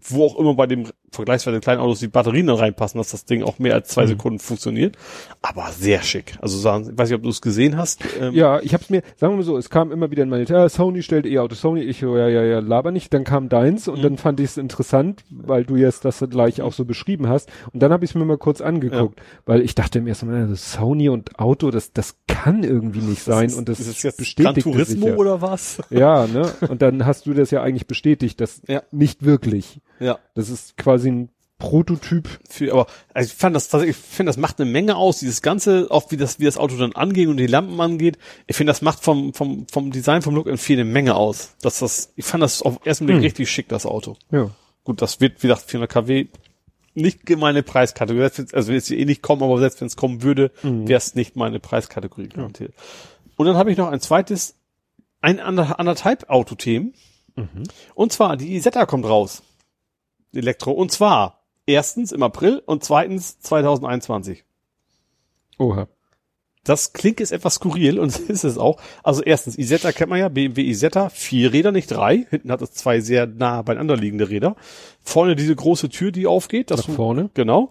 [SPEAKER 3] wo auch immer bei dem vergleichsweise kleinen Autos die Batterien dann reinpassen, dass das Ding auch mehr als zwei
[SPEAKER 4] Mhm.
[SPEAKER 3] Sekunden funktioniert. Aber sehr schick. Also sagen, ich weiß nicht, ob du es gesehen hast. Ähm,
[SPEAKER 4] Ja, ich hab's mir, sagen wir mal so, es kam immer wieder in meine, ja, Sony stellt E-Auto, Sony, ich, ja, ja, ja, laber nicht, dann kam deins und
[SPEAKER 3] Mhm.
[SPEAKER 4] dann fand ich es interessant, weil du jetzt das gleich auch so beschrieben hast und dann habe ich es mir mal kurz angeguckt, weil ich dachte mir erst mal, das Sony und Auto, das, das kann irgendwie nicht sein
[SPEAKER 3] ist,
[SPEAKER 4] und das
[SPEAKER 3] ist jetzt Gran
[SPEAKER 4] bestätigt
[SPEAKER 3] Turismo
[SPEAKER 4] sich ja.
[SPEAKER 3] oder was?
[SPEAKER 4] Ja, ne, und dann hast du das ja eigentlich bestätigt, das
[SPEAKER 3] Ja.
[SPEAKER 4] nicht wirklich.
[SPEAKER 3] Ja.
[SPEAKER 4] Das ist quasi ein Prototyp.
[SPEAKER 3] Für, aber also ich fand das tatsächlich, ich finde, das macht eine Menge aus. Dieses Ganze, auch wie das, wie das Auto dann angeht und die Lampen angeht. Ich finde, das macht vom, vom, vom Design, vom Look and Feel eine Menge aus. Dass das, ich fand das auf den ersten Blick
[SPEAKER 4] Hm.
[SPEAKER 3] richtig schick, das Auto.
[SPEAKER 4] Ja.
[SPEAKER 3] Gut, das wird, wie gesagt, 400 kW nicht meine Preiskategorie. Also jetzt eh nicht kommen, aber selbst wenn es kommen würde,
[SPEAKER 4] Mhm.
[SPEAKER 3] wäre es nicht meine Preiskategorie garantiert. Und dann habe ich noch ein zweites, ein ander, anderthalb Autothemen.
[SPEAKER 4] Mhm.
[SPEAKER 3] Und zwar, die Isetta kommt raus. Elektro. Und zwar erstens im April und zweitens 2021.
[SPEAKER 4] Oha.
[SPEAKER 3] Das klingt jetzt etwas skurril und <laughs> ist es auch. Also erstens, Isetta kennt man ja, BMW Isetta, vier Räder, nicht drei. Hinten hat es zwei sehr nah beieinander liegende Räder. Vorne diese große Tür, die aufgeht. Das
[SPEAKER 4] Nach vorne.
[SPEAKER 3] Genau.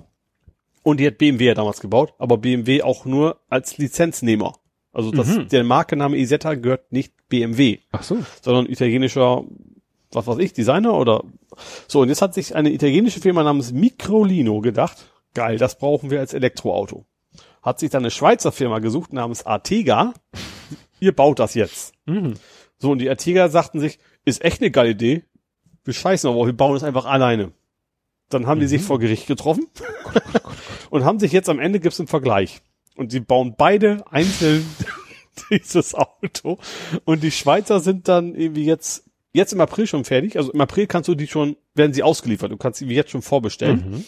[SPEAKER 3] Und die hat BMW ja damals gebaut, aber BMW auch nur als Lizenznehmer. Also das,
[SPEAKER 4] Mhm.
[SPEAKER 3] der Markenname Isetta gehört nicht BMW,
[SPEAKER 4] Ach so.
[SPEAKER 3] sondern italienischer, was weiß ich, Designer oder so. Und jetzt hat sich eine italienische Firma namens Microlino gedacht, geil, das brauchen wir als Elektroauto. Hat sich dann eine Schweizer Firma gesucht namens Artega. <laughs> Ihr baut das jetzt.
[SPEAKER 4] Mhm.
[SPEAKER 3] So, und die Artega sagten sich, ist echt eine geile Idee. Wir scheißen aber, wir bauen es einfach alleine. Dann haben die sich vor Gericht getroffen <laughs> und haben sich jetzt am Ende gibt's einen Vergleich. Und sie bauen beide einzeln <laughs> dieses Auto. Und die Schweizer sind dann irgendwie jetzt, jetzt im April schon fertig. Also im April kannst du die schon, werden sie ausgeliefert. Du kannst sie wie jetzt schon vorbestellen.
[SPEAKER 4] Mhm.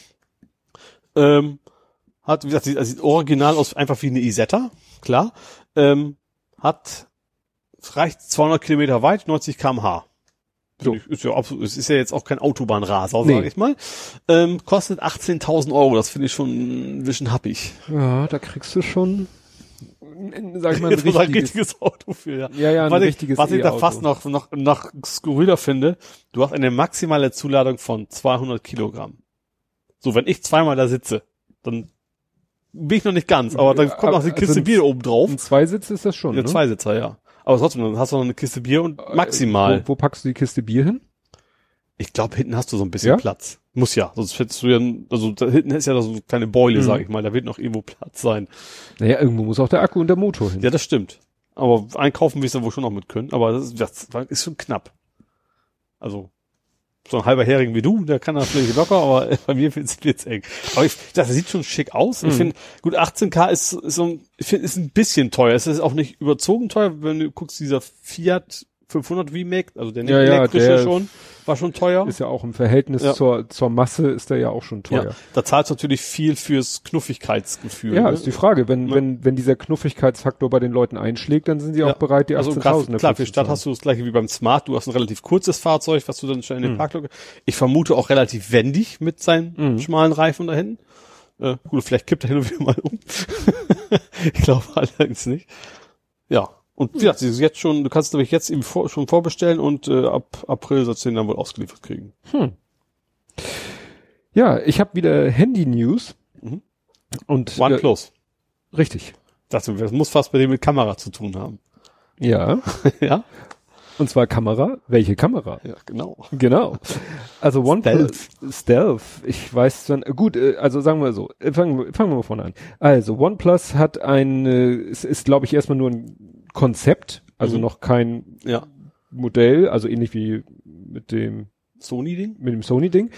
[SPEAKER 3] Ähm, hat, wie gesagt, sieht, also sieht original aus, einfach wie eine Isetta, klar. Ähm, hat, reicht 200 Kilometer weit, 90 kmh.
[SPEAKER 4] So.
[SPEAKER 3] Ist ja, absolut, ist ja jetzt auch kein Autobahnraser,
[SPEAKER 4] Nee.
[SPEAKER 3] sag ich mal. Ähm, kostet 18.000 Euro, das finde ich schon ein bisschen happig.
[SPEAKER 4] Ja, da kriegst du schon, sag ich mal, ein
[SPEAKER 3] Das <laughs> ist ein
[SPEAKER 4] richtiges,
[SPEAKER 3] richtiges Auto für, ja.
[SPEAKER 4] ja, ja, ein
[SPEAKER 3] was ich,
[SPEAKER 4] richtiges
[SPEAKER 3] was ich da fast noch, noch, noch skurriler finde, du hast eine maximale Zuladung von 200 Kilogramm. So, wenn ich zweimal da sitze, dann bin ich noch nicht ganz, aber dann kommt noch die
[SPEAKER 4] also
[SPEAKER 3] Kiste
[SPEAKER 4] ein-
[SPEAKER 3] Bier oben drauf.
[SPEAKER 4] Ein Zweisitz ist das schon,
[SPEAKER 3] Ja,
[SPEAKER 4] ne?
[SPEAKER 3] Zweisitzer, ja. Aber trotzdem, dann hast du noch eine Kiste Bier und maximal.
[SPEAKER 4] Wo, wo packst du die Kiste Bier hin?
[SPEAKER 3] Ich glaube, hinten hast du so ein bisschen
[SPEAKER 4] Ja?
[SPEAKER 3] Platz. Muss ja, sonst hättest du ja, also da hinten ist ja so eine kleine Beule,
[SPEAKER 4] Mhm.
[SPEAKER 3] sag ich mal, da wird noch irgendwo Platz sein.
[SPEAKER 4] Naja, irgendwo muss auch der Akku und der Motor hin.
[SPEAKER 3] Ja, das stimmt. Aber einkaufen wirst du wohl schon noch mit können, aber das ist, das ist schon knapp. Also, so ein halber Hering wie du, der kann vielleicht locker, aber <laughs> bei mir wird's jetzt eng. Aber ich, das sieht schon schick aus. Ich
[SPEAKER 4] Mhm.
[SPEAKER 3] finde, gut, 18k ist, ist so ein, ich finde, ist ein bisschen teuer. Es ist auch nicht überzogen teuer, wenn du guckst, dieser Fiat 500 V-Mac, also der
[SPEAKER 4] Ja, ja,
[SPEAKER 3] elektrische
[SPEAKER 4] der
[SPEAKER 3] schon, war schon teuer.
[SPEAKER 4] Ist ja auch im Verhältnis
[SPEAKER 3] Ja.
[SPEAKER 4] zur, zur Masse ist der ja auch schon teuer.
[SPEAKER 3] Ja, da zahlst du natürlich viel fürs Knuffigkeitsgefühl.
[SPEAKER 4] Ja,
[SPEAKER 3] ne?
[SPEAKER 4] ist die Frage. Wenn,
[SPEAKER 3] Ja.
[SPEAKER 4] wenn, wenn dieser Knuffigkeitsfaktor bei den Leuten einschlägt, dann sind sie
[SPEAKER 3] Ja.
[SPEAKER 4] auch bereit, die
[SPEAKER 3] also
[SPEAKER 4] 18.000
[SPEAKER 3] klar,
[SPEAKER 4] dafür
[SPEAKER 3] klar, für Stadt hast du das gleiche wie beim Smart. Du hast ein relativ kurzes Fahrzeug, was du dann schnell in den
[SPEAKER 4] Mhm.
[SPEAKER 3] Parklücke. Ich vermute auch relativ wendig mit seinen
[SPEAKER 4] Mhm.
[SPEAKER 3] schmalen Reifen da hinten. Äh, gut, vielleicht kippt er hin und wieder mal um. <laughs> ich glaube allerdings nicht. Ja. Und wie gesagt, sie ist jetzt schon, du kannst glaube ich jetzt eben vor, schon vorbestellen und äh, ab April sollst du den dann wohl ausgeliefert kriegen.
[SPEAKER 4] Hm. Ja, ich habe wieder Handy-News.
[SPEAKER 3] Mhm.
[SPEAKER 4] Und
[SPEAKER 3] OnePlus.
[SPEAKER 4] Äh, richtig.
[SPEAKER 3] Das, das muss fast bei dem mit Kamera zu tun haben.
[SPEAKER 4] Ja. <laughs>
[SPEAKER 3] ja?
[SPEAKER 4] Und zwar Kamera. Welche Kamera?
[SPEAKER 3] Ja, genau.
[SPEAKER 4] Genau. Also OnePlus Stealth. Ich weiß dann gut. äh, Also sagen wir so. äh, Fangen wir, fangen wir mal vorne an. Also OnePlus hat ein. äh, Es ist, glaube ich, erstmal nur ein Konzept. Also
[SPEAKER 3] Mhm.
[SPEAKER 4] noch kein
[SPEAKER 3] Ja.
[SPEAKER 4] Modell. Also ähnlich wie mit dem
[SPEAKER 3] Sony-Ding?
[SPEAKER 4] mit dem Sony-Ding.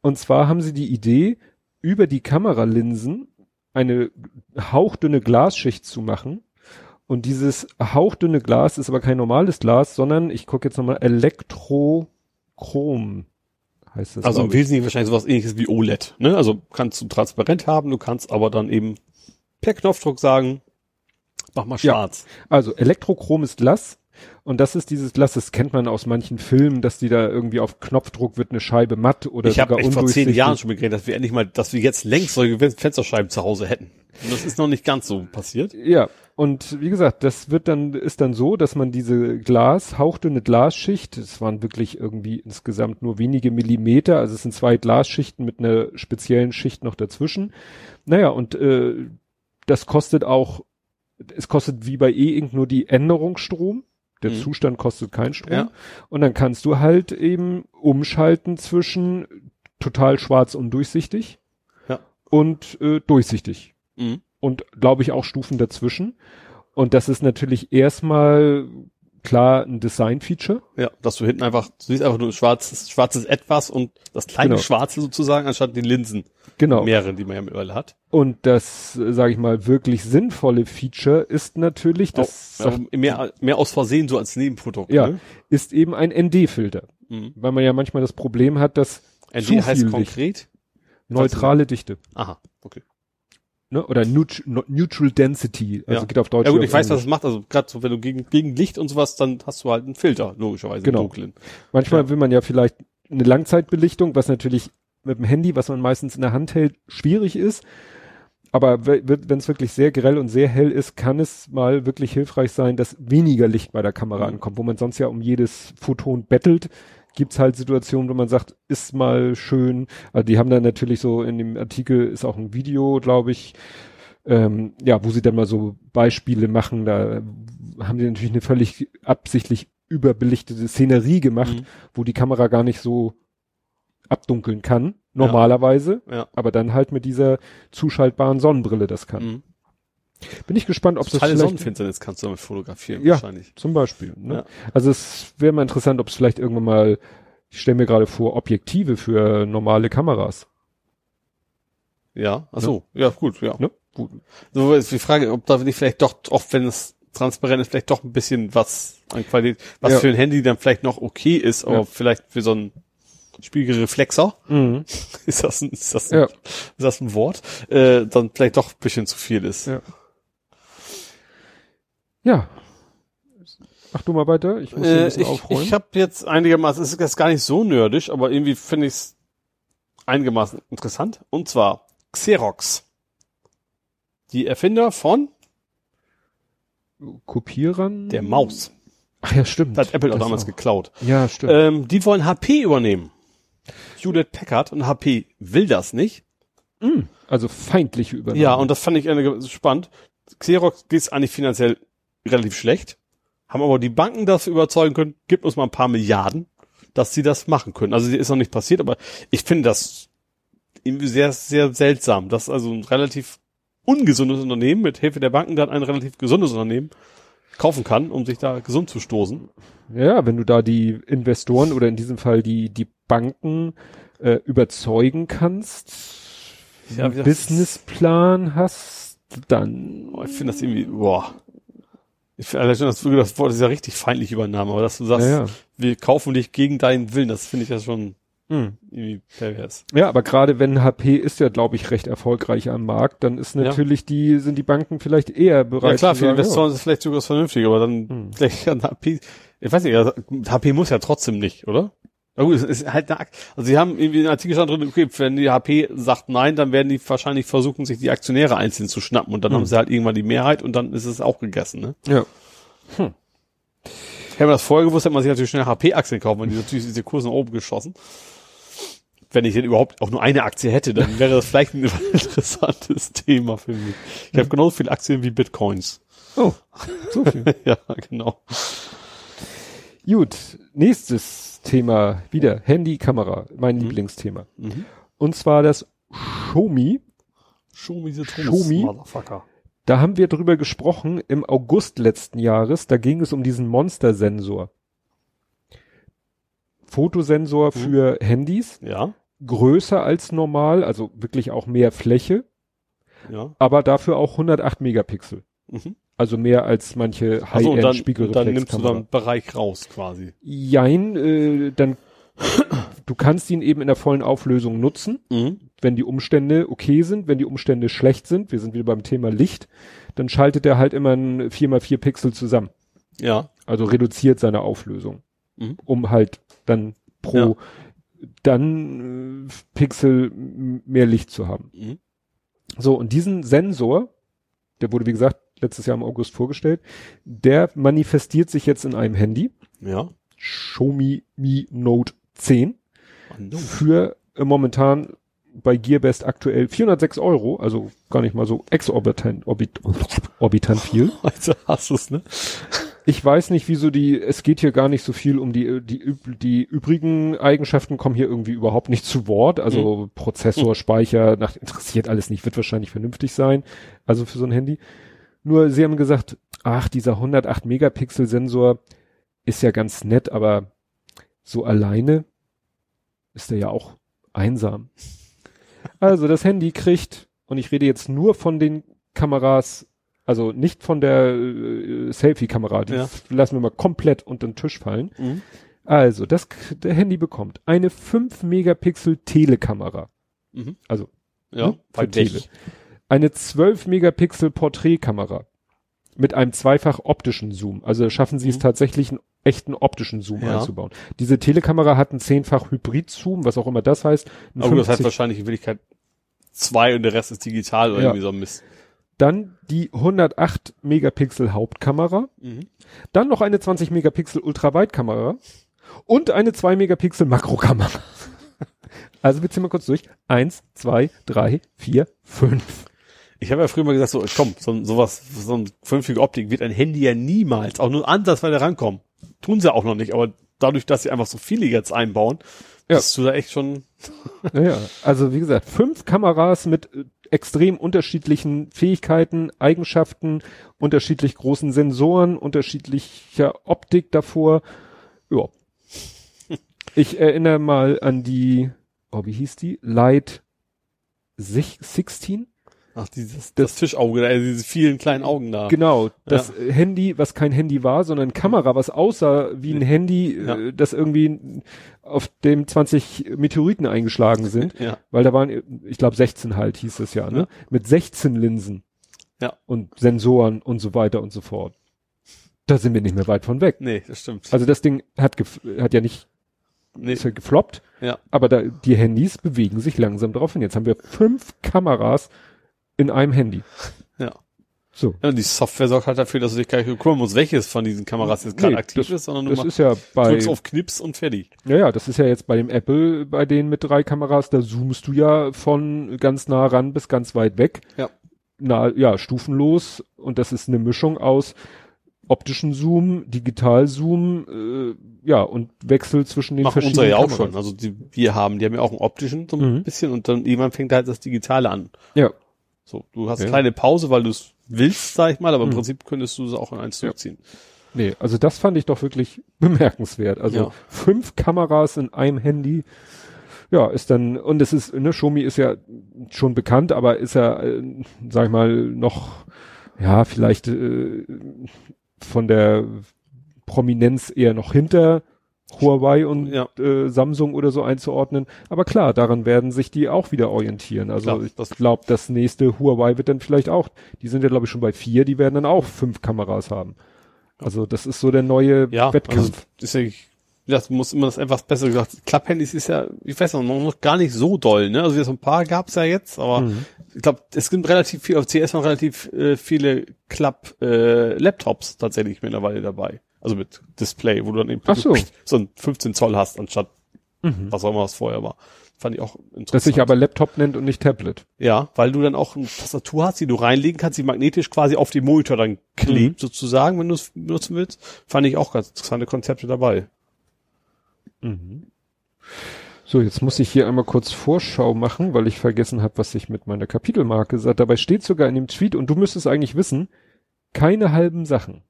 [SPEAKER 4] Und zwar haben sie die Idee, über die Kameralinsen eine hauchdünne Glasschicht zu machen. Und dieses hauchdünne Glas ist aber kein normales Glas, sondern ich gucke jetzt nochmal Elektrochrom heißt das.
[SPEAKER 3] Also im. Wesentlichen wahrscheinlich sowas ähnliches wie OLED. Ne? Also kannst du transparent haben, du kannst aber dann eben per Knopfdruck sagen, mach mal
[SPEAKER 4] Ja.
[SPEAKER 3] schwarz.
[SPEAKER 4] Also Elektrochrom ist Glas. Und das ist dieses Glas, das kennt man aus manchen Filmen, dass die da irgendwie auf Knopfdruck wird eine Scheibe matt oder
[SPEAKER 3] ich habe
[SPEAKER 4] sogar
[SPEAKER 3] echt vor zehn. Jahren schon begrenzt, dass wir endlich mal, dass wir jetzt längst solche Fensterscheiben zu Hause hätten. Und das ist noch nicht ganz so passiert.
[SPEAKER 4] Ja, und wie gesagt, das wird dann, ist dann so, dass man diese Glas, hauchdünne Glasschicht, es waren wirklich irgendwie insgesamt nur wenige Millimeter, also es sind zwei Glasschichten mit einer speziellen Schicht noch dazwischen. Naja, und äh, das kostet auch, es kostet wie bei E-Ink nur die Änderung Strom. Der
[SPEAKER 3] Mhm.
[SPEAKER 4] Zustand kostet keinen Strom.
[SPEAKER 3] Ja.
[SPEAKER 4] Und dann kannst du halt eben umschalten zwischen total schwarz und durchsichtig
[SPEAKER 3] Ja.
[SPEAKER 4] und äh, durchsichtig
[SPEAKER 3] Mhm.
[SPEAKER 4] und glaube ich auch Stufen dazwischen. Und das ist natürlich erstmal klar ein Design-Feature.
[SPEAKER 3] Ja, dass du hinten einfach, du siehst einfach nur schwarzes, schwarzes Etwas und das kleine
[SPEAKER 4] Genau.
[SPEAKER 3] Schwarze sozusagen, anstatt den Linsen.
[SPEAKER 4] Genau.
[SPEAKER 3] Mehrere, die man ja mittlerweile hat.
[SPEAKER 4] Und das, äh, sage ich mal, wirklich sinnvolle Feature ist natürlich, das sagt,
[SPEAKER 3] auch mehr, mehr aus Versehen so als Nebenprodukt.
[SPEAKER 4] ja,
[SPEAKER 3] Ne?
[SPEAKER 4] ist eben ein ND-Filter.
[SPEAKER 3] Mhm.
[SPEAKER 4] Weil man ja manchmal das Problem hat, dass
[SPEAKER 3] ND heißt konkret.
[SPEAKER 4] neutrale Dichte.
[SPEAKER 3] Aha.
[SPEAKER 4] Ne? Oder neut Neutral Density. Also
[SPEAKER 3] Ja.
[SPEAKER 4] geht auf Deutsch.
[SPEAKER 3] Ja gut, ich weiß, was es macht. Also gerade so, wenn du gegen, gegen Licht und sowas, dann hast du halt einen Filter, logischerweise,
[SPEAKER 4] Genau.
[SPEAKER 3] Dunklen.
[SPEAKER 4] Manchmal
[SPEAKER 3] Ja.
[SPEAKER 4] will man ja vielleicht eine Langzeitbelichtung, was natürlich mit dem Handy, was man meistens in der Hand hält, schwierig ist. Aber wenn es wirklich sehr grell und sehr hell ist, kann es mal wirklich hilfreich sein, dass weniger Licht bei der Kamera
[SPEAKER 3] Mhm.
[SPEAKER 4] ankommt. Wo man sonst ja um jedes Photon bettelt, gibt's halt Situationen, wo man sagt, ist mal schön. Also die haben dann natürlich so in dem Artikel ist auch ein Video, glaube ich, ähm, ja, wo sie dann mal so Beispiele machen. Da haben sie natürlich eine völlig absichtlich überbelichtete Szenerie gemacht,
[SPEAKER 3] Mhm.
[SPEAKER 4] wo die Kamera gar nicht so abdunkeln kann, normalerweise,
[SPEAKER 3] Ja.
[SPEAKER 4] aber dann halt mit dieser zuschaltbaren Sonnenbrille das kann.
[SPEAKER 3] Mhm.
[SPEAKER 4] Bin ich gespannt, ob das vielleicht
[SPEAKER 3] Sonnenfinsternis kannst du damit fotografieren,
[SPEAKER 4] Ja.
[SPEAKER 3] wahrscheinlich.
[SPEAKER 4] zum Beispiel. Ne?
[SPEAKER 3] Ja.
[SPEAKER 4] Also es wäre mal interessant, ob es vielleicht irgendwann mal, ich stelle mir gerade vor, Objektive für normale Kameras.
[SPEAKER 3] Ja, ach so, ja, gut, ja.
[SPEAKER 4] Ne?
[SPEAKER 3] Gut. So ist die Frage, ob da nicht vielleicht doch, auch wenn es transparent ist, vielleicht doch ein bisschen was an Qualität, was
[SPEAKER 4] Ja.
[SPEAKER 3] für ein Handy dann vielleicht noch okay ist, aber
[SPEAKER 4] Ja.
[SPEAKER 3] vielleicht für so einen Spiegelreflexer,
[SPEAKER 4] Mhm. <laughs>
[SPEAKER 3] ist das ein, ist das ein,
[SPEAKER 4] Ja.
[SPEAKER 3] ist das ein Wort, äh, dann vielleicht doch ein bisschen zu viel ist.
[SPEAKER 4] Ja. Ja. Mach du mal weiter, ich muss hier ein
[SPEAKER 3] Äh,
[SPEAKER 4] bisschen
[SPEAKER 3] ich
[SPEAKER 4] aufräumen.
[SPEAKER 3] ich habe jetzt einigermaßen, es ist jetzt gar nicht so nerdisch, aber irgendwie finde ich es einigermaßen interessant. Und zwar Xerox. Die Erfinder von
[SPEAKER 4] Kopierern?
[SPEAKER 3] der Maus.
[SPEAKER 4] Ach ja, stimmt.
[SPEAKER 3] Das hat Apple auch
[SPEAKER 4] Das
[SPEAKER 3] damals
[SPEAKER 4] auch.
[SPEAKER 3] geklaut.
[SPEAKER 4] Ja, stimmt.
[SPEAKER 3] Ähm, die wollen HP übernehmen. Hewlett Packard und HP will das nicht.
[SPEAKER 4] also feindliche Übernahme.
[SPEAKER 3] Ja, und das fand ich spannend. Xerox geht eigentlich finanziell relativ schlecht, haben aber die Banken dafür überzeugen können, gibt uns mal ein paar Milliarden, dass sie das machen können. Also ist noch nicht passiert, aber ich finde das irgendwie sehr, sehr seltsam, dass also ein relativ ungesundes Unternehmen mit Hilfe der Banken dann ein relativ gesundes Unternehmen kaufen kann, um sich da gesund zu stoßen.
[SPEAKER 4] Ja, wenn du da die Investoren oder in diesem Fall die, die Banken äh, überzeugen kannst,
[SPEAKER 3] Ja,
[SPEAKER 4] einen
[SPEAKER 3] das-
[SPEAKER 4] Businessplan hast, dann
[SPEAKER 3] Oh, ich finde das irgendwie, boah. Ich finde schon das, das Wort ist ja richtig feindlich Übernahme, aber dass du sagst,
[SPEAKER 4] Ja, ja.
[SPEAKER 3] wir kaufen dich gegen deinen Willen, das finde ich ja schon
[SPEAKER 4] Hm.
[SPEAKER 3] irgendwie pervers.
[SPEAKER 4] Ja, aber gerade wenn HP ist ja, glaube ich, recht erfolgreich am Markt, dann ist
[SPEAKER 3] Ja.
[SPEAKER 4] natürlich die, sind die Banken vielleicht eher bereit.
[SPEAKER 3] Ja klar, für Investoren ist es vielleicht sogar vernünftig, aber dann
[SPEAKER 4] Hm.
[SPEAKER 3] vielleicht kann HP, ich weiß nicht, also, HP muss ja trotzdem nicht, oder? Na gut, es ist halt eine, Ak- also sie haben irgendwie einen Artikel stand drin, okay, wenn die HP sagt nein, dann werden die wahrscheinlich versuchen, sich die Aktionäre einzeln zu schnappen und dann
[SPEAKER 4] Hm.
[SPEAKER 3] haben sie halt irgendwann die Mehrheit und dann ist es auch gegessen, ne?
[SPEAKER 4] Ja.
[SPEAKER 3] Hätte man das vorher gewusst, hätte man sich natürlich schnell HP-Aktien kaufen, weil die natürlich diese Kurse nach oben geschossen. Wenn ich denn überhaupt auch nur eine Aktie hätte, dann wäre das vielleicht ein <laughs> interessantes Thema für mich. Ich habe genauso viele Aktien wie Bitcoins.
[SPEAKER 4] Oh, so viel. <laughs>
[SPEAKER 3] ja, genau.
[SPEAKER 4] Gut, nächstes Thema, wieder Handy, Kamera, mein
[SPEAKER 3] Mhm.
[SPEAKER 4] Lieblingsthema.
[SPEAKER 3] Mhm.
[SPEAKER 4] Und zwar das Xiaomi.
[SPEAKER 3] Show me the
[SPEAKER 4] Xiaomi?
[SPEAKER 3] Motherfucker.
[SPEAKER 4] Da haben wir drüber gesprochen im August letzten Jahres. Da ging es um diesen Monster-Sensor. Fotosensor
[SPEAKER 3] Mhm.
[SPEAKER 4] für Handys,
[SPEAKER 3] Ja,
[SPEAKER 4] größer als normal, also wirklich auch mehr Fläche,
[SPEAKER 3] ja.
[SPEAKER 4] aber dafür auch 108 Megapixel.
[SPEAKER 3] Mhm.
[SPEAKER 4] Also mehr als manche
[SPEAKER 3] Also und dann, dann nimmst du dann Bereich raus quasi.
[SPEAKER 4] Jein, äh, dann du kannst ihn eben in der vollen Auflösung nutzen,
[SPEAKER 3] Mhm.
[SPEAKER 4] wenn die Umstände okay sind, wenn die Umstände schlecht sind, wir sind wieder beim Thema Licht, dann schaltet er halt immer ein 4x4 Pixel zusammen.
[SPEAKER 3] Ja.
[SPEAKER 4] Also reduziert seine Auflösung,
[SPEAKER 3] Mhm.
[SPEAKER 4] um halt dann pro
[SPEAKER 3] Ja.
[SPEAKER 4] dann äh, Pixel mehr Licht zu haben.
[SPEAKER 3] Mhm.
[SPEAKER 4] So, und diesen Sensor, der wurde wie gesagt letztes Jahr im August vorgestellt, der manifestiert sich jetzt in einem Handy,
[SPEAKER 3] Ja.
[SPEAKER 4] Xiaomi Mi Note 10,
[SPEAKER 3] Ah, no.
[SPEAKER 4] für äh, momentan bei Gearbest aktuell 406 Euro, also gar nicht mal so exorbitant orbit, orbitant viel. <laughs>
[SPEAKER 3] Also hast du's, ne?
[SPEAKER 4] Ich weiß nicht, wieso die, es geht hier gar nicht so viel um die, die, die übrigen Eigenschaften kommen hier irgendwie überhaupt nicht zu Wort. Also Prozessor, Speicher, nach, interessiert alles nicht, wird wahrscheinlich vernünftig sein. Also für so ein Handy. Nur sie haben gesagt, ach, dieser 108 Megapixel Sensor, ist ja ganz nett, aber so alleine ist er ja auch einsam. Also das Handy kriegt, und ich rede jetzt nur von den Kameras, also nicht von der äh, Selfie-Kamera, die
[SPEAKER 3] Ja.
[SPEAKER 4] lassen wir mal komplett unter den Tisch fallen.
[SPEAKER 3] Mhm.
[SPEAKER 4] Also, das der Handy bekommt eine 5 Megapixel Telekamera.
[SPEAKER 3] Mhm.
[SPEAKER 4] Also
[SPEAKER 3] Ja,
[SPEAKER 4] ne, für Tele. Eine 12 Megapixel Porträtkamera mit einem zweifach optischen Zoom. Also schaffen sie es
[SPEAKER 3] Mhm.
[SPEAKER 4] tatsächlich einen echten optischen Zoom
[SPEAKER 3] Ja.
[SPEAKER 4] einzubauen. Diese Telekamera hat einen zehnfach Hybrid-Zoom, was auch immer das heißt.
[SPEAKER 3] Aber das heißt
[SPEAKER 4] 50
[SPEAKER 3] wahrscheinlich in Wirklichkeit zwei und der Rest ist digital oder
[SPEAKER 4] Ja.
[SPEAKER 3] irgendwie so ein Mist.
[SPEAKER 4] Dann die 108 Megapixel Hauptkamera.
[SPEAKER 3] Mhm.
[SPEAKER 4] Dann noch eine 20 Megapixel Ultraweitkamera und eine 2 Megapixel Makrokamera. <laughs> Also wir ziehen mal kurz durch. Eins, zwei, drei, vier, fünf.
[SPEAKER 3] Ich habe ja früher mal gesagt, so, komm, so, ein- sowas, so eine vernünftige Optik wird ein Handy ja niemals, auch nur ansatzweise rankommen. Tun sie auch noch nicht, aber dadurch, dass sie einfach so viele jetzt einbauen,
[SPEAKER 4] Ja.
[SPEAKER 3] bist du da echt schon, <laughs>
[SPEAKER 4] Naja, also wie gesagt, fünf Kameras mit äh, extrem unterschiedlichen Fähigkeiten, Eigenschaften, unterschiedlich großen Sensoren, unterschiedlicher Optik davor. Ja. <laughs> Ich erinnere mal an die, oh, wie hieß die? Light sich- 16?
[SPEAKER 3] Ach, dieses, das, Tischauge, da, diese vielen kleinen Augen da.
[SPEAKER 4] Genau, das äh, Handy, was kein Handy war, sondern Kamera, was aussah wie ein Handy,
[SPEAKER 3] Ja.
[SPEAKER 4] äh, das irgendwie auf dem 20 Meteoriten eingeschlagen sind.
[SPEAKER 3] Ja.
[SPEAKER 4] Weil da waren, ich glaube 16 halt hieß es ja, ne?
[SPEAKER 3] Ja.
[SPEAKER 4] Mit 16 Linsen.
[SPEAKER 3] Ja.
[SPEAKER 4] Und Sensoren und so weiter und so fort. Da sind wir nicht mehr weit von weg.
[SPEAKER 3] Nee, das stimmt.
[SPEAKER 4] Also das Ding hat, hat ja nicht
[SPEAKER 3] nee,
[SPEAKER 4] ist ja gefloppt,
[SPEAKER 3] ja.
[SPEAKER 4] aber da, die Handys bewegen sich langsam drauf hin. Jetzt haben wir fünf Kameras in einem Handy. <laughs>
[SPEAKER 3] Ja.
[SPEAKER 4] So.
[SPEAKER 3] ja. Und die Software sorgt halt dafür, dass du dich gar nicht kümmern musst, welches von diesen Kameras jetzt gerade
[SPEAKER 4] Nee,
[SPEAKER 3] aktiv
[SPEAKER 4] das-
[SPEAKER 3] ist, sondern du
[SPEAKER 4] Das
[SPEAKER 3] machst,
[SPEAKER 4] ist ja bei,
[SPEAKER 3] drückst auf Knips und fertig.
[SPEAKER 4] ja, ja, das ist ja jetzt bei dem Apple, bei denen mit drei Kameras, da zoomst du ja von ganz nah ran bis ganz weit weg.
[SPEAKER 3] Ja.
[SPEAKER 4] Na, ja, stufenlos. Und das ist eine Mischung aus optischen Zoom, Digital-Zoom, äh, ja, und Wechsel zwischen den
[SPEAKER 3] Machen
[SPEAKER 4] verschiedenen
[SPEAKER 3] unsere ja auch
[SPEAKER 4] Kameras.
[SPEAKER 3] schon. Also die wir haben, die haben ja auch einen optischen so ein
[SPEAKER 4] Mhm.
[SPEAKER 3] bisschen und dann irgendwann fängt halt das Digitale an.
[SPEAKER 4] Ja,
[SPEAKER 3] So, du hast
[SPEAKER 4] Ja.
[SPEAKER 3] kleine Pause, weil du es willst, sag ich mal, aber im
[SPEAKER 4] Mhm.
[SPEAKER 3] Prinzip könntest du es auch in eins
[SPEAKER 4] Ja.
[SPEAKER 3] zurückziehen.
[SPEAKER 4] nee, also das fand ich doch wirklich <laughs> bemerkenswert. Also
[SPEAKER 3] Ja.
[SPEAKER 4] fünf Kameras in einem Handy. Ja, ist dann, und es ist, ne, Xiaomi ist ja schon bekannt, aber ist ja, äh, sag ich mal, noch, ja, vielleicht äh, von der Prominenz eher noch hinter Huawei und
[SPEAKER 3] Ja.
[SPEAKER 4] äh, Samsung oder so einzuordnen. Aber klar, daran werden sich die auch wieder orientieren. Also
[SPEAKER 3] Klar,
[SPEAKER 4] ich
[SPEAKER 3] das-
[SPEAKER 4] glaube, das nächste Huawei wird dann vielleicht auch, die sind ja glaube ich schon bei vier, die werden dann auch fünf Kameras haben. Also das ist so der neue
[SPEAKER 3] Ja,
[SPEAKER 4] Wettkampf.
[SPEAKER 3] also deswegen, das muss immer das etwas besser gesagt. Klapphandys ist ja, ich weiß noch, noch gar nicht so doll, ne? Also so ein paar gab's ja jetzt, aber
[SPEAKER 4] Mhm.
[SPEAKER 3] ich glaube, es gibt relativ viel, auf CS waren relativ äh, viele Klapp-Laptops tatsächlich mittlerweile dabei. Also mit Display, wo du dann eben
[SPEAKER 4] so.
[SPEAKER 3] so ein 15 Zoll hast, anstatt
[SPEAKER 4] Mhm.
[SPEAKER 3] was auch immer was vorher war. Fand ich auch interessant.
[SPEAKER 4] Das sich aber Laptop nennt und nicht Tablet.
[SPEAKER 3] Ja, weil du dann auch eine Tastatur hast, die du reinlegen kannst, die magnetisch quasi auf den Monitor dann klebt,
[SPEAKER 4] Mhm.
[SPEAKER 3] sozusagen, wenn du es benutzen willst. Fand ich auch ganz interessante Konzepte dabei.
[SPEAKER 4] So, jetzt muss ich hier einmal kurz Vorschau machen, weil ich vergessen habe, was ich mit meiner Kapitelmarke sagt. Dabei steht sogar in dem Tweet, und du müsstest eigentlich wissen, keine halben Sachen.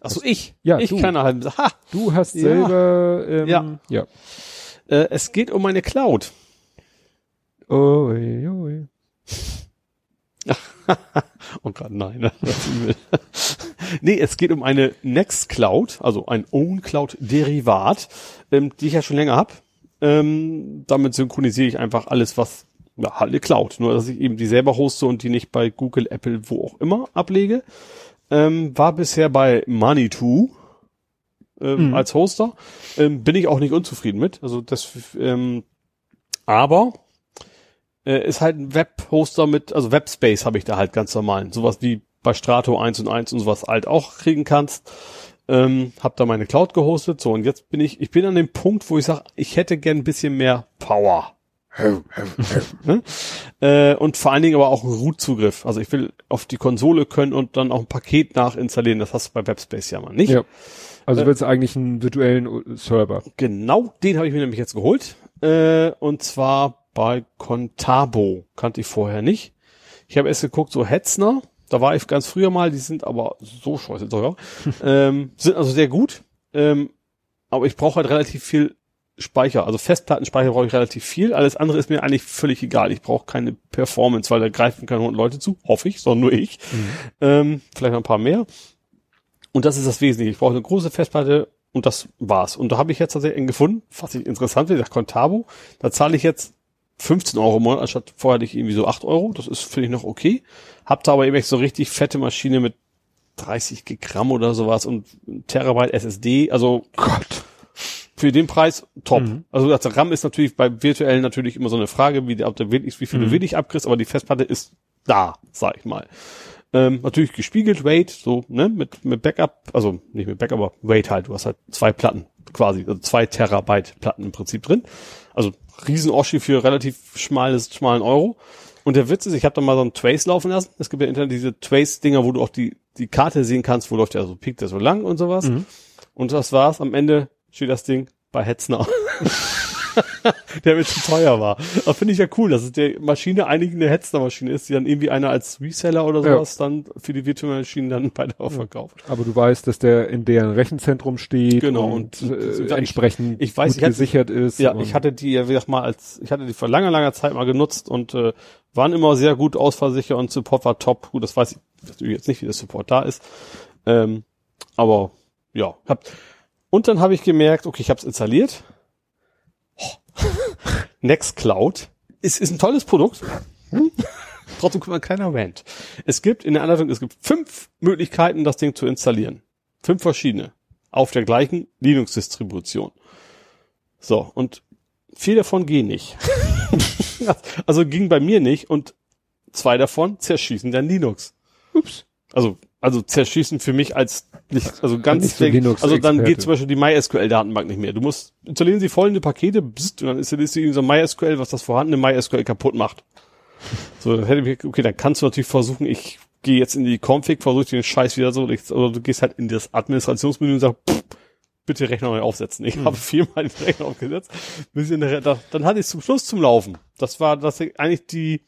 [SPEAKER 3] Achso, ich?
[SPEAKER 4] Ja,
[SPEAKER 3] ich
[SPEAKER 4] du.
[SPEAKER 3] keine halben Sachen. Ha!
[SPEAKER 4] Du hast
[SPEAKER 3] Ja.
[SPEAKER 4] selber, ähm,
[SPEAKER 3] Ja.
[SPEAKER 4] ja.
[SPEAKER 3] Äh, es geht um eine Cloud.
[SPEAKER 4] Oh, oi, oi. <laughs>
[SPEAKER 3] Oh Gott, nein. ne? <laughs> Nee, es geht um eine Nextcloud, also ein OwnCloud-Derivat, ähm, die ich ja schon länger hab. Ähm, damit synchronisiere ich einfach alles, was ja, halt eine Cloud. Nur, dass ich eben die selber hoste und die nicht bei Google, Apple, wo auch immer ablege. Ähm, war bisher bei Money2 ähm,
[SPEAKER 4] Mhm.
[SPEAKER 3] als Hoster. Ähm, bin ich auch nicht unzufrieden mit. Also das, ähm, aber äh, ist halt ein Webhoster mit, also Webspace habe ich da halt ganz normal. Sowas wie bei Strato 1 und 1 und sowas halt auch kriegen kannst. Ähm, hab da meine Cloud gehostet. So, und jetzt bin ich, ich bin an dem Punkt, wo ich sage, ich hätte gern ein bisschen mehr Power. <laughs> ne? äh, und vor allen Dingen aber auch einen Root-Zugriff. Also ich will auf die Konsole können und dann auch ein Paket nachinstallieren. Das hast du bei Webspace ja mal nicht.
[SPEAKER 4] Ja. Also
[SPEAKER 3] Äh,
[SPEAKER 4] du willst eigentlich einen virtuellen äh, Server.
[SPEAKER 3] Genau, den habe ich mir nämlich jetzt geholt. Äh, und zwar bei Contabo. Kannte ich vorher nicht. Ich habe erst geguckt, so Hetzner. Da war ich ganz früher mal, die sind aber so scheiße teuer. <laughs> ähm, sind also sehr gut. Ähm, aber ich brauche halt relativ viel Speicher. Also Festplattenspeicher brauche ich relativ viel. Alles andere ist mir eigentlich völlig egal. Ich brauche keine Performance, weil da greifen keine hundert Leute zu. Hoffe ich, sondern nur ich. Mhm. Ähm, vielleicht noch ein paar mehr. Und das ist das Wesentliche. Ich brauche eine große Festplatte und das war's. Und da habe ich jetzt tatsächlich einen gefunden, was ich interessant finde, der Contabo. Da zahle ich jetzt 15 Euro im Monat, anstatt vorher hatte ich irgendwie so 8 Euro. Das ist, finde ich, noch okay. Hab da aber eben echt so richtig fette Maschine mit 30 Gramm oder sowas und Terabyte SSD. Also Gott, für den Preis top. Mhm. Also das RAM ist natürlich bei virtuellen natürlich immer so eine Frage, wie, ob der wirklich, wie viel mhm. du wirklich abkriegst, aber die Festplatte ist da, sag ich mal. Ähm, natürlich gespiegelt, Wait, so, ne, mit, mit Backup, also nicht mit Backup, aber Wait halt, du hast halt zwei Platten quasi, also zwei Terabyte Platten im Prinzip drin. Also riesen Oschi für relativ schmales, schmalen Euro. Und der Witz ist, ich habe da mal so ein Trace laufen lassen. Es gibt ja Internet diese Trace-Dinger, wo du auch die, die Karte sehen kannst, wo läuft der so, piekt der so lang und sowas. Mhm. Und das war's. Am Ende steht das Ding bei Hetzner. <laughs> der mir zu teuer war. Aber finde ich ja cool, dass es der Maschine eigentlich eine Hetzner-Maschine ist, die dann irgendwie einer als Reseller oder sowas ja. dann für die virtuellen Maschinen dann weiter ja. verkauft.
[SPEAKER 4] Aber du weißt, dass der in deren Rechenzentrum steht
[SPEAKER 3] genau, und,
[SPEAKER 4] und äh, entsprechend
[SPEAKER 3] ich, ich weiß,
[SPEAKER 4] ich gesichert ist.
[SPEAKER 3] Ja, ich hatte die ja, wie gesagt, mal als, ich hatte die vor langer, langer Zeit mal genutzt und äh, waren immer sehr gut ausversichert und Support war top. Gut, das weiß ich natürlich jetzt nicht, wie der Support da ist. Ähm, aber ja, hab, und dann habe ich gemerkt, okay, ich habe es installiert <laughs> Nextcloud ist, ist ein tolles Produkt. Hm? <laughs> Trotzdem kommt ein kleiner Rant. Es gibt in der Anleitung, es gibt fünf Möglichkeiten, das Ding zu installieren. Fünf verschiedene. Auf der gleichen Linux-Distribution. So, und vier davon gehen nicht. <laughs> also ging bei mir nicht und zwei davon zerschießen dann Linux. Ups. Also also zerschießen für mich als nicht, also ganz
[SPEAKER 4] nicht so Linux
[SPEAKER 3] also dann geht zum Beispiel die MySQL-Datenbank nicht mehr. Du musst installieren sie folgende Pakete, bzzt, und dann installierst du so MySQL, was das vorhandene MySQL kaputt macht. So, dann hätte ich, okay, dann kannst du natürlich versuchen, ich gehe jetzt in die Config, versuche den Scheiß wieder so, oder du gehst halt in das Administrationsmenü und sagst, pff, bitte Rechner neu aufsetzen. Ich hm. habe viermal den Rechner aufgesetzt. Bis in der, dann hatte ich zum Schluss zum Laufen. Das war das eigentlich die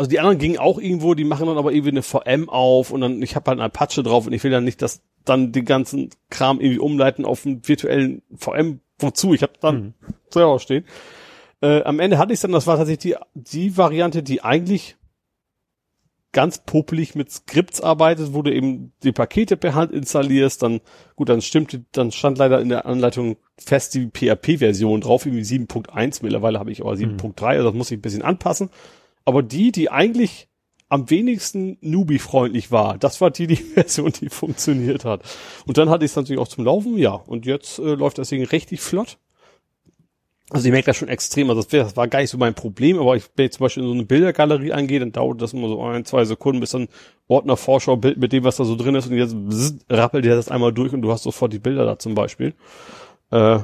[SPEAKER 3] also die anderen gingen auch irgendwo, die machen dann aber irgendwie eine VM auf und dann, ich habe halt ein Apache drauf und ich will dann nicht, dass dann die ganzen Kram irgendwie umleiten auf einen virtuellen VM. Wozu? Ich habe dann mhm. selber stehen. Äh, am Ende hatte ich dann, das war tatsächlich die, die Variante, die eigentlich ganz popelig mit Skripts arbeitet, wo du eben die Pakete per Hand installierst, dann, gut, dann stimmte, dann stand leider in der Anleitung fest die PHP-Version drauf, irgendwie 7.1, mittlerweile habe ich aber 7.3, mhm. also das muss ich ein bisschen anpassen. Aber die, die eigentlich am wenigsten Newbie-freundlich war, das war die, die <laughs> Version, die funktioniert hat. Und dann hatte ich es natürlich auch zum Laufen, ja. Und jetzt äh, läuft das Ding richtig flott. Also ich merke das schon extrem, also das, wär, das war gar nicht so mein Problem, aber ich, wenn ich zum Beispiel in so eine Bildergalerie angehe, dann dauert das immer so ein, zwei Sekunden, bis dann Ordner Vorschau Bild mit dem, was da so drin ist und jetzt bzz, rappelt der das einmal durch und du hast sofort die Bilder da zum Beispiel. Äh,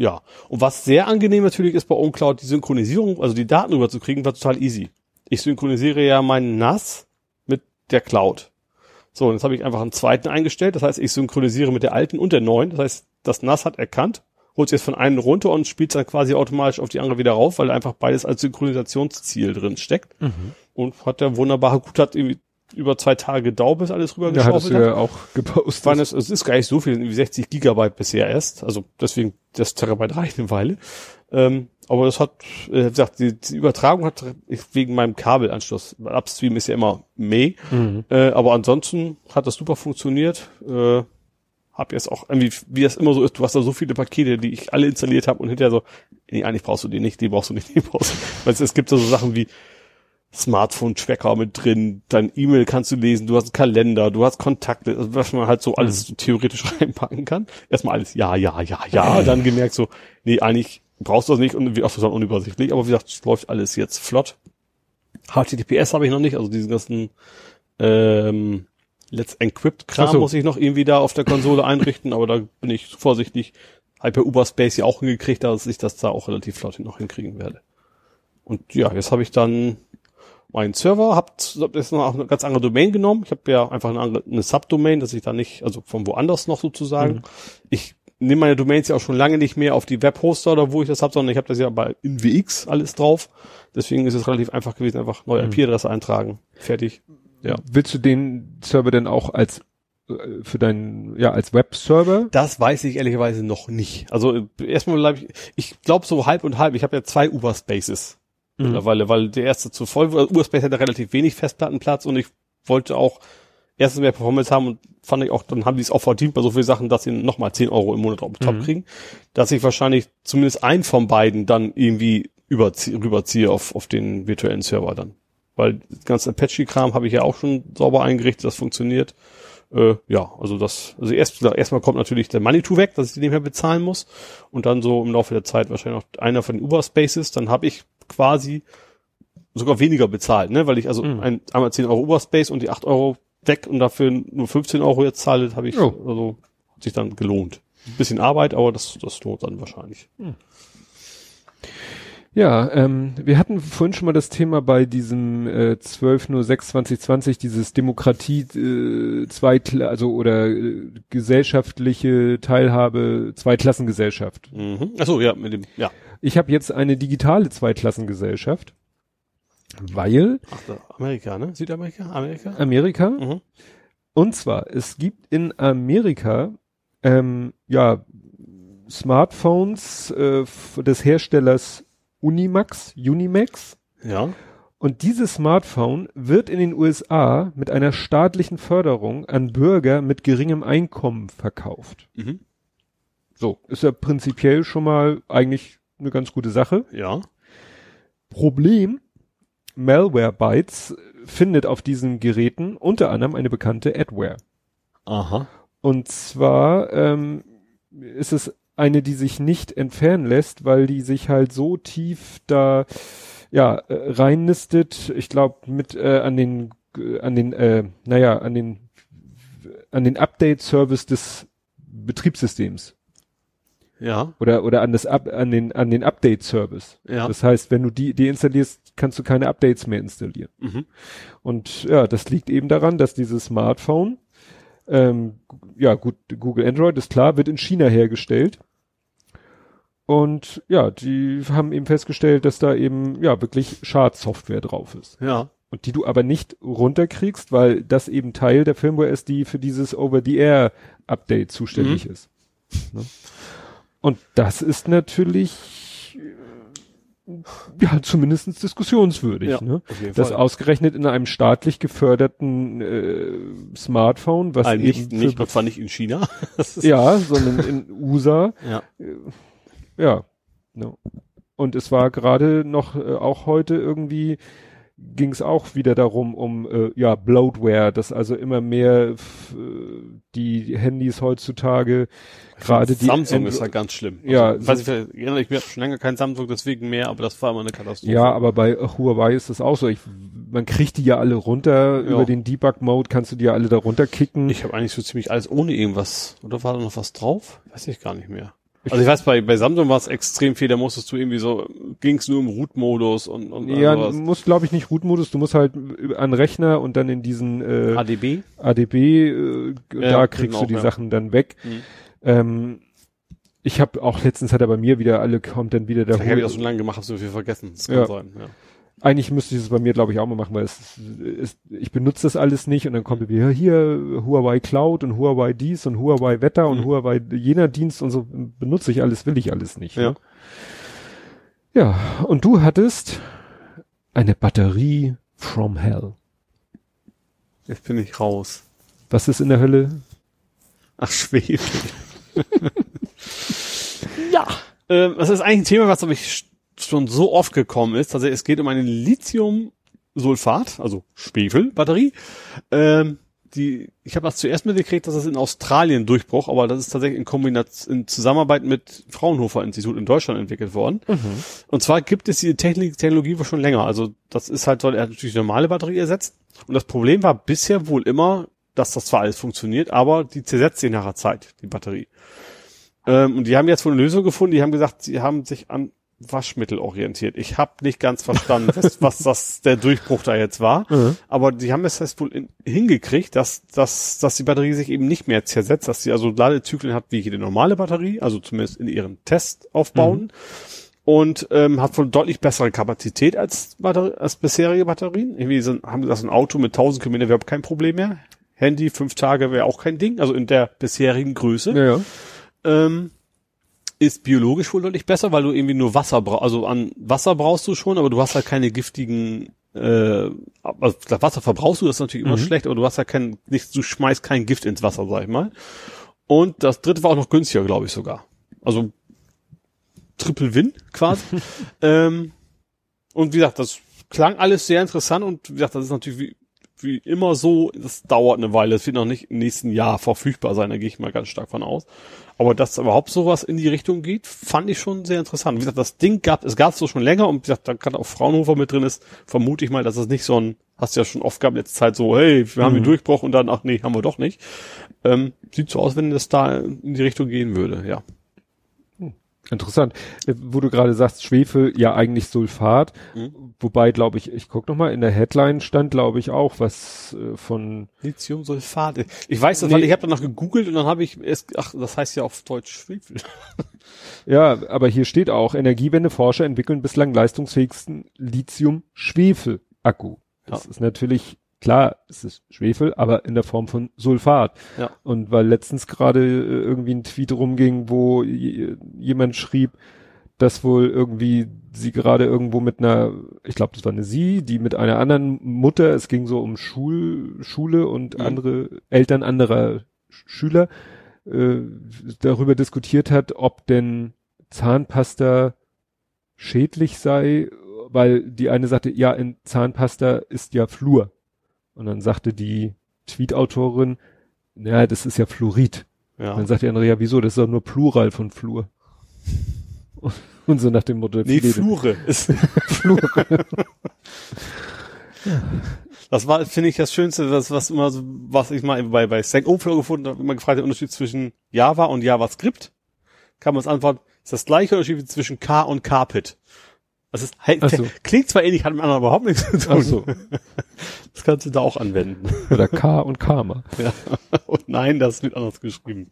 [SPEAKER 3] ja. Und was sehr angenehm natürlich ist bei OwnCloud, die Synchronisierung, also die Daten rüberzukriegen, war total easy. Ich synchronisiere ja meinen NAS mit der Cloud. So, und jetzt habe ich einfach einen zweiten eingestellt. Das heißt, ich synchronisiere mit der alten und der neuen. Das heißt, das NAS hat erkannt, holt sich jetzt von einem runter und spielt dann quasi automatisch auf die andere wieder rauf, weil einfach beides als Synchronisationsziel drin steckt. Mhm. Und hat der wunderbare, gut, hat irgendwie über zwei Tage gedauert, bis alles rübergeschaufelt
[SPEAKER 4] ja, hat. Ja, auch gepostet.
[SPEAKER 3] Waren es, es ist gar nicht so viel, wie 60 Gigabyte bisher erst. Also deswegen, das Terabyte <laughs> reicht eine Weile. Ähm, aber das hat, äh, gesagt, die, die Übertragung hat wegen meinem Kabelanschluss. Upstream ist ja immer meh. Mhm. Äh, aber ansonsten hat das super funktioniert. Äh, hab jetzt auch irgendwie, wie das immer so ist, du hast da so viele Pakete, die ich alle installiert habe und hinterher so, nee, eigentlich brauchst du die nicht, die brauchst du nicht, die brauchst du. Weil es, es gibt so Sachen wie, Smartphone-Tracker mit drin, dein E-Mail kannst du lesen, du hast einen Kalender, du hast Kontakte, also was man halt so alles so theoretisch <laughs> reinpacken kann. Erstmal alles ja, ja, ja, ja, dann gemerkt so, nee, eigentlich brauchst du das nicht und wie oft ist das unübersichtlich, aber wie gesagt, es läuft alles jetzt flott. HTTPS habe ich noch nicht, also diesen ganzen ähm, Let's Encrypt-Kram so. muss ich noch irgendwie da auf der Konsole einrichten, aber da bin ich vorsichtig. Hyper Uberspace ja auch hingekriegt, dass ich das da auch relativ flott noch hinkriegen werde. Und ja, jetzt habe ich dann meinen Server, hab jetzt noch eine ganz andere Domain genommen. Ich habe ja einfach eine, andere, eine Subdomain, dass ich da nicht, also von woanders noch sozusagen. Mhm. Ich nehme meine Domains ja auch schon lange nicht mehr auf die Webhoster oder wo ich das habe, sondern ich habe das ja bei InWX alles drauf. Deswegen ist es relativ einfach gewesen, einfach neue mhm. IP-Adresse eintragen. Fertig. Ja.
[SPEAKER 4] Willst du den Server denn auch als äh, für deinen, ja, als Webserver?
[SPEAKER 3] Das weiß ich ehrlicherweise noch nicht. Also äh, erstmal glaube ich, ich glaube so halb und halb. Ich habe ja zwei Uber-Spaces
[SPEAKER 4] Mhm.
[SPEAKER 3] mittlerweile, weil der erste zu voll war. Uber-Space hatte relativ wenig Festplattenplatz und ich wollte auch erstens mehr Performance haben und fand ich auch, dann haben die es auch verdient bei so vielen Sachen, dass sie nochmal 10 Euro im Monat auf den Top
[SPEAKER 4] Mhm.
[SPEAKER 3] kriegen, dass ich wahrscheinlich zumindest einen von beiden dann irgendwie überzie rüberziehe auf, auf den virtuellen Server dann. Weil das ganze Apache-Kram habe ich ja auch schon sauber eingerichtet, das funktioniert. Äh, ja, also das, also erst, erstmal kommt natürlich der Money-to weg, dass ich den nebenher bezahlen muss. Und dann so im Laufe der Zeit wahrscheinlich noch einer von den Uber-Spaces. Dann habe ich quasi sogar weniger bezahlt, ne? Weil ich also
[SPEAKER 4] Mhm.
[SPEAKER 3] ein, einmal 10 Euro Uber-Space und die 8 Euro weg und dafür nur 15 Euro jetzt zahle, habe ich,
[SPEAKER 4] Oh.
[SPEAKER 3] also hat sich dann gelohnt. Ein bisschen Arbeit, aber das, das lohnt dann wahrscheinlich.
[SPEAKER 4] Ja, ähm, wir hatten vorhin schon mal das Thema bei diesem äh, 12.06.2020, dieses Demokratie, äh, Zweikla also oder äh, gesellschaftliche Teilhabe, Zweiklassengesellschaft.
[SPEAKER 3] Mhm. Achso, ja, mit dem, ja.
[SPEAKER 4] Ich habe jetzt eine digitale Zweiklassengesellschaft, weil
[SPEAKER 3] Ach, da, Amerika, ne? Südamerika? Amerika?
[SPEAKER 4] Amerika,
[SPEAKER 3] Mhm.
[SPEAKER 4] und zwar, es gibt in Amerika, ähm, ja, Smartphones äh, des Herstellers Unimax, Unimax,
[SPEAKER 3] Ja.
[SPEAKER 4] Und dieses Smartphone wird in den USA mit einer staatlichen Förderung an Bürger mit geringem Einkommen verkauft.
[SPEAKER 3] Mhm.
[SPEAKER 4] So, ist ja prinzipiell schon mal eigentlich eine ganz gute Sache.
[SPEAKER 3] Ja.
[SPEAKER 4] Problem, Malwarebytes findet auf diesen Geräten unter anderem eine bekannte Adware.
[SPEAKER 3] Aha.
[SPEAKER 4] Und zwar ähm, ist es eine, die sich nicht entfernen lässt, weil die sich halt so tief da ja äh, reinnistet. Ich glaube mit äh, an den äh, an den äh, naja an den an den Update-Service des Betriebssystems
[SPEAKER 3] Ja.
[SPEAKER 4] oder oder an das Up, an den an den Update-Service.
[SPEAKER 3] Ja.
[SPEAKER 4] Das heißt, wenn du die deinstallierst, kannst du keine Updates mehr installieren.
[SPEAKER 3] Mhm.
[SPEAKER 4] Und ja, das liegt eben daran, dass dieses Smartphone, ähm, ja gut, Google Android ist klar, wird in China hergestellt. Und ja, die haben eben festgestellt, dass da eben ja wirklich Schadsoftware drauf ist.
[SPEAKER 3] Ja.
[SPEAKER 4] Und die du aber nicht runterkriegst, weil das eben Teil der Firmware ist, die für dieses Over-the-Air-Update zuständig ist. Ne? Und das ist natürlich äh, ja zumindest diskussionswürdig.
[SPEAKER 3] Ja,
[SPEAKER 4] Ne? Das ausgerechnet in einem staatlich geförderten äh, Smartphone, was
[SPEAKER 3] Also
[SPEAKER 4] eben
[SPEAKER 3] nicht, nicht, nicht in China. <laughs>
[SPEAKER 4] Ja, sondern in USA,
[SPEAKER 3] ja.
[SPEAKER 4] ja. Ne? Und es war gerade noch, äh, auch heute irgendwie, ging es auch wieder darum, um äh, ja, Bloatware, dass also immer mehr äh, die Handys heutzutage gerade die
[SPEAKER 3] Samsung
[SPEAKER 4] Andro-
[SPEAKER 3] ist ja ganz schlimm.
[SPEAKER 4] Ja,
[SPEAKER 3] Also, weiß ich, vielleicht erinnere ich mir schon länger kein Samsung, deswegen mehr, aber das war immer eine Katastrophe.
[SPEAKER 4] Ja, aber bei Huawei ist das auch so. Ich, man kriegt die ja alle runter.
[SPEAKER 3] Ja.
[SPEAKER 4] Über den Debug-Mode kannst du die ja alle da runterkicken.
[SPEAKER 3] Ich habe eigentlich so ziemlich alles ohne irgendwas. Oder war da noch was drauf? Weiß ich gar nicht mehr. Also ich weiß, bei, bei Samsung war es extrem viel, da musstest du irgendwie so, ging's nur im Root-Modus und, und
[SPEAKER 4] ja, du musst glaube ich nicht Root-Modus. Du musst halt an Rechner und dann in diesen äh,
[SPEAKER 3] ADB?
[SPEAKER 4] ADB, äh,
[SPEAKER 3] Ja,
[SPEAKER 4] da kriegst
[SPEAKER 3] genau,
[SPEAKER 4] du die
[SPEAKER 3] ja.
[SPEAKER 4] Sachen dann weg.
[SPEAKER 3] Mhm.
[SPEAKER 4] Ähm, ich habe auch letztens hat er bei mir wieder alle kommt dann wieder der
[SPEAKER 3] Vielleicht habe ich das so lange gemacht, habe so viel vergessen. Das kann
[SPEAKER 4] Ja.
[SPEAKER 3] sein, ja.
[SPEAKER 4] Eigentlich müsste ich es bei mir, glaube ich, auch mal machen, weil es ist, ich benutze das alles nicht und dann kommt wieder hier Huawei Cloud und Huawei dies und Huawei Wetter und
[SPEAKER 3] Mhm.
[SPEAKER 4] Huawei jener Dienst und so benutze ich alles, will ich alles nicht.
[SPEAKER 3] Ja.
[SPEAKER 4] Ne? Ja, und du hattest eine Batterie from hell.
[SPEAKER 3] Jetzt bin ich raus.
[SPEAKER 4] Was ist in der Hölle?
[SPEAKER 3] Ach, Schwefel. <laughs> ja. Ähm, das ist eigentlich ein Thema, was glaube ich schon so oft gekommen ist. Also es geht um eine Lithium-Sulfat, also Schwefelbatterie. Ähm, die, ich habe das zuerst mitgekriegt, dass das in Australien Durchbruch, aber das ist tatsächlich in Kombination, in Zusammenarbeit mit Fraunhofer Institut in Deutschland entwickelt worden. Und zwar gibt es diese Technik, Technologie wohl schon länger. Also das ist halt, soll er natürlich normale Batterie ersetzt. Und das Problem war bisher wohl immer, dass das zwar alles funktioniert, aber die zersetzt sich nach einer Zeit, die Batterie. Ähm, und die haben jetzt wohl eine Lösung gefunden, die haben gesagt, sie haben sich an Waschmittel orientiert. Ich habe nicht ganz verstanden, was, was das der Durchbruch da jetzt war, <laughs>
[SPEAKER 4] Mhm.
[SPEAKER 3] aber die haben es jetzt wohl in, hingekriegt, dass, dass, dass die Batterie sich eben nicht mehr zersetzt, dass sie also Ladezyklen hat wie jede normale Batterie, also zumindest in ihren Testaufbauten. und ähm, hat wohl deutlich bessere Kapazität als, Batterie, als bisherige Batterien. Irgendwie sind, haben das ein Auto mit 1000 Kilometer überhaupt kein Problem mehr. Handy fünf Tage wäre auch kein Ding, also in der bisherigen Größe.
[SPEAKER 4] Ja, ja.
[SPEAKER 3] Ähm, ist biologisch wohl deutlich besser, weil du irgendwie nur Wasser brauchst. Also an Wasser brauchst du schon, aber du hast halt keine giftigen äh, also das Wasser verbrauchst du, das ist natürlich immer
[SPEAKER 4] Mhm.
[SPEAKER 3] schlecht, aber du hast ja kein, nichts, du schmeißt kein Gift ins Wasser, sag ich mal. Und das dritte war auch noch günstiger, glaube ich sogar. Also Triple Win quasi. <laughs> ähm, und wie gesagt, das klang alles sehr interessant und wie gesagt, das ist natürlich wie, wie immer so, das dauert eine Weile, es wird noch nicht im nächsten Jahr verfügbar sein, da gehe ich mal ganz stark von aus. Aber dass überhaupt sowas in die Richtung geht, fand ich schon sehr interessant. Wie gesagt, das Ding gab, es gab es so schon länger und wie gesagt, da gerade auch Fraunhofer mit drin ist, vermute ich mal, dass es nicht so ein, hast du ja schon oft gehabt in letzter Zeit so, hey, wir haben den Durchbruch und dann, ach nee, haben wir doch nicht. Ähm, sieht so aus, wenn das da in die Richtung gehen würde, ja.
[SPEAKER 4] Interessant. Äh, Wo du gerade sagst, Schwefel, ja eigentlich Sulfat.
[SPEAKER 3] Mhm.
[SPEAKER 4] Wobei, glaube ich, ich guck noch mal, in der Headline stand, glaube ich, auch was äh, von
[SPEAKER 3] Lithiumsulfat. Ich weiß das,
[SPEAKER 4] Nee.
[SPEAKER 3] weil ich habe danach gegoogelt und dann habe ich es, ach, das heißt ja auf Deutsch Schwefel. <laughs>
[SPEAKER 4] Ja, aber hier steht auch, Energiewende-Forscher entwickeln bislang leistungsfähigsten Lithium-Schwefel-Akku. Das ist natürlich, klar, es ist Schwefel, aber in der Form von Sulfat.
[SPEAKER 3] Ja.
[SPEAKER 4] Und weil letztens gerade äh, irgendwie ein Tweet rumging, wo jemand schrieb, dass wohl irgendwie sie gerade irgendwo mit einer, ich glaube, das war eine sie, die mit einer anderen Mutter, es ging so um Schul, Schule und
[SPEAKER 3] Mhm.
[SPEAKER 4] andere Eltern anderer Sch- Schüler, äh, darüber diskutiert hat, ob denn Zahnpasta schädlich sei, weil die eine sagte, ja, in Zahnpasta ist ja Fluor. Und dann sagte die Tweet-Autorin, naja, das ist ja Fluorid.
[SPEAKER 3] Ja.
[SPEAKER 4] Dann sagt die andere, ja, wieso? Das ist doch nur Plural von Fluor. <laughs> Und so nach dem Motto,
[SPEAKER 3] Nee, Flure ist. <laughs> <laughs> Das war, finde ich, das Schönste, was, was immer so, was ich mal bei, bei Stack Overflow gefunden habe, immer gefragt, der Unterschied zwischen Java und JavaScript. Kann man es antworten, ist das gleiche Unterschied zwischen K und Carpet. Das ist halt,
[SPEAKER 4] Ach so.
[SPEAKER 3] klingt zwar ähnlich, hat mit anderen überhaupt nichts zu tun.
[SPEAKER 4] Ach so.
[SPEAKER 3] Das kannst du da auch anwenden.
[SPEAKER 4] Oder K und Karma.
[SPEAKER 3] Ja. Und nein, das wird anders geschrieben.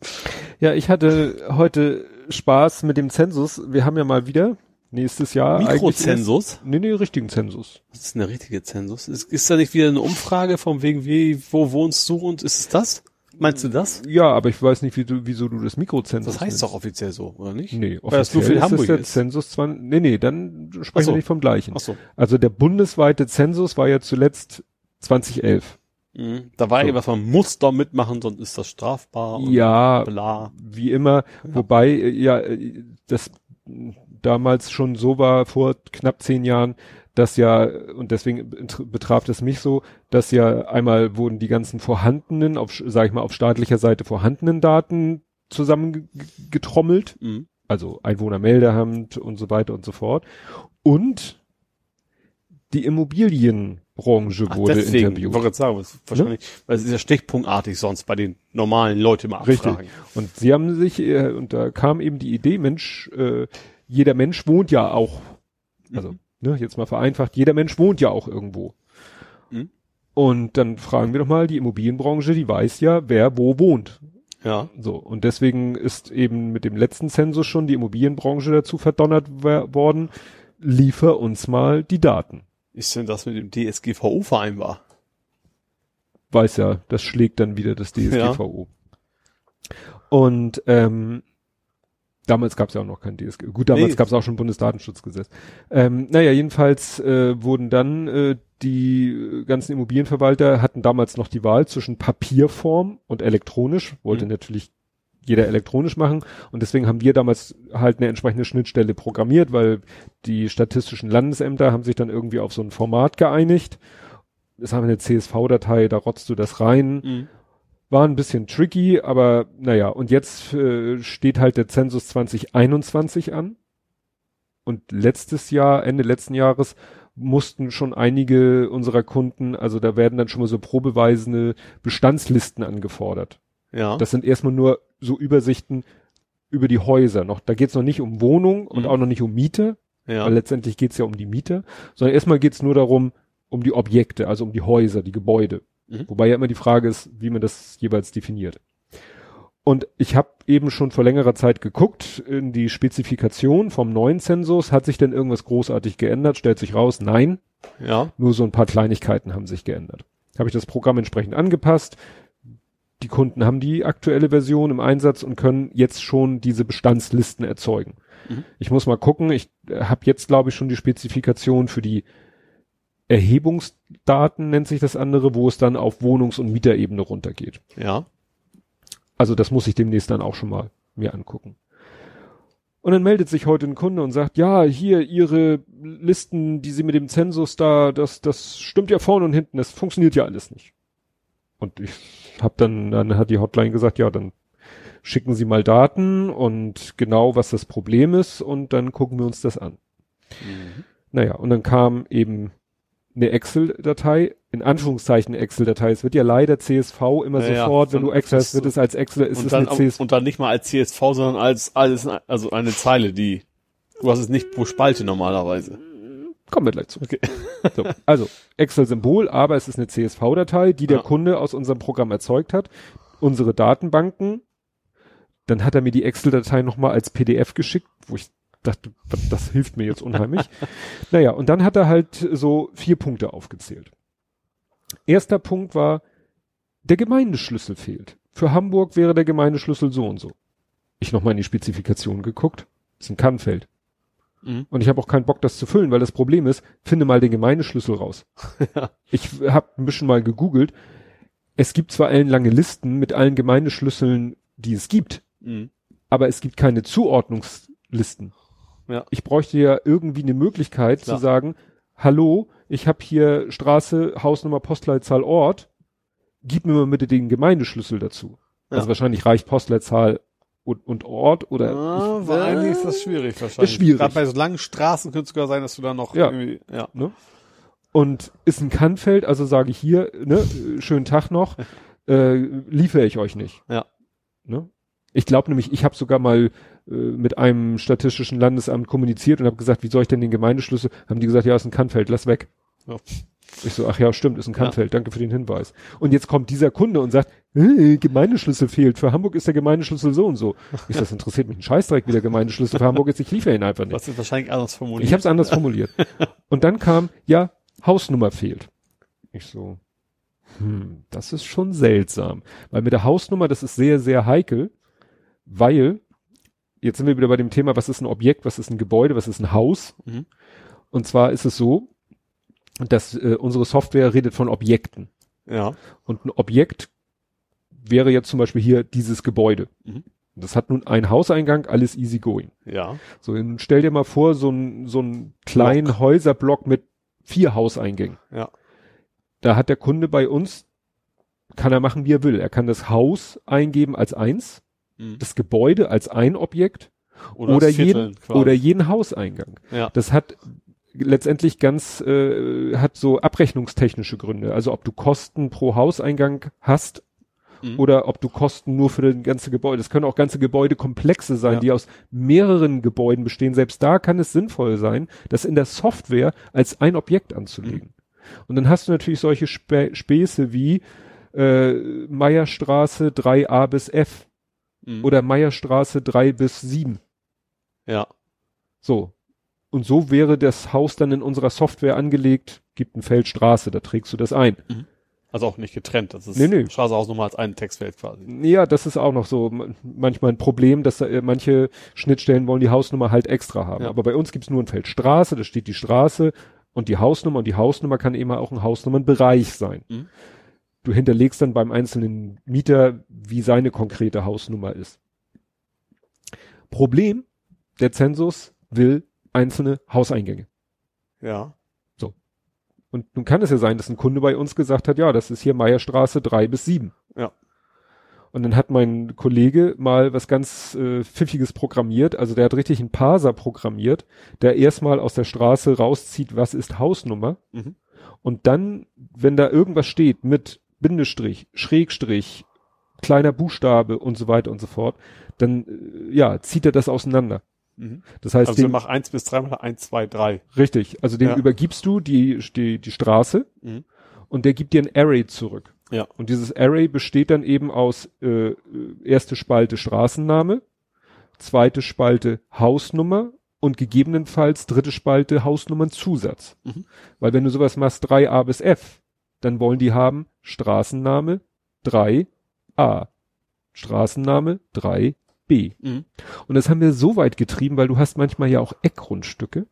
[SPEAKER 4] Ja, ich hatte heute Spaß mit dem Zensus. Wir haben ja mal wieder nächstes Jahr
[SPEAKER 3] Mikrozensus?
[SPEAKER 4] Nee, nee, richtigen Zensus.
[SPEAKER 3] Das ist eine richtige Zensus. Ist, ist da nicht wieder eine Umfrage von wegen, wie, wo wohnst du und ist es das? Meinst du das?
[SPEAKER 4] Ja, aber ich weiß nicht, wie du, wieso du das Mikrozensus
[SPEAKER 3] Das heißt
[SPEAKER 4] nennst.
[SPEAKER 3] doch offiziell so, oder nicht?
[SPEAKER 4] Nee,
[SPEAKER 3] Weil das nur für
[SPEAKER 4] offiziell ist
[SPEAKER 3] Hamburg
[SPEAKER 4] das der
[SPEAKER 3] ist.
[SPEAKER 4] Zensus zwar, nee, nee, dann sprechen
[SPEAKER 3] so.
[SPEAKER 4] wir nicht vom gleichen.
[SPEAKER 3] Ach so.
[SPEAKER 4] Also der bundesweite Zensus war ja zuletzt 2011.
[SPEAKER 3] Mhm. Da war
[SPEAKER 4] So.
[SPEAKER 3] irgendwas, man muss da mitmachen, sonst ist das strafbar. und
[SPEAKER 4] Ja,
[SPEAKER 3] Bla.
[SPEAKER 4] wie immer, wobei äh, ja äh, das damals schon so war vor knapp zehn Jahren, dass ja, und deswegen betraf es mich so, dass ja einmal wurden die ganzen vorhandenen, auf, sag ich mal, auf staatlicher Seite vorhandenen Daten zusammengetrommelt,
[SPEAKER 3] Mhm.
[SPEAKER 4] also Einwohnermeldeamt und so weiter und so fort. Und die Immobilienbranche
[SPEAKER 3] Ach,
[SPEAKER 4] wurde
[SPEAKER 3] deswegen, ich
[SPEAKER 4] interviewt.
[SPEAKER 3] wollte gerade sagen, das ist wahrscheinlich, weil es ist ja stichpunktartig sonst bei den normalen Leuten
[SPEAKER 4] Richtig.
[SPEAKER 3] abfragen.
[SPEAKER 4] Und sie haben sich, äh, und da kam eben die Idee, Mensch, äh, jeder Mensch wohnt ja auch, also, ne, jetzt mal vereinfacht, jeder Mensch wohnt ja auch irgendwo.
[SPEAKER 3] Mhm.
[SPEAKER 4] Und dann fragen wir doch mal, die Immobilienbranche, die weiß ja, wer wo wohnt.
[SPEAKER 3] Ja.
[SPEAKER 4] So. Und deswegen ist eben mit dem letzten Zensus schon die Immobilienbranche dazu verdonnert worden, liefer uns mal die Daten.
[SPEAKER 3] Ist denn das mit dem DSGVO vereinbar?
[SPEAKER 4] weiß ja, das schlägt dann wieder das DSGVO. Und ähm, damals gab es ja auch noch kein DSG. Gut, damals
[SPEAKER 3] Nee.
[SPEAKER 4] gab es auch schon Bundesdatenschutzgesetz. Ähm, naja, jedenfalls äh, wurden dann äh, die ganzen Immobilienverwalter hatten damals noch die Wahl zwischen Papierform und elektronisch. Wollte
[SPEAKER 3] Mhm.
[SPEAKER 4] natürlich jeder elektronisch machen und deswegen haben wir damals halt eine entsprechende Schnittstelle programmiert, weil die statistischen Landesämter haben sich dann irgendwie auf so ein Format geeinigt. Das haben wir eine CSV-Datei, da rotzt du das rein.
[SPEAKER 3] Mhm.
[SPEAKER 4] War ein bisschen tricky, aber naja, und jetzt äh, steht halt der Zensus 2021 an. Und letztes Jahr, Ende letzten Jahres, mussten schon einige unserer Kunden, also da werden dann schon mal so probeweisende Bestandslisten angefordert.
[SPEAKER 3] Ja.
[SPEAKER 4] Das sind erstmal nur so Übersichten über die Häuser noch. Da geht's noch nicht um Wohnung und
[SPEAKER 3] Mhm.
[SPEAKER 4] auch noch nicht um Miete,
[SPEAKER 3] ja.
[SPEAKER 4] weil letztendlich geht's ja um die Miete, sondern erstmal geht's nur darum, um die Objekte, also um die Häuser, die Gebäude.
[SPEAKER 3] Mhm.
[SPEAKER 4] Wobei ja immer die Frage ist, wie man das jeweils definiert. Und ich habe eben schon vor längerer Zeit geguckt in die Spezifikation vom neuen Zensus. Hat sich denn irgendwas großartig geändert? Stellt sich raus, nein.
[SPEAKER 3] Ja.
[SPEAKER 4] Nur so ein paar Kleinigkeiten haben sich geändert. Habe ich das Programm entsprechend angepasst. Die Kunden haben die aktuelle Version im Einsatz und können jetzt schon diese Bestandslisten erzeugen.
[SPEAKER 3] Mhm.
[SPEAKER 4] Ich muss mal gucken. Ich habe jetzt, glaube ich, schon die Spezifikation für die Erhebungsdaten, nennt sich das andere, wo es dann auf Wohnungs- und Mieterebene runtergeht.
[SPEAKER 3] Ja.
[SPEAKER 4] Also das muss ich demnächst dann auch schon mal mir angucken. Und dann meldet sich heute ein Kunde und sagt, ja, hier Ihre Listen, die Sie mit dem Zensus da, das, das stimmt ja vorne und hinten, das funktioniert ja alles nicht. Und ich habe dann, dann hat die Hotline gesagt, ja, dann schicken Sie mal Daten und genau, was das Problem ist und dann gucken wir uns das an.
[SPEAKER 3] Mhm.
[SPEAKER 4] Naja, und dann kam eben eine Excel-Datei, in Anführungszeichen Excel-Datei. Es wird ja leider CSV immer
[SPEAKER 3] Ja, ja,
[SPEAKER 4] sofort, wenn
[SPEAKER 3] dann
[SPEAKER 4] du Excel hast, wird es als Excel, ist
[SPEAKER 3] und,
[SPEAKER 4] es
[SPEAKER 3] dann,
[SPEAKER 4] eine CSV.
[SPEAKER 3] und dann nicht mal als CSV, sondern als alles, also eine Zeile, die, du hast es nicht pro Spalte normalerweise.
[SPEAKER 4] Kommen wir gleich zu.
[SPEAKER 3] Okay. <laughs>
[SPEAKER 4] So, also Excel-Symbol, aber es ist eine CSV-Datei, die der
[SPEAKER 3] Ja.
[SPEAKER 4] Kunde aus unserem Programm erzeugt hat. Unsere Datenbanken. Dann hat er mir die Excel-Datei nochmal als PDF geschickt, wo ich dachte, das, hilft mir jetzt unheimlich. <laughs> naja, und dann hat er halt so vier Punkte aufgezählt. Erster Punkt war, der Gemeindeschlüssel fehlt. Für Hamburg wäre der Gemeindeschlüssel so und so. Ich nochmal in die Spezifikation geguckt. ist ein Kannfeld.
[SPEAKER 3] Mhm.
[SPEAKER 4] Und ich habe auch keinen Bock, das zu füllen, weil das Problem ist, finde mal den Gemeindeschlüssel raus. <laughs>
[SPEAKER 3] Ja.
[SPEAKER 4] Ich habe ein bisschen mal gegoogelt. Es gibt zwar ellenlange Listen mit allen Gemeindeschlüsseln, die es gibt,
[SPEAKER 3] Mhm.
[SPEAKER 4] aber es gibt keine Zuordnungslisten.
[SPEAKER 3] Ja.
[SPEAKER 4] Ich bräuchte ja irgendwie eine Möglichkeit
[SPEAKER 3] Klar.
[SPEAKER 4] zu sagen, hallo, ich habe hier Straße, Hausnummer, Postleitzahl, Ort, gib mir mal bitte den Gemeindeschlüssel dazu.
[SPEAKER 3] Ja.
[SPEAKER 4] Also wahrscheinlich reicht Postleitzahl und, und Ort oder
[SPEAKER 3] Ah,
[SPEAKER 4] ich-
[SPEAKER 3] eigentlich ist das schwierig wahrscheinlich.
[SPEAKER 4] Ist schwierig.
[SPEAKER 3] Gerade bei so langen Straßen könnte es sogar sein, dass du da noch
[SPEAKER 4] Ja.
[SPEAKER 3] irgendwie, ja.
[SPEAKER 4] ne? Und ist ein Kannfeld, also sage ich hier, ne, schönen Tag noch, <laughs> äh, liefere ich euch nicht.
[SPEAKER 3] Ja.
[SPEAKER 4] Ne? Ich glaube nämlich, ich habe sogar mal äh, mit einem statistischen Landesamt kommuniziert und habe gesagt, wie soll ich denn den Gemeindeschlüssel? Haben die gesagt, ja, ist ein Kannfeld, lass weg.
[SPEAKER 3] Ja.
[SPEAKER 4] Ich so, ach ja, stimmt, ist ein
[SPEAKER 3] Ja.
[SPEAKER 4] Kannfeld, danke für den Hinweis. Und jetzt kommt dieser Kunde und sagt, äh, Gemeindeschlüssel fehlt, für Hamburg ist der Gemeindeschlüssel so und so. Ich so, das interessiert mich ein Scheißdreck, wie der Gemeindeschlüssel für Hamburg ist, ich liefere ihn einfach nicht.
[SPEAKER 3] Das ist wahrscheinlich anders formuliert.
[SPEAKER 4] Ich habe es anders formuliert. Und dann kam, ja, Hausnummer fehlt. Ich so, hm, das ist schon seltsam. Weil mit der Hausnummer, das ist sehr, sehr heikel, weil, jetzt sind wir wieder bei dem Thema, was ist ein Objekt, was ist ein Gebäude, was ist ein Haus.
[SPEAKER 3] Mhm.
[SPEAKER 4] Und zwar ist es so, dass äh, unsere Software redet von Objekten.
[SPEAKER 3] Ja.
[SPEAKER 4] Und ein Objekt wäre jetzt zum Beispiel hier dieses Gebäude.
[SPEAKER 3] Mhm.
[SPEAKER 4] Das hat nun einen Hauseingang, alles easy going.
[SPEAKER 3] Ja.
[SPEAKER 4] So, stell dir mal vor, so ein so ein kleinen Häuserblock mit vier Hauseingängen.
[SPEAKER 3] Ja.
[SPEAKER 4] Da hat der Kunde bei uns, kann er machen, wie er will. Er kann das Haus eingeben als eins,
[SPEAKER 3] Mhm.
[SPEAKER 4] das Gebäude als ein Objekt
[SPEAKER 3] Oder,
[SPEAKER 4] oder, jeden,
[SPEAKER 3] quasi.
[SPEAKER 4] oder jeden Hauseingang.
[SPEAKER 3] ja.
[SPEAKER 4] Das hat letztendlich ganz, äh, hat so abrechnungstechnische Gründe. Also ob du Kosten pro Hauseingang hast
[SPEAKER 3] Mhm.
[SPEAKER 4] oder ob du Kosten nur für das ganze Gebäude. Das können auch ganze Gebäudekomplexe sein,
[SPEAKER 3] Ja.
[SPEAKER 4] die aus mehreren Gebäuden bestehen. Selbst da kann es sinnvoll sein, das in der Software als ein Objekt anzulegen. Und dann hast du natürlich solche Spä Späße wie äh, Meierstraße 3a bis F
[SPEAKER 3] Mhm.
[SPEAKER 4] oder Meierstraße 3 bis 7.
[SPEAKER 3] ja.
[SPEAKER 4] So. Und so wäre das Haus dann in unserer Software angelegt, gibt ein Feld Straße, da trägst du das ein.
[SPEAKER 3] Also auch nicht getrennt. Das ist
[SPEAKER 4] Nee, nee.
[SPEAKER 3] Straße Hausnummer als ein Textfeld quasi.
[SPEAKER 4] Ja, das ist auch noch so manchmal ein Problem, dass äh, manche Schnittstellen wollen die Hausnummer halt extra haben.
[SPEAKER 3] Ja.
[SPEAKER 4] Aber bei uns gibt's nur ein Feld Straße, da steht die Straße und die Hausnummer und die Hausnummer kann eben auch ein Hausnummernbereich sein.
[SPEAKER 3] Mhm.
[SPEAKER 4] Du hinterlegst dann beim einzelnen Mieter, wie seine konkrete Hausnummer ist. Problem, der Zensus will einzelne Hauseingänge.
[SPEAKER 3] Ja.
[SPEAKER 4] Und nun kann es ja sein, dass ein Kunde bei uns gesagt hat, ja, das ist hier Meierstraße drei bis sieben.
[SPEAKER 3] Ja.
[SPEAKER 4] Und dann hat mein Kollege mal was ganz äh, Pfiffiges programmiert. Also der hat richtig einen Parser programmiert, der erstmal aus der Straße rauszieht, was ist Hausnummer.
[SPEAKER 3] Mhm.
[SPEAKER 4] Und dann, wenn da irgendwas steht mit Bindestrich, Schrägstrich, kleiner Buchstabe und so weiter und so fort, dann äh, ja, zieht er das auseinander.
[SPEAKER 3] Mhm.
[SPEAKER 4] Das heißt,
[SPEAKER 3] Also
[SPEAKER 4] dem,
[SPEAKER 3] mach eins bis drei mal eins, zwei, drei.
[SPEAKER 4] richtig, also dem
[SPEAKER 3] Ja.
[SPEAKER 4] übergibst du die, die, die Straße
[SPEAKER 3] Mhm.
[SPEAKER 4] und der gibt dir ein Array zurück.
[SPEAKER 3] Ja.
[SPEAKER 4] Und dieses Array besteht dann eben aus äh, erste Spalte Straßenname, zweite Spalte Hausnummer und gegebenenfalls dritte Spalte Hausnummernzusatz.
[SPEAKER 3] Mhm.
[SPEAKER 4] Weil wenn du sowas machst 3a bis f, dann wollen die haben Straßenname 3a, Straßenname 3b.
[SPEAKER 3] Mhm.
[SPEAKER 4] Und das haben wir so weit getrieben, weil du hast manchmal ja auch Eckgrundstücke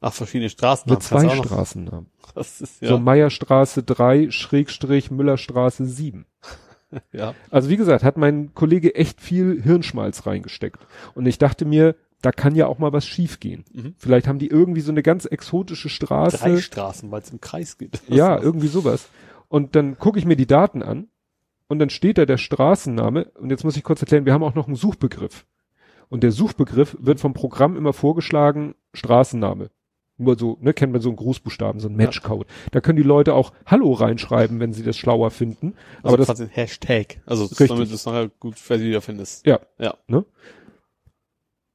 [SPEAKER 3] Ach, verschiedene Straßen.
[SPEAKER 4] mit zwei Straßennamen. <laughs>
[SPEAKER 3] Das ist ja.
[SPEAKER 4] So Meierstraße 3, Schrägstrich Müllerstraße 7. <laughs>
[SPEAKER 3] ja.
[SPEAKER 4] Also wie gesagt, hat mein Kollege echt viel Hirnschmalz reingesteckt. Und ich dachte mir, da kann ja auch mal was schiefgehen.
[SPEAKER 3] Mhm.
[SPEAKER 4] Vielleicht haben die irgendwie so eine ganz exotische Straße.
[SPEAKER 3] Drei Straßen, weil es im Kreis geht. <laughs>
[SPEAKER 4] ja, irgendwie sowas. Und dann gucke ich mir die Daten an und dann steht da der Straßenname. Und jetzt muss ich kurz erklären, wir haben auch noch einen Suchbegriff. Und der Suchbegriff wird vom Programm immer vorgeschlagen, Straßenname. Nur so, ne, kennt man so einen Grußbuchstaben, so einen Matchcode. Da können die Leute auch Hallo reinschreiben, wenn sie das schlauer finden.
[SPEAKER 3] Also
[SPEAKER 4] Aber das,
[SPEAKER 3] ein Hashtag. Also
[SPEAKER 4] Richtig.
[SPEAKER 3] damit du es nachher gut für die wiederfindest.
[SPEAKER 4] ja,
[SPEAKER 3] Ja.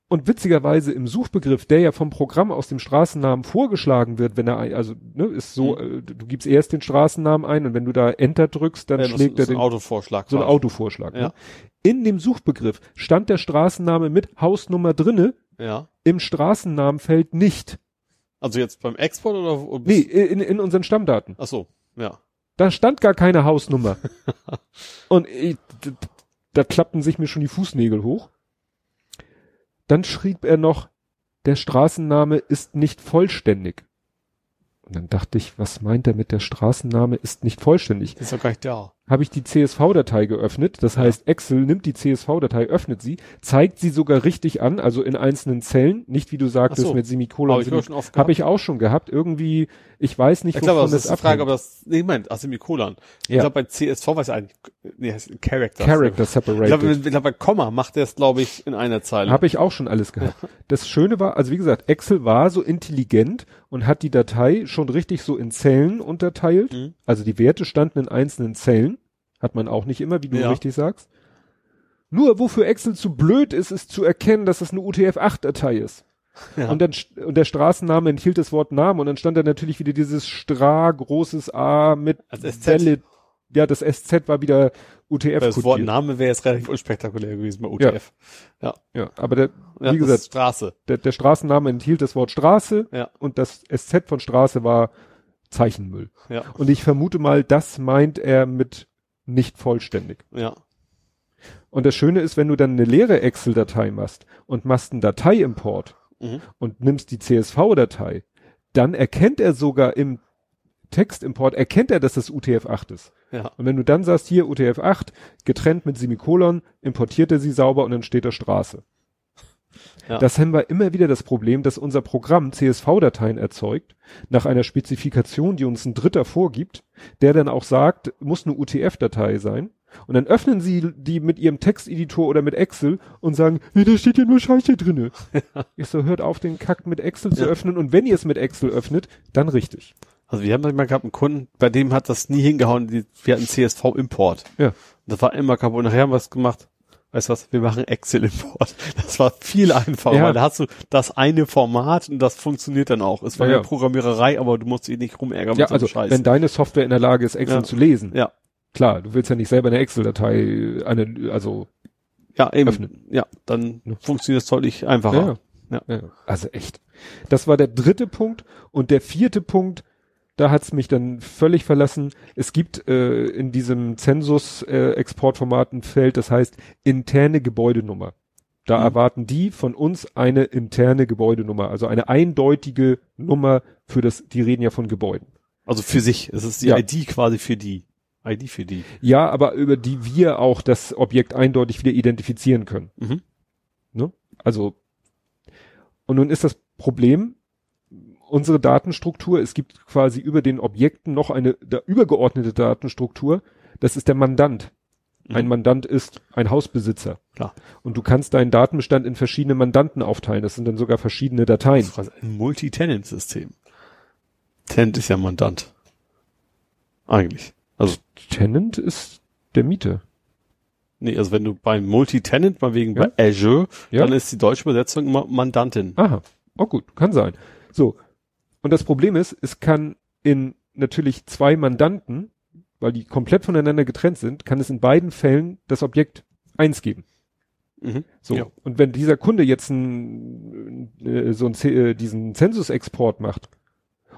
[SPEAKER 4] Und witzigerweise im Suchbegriff, der ja vom Programm aus dem Straßennamen vorgeschlagen wird, wenn er, ein- also, ne, ist so,
[SPEAKER 3] Mhm.
[SPEAKER 4] äh, du gibst erst den Straßennamen ein und wenn du da Enter drückst, dann
[SPEAKER 3] Ja,
[SPEAKER 4] schlägt er
[SPEAKER 3] ist ein
[SPEAKER 4] den,
[SPEAKER 3] Autovorschlag.
[SPEAKER 4] so ein. Autovorschlag.
[SPEAKER 3] Ja.
[SPEAKER 4] Ne? In dem Suchbegriff stand der Straßenname mit Hausnummer drinne,
[SPEAKER 3] Ja.
[SPEAKER 4] im Straßennamenfeld nicht.
[SPEAKER 3] Also jetzt beim Export oder?
[SPEAKER 4] Nee, in, in unseren Stammdaten.
[SPEAKER 3] Ach so. Ja.
[SPEAKER 4] Da stand gar keine Hausnummer. <laughs> und ich, d- d- da klappten sich mir schon die Fußnägel hoch. Dann schrieb er noch, der Straßenname ist nicht vollständig. Und dann dachte ich, was meint er mit der Straßenname ist nicht vollständig?
[SPEAKER 3] Ist doch gar nicht da.
[SPEAKER 4] Habe ich die CSV-Datei geöffnet, das
[SPEAKER 3] Ja.
[SPEAKER 4] heißt Excel nimmt die CSV-Datei, öffnet sie, zeigt sie sogar richtig an, also in einzelnen Zellen, nicht wie du sagtest
[SPEAKER 3] so.
[SPEAKER 4] mit Semikolon.
[SPEAKER 3] Habe ich oft
[SPEAKER 4] Habe ich auch schon gehabt. Irgendwie, ich weiß nicht,
[SPEAKER 3] Ich glaube,
[SPEAKER 4] wovon
[SPEAKER 3] das ist die Frage, ob das, nee, Moment, ach, Semikolon. Ich
[SPEAKER 4] Ja.
[SPEAKER 3] glaube, bei CSV weiß ich eigentlich, nee, heißt Character.
[SPEAKER 4] Character
[SPEAKER 3] Ich
[SPEAKER 4] separated.
[SPEAKER 3] ich glaube, bei Komma macht er es, glaube ich, in einer Zeile.
[SPEAKER 4] Habe ich auch schon alles gehabt. Das Schöne war, also wie gesagt, Excel war so intelligent und hat die Datei schon richtig so in Zellen unterteilt.
[SPEAKER 3] Mhm.
[SPEAKER 4] Also die Werte standen in einzelnen Zellen. Hat man auch nicht immer, wie du
[SPEAKER 3] Ja.
[SPEAKER 4] richtig sagst. Nur wofür Excel zu blöd ist, ist zu erkennen, dass es eine UTF-8-Datei ist.
[SPEAKER 3] Ja.
[SPEAKER 4] Und dann und der Straßenname enthielt das Wort Name und dann stand da natürlich wieder dieses Stra großes A mit
[SPEAKER 3] Als SZ.
[SPEAKER 4] Welle. Ja, das SZ war wieder UTF
[SPEAKER 3] das Wort. Name wäre jetzt relativ unspektakulär gewesen bei UTF. Ja.
[SPEAKER 4] Ja, aber der,
[SPEAKER 3] Ja,
[SPEAKER 4] wie gesagt,
[SPEAKER 3] Straße.
[SPEAKER 4] der, der Straßenname enthielt das Wort Straße
[SPEAKER 3] Ja.
[SPEAKER 4] und das SZ von Straße war Zeichenmüll.
[SPEAKER 3] Ja.
[SPEAKER 4] Und ich vermute mal, das meint er mit nicht vollständig.
[SPEAKER 3] Ja.
[SPEAKER 4] Und das Schöne ist, wenn du dann eine leere Excel-Datei machst und machst einen Dateiimport
[SPEAKER 3] Mhm.
[SPEAKER 4] und nimmst die CSV-Datei, dann erkennt er sogar im Textimport, erkennt er, dass das UTF-8 ist.
[SPEAKER 3] Ja.
[SPEAKER 4] Und wenn du dann sagst, hier UTF-8, getrennt mit Semikolon, importiert er sie sauber und dann steht da Straße.
[SPEAKER 3] Ja.
[SPEAKER 4] Das haben wir immer wieder das Problem, dass unser Programm CSV-Dateien erzeugt, nach einer Spezifikation, die uns ein Dritter vorgibt, der dann auch sagt, muss eine UTF-Datei sein. Und dann öffnen sie die mit ihrem Texteditor oder mit Excel und sagen, hey, da steht ja nur Scheiße drinne. <laughs> ich so, hört auf, den Kack mit Excel zu
[SPEAKER 3] Ja.
[SPEAKER 4] öffnen und wenn ihr es mit Excel öffnet, dann richtig.
[SPEAKER 3] Also wir haben mal gehabt einen Kunden, bei dem hat das nie hingehauen, wir hatten CSV-Import.
[SPEAKER 4] Ja.
[SPEAKER 3] Das war immer kaputt. Nachher haben wir es gemacht. Weißt du was? Wir machen Excel-Import. <laughs> Das war viel einfacher,
[SPEAKER 4] Ja.
[SPEAKER 3] weil da hast du das eine Format und das funktioniert dann auch. Es war
[SPEAKER 4] Ja,
[SPEAKER 3] ja. Programmiererei, aber du musst dich nicht rumärgern
[SPEAKER 4] Ja,
[SPEAKER 3] mit so
[SPEAKER 4] also
[SPEAKER 3] Scheiß.
[SPEAKER 4] wenn deine Software in der Lage ist, Excel
[SPEAKER 3] Ja.
[SPEAKER 4] zu lesen,
[SPEAKER 3] ja,
[SPEAKER 4] klar, du willst ja nicht selber eine Excel-Datei, eine, also
[SPEAKER 3] ja, eben.
[SPEAKER 4] Öffnen.
[SPEAKER 3] Ja, dann funktioniert es deutlich einfacher.
[SPEAKER 4] Ja. ja. Also echt. Das war der dritte Punkt. Und der vierte Punkt, da hat's mich dann völlig verlassen. Es gibt äh, in diesem Zensus-Exportformat ein Feld, das heißt interne Gebäudenummer. Da
[SPEAKER 3] Mhm.
[SPEAKER 4] erwarten die von uns eine interne Gebäudenummer, also eine eindeutige Nummer für das, die reden ja von Gebäuden.
[SPEAKER 3] Also für sich. Es ist die
[SPEAKER 4] Ja.
[SPEAKER 3] ID quasi für die. ID für die.
[SPEAKER 4] Ja, aber über die wir auch das Objekt eindeutig wieder identifizieren können.
[SPEAKER 3] Mhm.
[SPEAKER 4] Ne? Also, und nun ist das Problem, unsere Datenstruktur, es gibt quasi über den Objekten noch eine da, übergeordnete Datenstruktur, das ist der Mandant. Ein
[SPEAKER 3] Mhm.
[SPEAKER 4] Mandant ist ein Hausbesitzer.
[SPEAKER 3] Klar.
[SPEAKER 4] Und du kannst deinen Datenbestand in verschiedene Mandanten aufteilen. Das sind dann sogar verschiedene Dateien.
[SPEAKER 3] Das ist ein Multi-Tenant-System. Tenant ist ja Mandant. Eigentlich. Also,
[SPEAKER 4] Tenant ist der Mieter.
[SPEAKER 3] nee, also wenn du beim Multi-Tenant, mal wegen
[SPEAKER 4] Ja.
[SPEAKER 3] bei Azure,
[SPEAKER 4] Ja.
[SPEAKER 3] dann ist die deutsche Übersetzung immer Mandantin.
[SPEAKER 4] Aha. Oh gut, kann sein. So. Und das Problem ist, es kann in natürlich zwei Mandanten weil die komplett voneinander getrennt sind, kann es in beiden Fällen das Objekt eins geben.
[SPEAKER 3] Mhm.
[SPEAKER 4] So.
[SPEAKER 3] Ja.
[SPEAKER 4] Und wenn dieser Kunde jetzt ein, äh, so ein, C- äh, diesen Zensusexport macht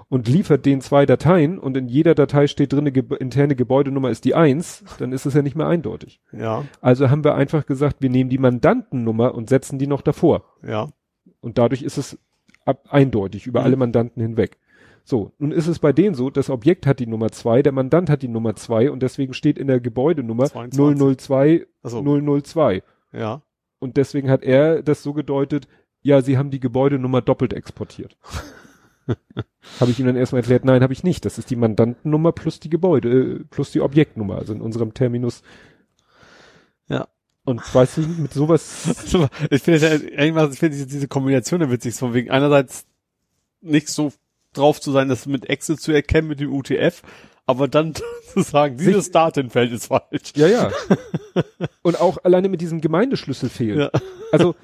[SPEAKER 4] und liefert den zwei Dateien und in jeder Datei steht drin, eine Ge interne Gebäudenummer ist die eins, dann ist es ja nicht mehr eindeutig.
[SPEAKER 3] Ja,
[SPEAKER 4] Also haben wir einfach gesagt, wir nehmen die Mandantennummer und setzen die noch davor.
[SPEAKER 3] ja.
[SPEAKER 4] Und dadurch ist es ab eindeutig über
[SPEAKER 3] Mhm.
[SPEAKER 4] alle Mandanten hinweg. So, nun ist es bei denen so, das Objekt hat die Nummer zwei, der Mandant hat die Nummer zwei und deswegen steht in der Gebäudenummer
[SPEAKER 3] 22.
[SPEAKER 4] 002
[SPEAKER 3] Also,
[SPEAKER 4] 002.
[SPEAKER 3] ja.
[SPEAKER 4] Und deswegen hat er das so gedeutet, ja, sie haben die Gebäudenummer doppelt exportiert. <laughs> habe ich ihm dann erstmal erklärt, nein, habe ich nicht. Das ist die Mandantennummer plus die Gebäude, äh, plus die Objektnummer, also in unserem Terminus.
[SPEAKER 3] Ja.
[SPEAKER 4] Und weißt du, mit sowas, <laughs>
[SPEAKER 3] Ich finde ja, irgendwas, ich finde diese, diese Kombination da witzig, von wegen einerseits nicht so drauf zu sein, das mit Excel zu erkennen mit dem UTF, aber dann <laughs> zu sagen, dieses Datenfeld ist falsch.
[SPEAKER 4] ja, ja. <laughs> Und auch alleine mit diesem Gemeindeschlüssel fehlen.
[SPEAKER 3] Ja.
[SPEAKER 4] Also,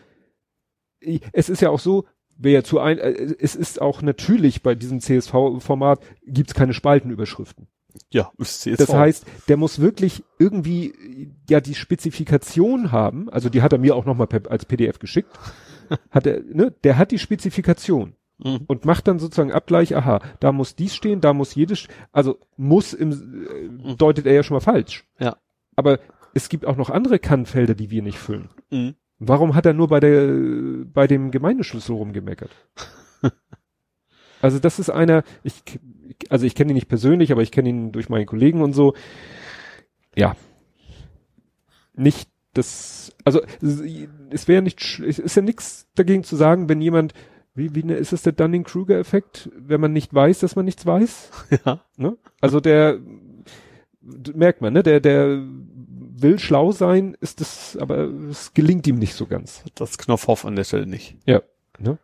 [SPEAKER 4] es ist ja auch so, wer zu ein, äh, es ist auch natürlich bei diesem CSV-Format gibt's keine Spaltenüberschriften.
[SPEAKER 3] Ja, <laughs> ist jetzt
[SPEAKER 4] Das heißt, der muss wirklich irgendwie äh, ja die Spezifikation haben, also die hat er mir auch nochmal als PDF geschickt. <laughs> Hat er, ne, der hat die Spezifikation
[SPEAKER 3] Mhm.
[SPEAKER 4] und macht dann sozusagen Abgleich, aha, da muss dies stehen, da muss jedes, also muss im, äh, deutet er ja schon mal falsch.
[SPEAKER 3] Ja.
[SPEAKER 4] Aber es gibt auch noch andere Kannfelder, die wir nicht füllen.
[SPEAKER 3] Mhm.
[SPEAKER 4] Warum hat er nur bei der, bei dem Gemeindeschlüssel rumgemeckert? <laughs> also das ist einer, ich, also ich kenne ihn nicht persönlich, aber ich kenne ihn durch meinen Kollegen und so. Ja. Nicht das, also es wäre nicht, es ist ja nichts dagegen zu sagen, wenn jemand, wie, wie ne- ist es der Dunning-Kruger-Effekt, wenn man nicht weiß, dass man nichts weiß? <laughs>
[SPEAKER 3] Ja.
[SPEAKER 4] Ne? Also der merkt man, ne? Der, der will schlau sein, ist es, aber es gelingt ihm nicht so ganz.
[SPEAKER 3] Das Knopfhoff an der Stelle nicht.
[SPEAKER 4] Ja. Ne?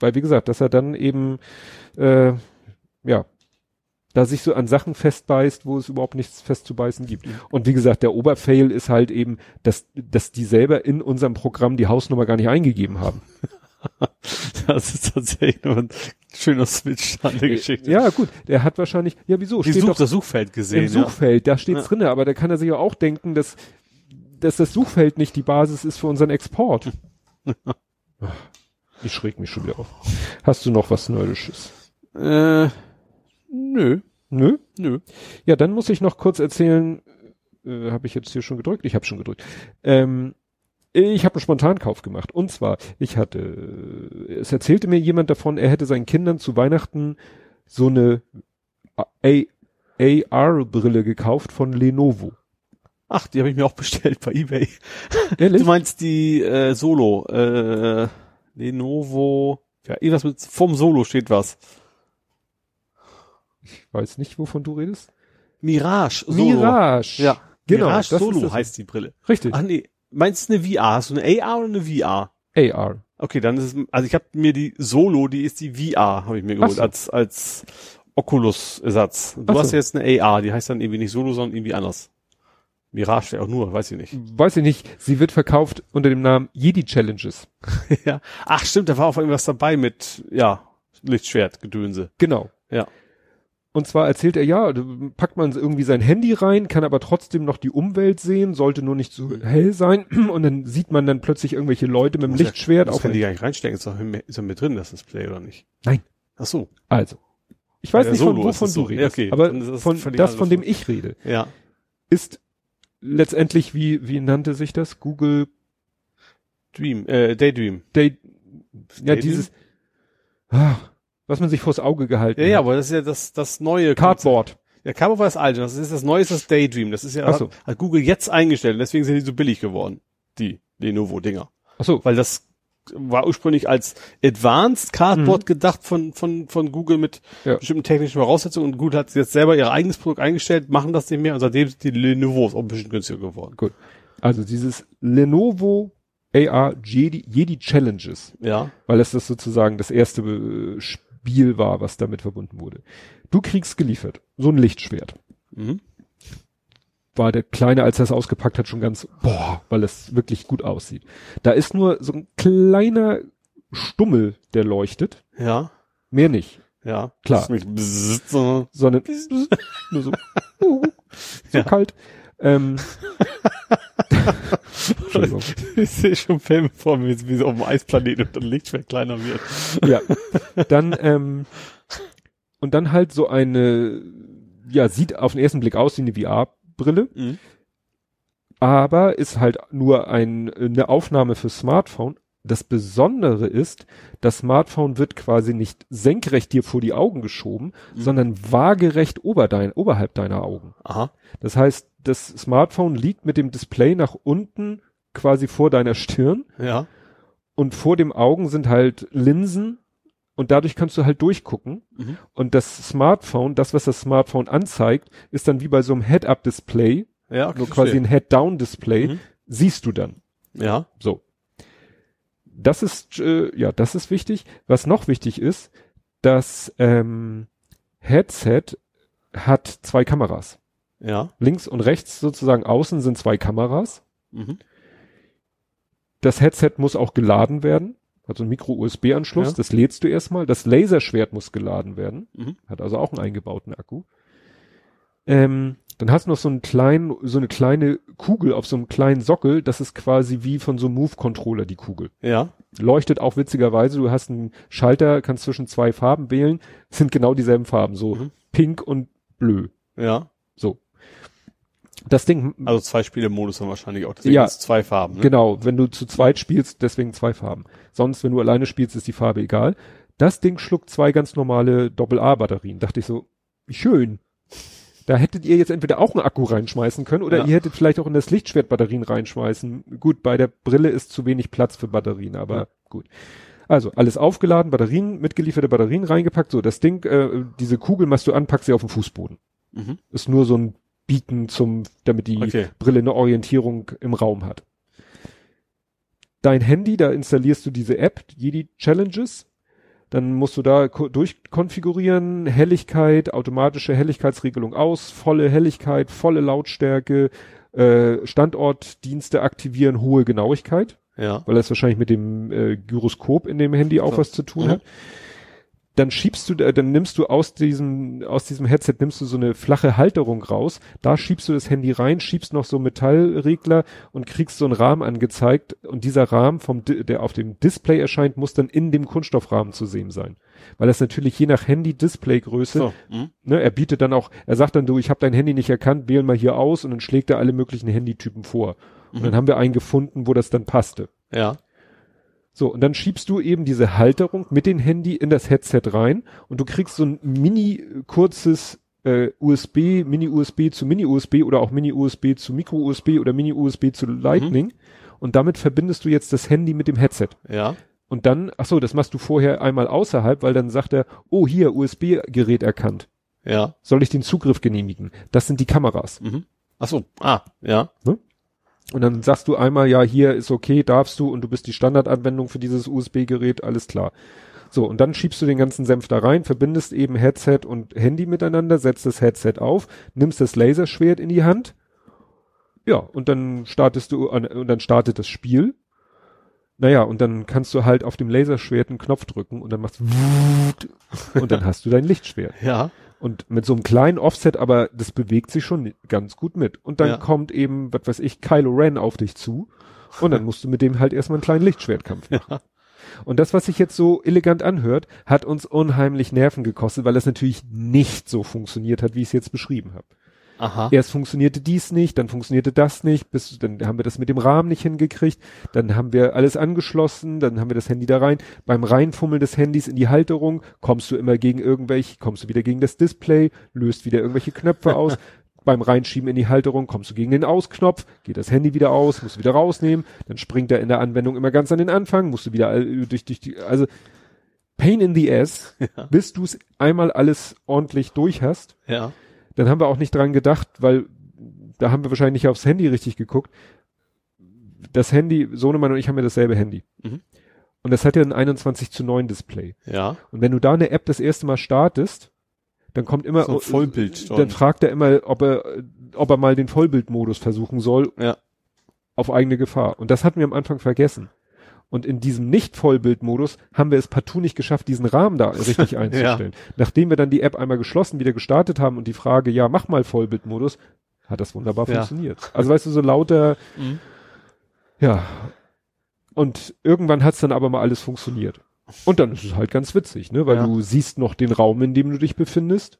[SPEAKER 4] Weil, wie gesagt, dass er dann eben äh, ja da sich so an Sachen festbeißt, wo es überhaupt nichts festzubeißen gibt. Und wie gesagt, der Oberfail ist halt eben, dass, dass die selber in unserem Programm die Hausnummer gar nicht eingegeben haben. <laughs>
[SPEAKER 3] Das ist tatsächlich nur ein schöner Switch an der Geschichte.
[SPEAKER 4] Ja, gut, der hat wahrscheinlich, ja, wieso?
[SPEAKER 3] Die
[SPEAKER 4] Steht
[SPEAKER 3] Such,
[SPEAKER 4] doch
[SPEAKER 3] das Suchfeld gesehen.
[SPEAKER 4] im Suchfeld, da steht's
[SPEAKER 3] Ja.
[SPEAKER 4] drinne, aber da kann er sich ja auch denken, dass, dass das Suchfeld nicht die Basis ist für unseren Export. Ach, <laughs> ich schräg mich schon wieder auf. Hast du noch was Nerdisches?
[SPEAKER 3] Ja. Äh, nö,
[SPEAKER 4] Nö?
[SPEAKER 3] nö.
[SPEAKER 4] Ja, dann muss ich noch kurz erzählen, äh, habe ich jetzt hier schon gedrückt? Ich habe schon gedrückt. Ähm, ich habe einen Spontankauf gemacht. Und zwar, ich hatte, äh, es erzählte mir jemand davon, er hätte seinen Kindern zu Weihnachten so eine AR-Brille gekauft von Lenovo.
[SPEAKER 3] Ach, die habe ich mir auch bestellt bei eBay.
[SPEAKER 4] Ehrlich?
[SPEAKER 3] Du meinst die äh, Solo, äh, Lenovo, ja, irgendwas mit vom Solo steht was.
[SPEAKER 4] Weiß nicht, wovon du redest.
[SPEAKER 3] Mirage. Solo.
[SPEAKER 4] Mirage.
[SPEAKER 3] Ja,
[SPEAKER 4] Genau,
[SPEAKER 3] Mirage Solo heißt die Brille.
[SPEAKER 4] Richtig.
[SPEAKER 3] Ach nee, meinst du eine VR? Hast du eine AR oder eine VR?
[SPEAKER 4] AR.
[SPEAKER 3] Okay, dann ist es, also ich habe mir die Solo, die ist die VR, habe ich mir geholt,
[SPEAKER 4] so.
[SPEAKER 3] als, als Oculus-Ersatz. Du
[SPEAKER 4] Ach
[SPEAKER 3] hast
[SPEAKER 4] so.
[SPEAKER 3] ja jetzt eine AR, die heißt dann irgendwie nicht Solo, sondern irgendwie anders. Mirage wäre auch nur, weiß ich nicht.
[SPEAKER 4] Weiß ich nicht. Sie wird verkauft unter dem Namen Jedi Challenges. <laughs>
[SPEAKER 3] ja. Ach stimmt, da war auch irgendwas dabei mit, ja, Lichtschwert, Gedönse.
[SPEAKER 4] Genau.
[SPEAKER 3] Ja.
[SPEAKER 4] Und zwar erzählt er, ja, packt man irgendwie sein Handy rein, kann aber trotzdem noch die Umwelt sehen, sollte nur nicht so hell sein. <clears throat> Und dann sieht man dann plötzlich irgendwelche Leute mit dem
[SPEAKER 3] Muss ja-
[SPEAKER 4] Lichtschwert
[SPEAKER 3] Das
[SPEAKER 4] auf
[SPEAKER 3] kann die gar nicht reinstecken, ist doch mit, ist mit drin, das Display, oder nicht?
[SPEAKER 4] Nein.
[SPEAKER 3] Ach so.
[SPEAKER 4] Also. Ich weiß
[SPEAKER 3] Ja,
[SPEAKER 4] nicht, von wovon du
[SPEAKER 3] so. Ja,
[SPEAKER 4] redest.
[SPEAKER 3] okay.
[SPEAKER 4] Aber
[SPEAKER 3] das
[SPEAKER 4] von das, von dem ich rede,
[SPEAKER 3] Ja.
[SPEAKER 4] ist letztendlich, wie, wie nannte sich das? Google
[SPEAKER 3] Dream, äh, Daydream.
[SPEAKER 4] Day, ja,
[SPEAKER 3] Daydream?
[SPEAKER 4] dieses, ah, was man sich vors Auge gehalten
[SPEAKER 3] Ja, ja,
[SPEAKER 4] hat.
[SPEAKER 3] aber das ist ja das, das neue.
[SPEAKER 4] Cardboard.
[SPEAKER 3] Ja, Cardboard war das alte. Das ist das neue, ist das Daydream. Das ist ja,
[SPEAKER 4] Ach so.
[SPEAKER 3] hat, hat Google jetzt eingestellt. und Deswegen sind die so billig geworden. Die Lenovo-Dinger.
[SPEAKER 4] Ach so.
[SPEAKER 3] Weil das war ursprünglich als Advanced Cardboard gedacht von, von, von Google mit
[SPEAKER 4] Mhm. Ja.
[SPEAKER 3] bestimmten technischen Voraussetzungen. Und Google hat jetzt selber ihr eigenes Produkt eingestellt, machen das nicht mehr. Und seitdem sind die Lenovos auch ein bisschen günstiger geworden.
[SPEAKER 4] Gut. Also dieses Lenovo AR Jedi, Jedi Challenges,
[SPEAKER 3] Ja.
[SPEAKER 4] weil es das sozusagen das erste Spiel war, was damit verbunden wurde. Du kriegst geliefert, so ein Lichtschwert.
[SPEAKER 3] Mhm.
[SPEAKER 4] War der Kleine, als er es ausgepackt hat, schon ganz, boah, weil es wirklich gut aussieht. Da ist nur so ein kleiner Stummel, der leuchtet,
[SPEAKER 3] Ja.
[SPEAKER 4] mehr nicht,
[SPEAKER 3] Ja.
[SPEAKER 4] Klar.
[SPEAKER 3] Das ist nicht bzzzt, sondern
[SPEAKER 4] sondern nur so. Uh, so
[SPEAKER 3] Ja.
[SPEAKER 4] kalt. Ähm. <laughs> <laughs>
[SPEAKER 3] Ich sehe schon Filme vor mir, wie so auf dem Eisplaneten und dann Lichtschwert kleiner wird.
[SPEAKER 4] Ja. <laughs> Dann, ähm, und dann halt so eine, ja, sieht auf den ersten Blick aus wie eine VR-Brille,
[SPEAKER 3] Mhm.
[SPEAKER 4] aber ist halt nur ein, eine Aufnahme für Smartphone. Das Besondere ist, das Smartphone wird quasi nicht senkrecht dir vor die Augen geschoben,
[SPEAKER 3] Mhm.
[SPEAKER 4] sondern waagerecht ober dein, oberhalb deiner Augen.
[SPEAKER 3] Aha.
[SPEAKER 4] Das heißt, das Smartphone liegt mit dem Display nach unten quasi vor deiner Stirn
[SPEAKER 3] Ja.
[SPEAKER 4] und vor dem Augen sind halt Linsen und dadurch kannst du halt durchgucken.
[SPEAKER 3] Mhm.
[SPEAKER 4] Und das Smartphone, das, was das Smartphone anzeigt, ist dann wie bei so einem Head-Up-Display,
[SPEAKER 3] Ja, okay,
[SPEAKER 4] nur quasi ein Head-Down-Display,
[SPEAKER 3] Mhm.
[SPEAKER 4] siehst du dann.
[SPEAKER 3] Ja.
[SPEAKER 4] So. Das ist, äh, ja, das ist wichtig. Was noch wichtig ist, das ähm, Headset hat zwei Kameras.
[SPEAKER 3] Ja.
[SPEAKER 4] Links und rechts sozusagen außen sind zwei Kameras.
[SPEAKER 3] Mhm.
[SPEAKER 4] Das Headset muss auch geladen werden. Hat so einen Micro-USB-Anschluss.
[SPEAKER 3] Ja.
[SPEAKER 4] Das lädst du erstmal. Das Laserschwert muss geladen werden.
[SPEAKER 3] Mhm.
[SPEAKER 4] Hat also auch einen eingebauten Akku. Ähm, dann hast du noch so einen kleinen, so eine kleine Kugel auf so einem kleinen Sockel. Das ist quasi wie von so einem Move-Controller die Kugel.
[SPEAKER 3] Ja.
[SPEAKER 4] Leuchtet auch witzigerweise. Du hast einen Schalter, kannst zwischen zwei Farben wählen. Sind genau dieselben Farben. So
[SPEAKER 3] Mhm.
[SPEAKER 4] pink und blö.
[SPEAKER 3] Ja.
[SPEAKER 4] So. Das Ding,
[SPEAKER 3] Also zwei Spiele-Modus dann wahrscheinlich auch. Deswegen
[SPEAKER 4] Ja.
[SPEAKER 3] ist zwei Farben. Ne?
[SPEAKER 4] Genau, wenn du zu zweit spielst, deswegen zwei Farben. Sonst, wenn du alleine spielst, ist die Farbe egal. Das Ding schluckt zwei ganz normale Doppel-A-Batterien. Dachte ich so, wie schön. Da hättet ihr jetzt entweder auch einen Akku reinschmeißen können oder
[SPEAKER 3] Ja.
[SPEAKER 4] ihr hättet vielleicht auch in das Lichtschwert Batterien reinschmeißen. Gut, bei der Brille ist zu wenig Platz für Batterien, aber
[SPEAKER 3] Ja.
[SPEAKER 4] gut. Also alles aufgeladen, Batterien, mitgelieferte Batterien reingepackt. So, das Ding, äh, diese Kugel machst du an, packst sie auf den Fußboden.
[SPEAKER 3] Mhm.
[SPEAKER 4] Ist nur so ein Beacon zum, damit die
[SPEAKER 3] Okay.
[SPEAKER 4] Brille eine Orientierung im Raum hat. Dein Handy, da installierst du diese App, Jedi Challenges. Dann musst du da ko- durchkonfigurieren, Helligkeit, automatische Helligkeitsregelung aus, volle Helligkeit, volle Lautstärke, äh, Standortdienste aktivieren, hohe Genauigkeit,
[SPEAKER 3] Ja.
[SPEAKER 4] weil das wahrscheinlich mit dem äh, Gyroskop in dem Handy auch
[SPEAKER 3] So.
[SPEAKER 4] was zu tun
[SPEAKER 3] Mhm.
[SPEAKER 4] hat dann schiebst du, äh, dann nimmst du aus diesem, aus diesem Headset nimmst du so eine flache Halterung raus, da schiebst du das Handy rein, schiebst noch so einen Metallregler und kriegst so einen Rahmen angezeigt und dieser Rahmen vom, der auf dem Display erscheint, muss dann in dem Kunststoffrahmen zu sehen sein. Weil das natürlich je nach Handy-Displaygröße,
[SPEAKER 3] So. Mhm.
[SPEAKER 4] ne, er bietet dann auch, er sagt dann, du, ich habe dein Handy nicht erkannt, wähl mal hier aus und dann schlägt er alle möglichen Handytypen vor. Und
[SPEAKER 3] Mhm.
[SPEAKER 4] dann haben wir einen gefunden, wo das dann passte.
[SPEAKER 3] Ja.
[SPEAKER 4] So, und dann schiebst du eben diese Halterung mit dem Handy in das Headset rein und du kriegst so ein mini äh, kurzes äh, USB, Mini-USB zu Mini-USB oder auch Mini-USB zu Micro-USB oder Mini-USB zu Lightning und damit verbindest du jetzt das Handy mit dem Headset.
[SPEAKER 3] Ja.
[SPEAKER 4] Und dann, ach so, das machst du vorher einmal außerhalb, weil dann sagt er, oh hier, USB-Gerät erkannt.
[SPEAKER 3] Ja.
[SPEAKER 4] Soll ich den Zugriff genehmigen? Das sind die Kameras.
[SPEAKER 3] Mhm. Ach so. Ah. Ja.
[SPEAKER 4] Und dann sagst du einmal, ja, hier ist okay, darfst du und du bist die Standardanwendung für dieses USB-Gerät, alles klar. So, und dann schiebst du den ganzen Senf da rein, verbindest eben Headset und Handy miteinander, setzt das Headset auf, nimmst das Laserschwert in die Hand. Ja, und dann startest du, und dann startet das Spiel. Naja, und dann kannst du halt auf dem Laserschwert einen Knopf drücken und dann machst <laughs> und dann hast du dein Lichtschwert.
[SPEAKER 3] Ja.
[SPEAKER 4] Und mit so einem kleinen Offset, aber das bewegt sich schon ganz gut mit. Und dann
[SPEAKER 3] Ja.
[SPEAKER 4] kommt eben, was weiß ich, Kylo Ren auf dich zu. Und dann musst du mit dem halt erstmal einen kleinen Lichtschwertkampf machen. Und das, was sich jetzt so elegant anhört, hat uns unheimlich Nerven gekostet, weil das natürlich nicht so funktioniert hat, wie ich es jetzt beschrieben habe.
[SPEAKER 3] Aha.
[SPEAKER 4] Erst funktionierte dies nicht, dann funktionierte das nicht, bis dann haben wir das mit dem Rahmen nicht hingekriegt, dann haben wir alles angeschlossen, dann haben wir das Handy da rein. Beim Reinfummeln des Handys in die Halterung kommst du immer gegen irgendwelche, kommst du wieder gegen das Display, löst wieder irgendwelche Knöpfe aus. <laughs> Beim Reinschieben in die Halterung kommst du gegen den Ausknopf, geht das Handy wieder aus, musst du wieder rausnehmen, dann springt er in der Anwendung immer ganz an den Anfang, musst du wieder durch, durch die, also Pain in the ass, <laughs>
[SPEAKER 3] Ja.
[SPEAKER 4] bis du es einmal alles ordentlich durch hast.
[SPEAKER 3] Ja.
[SPEAKER 4] Dann haben wir auch nicht dran gedacht, weil da haben wir wahrscheinlich nicht aufs Handy richtig geguckt. Das Handy, Sohnemann und ich haben ja dasselbe Handy.
[SPEAKER 3] Mhm.
[SPEAKER 4] Und das hat ja ein 21 zu 9 Display.
[SPEAKER 3] Ja.
[SPEAKER 4] Und wenn du da eine App das erste Mal startest, dann kommt immer,
[SPEAKER 3] So Vollbild
[SPEAKER 4] dann fragt er immer, ob er, ob er mal den Vollbildmodus versuchen soll,
[SPEAKER 3] Ja.
[SPEAKER 4] auf eigene Gefahr. Und das hatten wir am Anfang vergessen. Und in diesem Nicht-Vollbildmodus haben wir es partout nicht geschafft, diesen Rahmen da richtig <laughs> einzustellen. Nachdem wir dann die App einmal geschlossen wieder gestartet haben und die Frage, ja, mach mal Vollbildmodus, hat das wunderbar
[SPEAKER 3] Ja.
[SPEAKER 4] funktioniert. Also weißt du, so lauter,
[SPEAKER 3] Mhm.
[SPEAKER 4] ja. Und irgendwann hat's dann aber mal alles funktioniert. Und dann ist es halt ganz witzig, ne? Weil
[SPEAKER 3] Ja.
[SPEAKER 4] du siehst noch den Raum, in dem du dich befindest.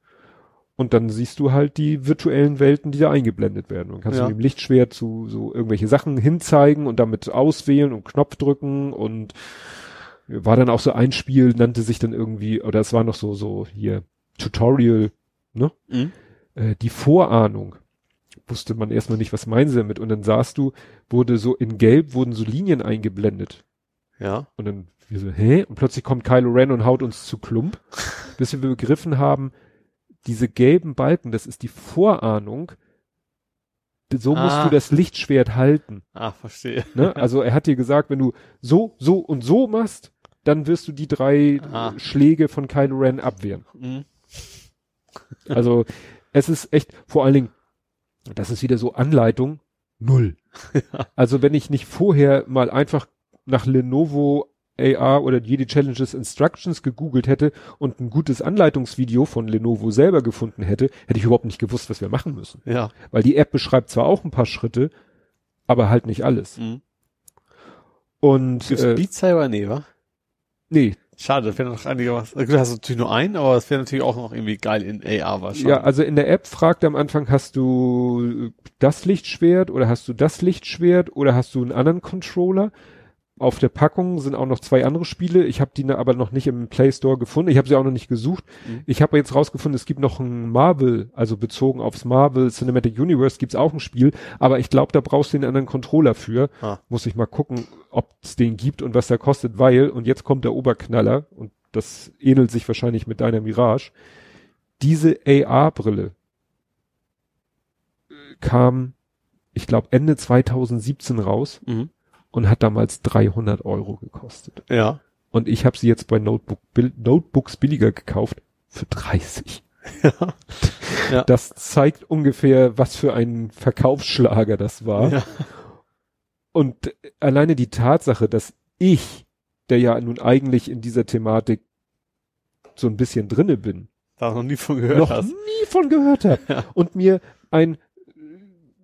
[SPEAKER 4] Und dann siehst du halt die virtuellen Welten, die da eingeblendet werden. Und kannst
[SPEAKER 3] Ja.
[SPEAKER 4] du mit dem Lichtschwert zu so irgendwelche Sachen hinzeigen und damit auswählen und Knopf drücken und war dann auch so ein Spiel, nannte sich dann irgendwie, oder es war noch so, so hier Tutorial, ne?
[SPEAKER 3] Mhm.
[SPEAKER 4] Äh, die Vorahnung. Wusste man erstmal nicht, was meinen sie damit. Und dann sahst du, wurde so in Gelb wurden so Linien eingeblendet.
[SPEAKER 3] Ja.
[SPEAKER 4] Und dann wir so, hä? Und plötzlich kommt Kylo Ren und haut uns zu Klump, bis wir begriffen haben, diese gelben Balken, das ist die Vorahnung. So musst
[SPEAKER 3] Ah.
[SPEAKER 4] du das Lichtschwert halten.
[SPEAKER 3] Ah, verstehe.
[SPEAKER 4] Ne? <laughs> Also er hat dir gesagt, wenn du so, so und so machst, dann wirst du die drei
[SPEAKER 3] Ah.
[SPEAKER 4] Schläge von Kylo Ren abwehren.
[SPEAKER 3] Mhm.
[SPEAKER 4] Also es ist echt, vor allen Dingen, das ist wieder so Anleitung, null. <laughs> Also wenn ich nicht vorher mal einfach nach Lenovo AR oder Jedi Challenges Instructions gegoogelt hätte und ein gutes Anleitungsvideo von Lenovo selber gefunden hätte, hätte ich überhaupt nicht gewusst, was wir machen müssen.
[SPEAKER 3] Ja.
[SPEAKER 4] Weil die App beschreibt zwar auch ein paar Schritte, aber halt nicht alles.
[SPEAKER 3] Mhm.
[SPEAKER 4] Und
[SPEAKER 3] Gibt's
[SPEAKER 4] äh,
[SPEAKER 3] Beat Saber? Nee, wa?
[SPEAKER 4] nee,
[SPEAKER 3] Schade, das wäre noch einiger was. Du hast natürlich nur einen, aber es wäre natürlich auch noch irgendwie geil in AR wahrscheinlich.
[SPEAKER 4] Ja, also in der App fragt am Anfang, hast du das Lichtschwert oder hast du das Lichtschwert oder hast du einen anderen Controller? Auf der Packung sind auch noch zwei andere Spiele. Ich habe die aber noch nicht im Play Store gefunden. Ich habe sie auch noch nicht gesucht.
[SPEAKER 3] Mhm.
[SPEAKER 4] Ich habe jetzt rausgefunden, es gibt noch ein Marvel, also bezogen aufs Marvel Cinematic Universe gibt's auch ein Spiel, aber ich glaube, da brauchst du einen anderen Controller für.
[SPEAKER 3] Ah.
[SPEAKER 4] Muss ich mal gucken, ob es den gibt und was der kostet, weil, und jetzt kommt der Oberknaller, und das ähnelt sich wahrscheinlich mit deiner Mirage, diese AR-Brille äh, kam, ich glaube, Ende 2017 raus
[SPEAKER 3] Mhm.
[SPEAKER 4] Und hat damals 300 Euro gekostet.
[SPEAKER 3] Ja.
[SPEAKER 4] Und ich habe sie jetzt bei Notebook, Notebooks billiger gekauft für 30.
[SPEAKER 3] Ja. <laughs> Ja.
[SPEAKER 4] Das zeigt ungefähr, was für ein Verkaufsschlager das war.
[SPEAKER 3] Ja.
[SPEAKER 4] Und alleine die Tatsache, dass ich, der ja nun eigentlich in dieser Thematik so ein bisschen drinne bin,
[SPEAKER 3] Da noch nie von gehört
[SPEAKER 4] noch
[SPEAKER 3] hast.
[SPEAKER 4] nie von gehört habe
[SPEAKER 3] Ja.
[SPEAKER 4] und mir ein,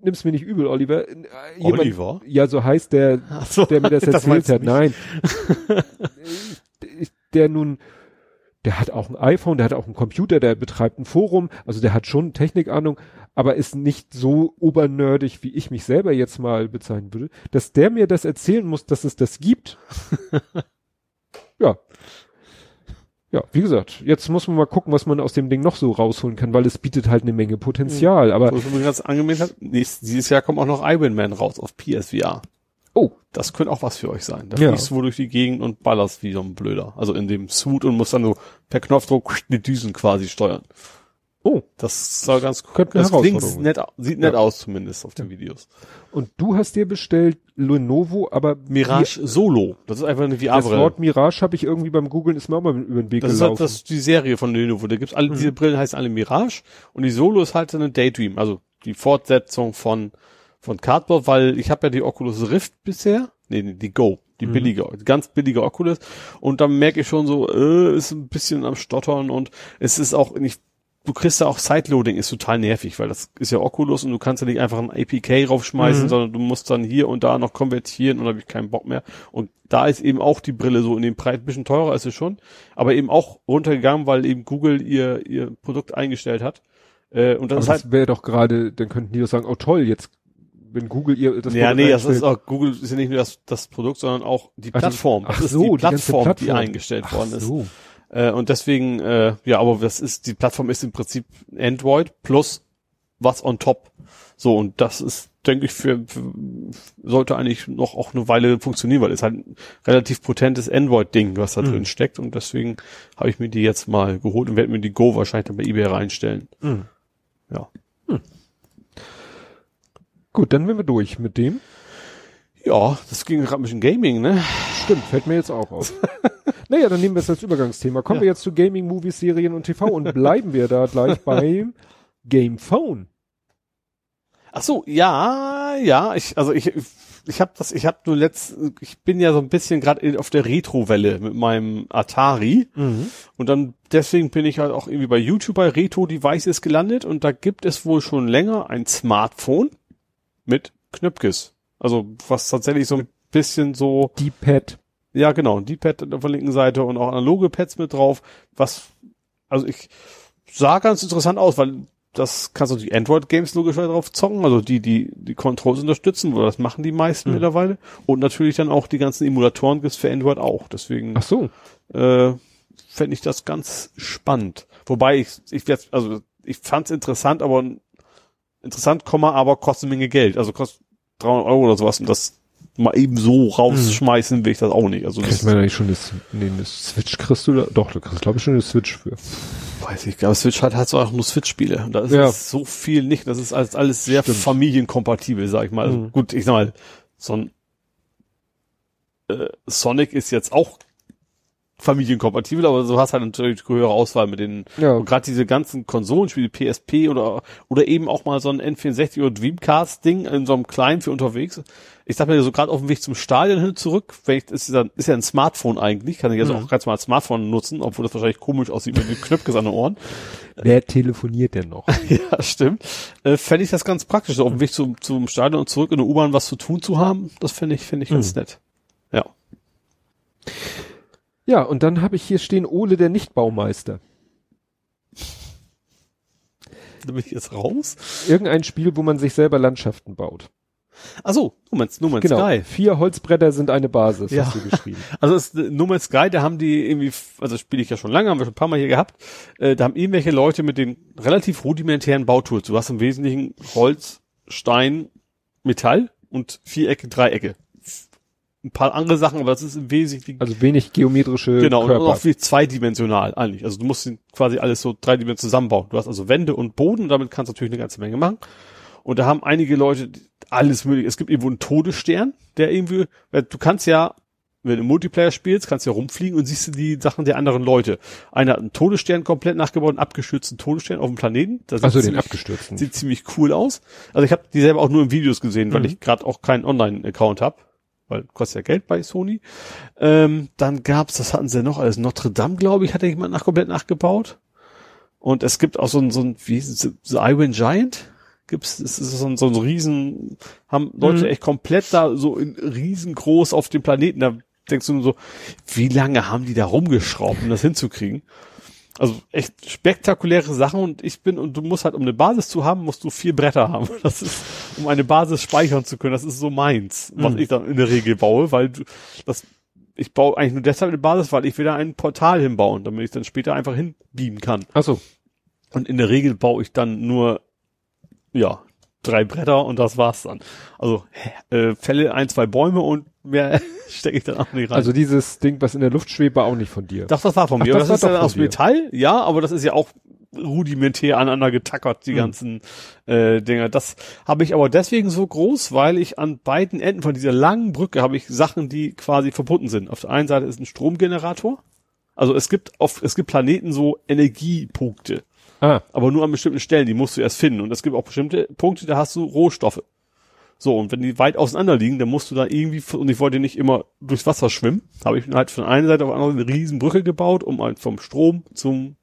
[SPEAKER 4] nimm's mir nicht übel, Oliver, äh, jemand,
[SPEAKER 3] Oliver?
[SPEAKER 4] ja, so heißt der,
[SPEAKER 3] so,
[SPEAKER 4] der mir das <laughs> erzählt
[SPEAKER 3] du
[SPEAKER 4] hat. Nein. <laughs> Der nun, der hat auch ein iPhone, der hat auch einen Computer, der betreibt ein Forum, also der hat schon Technikahnung, aber ist nicht so obernerdig, wie ich mich selber jetzt mal bezeichnen würde, dass der mir das erzählen muss, dass es das gibt. <laughs> ja. Ja, wie gesagt, jetzt muss man mal gucken, was man aus dem Ding noch so rausholen kann, weil es bietet halt eine Menge Potenzial, aber
[SPEAKER 3] Wo ich mir ganz angemeldet hat, nächstes, dieses Jahr kommt auch noch Iron Man raus auf PSVR.
[SPEAKER 4] oh,
[SPEAKER 3] Das könnte auch was für euch sein. Da
[SPEAKER 4] Ja.
[SPEAKER 3] fliegst du wohl durch die Gegend und ballerst wie so ein Blöder. Also in dem Suit und musst dann so per Knopfdruck die Düsen quasi steuern.
[SPEAKER 4] Oh,
[SPEAKER 3] Das soll ganz
[SPEAKER 4] Könnte eine
[SPEAKER 3] Das klingt
[SPEAKER 4] Herausforderung
[SPEAKER 3] nett, sieht nett
[SPEAKER 4] Ja.
[SPEAKER 3] aus zumindest auf den Videos.
[SPEAKER 4] und du hast dir bestellt Lenovo, aber
[SPEAKER 3] Mirage Solo. Das ist einfach eine
[SPEAKER 4] Das
[SPEAKER 3] VR-Brille.
[SPEAKER 4] Wort Mirage habe ich irgendwie beim Googlen ist mir auch mal über den Weg
[SPEAKER 3] Das ist halt
[SPEAKER 4] gelaufen.
[SPEAKER 3] das, die Serie von Lenovo. Da gibt's alle,
[SPEAKER 4] Mhm.
[SPEAKER 3] diese Brillen heißen alle Mirage und die Solo ist halt eine Daydream, also die Fortsetzung von, von Cardboard, weil ich habe ja die Oculus Rift bisher. Nee, nee, die Go. Die
[SPEAKER 4] Mhm.
[SPEAKER 3] billige, ganz billige Oculus. Und dann merke ich schon so, äh, ist ein bisschen am Stottern und es ist auch nicht, du kriegst ja auch Sideloading, ist total nervig, weil das ist ja Oculus und du kannst ja nicht einfach ein APK raufschmeißen,
[SPEAKER 4] Mhm.
[SPEAKER 3] sondern du musst dann hier und da noch konvertieren und da habe ich keinen Bock mehr. Und da ist eben auch die Brille so in dem Preis, ein bisschen teurer ist es schon, aber eben auch runtergegangen, weil eben Google ihr, ihr Produkt eingestellt hat. Äh, und das halt,
[SPEAKER 4] das wäre doch gerade, dann könnten die doch sagen, oh toll, jetzt, wenn Google ihr das
[SPEAKER 3] ja,
[SPEAKER 4] Produkt
[SPEAKER 3] nee, das ist auch, Google ist ja nicht nur das, das Produkt, sondern auch die
[SPEAKER 4] Ach,
[SPEAKER 3] Plattform.
[SPEAKER 4] ach
[SPEAKER 3] das ist
[SPEAKER 4] so,
[SPEAKER 3] die
[SPEAKER 4] die ganze
[SPEAKER 3] Plattform, die
[SPEAKER 4] Plattform.
[SPEAKER 3] eingestellt
[SPEAKER 4] Ach
[SPEAKER 3] worden ist. Äh, und deswegen, äh, ja, aber das ist, die Plattform ist im Prinzip Android plus was on top. So, und das ist, denke ich, für, für sollte eigentlich noch auch eine Weile funktionieren, weil es halt ein relativ potentes Android-Ding, was da
[SPEAKER 4] Mhm.
[SPEAKER 3] drin steckt. Und deswegen habe ich mir die jetzt mal geholt und werde mir die Go wahrscheinlich dann bei eBay reinstellen.
[SPEAKER 4] Mhm.
[SPEAKER 3] Ja.
[SPEAKER 4] Gut, dann sind wir durch mit dem.
[SPEAKER 3] Ja, das ging gerade ein bisschen Gaming, ne?
[SPEAKER 4] Stimmt, fällt mir jetzt auch auf. <laughs> naja, dann nehmen wir es als Übergangsthema. Kommen
[SPEAKER 3] Ja.
[SPEAKER 4] wir jetzt zu Gaming, Movies, Serien und TV und bleiben wir da gleich <laughs> beim Game Phone.
[SPEAKER 3] Ach so, ja, ja, ich, also ich, ich habe das, ich habe nur letzt, ich bin ja so ein bisschen gerade auf der Retro-Welle mit meinem Atari und dann deswegen bin ich halt auch irgendwie bei YouTube bei Retro Devices gelandet und da gibt es wohl schon länger ein Smartphone mit Knöpkes. Also was tatsächlich so ein bisschen so,
[SPEAKER 4] Die Pad.
[SPEAKER 3] Ja genau, ein D-Pad auf der linken Seite und auch analoge Pads mit drauf, was, also ich sah ganz interessant aus, weil das kannst du die Android-Games logischerweise drauf zocken, also die, die die Controls unterstützen, weil das machen die meisten
[SPEAKER 4] Mhm.
[SPEAKER 3] mittlerweile. Und natürlich dann auch die ganzen Emulatoren gibt's für Android auch. Deswegen
[SPEAKER 4] Ach so.
[SPEAKER 3] äh, fände ich das ganz spannend. Wobei ich, ich werd, also ich fand's interessant, aber interessant, Komma, aber kostet eine Menge Geld. Also kostet 300 Euro oder sowas und das mal eben so rausschmeißen will ich das auch nicht. Also
[SPEAKER 4] Kriegt
[SPEAKER 3] das
[SPEAKER 4] man eigentlich schon das, nee, eine Switch kriegst du da? Doch, du kriegst glaube ich schon eine Switch für.
[SPEAKER 3] weiß ich, aber Switch hat halt so auch nur Switch-Spiele. Und da ist
[SPEAKER 4] Ja.
[SPEAKER 3] so viel nicht. Das ist alles, alles sehr
[SPEAKER 4] Stimmt.
[SPEAKER 3] familienkompatibel, sag ich mal. Also
[SPEAKER 4] Mhm.
[SPEAKER 3] gut, ich sag mal, so ein äh, Sonic ist jetzt auch familienkompatibel, aber du hast halt natürlich höhere Auswahl mit den
[SPEAKER 4] Ja.
[SPEAKER 3] und gerade diese ganzen Konsolenspiele, PSP oder oder eben auch mal so ein N64 oder Dreamcast Ding in so einem kleinen für unterwegs. Ich sag mir so gerade auf dem Weg zum Stadion hin zurück, wenn ich, ist, ja, ist ja ein Smartphone eigentlich, kann ich also
[SPEAKER 4] Mhm.
[SPEAKER 3] auch ganz mal als Smartphone nutzen, obwohl das wahrscheinlich komisch aussieht mit den Knöpfchen an den Ohren.
[SPEAKER 4] Wer telefoniert denn noch? <laughs>
[SPEAKER 3] ja, stimmt. Äh, fände ich das ganz praktisch, so auf dem Weg zum, zum Stadion und zurück in der U-Bahn was zu tun zu haben. Das finde ich, finde ich ganz
[SPEAKER 4] Mhm.
[SPEAKER 3] nett. Ja.
[SPEAKER 4] Ja, und dann habe ich hier stehen Ole der Nichtbaumeister.
[SPEAKER 3] Da <laughs> bin ich jetzt raus.
[SPEAKER 4] Irgendein Spiel, wo man sich selber Landschaften baut.
[SPEAKER 3] Ach so, no Man's
[SPEAKER 4] Genau.
[SPEAKER 3] Sky.
[SPEAKER 4] Vier Holzbretter sind eine Basis,
[SPEAKER 3] Ja.
[SPEAKER 4] hast du geschrieben. <laughs>
[SPEAKER 3] Also No Man's Sky, da haben die irgendwie, also spiele ich ja schon lange, haben wir schon ein paar Mal hier gehabt, äh, da haben irgendwelche Leute mit den relativ rudimentären Bautools. Du hast im Wesentlichen Holz, Stein, Metall und Vierecke, Dreiecke. Ein paar andere Sachen, aber das ist im Wesentlichen
[SPEAKER 4] Also wenig geometrische
[SPEAKER 3] Genau, und
[SPEAKER 4] Körper.
[SPEAKER 3] auch wie zweidimensional eigentlich. Also du musst quasi alles so dreidimensional zusammenbauen. Du hast also Wände und Boden, damit kannst du natürlich eine ganze Menge machen. Und da haben einige Leute alles mögliche. Es gibt irgendwo einen Todesstern, der irgendwie, weil du kannst ja, wenn du Multiplayer spielst, kannst du ja rumfliegen und siehst du die Sachen der anderen Leute. Einer hat einen Todesstern komplett nachgebaut, einen abgestürzten Todesstern auf dem Planeten. Das
[SPEAKER 4] also
[SPEAKER 3] sieht
[SPEAKER 4] den
[SPEAKER 3] ziemlich-
[SPEAKER 4] abgestürzten.
[SPEAKER 3] Sieht ziemlich cool aus. Also ich habe die selber auch nur in Videos gesehen, weil
[SPEAKER 4] Mhm.
[SPEAKER 3] ich gerade auch keinen Online-Account habe, weil kostet ja Geld bei Sony. Ähm, dann gab's, das hatten sie noch alles, Notre Dame, glaube ich, hat ja jemand nach komplett nachgebaut. Und es gibt auch so ein, so ein wie hieß es, The Iron Giant. Gibt's, es ist so ein, so ein riesen, haben Leute
[SPEAKER 4] Mhm.
[SPEAKER 3] echt komplett da so in riesengroß auf dem Planeten. Da denkst du nur so, wie lange haben die da rumgeschraubt, um das hinzukriegen? Also echt spektakuläre Sachen und ich bin, und du musst halt, um eine Basis zu haben, musst du vier Bretter haben. <laughs> Das ist, um eine Basis speichern zu können, das ist so meins, was
[SPEAKER 4] Mhm.
[SPEAKER 3] ich dann in der Regel baue, weil du, das, ich baue eigentlich nur deshalb eine Basis, weil ich will da ein Portal hinbauen, damit ich dann später einfach hinbeamen kann.
[SPEAKER 4] Ach so.
[SPEAKER 3] Und in der Regel baue ich dann nur, ja, drei Bretter und das war's dann. Also, äh, fälle ein, zwei Bäume und mehr <laughs> stecke ich dann auch nicht rein.
[SPEAKER 4] Also dieses Ding, was in der Luft schwebt, war auch nicht von dir.
[SPEAKER 3] Doch, das war von
[SPEAKER 4] Ach,
[SPEAKER 3] mir.
[SPEAKER 4] das
[SPEAKER 3] das, ist
[SPEAKER 4] doch
[SPEAKER 3] aus
[SPEAKER 4] dir.
[SPEAKER 3] Metall, ja, aber das ist ja auch rudimentär aneinander getackert, die
[SPEAKER 4] Mhm.
[SPEAKER 3] ganzen äh, Dinger. Das habe ich aber deswegen so groß, weil ich an beiden Enden von dieser langen Brücke habe ich Sachen, die quasi verbunden sind. Auf der einen Seite ist ein Stromgenerator. Also es gibt auf, es gibt Planeten so Energiepunkte,
[SPEAKER 4] Ah,
[SPEAKER 3] aber nur an bestimmten Stellen, die musst du erst finden. Und es gibt auch bestimmte Punkte, da hast du Rohstoffe. So, und wenn die weit auseinander liegen, dann musst du da irgendwie, und ich wollte nicht immer durchs Wasser schwimmen, habe ich halt von einer Seite auf die andere eine riesen Brücke gebaut, um halt vom Strom zum,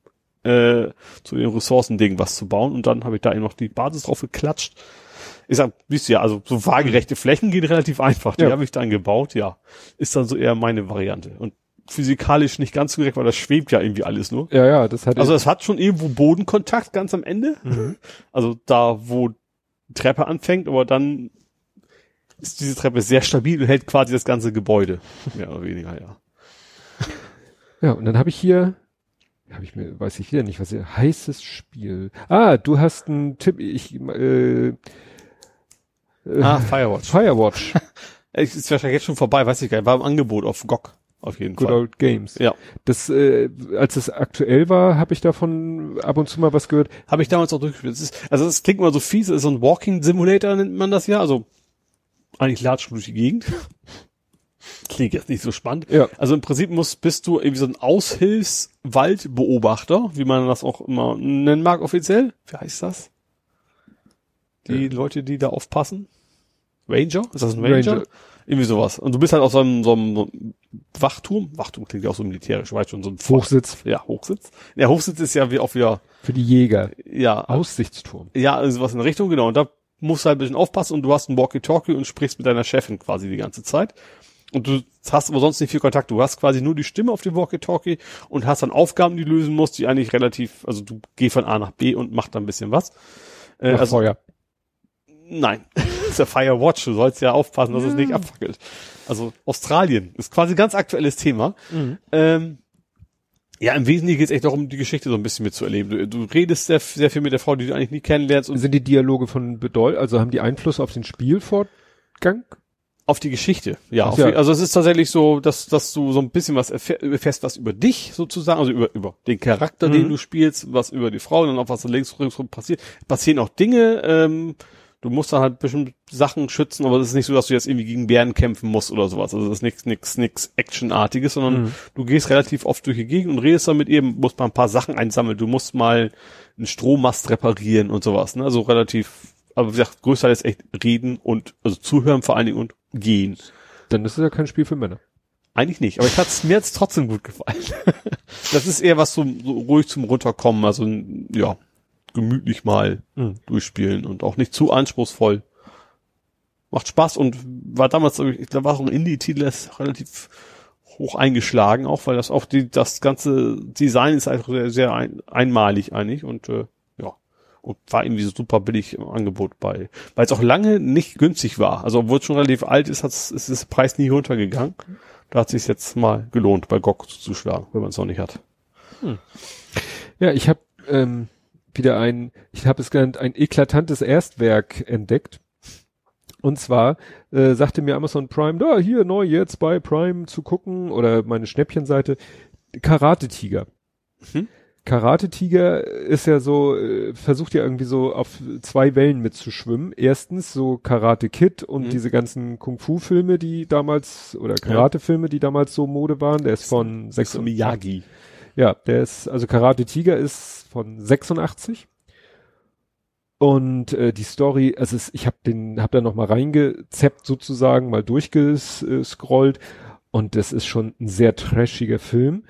[SPEAKER 3] äh, zu den Ressourcendingen was zu bauen. Und dann habe ich da eben noch die Basis drauf geklatscht. Ich sag, wisst ihr ja, also so waagerechte Flächen gehen relativ einfach. Die
[SPEAKER 4] Ja.
[SPEAKER 3] habe ich dann gebaut, ja. Ist dann so eher meine Variante. Und physikalisch nicht ganz so direkt, weil das schwebt ja irgendwie alles nur.
[SPEAKER 4] ja, ja, das hat
[SPEAKER 3] Also es hat schon irgendwo Bodenkontakt ganz am Ende.
[SPEAKER 4] Mhm.
[SPEAKER 3] Also da, wo die Treppe anfängt, aber dann ist diese Treppe sehr stabil und hält quasi das ganze Gebäude. <laughs> Mehr oder weniger, ja.
[SPEAKER 4] Ja, und dann habe ich hier, habe ich mir, weiß ich wieder nicht, was hier, heißes Spiel. Ah, du hast einen Tipp, ich, äh, äh,
[SPEAKER 3] Ah, Firewatch.
[SPEAKER 4] Firewatch, <laughs>
[SPEAKER 3] Es ist wahrscheinlich jetzt schon vorbei, weiß ich gar nicht. War im Angebot auf GOG. Auf jeden
[SPEAKER 4] Good
[SPEAKER 3] Fall.
[SPEAKER 4] Old Games.
[SPEAKER 3] Ja.
[SPEAKER 4] Das, äh, als es aktuell war, habe ich davon ab und zu mal was gehört.
[SPEAKER 3] Habe ich damals auch durchgespielt. Es ist, also es klingt immer so fies, es ist so ein Walking Simulator, nennt man das ja. Also eigentlich latschst du durch die Gegend. <laughs> Klingt jetzt nicht so spannend.
[SPEAKER 4] Ja.
[SPEAKER 3] Also im Prinzip musst, bist du irgendwie so ein Aushilfswaldbeobachter, wie man das auch immer nennen mag offiziell. Wie heißt das? Die
[SPEAKER 4] Ja.
[SPEAKER 3] Leute, die da aufpassen? Ranger? Ist das ein Ranger?
[SPEAKER 4] Ranger.
[SPEAKER 3] Irgendwie sowas. Und du bist halt auf so einem, so einem, Wachturm. Wachturm klingt ja auch so militärisch, weißt schon, so ein
[SPEAKER 4] Hochsitz
[SPEAKER 3] Ja, Hochsitz. Der Hochsitz ist ja wie auch wieder,
[SPEAKER 4] für die Jäger.
[SPEAKER 3] ja,
[SPEAKER 4] Aussichtsturm.
[SPEAKER 3] ja, also was in der Richtung, genau. Und da musst du halt ein bisschen aufpassen und du hast ein Walkie-Talkie und sprichst mit deiner Chefin quasi die ganze Zeit. Und du hast aber sonst nicht viel Kontakt. Du hast quasi nur die Stimme auf dem Walkie-Talkie und hast dann Aufgaben, die du lösen musst, die eigentlich relativ, also du geh von A nach B und mach dann ein bisschen was. Äh, also,
[SPEAKER 4] Feuer.
[SPEAKER 3] nein. Ist ja Firewatch. Du sollst ja aufpassen, dass es nicht abfackelt. Also Australien ist quasi ein ganz aktuelles Thema. Ähm, ja, im Wesentlichen geht es echt darum, die Geschichte so ein bisschen mitzuerleben. Du, du redest sehr, sehr viel mit der Frau, die du eigentlich nie kennenlernst und
[SPEAKER 4] Sind die Dialoge von Bedeutung, also haben die Einfluss auf den Spielfortgang?
[SPEAKER 3] Auf die Geschichte, ja.
[SPEAKER 4] Ja.
[SPEAKER 3] die, also es ist tatsächlich so, dass, dass du so ein bisschen was erfähr- erfährst, was über dich sozusagen, also über, über den Charakter, den
[SPEAKER 4] Mhm.
[SPEAKER 3] du spielst, was über die Frau und dann auch was links ringsrum passiert. Passieren auch Dinge, ähm, du musst dann halt bestimmt Sachen schützen, aber es ist nicht so, dass du jetzt irgendwie gegen Bären kämpfen musst oder sowas. Also das ist nichts, nichts, nichts Actionartiges, sondern
[SPEAKER 4] Mhm.
[SPEAKER 3] du gehst relativ oft durch die Gegend und redest dann mit ihr, musst mal ein paar Sachen einsammeln. Du musst mal einen Strommast reparieren und sowas. Ne? Also relativ, aber wie gesagt, größer ist echt reden und also zuhören vor allen Dingen und gehen.
[SPEAKER 4] Dann ist es ja kein Spiel für Männer.
[SPEAKER 3] Eigentlich nicht, aber ich hat's, mir hat's trotzdem gut gefallen. <laughs> das ist eher was so, so ruhig zum Runterkommen, also ja, gemütlich mal
[SPEAKER 4] Mhm.
[SPEAKER 3] durchspielen und auch nicht zu anspruchsvoll. Macht Spaß und war damals, ich glaube, war auch ein Indie-Titel, der relativ hoch eingeschlagen, auch weil das auch die, das ganze Design ist einfach sehr, sehr ein, einmalig eigentlich und äh, ja. Und war irgendwie so super billig im Angebot bei, weil es auch lange nicht günstig war. Also obwohl es schon relativ alt ist, hat's, ist das Preis nie runtergegangen. Da hat sich jetzt mal gelohnt, bei GOG zuzuschlagen, wenn man es noch nicht hat.
[SPEAKER 4] Ja, ich habe ähm, wieder ein, ich habe es genannt, ein eklatantes Erstwerk entdeckt. Und zwar äh, sagte mir Amazon Prime, da hier neu jetzt bei Prime zu gucken oder meine Schnäppchenseite Karate Tiger.
[SPEAKER 3] Mhm.
[SPEAKER 4] Karate Tiger ist ja so, äh, versucht ja irgendwie so auf zwei Wellen mitzuschwimmen. Erstens so Karate Kid und
[SPEAKER 3] Mhm.
[SPEAKER 4] diese ganzen Kung Fu Filme, die damals oder Karate Filme, die damals so Mode waren. Der ist von
[SPEAKER 3] Sechs Miyagi.
[SPEAKER 4] Ja, der ist, also Karate Tiger ist von 86. Und äh, die Story, also es, ich habe den, habe da noch mal reingezeppt sozusagen, mal durchgescrollt und das ist schon ein sehr trashiger Film.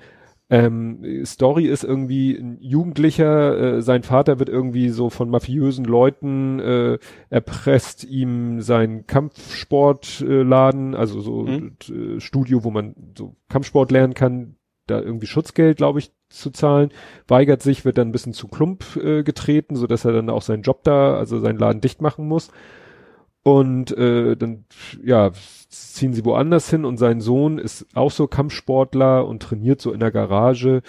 [SPEAKER 4] Ähm, Story ist irgendwie ein Jugendlicher, äh, sein Vater wird irgendwie so von mafiösen Leuten äh, erpresst, ihm seinen Kampfsportladen, äh, also so
[SPEAKER 3] Mhm.
[SPEAKER 4] äh, Studio, wo man so Kampfsport lernen kann, da irgendwie Schutzgeld, glaube ich, zu zahlen, weigert sich, wird dann ein bisschen zu Klump äh, getreten, so dass er dann auch seinen Job da, also seinen Laden dicht machen muss. Und äh, dann, ja, ziehen sie woanders hin und sein Sohn ist auch so Kampfsportler und trainiert so in der Garage,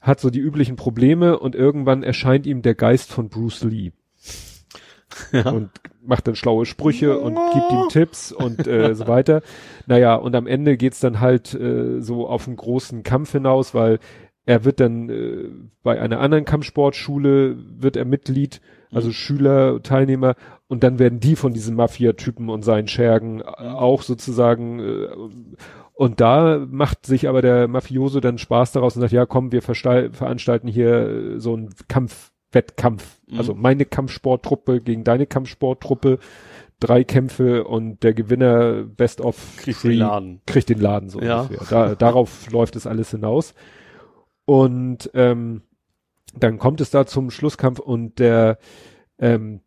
[SPEAKER 4] hat so die üblichen Probleme und irgendwann erscheint ihm der Geist von Bruce Lee
[SPEAKER 3] Ja.
[SPEAKER 4] und macht dann schlaue Sprüche und gibt ihm Tipps und äh, so weiter. Naja, und am Ende geht's dann halt äh, so auf einen großen Kampf hinaus, weil er wird dann äh, bei einer anderen Kampfsportschule wird er Mitglied, also Schüler, Teilnehmer und dann werden die von diesen Mafia-Typen und seinen Schergen auch sozusagen äh, und da macht sich aber der Mafioso dann Spaß daraus und sagt, ja komm, wir veranstalten hier äh, so einen Kampfwettkampf.
[SPEAKER 3] Mhm.
[SPEAKER 4] Also meine Kampfsporttruppe gegen deine Kampfsporttruppe. Drei Kämpfe und der Gewinner Best of
[SPEAKER 3] Kriegt
[SPEAKER 4] Three
[SPEAKER 3] den Laden.
[SPEAKER 4] kriegt den Laden so
[SPEAKER 3] Ja.
[SPEAKER 4] ungefähr. Da, darauf <laughs> läuft es alles hinaus. Und ähm, dann kommt es da zum Schlusskampf und der ähm,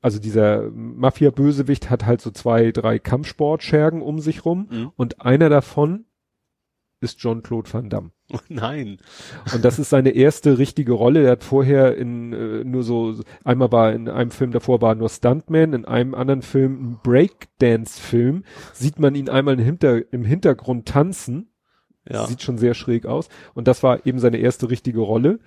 [SPEAKER 4] also dieser Mafia-Bösewicht hat halt so zwei, drei Kampfsportschergen um sich rum
[SPEAKER 3] Mhm.
[SPEAKER 4] und einer davon ist Jean-Claude Van Damme.
[SPEAKER 3] Oh <laughs> nein.
[SPEAKER 4] Und das ist seine erste richtige Rolle. Er hat vorher in äh, nur so, einmal war in einem Film davor war nur Stuntman, in einem anderen Film, ein Breakdance-Film, sieht man ihn einmal im, Hinter, im Hintergrund tanzen.
[SPEAKER 3] Ja.
[SPEAKER 4] Sieht schon sehr schräg aus. Und das war eben seine erste richtige Rolle.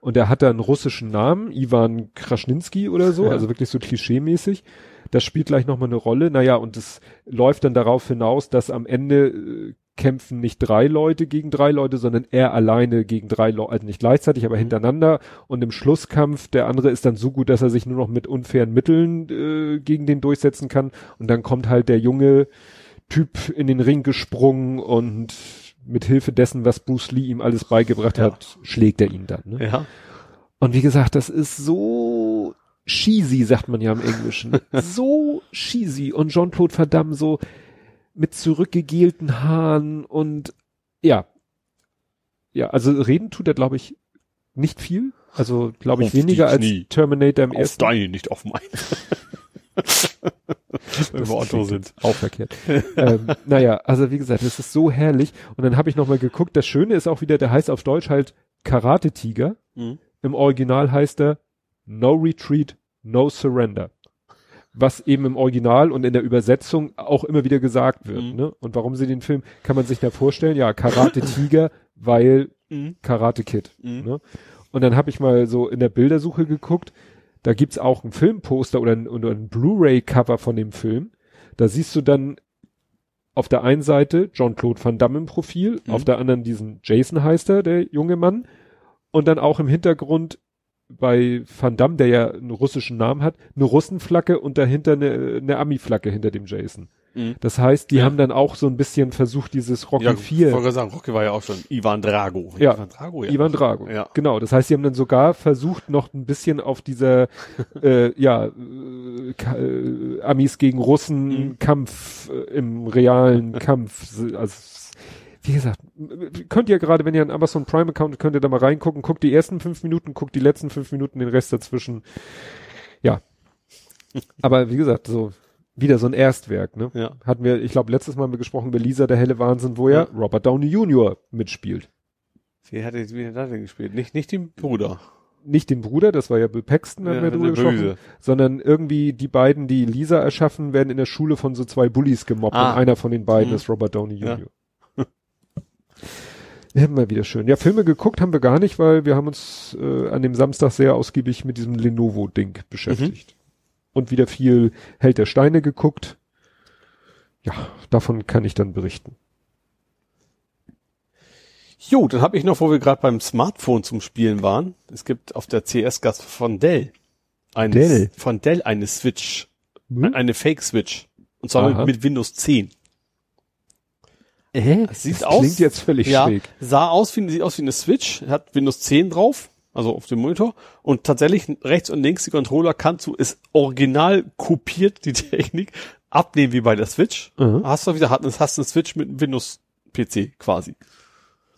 [SPEAKER 4] Und er hatte einen russischen Namen, Ivan Kraschninski oder so,
[SPEAKER 3] Ja.
[SPEAKER 4] also wirklich so klischee-mäßig. Das spielt gleich nochmal eine Rolle. Naja, und es läuft dann darauf hinaus, dass am Ende äh, kämpfen nicht drei Leute gegen drei Leute, sondern er alleine gegen drei Leute, also nicht gleichzeitig, aber hintereinander. Und im Schlusskampf, der andere ist dann so gut, dass er sich nur noch mit unfairen Mitteln äh, gegen den durchsetzen kann. Und dann kommt halt der junge Typ in den Ring gesprungen und mit Hilfe dessen, was Bruce Lee ihm alles beigebracht
[SPEAKER 3] Ja.
[SPEAKER 4] hat, schlägt er ihn dann. Ne?
[SPEAKER 3] Ja.
[SPEAKER 4] Und wie gesagt, das ist so cheesy, sagt man ja im Englischen. <laughs> so cheesy. Und Jean-Claude Van Damme so mit zurückgegelten Haaren und ja. Ja, also reden tut er, glaube ich, nicht viel. Also, glaube ich,
[SPEAKER 3] Auf
[SPEAKER 4] weniger als
[SPEAKER 3] Knie.
[SPEAKER 4] Terminator im
[SPEAKER 3] Auf
[SPEAKER 4] ersten.
[SPEAKER 3] deine, nicht auf meine. <laughs> Wenn wir Otto sind.
[SPEAKER 4] Auch verkehrt. ähm, naja, also wie gesagt, es ist so herrlich. Und dann habe ich nochmal geguckt, das Schöne ist auch wieder, der heißt auf Deutsch halt Karate-Tiger.
[SPEAKER 3] Mhm.
[SPEAKER 4] Im Original heißt er No Retreat, No Surrender. Was eben im Original und in der Übersetzung auch immer wieder gesagt wird.
[SPEAKER 3] Mhm.
[SPEAKER 4] Ne? Und warum sie den Film, kann man sich da vorstellen, ja, Karate-Tiger, weil
[SPEAKER 3] Mhm.
[SPEAKER 4] Karate Kid.
[SPEAKER 3] Mhm.
[SPEAKER 4] Ne? Und dann habe ich mal so in der Bildersuche geguckt, da gibt's auch ein Filmposter oder ein, ein Blu-ray-Cover von dem Film. Da siehst du dann auf der einen Seite Jean-Claude Van Damme im Profil,
[SPEAKER 3] Mhm.
[SPEAKER 4] auf der anderen diesen Jason heißt er, der junge Mann. Und dann auch im Hintergrund bei Van Damme, der ja einen russischen Namen hat, eine Russenflagge und dahinter eine, eine Ami-Flagge hinter dem Jason.
[SPEAKER 3] Mhm.
[SPEAKER 4] Das heißt, die
[SPEAKER 3] Ja.
[SPEAKER 4] haben dann auch so ein bisschen versucht, dieses Rocky
[SPEAKER 3] Ja,
[SPEAKER 4] 4
[SPEAKER 3] Ich wollte sagen, Rocky war ja auch schon Ivan Drago.
[SPEAKER 4] Ja.
[SPEAKER 3] Ivan Drago,
[SPEAKER 4] Ivan Drago.
[SPEAKER 3] Ja.
[SPEAKER 4] Genau. Das heißt, sie haben dann sogar versucht, noch ein bisschen auf dieser, <laughs> äh, ja, äh, äh, Amis gegen Russen
[SPEAKER 3] Mhm.
[SPEAKER 4] Kampf äh, im realen <laughs> Kampf. Also, wie gesagt, könnt ihr gerade, wenn ihr einen Amazon Prime Account, könnt ihr da mal reingucken, guckt die ersten fünf Minuten, guckt die letzten fünf Minuten, den Rest dazwischen. Ja. <laughs> Aber wie gesagt, so, wieder so ein Erstwerk, ne?
[SPEAKER 3] Ja.
[SPEAKER 4] Hatten wir, ich glaube, letztes Mal haben wir gesprochen über Lisa, der helle Wahnsinn, wo ja Robert Downey Jr. mitspielt.
[SPEAKER 3] Wie hat er, wie hat denn gespielt? Nicht, nicht den Bruder.
[SPEAKER 4] nicht den Bruder, das war ja Bill Paxton, haben
[SPEAKER 3] Ja,
[SPEAKER 4] wir drüber gesprochen,
[SPEAKER 3] Böse.
[SPEAKER 4] sondern irgendwie die beiden, die Lisa erschaffen, werden in der Schule von so zwei Bullies gemobbt
[SPEAKER 3] Ah.
[SPEAKER 4] und einer von den beiden
[SPEAKER 3] Mhm.
[SPEAKER 4] ist Robert Downey
[SPEAKER 3] Ja.
[SPEAKER 4] Immer wieder schön. Ja, Filme geguckt haben wir gar nicht, weil wir haben uns äh, an dem Samstag sehr ausgiebig mit diesem Lenovo-Ding beschäftigt.
[SPEAKER 3] Mhm.
[SPEAKER 4] Und wieder viel Held der Steine geguckt. Ja, davon kann ich dann berichten.
[SPEAKER 3] Jo, dann habe ich noch, wo wir gerade beim Smartphone zum Spielen waren. Es gibt auf der CS-Gas von Dell. Eine,
[SPEAKER 4] Dell?
[SPEAKER 3] Von Dell eine Switch.
[SPEAKER 4] Hm?
[SPEAKER 3] Eine Fake-Switch. Und zwar
[SPEAKER 4] Aha.
[SPEAKER 3] mit, mit Windows 10.
[SPEAKER 4] Äh,
[SPEAKER 3] sieht aus-
[SPEAKER 4] klingt jetzt völlig
[SPEAKER 3] ja,
[SPEAKER 4] schräg.
[SPEAKER 3] sah aus wie, sieht aus wie eine Switch, hat Windows 10 drauf, also auf dem Monitor. Und tatsächlich rechts und links die Controller kannst du, ist original kopiert, die <laughs> Technik, abnehmen wie bei der Switch.
[SPEAKER 4] Mhm.
[SPEAKER 3] Hast du wieder, hast, hast eine Switch mit einem Windows-PC quasi.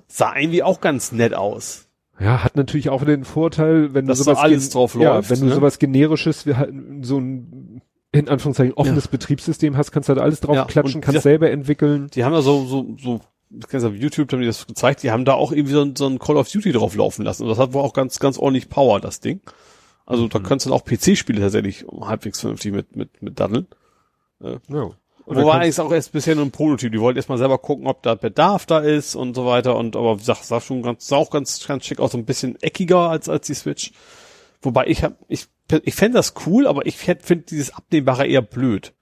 [SPEAKER 3] Sah irgendwie auch ganz nett aus.
[SPEAKER 4] Ja, hat natürlich auch den Vorteil, wenn
[SPEAKER 3] Dass
[SPEAKER 4] du sowas
[SPEAKER 3] alles drauf
[SPEAKER 4] ja,
[SPEAKER 3] läuft,
[SPEAKER 4] wenn du
[SPEAKER 3] ne?
[SPEAKER 4] sowas generisches, wie halt so ein in Anführungszeichen offenes Betriebssystem hast, kannst du halt alles drauf
[SPEAKER 3] Ja,
[SPEAKER 4] klatschen,
[SPEAKER 3] und
[SPEAKER 4] kannst
[SPEAKER 3] ja-
[SPEAKER 4] selber entwickeln.
[SPEAKER 3] Die haben da so, so, so, das kannst auf YouTube haben die das gezeigt, die haben da auch irgendwie so ein, so ein Call of Duty drauf laufen lassen. Und das hat wohl auch ganz, ganz ordentlich Power, das Ding. Also
[SPEAKER 4] Mhm.
[SPEAKER 3] da kannst du dann auch PC-Spiele tatsächlich halbwegs vernünftig mit, mit, mit daddeln.
[SPEAKER 4] Ja. Und
[SPEAKER 3] Und
[SPEAKER 4] dann
[SPEAKER 3] Wobei ist auch erst bisher nur ein Prototyp. Die wollten erst mal selber gucken, ob da Bedarf da ist und so weiter. Und aber sah, sah schon ganz, sah auch ganz, ganz schick aus, so ein bisschen eckiger als, als die Switch. Wobei ich hab, ich, ich fände das cool, aber ich finde dieses Abnehmbare eher blöd.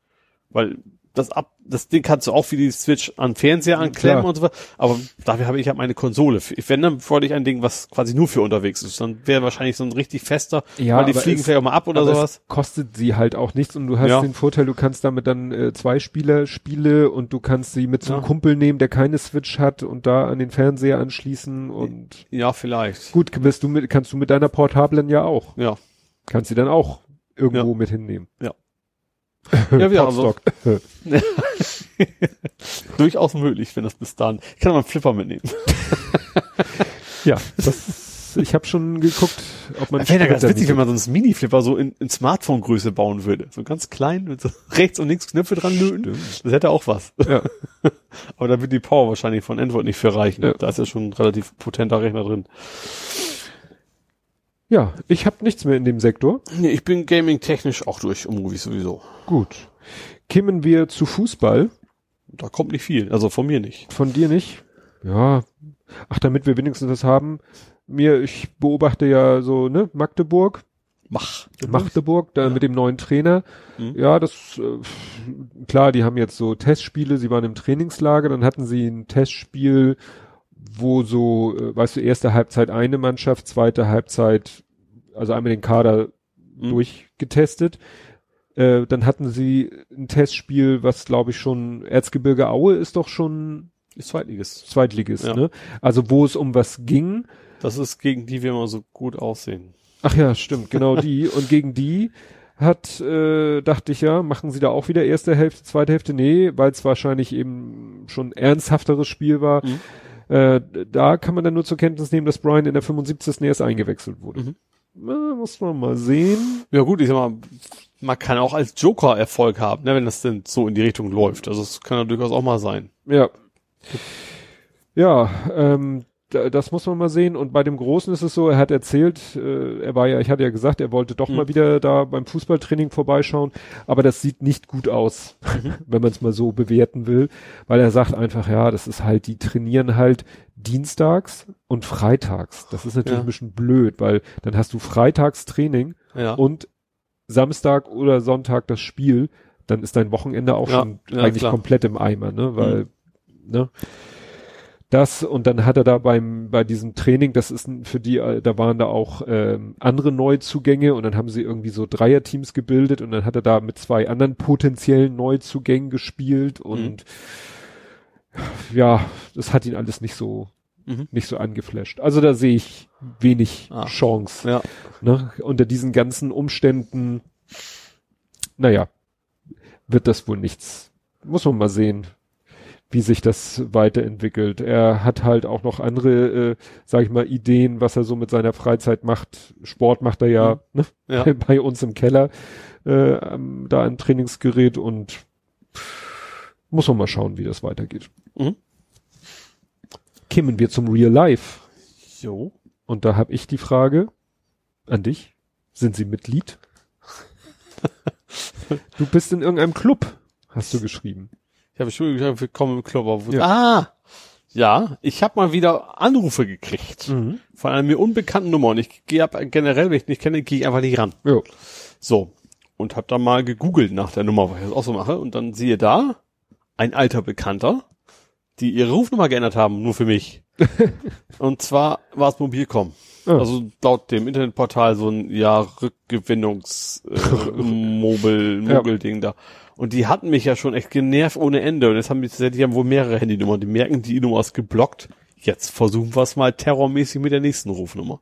[SPEAKER 3] Weil das ab, das Ding kannst du auch wie die Switch an Fernseher anklemmen
[SPEAKER 4] klar.
[SPEAKER 3] und so weiter. Aber dafür habe ich halt meine Konsole. Ich wenn dann wollte ich ein Ding, was quasi nur für unterwegs ist. Dann wäre wahrscheinlich so ein richtig fester,
[SPEAKER 4] Ja,
[SPEAKER 3] weil die fliegen
[SPEAKER 4] es-
[SPEAKER 3] vielleicht auch mal ab oder sowas.
[SPEAKER 4] kostet sie halt auch nichts und du hast
[SPEAKER 3] Ja.
[SPEAKER 4] den Vorteil, du kannst damit dann äh, zwei Spieler Spiele und du kannst sie mit so einem
[SPEAKER 3] Ja.
[SPEAKER 4] Kumpel nehmen, der keine Switch hat und da an den Fernseher anschließen und
[SPEAKER 3] Ja, vielleicht.
[SPEAKER 4] gut, wirst du mit, kannst du mit deiner Portablen ja auch.
[SPEAKER 3] Ja.
[SPEAKER 4] Kannst sie dann auch irgendwo
[SPEAKER 3] Ja.
[SPEAKER 4] mit hinnehmen.
[SPEAKER 3] Ja. <laughs> Ja, wir
[SPEAKER 4] Podstock. <laughs>
[SPEAKER 3] durchaus möglich, wenn das bis dahin. Ich kann mal einen Flipper mitnehmen. <laughs>
[SPEAKER 4] ja, das, ich habe schon geguckt, ob man
[SPEAKER 3] Wäre ja ganz witzig, wenn man so einen Mini-Flipper so in, in Smartphone-Größe bauen würde. So ganz klein, mit so rechts und links Knöpfe dran löten. Das hätte auch was.
[SPEAKER 4] Ja.
[SPEAKER 3] Aber da wird die Power wahrscheinlich von Android nicht für reichen.
[SPEAKER 4] Ja.
[SPEAKER 3] Da ist ja schon ein relativ potenter Rechner drin.
[SPEAKER 4] Ja, ich habe nichts mehr in dem Sektor.
[SPEAKER 3] Nee, ich bin gaming-technisch auch durch, um Movies sowieso.
[SPEAKER 4] Gut. Kämen wir zu Fußball.
[SPEAKER 3] Da kommt nicht viel. Also von mir nicht.
[SPEAKER 4] Von dir nicht? Ja. Ach, damit wir wenigstens was haben. Mir, ich beobachte ja so, ne, Magdeburg.
[SPEAKER 3] Mach.
[SPEAKER 4] Magdeburg, da mit dem neuen Trainer.
[SPEAKER 3] Mhm.
[SPEAKER 4] Ja, das, äh, klar, die haben jetzt so Testspiele, sie waren im Trainingslager, dann hatten sie ein Testspiel, wo so, äh, weißt du, erste Halbzeit eine Mannschaft, zweite Halbzeit, also einmal den Kader
[SPEAKER 3] Mhm.
[SPEAKER 4] durchgetestet. Äh, dann hatten sie ein Testspiel, was glaube ich schon, Erzgebirge Aue ist doch schon
[SPEAKER 3] Ist Zweitliges.
[SPEAKER 4] Zweitligist,
[SPEAKER 3] Ja.
[SPEAKER 4] ne? Also wo es um was ging,
[SPEAKER 3] Das ist gegen die wir immer so gut aussehen.
[SPEAKER 4] Ach ja, stimmt, genau die. Und gegen die hat, äh, dachte ich ja, machen sie da auch wieder erste Hälfte, zweite Hälfte? Nee, weil es wahrscheinlich eben schon ernsthafteres Spiel war.
[SPEAKER 3] Mhm.
[SPEAKER 4] Äh, da kann man dann nur zur Kenntnis nehmen, dass Brian in der 75. erst eingewechselt wurde.
[SPEAKER 3] Mhm.
[SPEAKER 4] Na, muss man mal sehen.
[SPEAKER 3] Ja gut, ich sag mal, man kann auch als Joker Erfolg haben, ne, wenn das denn so in die Richtung läuft. Also es kann ja durchaus auch mal sein.
[SPEAKER 4] Ja. Ja, ähm, das muss man mal sehen. Und bei dem Großen ist es so, er hat erzählt, äh, er war ja, ich hatte ja gesagt, er wollte doch
[SPEAKER 3] Mhm.
[SPEAKER 4] mal wieder da beim Fußballtraining vorbeischauen, aber das sieht nicht gut aus,
[SPEAKER 3] Mhm. <laughs>
[SPEAKER 4] wenn man es mal so bewerten will, weil er sagt einfach, ja, das ist halt, die trainieren halt dienstags und freitags. Das ist natürlich
[SPEAKER 3] Ja.
[SPEAKER 4] ein bisschen blöd, weil dann hast du freitags Training
[SPEAKER 3] Ja.
[SPEAKER 4] und Samstag oder Sonntag das Spiel, dann ist dein Wochenende auch
[SPEAKER 3] Ja,
[SPEAKER 4] schon eigentlich
[SPEAKER 3] klar.
[SPEAKER 4] komplett im Eimer, ne? Weil, ne? Das und dann hat er da beim bei diesem Training, das ist für die, äh, da waren da auch ähm, andere Neuzugänge und dann haben sie irgendwie so Dreierteams gebildet und dann hat er da mit zwei anderen potenziellen Neuzugängen gespielt und ja, das hat ihn alles nicht so
[SPEAKER 3] Mhm.
[SPEAKER 4] nicht so angeflasht. Also da sehe ich wenig
[SPEAKER 3] Ah.
[SPEAKER 4] Chance
[SPEAKER 3] Ja.
[SPEAKER 4] ne, unter diesen ganzen Umständen, naja, wird das wohl nichts. Muss man mal sehen, wie sich das weiterentwickelt. Er hat halt auch noch andere, äh, sag ich mal, Ideen, was er so mit seiner Freizeit macht. Sport macht er ja, ne,
[SPEAKER 3] Ja. <laughs>
[SPEAKER 4] bei uns im Keller, äh, da ein Trainingsgerät und muss man mal schauen, wie das weitergeht.
[SPEAKER 3] Mhm.
[SPEAKER 4] Kämen wir zum Real Life.
[SPEAKER 3] Jo.
[SPEAKER 4] Und da habe ich die Frage an dich. Sind Sie Mitglied? <laughs> du bist in irgendeinem Club, hast du geschrieben.
[SPEAKER 3] Ich habe schon gesagt, willkommen im Club. Aber wo-
[SPEAKER 4] Ja.
[SPEAKER 3] Ah! Ja, ich habe mal wieder Anrufe gekriegt. Von einer mir unbekannten Nummer. Und ich gehe ab, generell, wenn ich nicht kenne, gehe ich einfach nicht ran.
[SPEAKER 4] Ja.
[SPEAKER 3] So. Und habe dann mal gegoogelt nach der Nummer, was ich das auch so mache. Und dann siehe da, ein alter Bekannter, die ihre Rufnummer geändert haben, nur für mich. <laughs> und zwar war es Mobilcom.
[SPEAKER 4] Ah.
[SPEAKER 3] Also laut dem Internetportal so ein ja Rückgewinnungs äh, <laughs> Mobile
[SPEAKER 4] Ja.
[SPEAKER 3] Mogel Ding da. Und die hatten mich ja schon echt genervt ohne Ende. Und jetzt haben die, die haben wohl mehrere Handynummern. Die merken, die Nummer ist geblockt. Jetzt versuchen wir es mal terrormäßig mit der nächsten Rufnummer.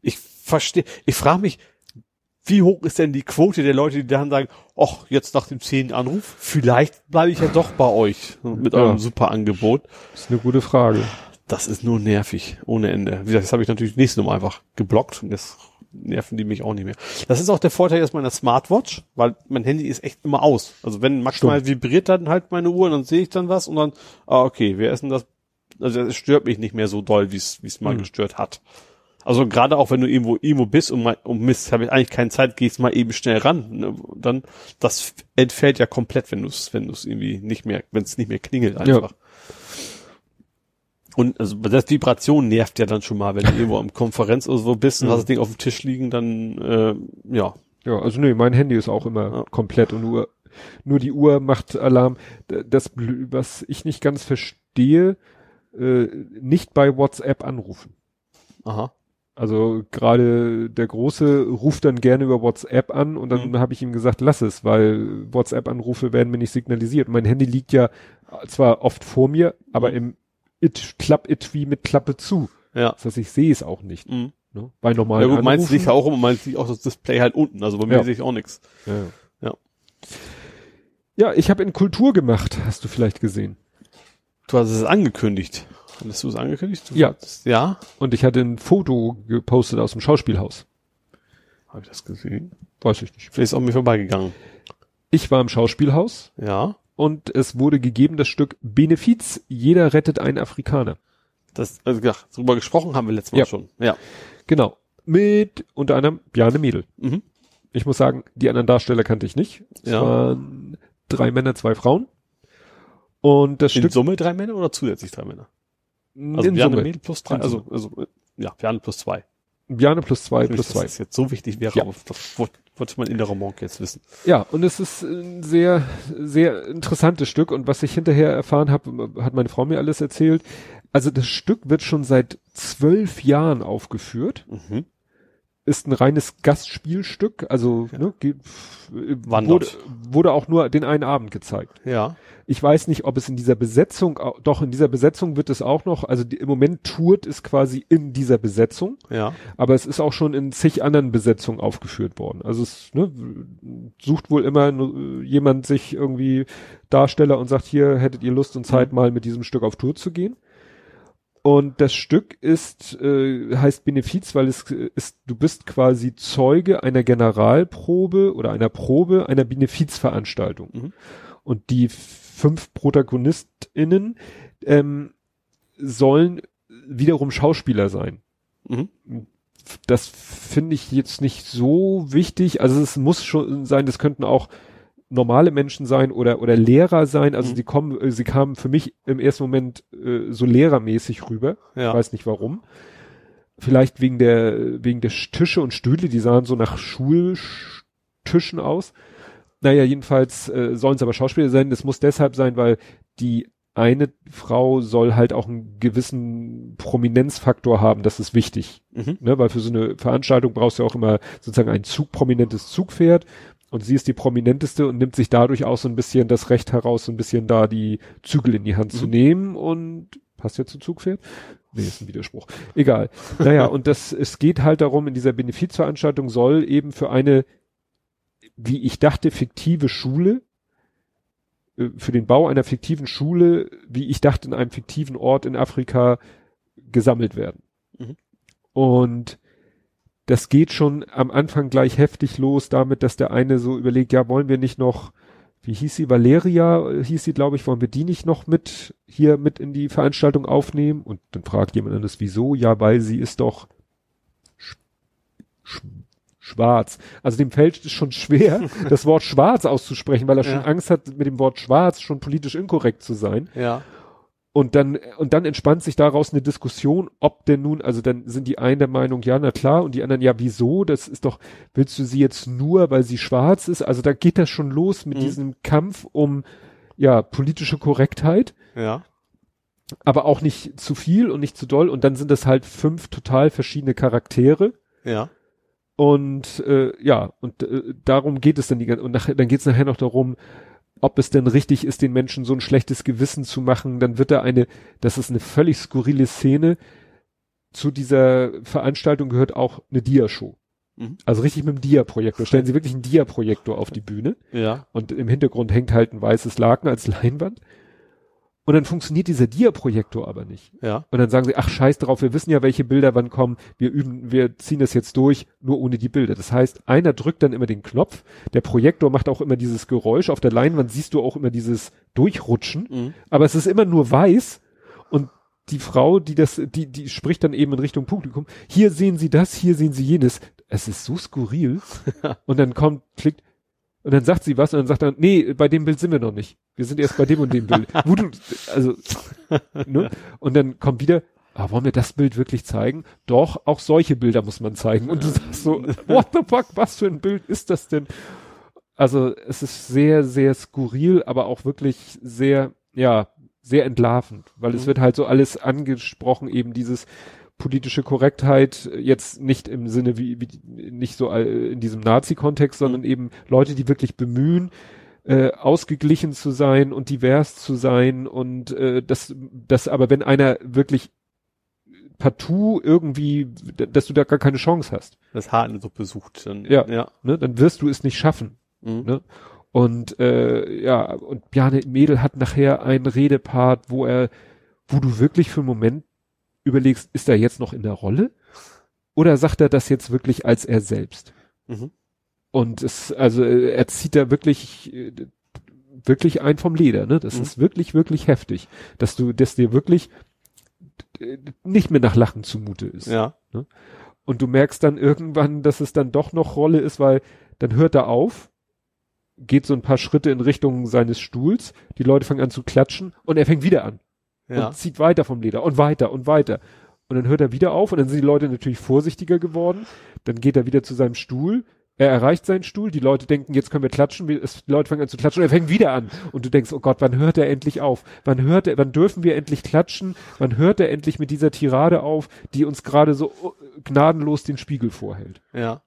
[SPEAKER 3] Ich verstehe, ich frage mich, wie hoch ist denn die Quote der Leute, die dann sagen, ach, jetzt nach dem zehnten Anruf, vielleicht bleibe ich ja doch bei euch mit
[SPEAKER 4] Ja.
[SPEAKER 3] eurem super Angebot.
[SPEAKER 4] Das ist eine gute Frage.
[SPEAKER 3] Das ist nur nervig, ohne Ende. Wie gesagt, das habe ich natürlich die nächste Nummer einfach geblockt und jetzt nerven die mich auch nicht mehr. Das ist auch der Vorteil jetzt meiner Smartwatch, weil mein Handy ist echt immer aus. Also wenn maximal vibriert dann halt meine Uhr, dann sehe ich dann was und dann, ah, okay, wer ist denn das? Also es stört mich nicht mehr so doll, wie es wie es mal
[SPEAKER 4] Hm.
[SPEAKER 3] gestört hat. Also gerade auch wenn du irgendwo irgendwo bist und mal um Mist, habe ich eigentlich keine Zeit, gehst mal eben schnell ran. Ne? Dann das entfällt ja komplett, wenn du es wenn du es irgendwie nicht mehr, wenn es nicht mehr klingelt einfach. Und also das Vibration nervt ja dann schon mal, wenn du irgendwo im Konferenz oder so bist und
[SPEAKER 4] Mhm.
[SPEAKER 3] hast das Ding auf dem Tisch liegen, dann äh, ja.
[SPEAKER 4] Ja, also nee, mein Handy ist auch immer
[SPEAKER 3] Ja.
[SPEAKER 4] komplett und nur, nur die Uhr macht Alarm. Das, was ich nicht ganz verstehe, äh, nicht bei WhatsApp anrufen.
[SPEAKER 3] Aha.
[SPEAKER 4] Also gerade der Große ruft dann gerne über WhatsApp an und dann
[SPEAKER 3] Mhm.
[SPEAKER 4] habe ich ihm gesagt, lass es, weil WhatsApp-Anrufe werden mir nicht signalisiert. Mein Handy liegt ja zwar oft vor mir, aber
[SPEAKER 3] Mhm.
[SPEAKER 4] im It, Klapp-It wie mit Klappe zu.
[SPEAKER 3] Ja.
[SPEAKER 4] Das heißt, ich sehe es auch nicht.
[SPEAKER 3] Mhm.
[SPEAKER 4] Ne? Bei
[SPEAKER 3] Ja
[SPEAKER 4] normalen
[SPEAKER 3] gut, meins
[SPEAKER 4] Anrufen-
[SPEAKER 3] liegt ja auch rum und meins liegt auch das Display halt unten. Also bei mir
[SPEAKER 4] Ja.
[SPEAKER 3] sehe ich auch nichts.
[SPEAKER 4] Ja.
[SPEAKER 3] Ja.
[SPEAKER 4] Ja, ich habe in Kultur gemacht, hast du vielleicht gesehen.
[SPEAKER 3] Du hast es angekündigt. Hattest du es angekündigt? Du
[SPEAKER 4] Ja.
[SPEAKER 3] hattest- Ja.
[SPEAKER 4] Und ich hatte ein Foto gepostet aus dem Schauspielhaus.
[SPEAKER 3] Habe ich das gesehen?
[SPEAKER 4] Weiß ich nicht.
[SPEAKER 3] Vielleicht ist auch mir vorbeigegangen.
[SPEAKER 4] Ich war im Schauspielhaus
[SPEAKER 3] Ja.
[SPEAKER 4] Und es wurde gegeben das Stück Benefiz, jeder rettet einen Afrikaner.
[SPEAKER 3] Das, also ja, darüber gesprochen haben wir letztes Mal
[SPEAKER 4] Ja.
[SPEAKER 3] schon. Ja.
[SPEAKER 4] Genau. Mit unter anderem Bjarne Mädel.
[SPEAKER 3] Mhm.
[SPEAKER 4] Ich muss sagen, die anderen Darsteller kannte ich nicht. Es
[SPEAKER 3] Ja.
[SPEAKER 4] waren drei Männer, zwei Frauen. Und das
[SPEAKER 3] In
[SPEAKER 4] Stück
[SPEAKER 3] Summe drei Männer oder zusätzlich drei Männer?
[SPEAKER 4] in
[SPEAKER 3] Also Bjarne
[SPEAKER 4] Summe.
[SPEAKER 3] Mädel plus drei,
[SPEAKER 4] In
[SPEAKER 3] also, also, ja, Bjarne plus zwei.
[SPEAKER 4] Bjarne plus zwei plus zwei.
[SPEAKER 3] das jetzt so wichtig wäre,
[SPEAKER 4] Ja.
[SPEAKER 3] aber das wollte wollte mein innerer Monk jetzt wissen.
[SPEAKER 4] Ja, und es ist ein sehr, sehr interessantes Stück. Und was ich hinterher erfahren habe, hat meine Frau mir alles erzählt. Also das Stück wird schon seit zwölf Jahren aufgeführt.
[SPEAKER 3] Mhm.
[SPEAKER 4] Ist ein reines Gastspielstück, also
[SPEAKER 3] Ja.
[SPEAKER 4] ne, wurde, wurde auch nur den einen Abend gezeigt.
[SPEAKER 3] Ja.
[SPEAKER 4] Ich weiß nicht, ob es in dieser Besetzung, doch in dieser Besetzung wird es auch noch, also die, im Moment tourt es quasi in dieser Besetzung,
[SPEAKER 3] Ja.
[SPEAKER 4] aber es ist auch schon in zig anderen Besetzungen aufgeführt worden. Also es ne, sucht wohl immer äh, jemand sich irgendwie Darsteller und sagt, hier hättet ihr Lust und Zeit mal mit diesem Stück auf Tour zu gehen. Und das Stück ist, äh, heißt Benefiz, weil es ist, du bist quasi Zeuge einer Generalprobe oder einer Probe einer Benefizveranstaltung.
[SPEAKER 3] Mhm.
[SPEAKER 4] Und die fünf ProtagonistInnen ähm, sollen wiederum Schauspieler sein.
[SPEAKER 3] Mhm.
[SPEAKER 4] Das finde ich jetzt nicht so wichtig. Also es muss schon sein, das könnten auch normale Menschen sein oder oder Lehrer sein. Also
[SPEAKER 3] Mhm.
[SPEAKER 4] die kommen, äh, sie kamen für mich im ersten Moment äh, so lehrermäßig rüber.
[SPEAKER 3] Ja.
[SPEAKER 4] Ich weiß nicht warum. Vielleicht wegen der wegen der Tische und Stühle, die sahen so nach Schultischen aus. Naja, jedenfalls äh, sollen es aber Schauspieler sein. Das muss deshalb sein, weil die eine Frau soll halt auch einen gewissen Prominenzfaktor haben. Das ist wichtig.
[SPEAKER 3] Mhm.
[SPEAKER 4] Ne? Weil für so eine Veranstaltung brauchst du auch immer sozusagen ein Zug, prominentes Zugpferd. Und sie ist die prominenteste und nimmt sich dadurch auch so ein bisschen das Recht heraus, so ein bisschen da die Zügel in die Hand zu
[SPEAKER 3] Mhm.
[SPEAKER 4] nehmen und passt ja zu Zugpferd? Nee, ist ein Widerspruch. Egal. Naja, <laughs> und das, es geht halt darum, in dieser Benefizveranstaltung soll eben für eine, wie ich dachte, fiktive Schule, äh, für den Bau einer fiktiven Schule, wie ich dachte, in einem fiktiven Ort in Afrika gesammelt werden.
[SPEAKER 3] Mhm.
[SPEAKER 4] Und das geht schon am Anfang gleich heftig los damit, dass der eine so überlegt, ja, wollen wir nicht noch, wie hieß sie, Valeria, äh, hieß sie, glaube ich, wollen wir die nicht noch mit, hier mit in die Veranstaltung aufnehmen? Und dann fragt jemand anderes, wieso? Ja, weil sie ist doch sch sch schwarz. Also dem fällt es schon schwer, <laughs> das Wort schwarz auszusprechen, weil er
[SPEAKER 3] Ja.
[SPEAKER 4] schon Angst hat, mit dem Wort schwarz schon politisch inkorrekt zu sein.
[SPEAKER 3] Ja.
[SPEAKER 4] Und dann, und dann entspannt sich daraus eine Diskussion, ob denn nun, also dann sind die einen der Meinung, ja, na klar, und die anderen, ja, wieso? Das ist doch, willst du sie jetzt nur, weil sie schwarz ist? Also da geht das schon los mit
[SPEAKER 3] Mhm.
[SPEAKER 4] diesem Kampf um, ja, politische Korrektheit,
[SPEAKER 3] Ja.
[SPEAKER 4] aber auch nicht zu viel und nicht zu doll. Und dann sind das halt fünf total verschiedene Charaktere.
[SPEAKER 3] Ja.
[SPEAKER 4] Und äh, ja, und äh, darum geht es dann die ganze, und nach, dann geht es nachher noch darum, ob es denn richtig ist, den Menschen so ein schlechtes Gewissen zu machen. Dann wird da eine, das ist eine völlig skurrile Szene. Zu dieser Veranstaltung gehört auch eine Dia-Show.
[SPEAKER 3] Mhm.
[SPEAKER 4] Also richtig mit dem Dia-Projektor. Stellen Sie wirklich einen Dia-Projektor auf die Bühne
[SPEAKER 3] Ja.
[SPEAKER 4] und im Hintergrund hängt halt ein weißes Laken als Leinwand. Und dann funktioniert dieser Dia-Projektor aber nicht.
[SPEAKER 3] Ja.
[SPEAKER 4] Und dann sagen sie, ach scheiß drauf, wir wissen ja, welche Bilder wann kommen, wir üben, wir ziehen das jetzt durch, nur ohne die Bilder. Das heißt, einer drückt dann immer den Knopf, der Projektor macht auch immer dieses Geräusch, auf der Leinwand siehst du auch immer dieses Durchrutschen,
[SPEAKER 3] Mhm.
[SPEAKER 4] aber es ist immer nur weiß und die Frau, die das, die, die spricht dann eben in Richtung Publikum, hier sehen Sie das, hier sehen Sie jenes. Es ist so skurril. <laughs> und dann kommt, klickt, und dann sagt sie was und dann sagt er, nee, bei dem Bild sind wir noch nicht. Wir sind erst bei dem und dem Bild. <laughs> Wo du, also, ne? Und dann kommt wieder, ah, wollen wir das Bild wirklich zeigen? Doch, auch solche Bilder muss man zeigen. Und du sagst so, what the fuck, was für ein Bild ist das denn? Also, es ist sehr, sehr skurril, aber auch wirklich sehr, ja, sehr entlarvend, weil es
[SPEAKER 3] Mhm.
[SPEAKER 4] wird halt so alles angesprochen, eben dieses politische Korrektheit, jetzt nicht im Sinne wie, wie nicht so äh, in diesem Nazi-Kontext, sondern eben Leute, die wirklich bemühen, äh, ausgeglichen zu sein und divers zu sein und äh, das, das aber wenn einer wirklich partout irgendwie, dass du da gar keine Chance hast,
[SPEAKER 3] Das Haar in der Suppe sucht. Dann,
[SPEAKER 4] Ja.
[SPEAKER 3] Ja.
[SPEAKER 4] ne, dann wirst du es nicht schaffen.
[SPEAKER 3] Mhm.
[SPEAKER 4] Ne? Und äh, ja, und Bjarne Mädel hat nachher einen Redepart, wo er, wo du wirklich für einen Moment überlegst, ist er jetzt noch in der Rolle? Oder sagt er das jetzt wirklich als er selbst?
[SPEAKER 3] Mhm.
[SPEAKER 4] Und es, also äh, er zieht da wirklich, äh, wirklich ein vom Leder, ne? Das
[SPEAKER 3] Mhm.
[SPEAKER 4] ist wirklich, wirklich heftig, dass du, dass dir wirklich äh, nicht mehr nach Lachen zumute ist.
[SPEAKER 3] Ja.
[SPEAKER 4] Und du merkst dann irgendwann, dass es dann doch noch Rolle ist, weil dann hört er auf, geht so ein paar Schritte in Richtung seines Stuhls, die Leute fangen an zu klatschen und er fängt wieder an
[SPEAKER 3] Ja.
[SPEAKER 4] und zieht weiter vom Leder und weiter und weiter. Und dann hört er wieder auf und dann sind die Leute natürlich vorsichtiger geworden. Dann geht er wieder zu seinem Stuhl, Er erreicht seinen Stuhl, die Leute denken, jetzt können wir klatschen, die Leute fangen an zu klatschen und er fängt wieder an. Und du denkst, oh Gott, wann hört er endlich auf? Wann hört er, wann dürfen wir endlich klatschen? Wann hört er endlich mit dieser Tirade auf, die uns gerade so oh, gnadenlos den Spiegel vorhält?
[SPEAKER 3] Ja.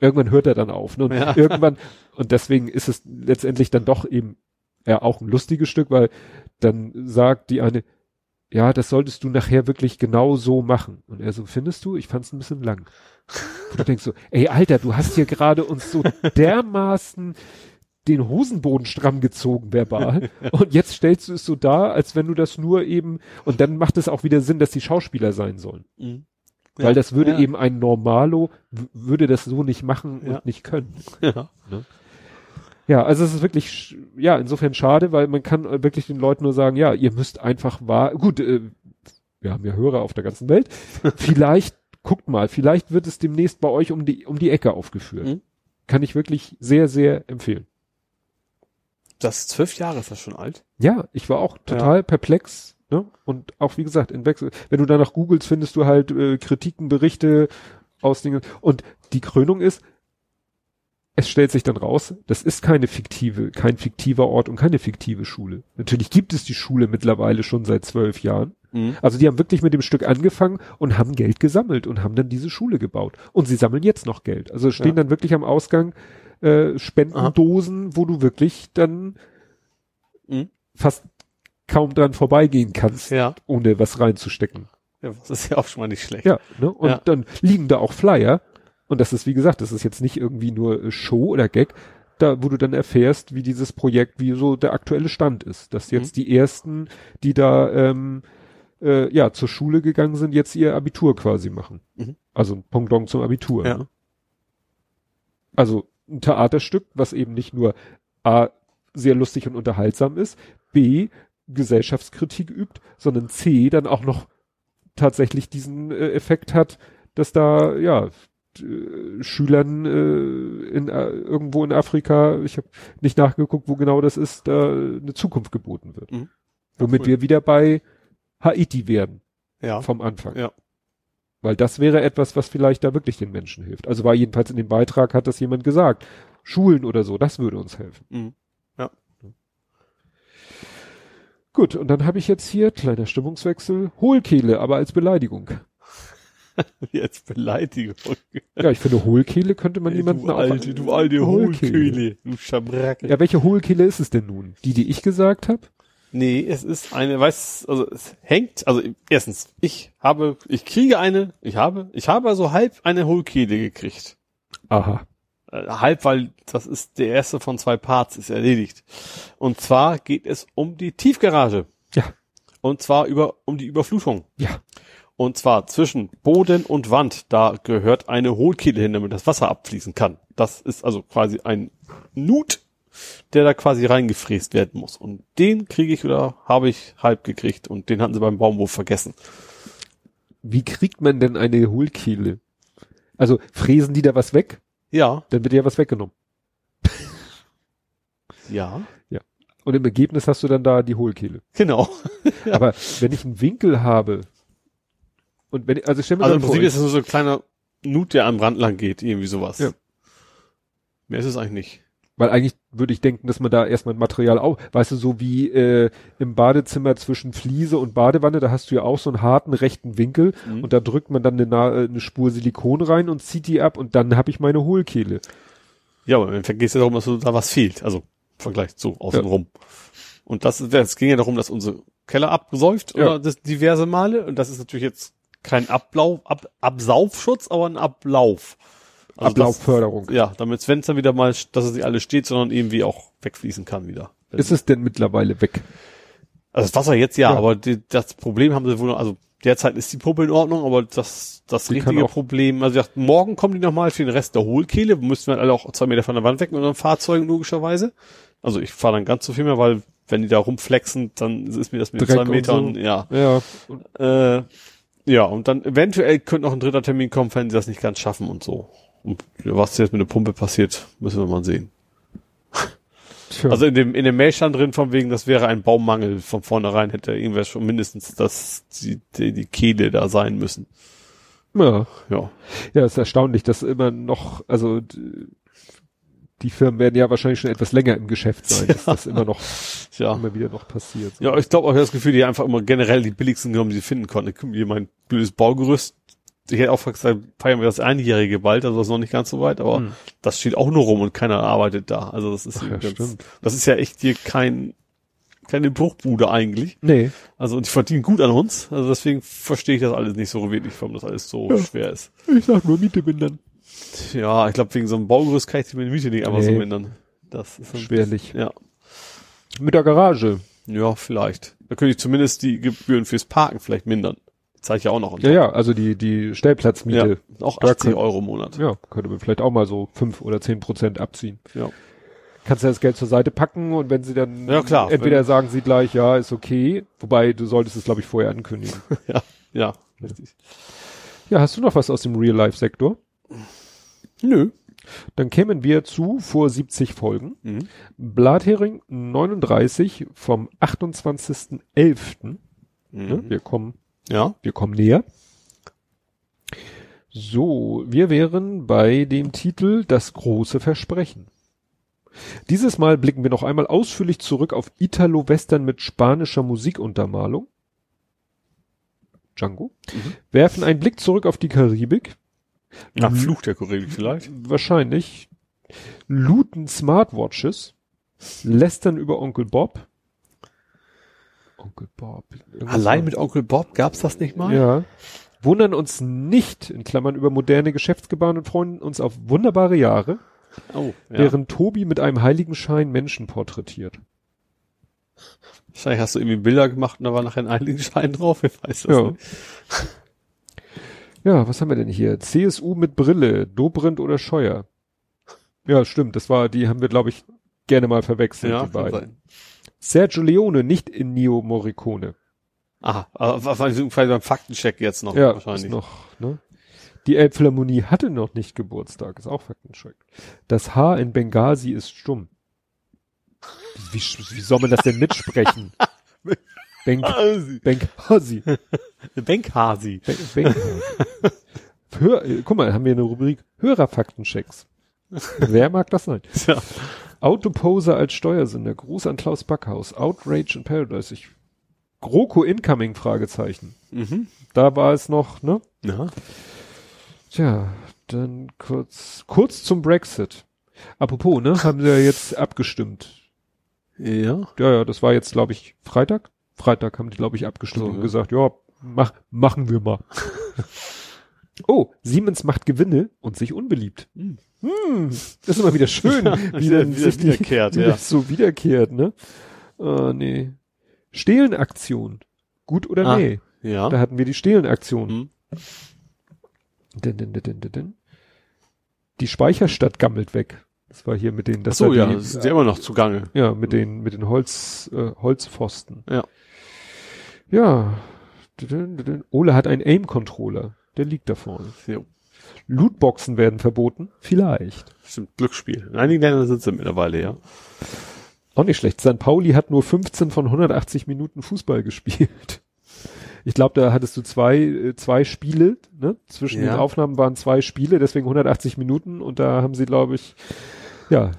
[SPEAKER 4] Irgendwann hört er dann auf. Ne? Und
[SPEAKER 3] Ja.
[SPEAKER 4] irgendwann, und deswegen ist es letztendlich dann doch eben ja auch ein lustiges Stück, weil dann sagt die eine, ja, das solltest du nachher wirklich genau so machen. Und er so, findest du? Ich fand's ein bisschen lang. Und du denkst so, ey, Alter, du hast hier gerade uns so dermaßen den Hosenboden stramm gezogen verbal und jetzt stellst du es so dar, als wenn du das nur eben und dann macht es auch wieder Sinn, dass die Schauspieler sein sollen,
[SPEAKER 3] Mhm.
[SPEAKER 4] weil
[SPEAKER 3] Ja.
[SPEAKER 4] das würde
[SPEAKER 3] ja.
[SPEAKER 4] eben ein Normalo würde das so nicht machen
[SPEAKER 3] Ja.
[SPEAKER 4] und nicht können.
[SPEAKER 3] Ja.
[SPEAKER 4] Ja, also es ist wirklich, ja, insofern schade, weil man kann äh, wirklich den Leuten nur sagen, ja, ihr müsst einfach wahr, gut, äh, wir haben ja Hörer auf der ganzen Welt, <laughs> vielleicht, guckt mal, vielleicht wird es demnächst bei euch um die, um die Ecke aufgeführt.
[SPEAKER 3] Mhm.
[SPEAKER 4] Kann ich wirklich sehr, sehr empfehlen.
[SPEAKER 3] Das zwölf Jahre ist das schon alt.
[SPEAKER 4] Ja, ich war auch total perplex, ne? Und auch wie gesagt, in Wechsel, wenn du danach googelst, findest du halt äh, Kritiken, Berichte aus Dingen. Und die Krönung ist, es stellt sich dann raus, das ist keine fiktive, kein fiktiver Ort und keine fiktive Schule. Natürlich gibt es die Schule mittlerweile schon seit zwölf Jahren.
[SPEAKER 3] Mhm.
[SPEAKER 4] Also die haben wirklich mit dem Stück angefangen und haben Geld gesammelt und haben dann diese Schule gebaut. Und sie sammeln jetzt noch Geld. Also stehen
[SPEAKER 3] Ja.
[SPEAKER 4] dann wirklich am Ausgang äh, Spendendosen, wo du wirklich dann
[SPEAKER 3] Mhm.
[SPEAKER 4] fast kaum dran vorbeigehen kannst,
[SPEAKER 3] Ja.
[SPEAKER 4] ohne was reinzustecken.
[SPEAKER 3] ja. Das ist ja auch schon mal nicht schlecht.
[SPEAKER 4] Ja, ne? Und
[SPEAKER 3] Ja.
[SPEAKER 4] dann liegen da auch Flyer. Und das ist, wie gesagt, das ist jetzt nicht irgendwie nur äh, Show oder Gag, da, wo du dann erfährst, wie dieses Projekt, wie so der aktuelle Stand ist. Dass jetzt die ersten, die da ähm, äh, ja zur Schule gegangen sind, jetzt ihr Abitur quasi machen.
[SPEAKER 3] Mhm.
[SPEAKER 4] Also ein Pendant zum Abitur.
[SPEAKER 3] Ja.
[SPEAKER 4] Ne? Also ein Theaterstück, was eben nicht nur A, sehr lustig und unterhaltsam ist, B, Gesellschaftskritik übt, sondern C, dann auch noch tatsächlich diesen äh, Effekt hat, dass da, ja, äh, Schülern äh, in, äh, irgendwo in Afrika, ich habe nicht nachgeguckt, wo genau das ist, da eine Zukunft geboten wird.
[SPEAKER 3] Mhm.
[SPEAKER 4] Womit
[SPEAKER 3] cool.
[SPEAKER 4] wir wieder bei Haiti werden
[SPEAKER 3] Ja.
[SPEAKER 4] vom Anfang.
[SPEAKER 3] Ja.
[SPEAKER 4] Weil das wäre etwas, was vielleicht da wirklich den Menschen hilft. Also war jedenfalls in dem Beitrag, hat das jemand gesagt. Schulen oder so, das würde uns helfen.
[SPEAKER 3] Mhm.
[SPEAKER 4] Gut, und dann habe ich jetzt hier, kleiner Stimmungswechsel, Hohlkehle, aber als Beleidigung. <laughs>
[SPEAKER 3] Jetzt Beleidigung.
[SPEAKER 4] Ja, ich finde, Hohlkehle könnte man
[SPEAKER 3] Ey,
[SPEAKER 4] jemanden
[SPEAKER 3] du alte, du alte Hohlkehle. Du Schabracke.
[SPEAKER 4] Ja, welche Hohlkehle ist es denn nun? Die, die ich gesagt habe?
[SPEAKER 3] Nee, es ist eine, weiß, also es hängt, also erstens, ich habe, ich kriege eine, ich habe, ich habe also halb eine Hohlkehle gekriegt.
[SPEAKER 4] Aha.
[SPEAKER 3] Äh, halb, weil das ist der erste von zwei Parts, ist erledigt. Und zwar geht es um die Tiefgarage.
[SPEAKER 4] Ja.
[SPEAKER 3] Und zwar über, um die Überflutung.
[SPEAKER 4] Ja.
[SPEAKER 3] Und zwar zwischen Boden und Wand, da gehört eine Hohlkehle hin, damit das Wasser abfließen kann. Das ist also quasi ein Nut, der da quasi reingefräst werden muss. Und den kriege ich oder habe ich halb gekriegt und den hatten sie beim Baumwurf vergessen.
[SPEAKER 4] Wie kriegt man denn eine Hohlkehle? Also fräsen die da was weg?
[SPEAKER 3] Ja,
[SPEAKER 4] Dann wird ja was weggenommen. <laughs>
[SPEAKER 3] ja,
[SPEAKER 4] Und im Ergebnis hast du dann da die Hohlkehle.
[SPEAKER 3] genau. <laughs>
[SPEAKER 4] Aber wenn ich einen Winkel habe und wenn, also stell mir
[SPEAKER 3] Also im
[SPEAKER 4] vor,
[SPEAKER 3] Prinzip ist es nur so ein kleiner Nut, der am Rand lang geht, irgendwie sowas.
[SPEAKER 4] Ja.
[SPEAKER 3] Mehr ist es eigentlich nicht.
[SPEAKER 4] weil eigentlich würde ich denken, dass man da erstmal ein Material auf, weißt du, so wie äh, im Badezimmer zwischen Fliese und Badewanne, da hast du ja auch so einen harten rechten Winkel
[SPEAKER 3] Mhm.
[SPEAKER 4] und da drückt man dann eine, äh, eine Spur Silikon rein und zieht die ab und dann habe ich meine Hohlkehle.
[SPEAKER 3] Ja, aber dann vergisst ja darum, dass so da was fehlt. Also im Vergleich zu außenrum. Und das, es ging ja darum, dass unsere Keller absäuft
[SPEAKER 4] Ja.
[SPEAKER 3] oder das diverse Male. Und das ist natürlich jetzt kein Ablauf, Ab, Absaufschutz, aber ein Ablauf. Also
[SPEAKER 4] Ablaufförderung.
[SPEAKER 3] Das, ja, damit wenn es dann wieder mal, dass es nicht alles steht, sondern irgendwie auch wegfließen kann wieder.
[SPEAKER 4] Ist es denn mittlerweile weg?
[SPEAKER 3] Also das Wasser jetzt ja,
[SPEAKER 4] Ja.
[SPEAKER 3] aber die, das Problem haben sie wohl, noch- also derzeit ist die Pumpe in Ordnung, aber das, das
[SPEAKER 4] Die
[SPEAKER 3] richtige Problem, also ich dachte, morgen kommen die nochmal für den Rest der Hohlkehle, müssten wir alle auch zwei Meter von der Wand weg mit unseren Fahrzeugen logischerweise. Also ich fahre dann ganz so viel mehr, weil wenn die da rumflexen, dann ist mir das mit
[SPEAKER 4] Dreck
[SPEAKER 3] zwei
[SPEAKER 4] und
[SPEAKER 3] Metern,
[SPEAKER 4] so.
[SPEAKER 3] ja.
[SPEAKER 4] Ja.
[SPEAKER 3] Äh, ja, und dann eventuell könnte noch ein dritter Termin kommen, wenn sie das nicht ganz schaffen und so. Und was jetzt mit der Pumpe passiert, müssen wir mal sehen.
[SPEAKER 4] Tja.
[SPEAKER 3] Also in dem, in dem Mail stand drin, von wegen, das wäre ein Baummangel. Von vornherein hätte irgendwer schon mindestens das, die, die, die Kehle da sein müssen.
[SPEAKER 4] Ja.
[SPEAKER 3] Ja.
[SPEAKER 4] Ja, ist erstaunlich, dass immer noch, also die Firmen werden ja wahrscheinlich schon etwas länger im Geschäft sein, dass
[SPEAKER 3] Ja.
[SPEAKER 4] das immer noch, <laughs>
[SPEAKER 3] Ja.
[SPEAKER 4] immer wieder noch passiert.
[SPEAKER 3] Ja, ich glaube auch das Gefühl, die einfach immer generell die billigsten genommen, die sie finden konnten. Mir mein blödes Baugerüst. Ich hätte auch gesagt, feiern wir das Einjährige bald, also das ist noch nicht ganz so weit, aber
[SPEAKER 4] Hm.
[SPEAKER 3] das steht auch nur rum und keiner arbeitet da. Also das ist
[SPEAKER 4] Ach ja,
[SPEAKER 3] ganz, das ist ja echt hier kein, keine Bruchbude eigentlich.
[SPEAKER 4] Nee.
[SPEAKER 3] Also und die verdienen gut an uns. Also deswegen verstehe ich das alles nicht so wirklich, warum das alles so schwer ist.
[SPEAKER 4] Ich sag nur Miete mindern.
[SPEAKER 3] Ja, ich glaube, wegen so einem Baugerüst kann ich die Miete nicht einfach so
[SPEAKER 4] Nee.
[SPEAKER 3] mindern. Das ist ein-
[SPEAKER 4] Schwerlich.
[SPEAKER 3] Ja.
[SPEAKER 4] Mit der Garage.
[SPEAKER 3] Ja, vielleicht. Da könnte ich zumindest die Gebühren fürs Parken vielleicht mindern. Zeige ich ja auch noch.
[SPEAKER 4] Ja, ja, also die, die Stellplatzmiete.
[SPEAKER 3] Ja, auch
[SPEAKER 4] Da
[SPEAKER 3] 80
[SPEAKER 4] könnt-
[SPEAKER 3] Euro im Monat.
[SPEAKER 4] Ja. könnte man vielleicht auch mal so fünf oder zehn Prozent abziehen.
[SPEAKER 3] Ja.
[SPEAKER 4] Kannst du das Geld zur Seite packen und wenn sie dann
[SPEAKER 3] Ja, klar.
[SPEAKER 4] entweder
[SPEAKER 3] Wenn-
[SPEAKER 4] sagen sie gleich, ja, ist okay, wobei du solltest es, glaube ich, vorher ankündigen. <laughs>
[SPEAKER 3] Ja, ja, richtig.
[SPEAKER 4] ja, hast du noch was aus dem Real-Life-Sektor?
[SPEAKER 3] Nö.
[SPEAKER 4] Dann kämen wir zu vor 70 Folgen.
[SPEAKER 3] Mhm.
[SPEAKER 4] Blathering 39 vom 28.11. Ne?
[SPEAKER 3] Mhm.
[SPEAKER 4] Wir kommen,
[SPEAKER 3] Ja.
[SPEAKER 4] wir kommen näher. So, wir wären bei dem Titel Das große Versprechen. Dieses Mal blicken wir noch einmal ausführlich zurück auf Italo-Western mit spanischer Musikuntermalung. Django.
[SPEAKER 3] Mhm.
[SPEAKER 4] Werfen einen Blick zurück auf die Karibik.
[SPEAKER 3] Nach Fluch der Karibik vielleicht.
[SPEAKER 4] Wahrscheinlich. Looten Smartwatches. Lästern über Onkel Bob. Onkel Bob.
[SPEAKER 3] Allein mit Onkel Bob gab's das nicht mal?
[SPEAKER 4] Ja. Wundern uns nicht, in Klammern über moderne Geschäftsgebaren und freuen uns auf wunderbare Jahre,
[SPEAKER 3] Oh, ja.
[SPEAKER 4] während Tobi mit einem Heiligenschein Menschen porträtiert.
[SPEAKER 3] Wahrscheinlich hast du irgendwie Bilder gemacht und da war nachher ein Heiligenschein drauf. Wer weiß das
[SPEAKER 4] Ja.
[SPEAKER 3] nicht.
[SPEAKER 4] Ja, was haben wir denn hier? CSU mit Brille, Dobrindt oder Scheuer? Ja, stimmt, das war, die haben wir, glaube ich, gerne mal verwechselt,
[SPEAKER 3] Ja,
[SPEAKER 4] die beiden.
[SPEAKER 3] sein.
[SPEAKER 4] Sergio Leone, nicht in Neo Morricone.
[SPEAKER 3] Aha, aber wahrscheinlich vielleicht beim Faktencheck jetzt noch
[SPEAKER 4] Ja,
[SPEAKER 3] wahrscheinlich.
[SPEAKER 4] ist noch, ne? Die Elbphilharmonie hatte noch nicht Geburtstag, ist auch Faktencheck. Das Haar in Benghazi ist stumm. Wie, wie, wie soll man das denn mitsprechen? <laughs> <laughs>
[SPEAKER 3] Benkhasi.
[SPEAKER 4] Ben, Benghazi. Hör, äh, guck mal, haben wir eine Rubrik Hörerfaktenchecks. <laughs> Wer mag das sein?
[SPEAKER 3] Ja.
[SPEAKER 4] Autoposer als Steuersünder. Gruß an Klaus Backhaus. Outrage in Paradise. Ich, GroKo Incoming? Fragezeichen.
[SPEAKER 3] Mhm.
[SPEAKER 4] Da war es noch, ne?
[SPEAKER 3] Ja.
[SPEAKER 4] Tja, dann kurz, kurz zum Brexit. Apropos, ne, haben sie ja jetzt abgestimmt.
[SPEAKER 3] Ja.
[SPEAKER 4] Ja, ja, das war jetzt, glaube ich, Freitag. Freitag haben die, glaube ich, abgestimmt
[SPEAKER 3] So,
[SPEAKER 4] und
[SPEAKER 3] ja.
[SPEAKER 4] gesagt, ja, mach, machen wir mal. <laughs> oh, Siemens macht Gewinne und sich unbeliebt.
[SPEAKER 3] Hm.
[SPEAKER 4] Hm, das ist immer wieder schön, <laughs> wie
[SPEAKER 3] wieder-
[SPEAKER 4] dann
[SPEAKER 3] wieder
[SPEAKER 4] sich die-
[SPEAKER 3] wiederkehrt,
[SPEAKER 4] wie
[SPEAKER 3] ja.
[SPEAKER 4] das so wiederkehrt, ne? Ah, nee. Stehlenaktion. Gut oder
[SPEAKER 3] Ah,
[SPEAKER 4] nee?
[SPEAKER 3] Ja.
[SPEAKER 4] Da hatten wir die Stehlenaktion.
[SPEAKER 3] Hm.
[SPEAKER 4] Din, din, din, din, din, din. Die Speicherstadt gammelt weg. Das war hier mit den, das
[SPEAKER 3] so,
[SPEAKER 4] war
[SPEAKER 3] ja,
[SPEAKER 4] die,
[SPEAKER 3] ist ja immer noch zugange.
[SPEAKER 4] ja, mit den, mit den Holz, äh, Holzpfosten.
[SPEAKER 3] Ja.
[SPEAKER 4] Ja. Ole hat einen Aim-Controller. Der liegt da vorne.
[SPEAKER 3] Jo.
[SPEAKER 4] Lootboxen werden verboten? Vielleicht.
[SPEAKER 3] Stimmt, Glücksspiel. In einigen Ländern sind sie mittlerweile, ja.
[SPEAKER 4] Auch nicht schlecht. St. Pauli hat nur 15 von 180 Minuten Fußball <laughs> gespielt. Ich glaube, da hattest du zwei, äh, zwei Spiele, ne? Zwischen
[SPEAKER 3] Ja.
[SPEAKER 4] den Aufnahmen waren zwei Spiele, deswegen 180 Minuten und da haben sie, glaube ich, ja,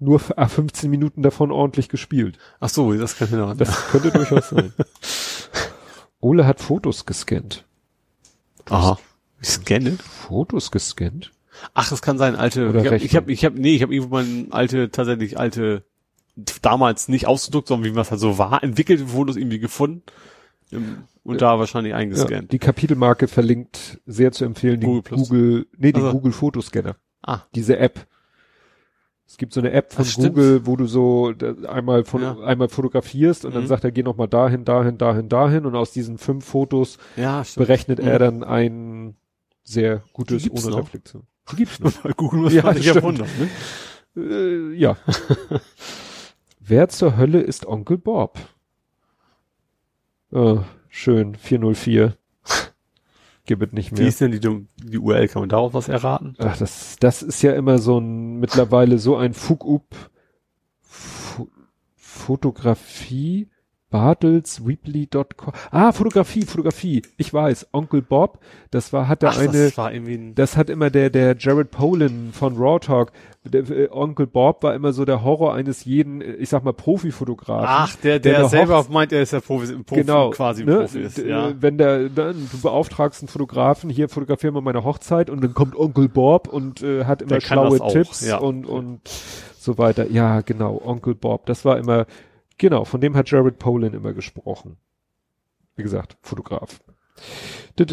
[SPEAKER 4] nur f- ah, 15 Minuten davon ordentlich gespielt.
[SPEAKER 3] Ach so, das kann ich noch.
[SPEAKER 4] Das könnte durchaus sein. <laughs> Ole hat Fotos gescannt.
[SPEAKER 3] Aha. Ich scanne?
[SPEAKER 4] Fotos gescannt?
[SPEAKER 3] Ach, das kann sein, alte.
[SPEAKER 4] Oder
[SPEAKER 3] ich habe, ich habe, hab, nee, ich habe irgendwo mal alte, tatsächlich alte, damals nicht ausgedruckt, sondern wie man es halt so war, entwickelte Fotos irgendwie gefunden ähm, und da wahrscheinlich
[SPEAKER 4] Ja,
[SPEAKER 3] eingescannt.
[SPEAKER 4] die Kapitelmarke verlinkt sehr zu empfehlen, die
[SPEAKER 3] Google Plus.
[SPEAKER 4] Google, nee, die
[SPEAKER 3] Also.
[SPEAKER 4] Google Fotoscanner.
[SPEAKER 3] ah,
[SPEAKER 4] diese App. Es gibt so eine App von
[SPEAKER 3] Ach.
[SPEAKER 4] Google, wo du so einmal von
[SPEAKER 3] Ja.
[SPEAKER 4] einmal fotografierst und dann
[SPEAKER 3] Mhm.
[SPEAKER 4] sagt er, geh noch mal dahin, dahin, dahin, dahin und aus diesen fünf Fotos
[SPEAKER 3] ja,
[SPEAKER 4] berechnet
[SPEAKER 3] Mhm.
[SPEAKER 4] er dann ein sehr gutes ohne? Reflexion. Die gibt's noch. <laughs>
[SPEAKER 3] Google muss
[SPEAKER 4] Ja, stimmt.
[SPEAKER 3] wundern, ne?
[SPEAKER 4] äh, ja. <laughs> Wer zur Hölle ist Onkel Bob? Oh, schön, 404. Gib es nicht
[SPEAKER 3] Wie
[SPEAKER 4] mehr.
[SPEAKER 3] ist denn die, die URL? Kann man darauf was erraten?
[SPEAKER 4] Ach, das, das ist ja immer so ein, mittlerweile so ein Fug-up. Fo Fotografie, bartelsweebly.com. Ah, Fotografie, Fotografie. Ich weiß, Onkel Bob, das war, hatte
[SPEAKER 3] Ach,
[SPEAKER 4] eine,
[SPEAKER 3] das war irgendwie ein,
[SPEAKER 4] das hat immer der, der Jared Polin von Raw Talk, der, äh, Onkel Bob war immer so der Horror eines jeden, äh, ich sag mal, Profifotografen.
[SPEAKER 3] ach, der, der,
[SPEAKER 4] eine
[SPEAKER 3] selber
[SPEAKER 4] Hochz-
[SPEAKER 3] meint, er ist der Profi, Profi
[SPEAKER 4] genau,
[SPEAKER 3] quasi
[SPEAKER 4] ne?
[SPEAKER 3] Profi ist, ja.
[SPEAKER 4] äh, Wenn der, dann, du beauftragst einen Fotografen, hier fotografieren wir meine Hochzeit und dann kommt Onkel Bob und äh, hat immer
[SPEAKER 3] Der
[SPEAKER 4] schlaue
[SPEAKER 3] auch,
[SPEAKER 4] Tipps
[SPEAKER 3] ja.
[SPEAKER 4] und, und so weiter. Ja, genau, Onkel Bob. Das war immer, genau, von dem hat Jared Polin immer gesprochen. Wie gesagt, Fotograf. Äh,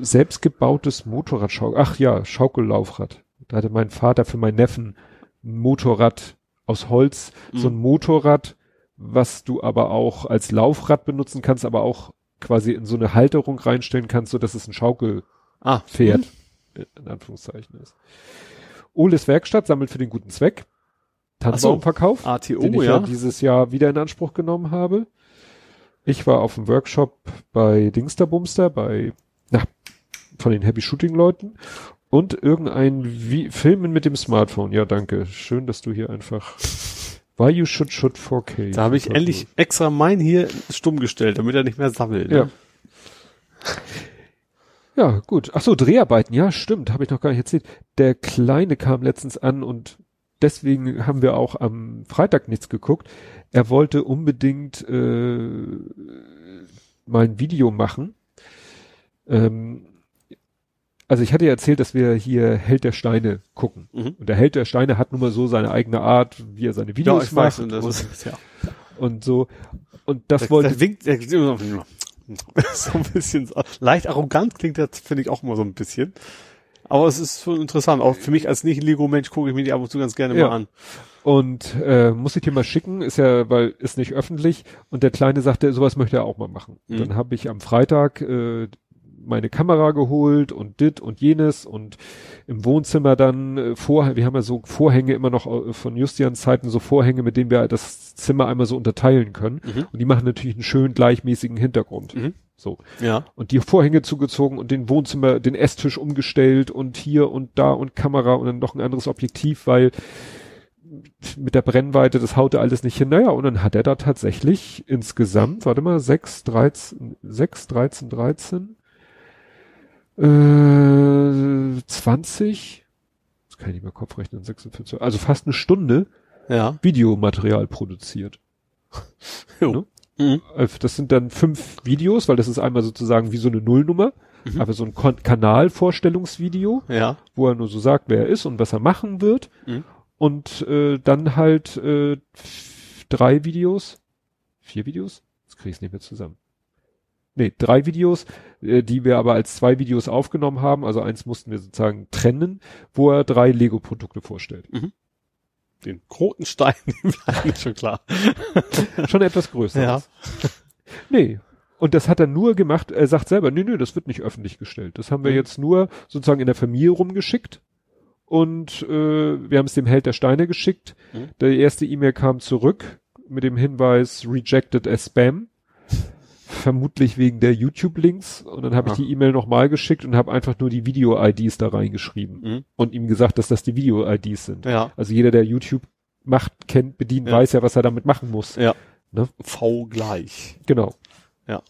[SPEAKER 4] Selbstgebautes Motorradschaukel. Ach ja, Schaukellaufrad. Da hatte mein Vater für meinen Neffen ein Motorrad aus Holz, so ein
[SPEAKER 3] Mhm.
[SPEAKER 4] Motorrad, was du aber auch als Laufrad benutzen kannst, aber auch quasi in so eine Halterung reinstellen kannst, so dass es ein Schaukelpferd,
[SPEAKER 3] Ah,
[SPEAKER 4] in Anführungszeichen ist. Oles Werkstatt sammelt für den guten Zweck. Tannenbaumverkauf,
[SPEAKER 3] ATO,
[SPEAKER 4] den ich ja.
[SPEAKER 3] ja.
[SPEAKER 4] dieses Jahr wieder in Anspruch genommen habe. Ich war auf dem Workshop bei Dingsterbumster, bei, na, von den Happy Shooting Leuten und irgendein Vi Filmen mit dem Smartphone. Ja, danke. Schön, dass du hier einfach <laughs> Why you should shoot 4K.
[SPEAKER 3] Da habe ich endlich extra meinen hier stumm gestellt, damit er nicht mehr sammelt.
[SPEAKER 4] Ja.
[SPEAKER 3] Ne?
[SPEAKER 4] Ja, gut. Ach so, Dreharbeiten. Ja, stimmt. Habe ich noch gar nicht erzählt. Der Kleine kam letztens an und deswegen haben wir auch am Freitag nichts geguckt. Er wollte unbedingt äh, mal ein Video machen. Ähm, also ich hatte ja erzählt, dass wir hier Held der Steine gucken.
[SPEAKER 3] Mhm.
[SPEAKER 4] Und der Held der Steine hat nun mal so seine eigene Art, wie er seine
[SPEAKER 3] Ja,
[SPEAKER 4] Videos
[SPEAKER 3] ich
[SPEAKER 4] macht
[SPEAKER 3] weiß, und das
[SPEAKER 4] und,
[SPEAKER 3] ist, ja.
[SPEAKER 4] und so. Und das
[SPEAKER 3] Der,
[SPEAKER 4] wollte
[SPEAKER 3] der winkt, der, <laughs> so ein bisschen, so- leicht arrogant klingt das, finde ich auch immer so ein bisschen. Aber es ist schon interessant. Auch für mich als nicht-Lego-Mensch gucke ich mir die ab und zu ganz gerne
[SPEAKER 4] Ja.
[SPEAKER 3] mal an.
[SPEAKER 4] Und äh, muss ich dir mal schicken, ist ja, weil ist nicht öffentlich. Und der Kleine sagte, sowas möchte er auch mal machen.
[SPEAKER 3] Mhm.
[SPEAKER 4] Dann habe ich am Freitag äh, meine Kamera geholt und dit und jenes und im Wohnzimmer dann äh, vor, wir haben ja so Vorhänge immer noch äh, von Justians Zeiten, so Vorhänge, mit denen wir das Zimmer einmal so unterteilen können.
[SPEAKER 3] Mhm.
[SPEAKER 4] Und die machen natürlich einen schön gleichmäßigen Hintergrund.
[SPEAKER 3] Mhm.
[SPEAKER 4] So.
[SPEAKER 3] Ja.
[SPEAKER 4] Und die Vorhänge zugezogen und den Wohnzimmer, den Esstisch umgestellt und hier und da und Kamera und dann noch ein anderes Objektiv, weil mit der Brennweite, das haute alles nicht hin. Naja, und dann hat er da tatsächlich insgesamt, warte mal, 6, 13, 6, 13, 13, äh, 20, das kann ich nicht mehr Kopf rechnen, 46, also fast eine Stunde
[SPEAKER 3] Ja.
[SPEAKER 4] Videomaterial produziert.
[SPEAKER 3] Jo. Mhm.
[SPEAKER 4] Äh, Das sind dann fünf Videos, weil das ist einmal sozusagen wie so eine Nullnummer,
[SPEAKER 3] Mhm.
[SPEAKER 4] aber so ein Kon Kanalvorstellungsvideo,
[SPEAKER 3] Ja.
[SPEAKER 4] wo er nur so sagt, wer er ist und was er machen wird.
[SPEAKER 3] Mhm.
[SPEAKER 4] Und äh, dann halt äh, drei Videos, vier Videos, das kriege ich nicht mehr zusammen. Nee, drei Videos, äh, die wir aber als zwei Videos aufgenommen haben. Also eins mussten wir sozusagen trennen, wo er drei Lego-Produkte vorstellt.
[SPEAKER 3] Den Krotenstein, <laughs> schon klar. <laughs>
[SPEAKER 4] Schon etwas größer.
[SPEAKER 3] Ja. <laughs>
[SPEAKER 4] Nee. Und das hat er nur gemacht, er sagt selber, nee, nee, das wird nicht öffentlich gestellt. Das haben wir
[SPEAKER 3] Mhm.
[SPEAKER 4] jetzt nur sozusagen in der Familie rumgeschickt. Und äh, wir haben es dem Held der Steine geschickt.
[SPEAKER 3] Mhm.
[SPEAKER 4] Der erste E-Mail kam zurück mit dem Hinweis rejected as Spam. Vermutlich wegen der YouTube-Links. Und dann habe ich
[SPEAKER 3] Ah.
[SPEAKER 4] die E-Mail nochmal geschickt und habe einfach nur die Video-IDs da reingeschrieben.
[SPEAKER 3] Mhm.
[SPEAKER 4] Und ihm gesagt, dass das die Video-IDs sind.
[SPEAKER 3] Ja.
[SPEAKER 4] Also jeder, der YouTube macht, kennt, bedient,
[SPEAKER 3] Ja.
[SPEAKER 4] weiß ja, was er damit machen muss.
[SPEAKER 3] Ja.
[SPEAKER 4] Ne?
[SPEAKER 3] V gleich.
[SPEAKER 4] Genau.
[SPEAKER 3] Ja.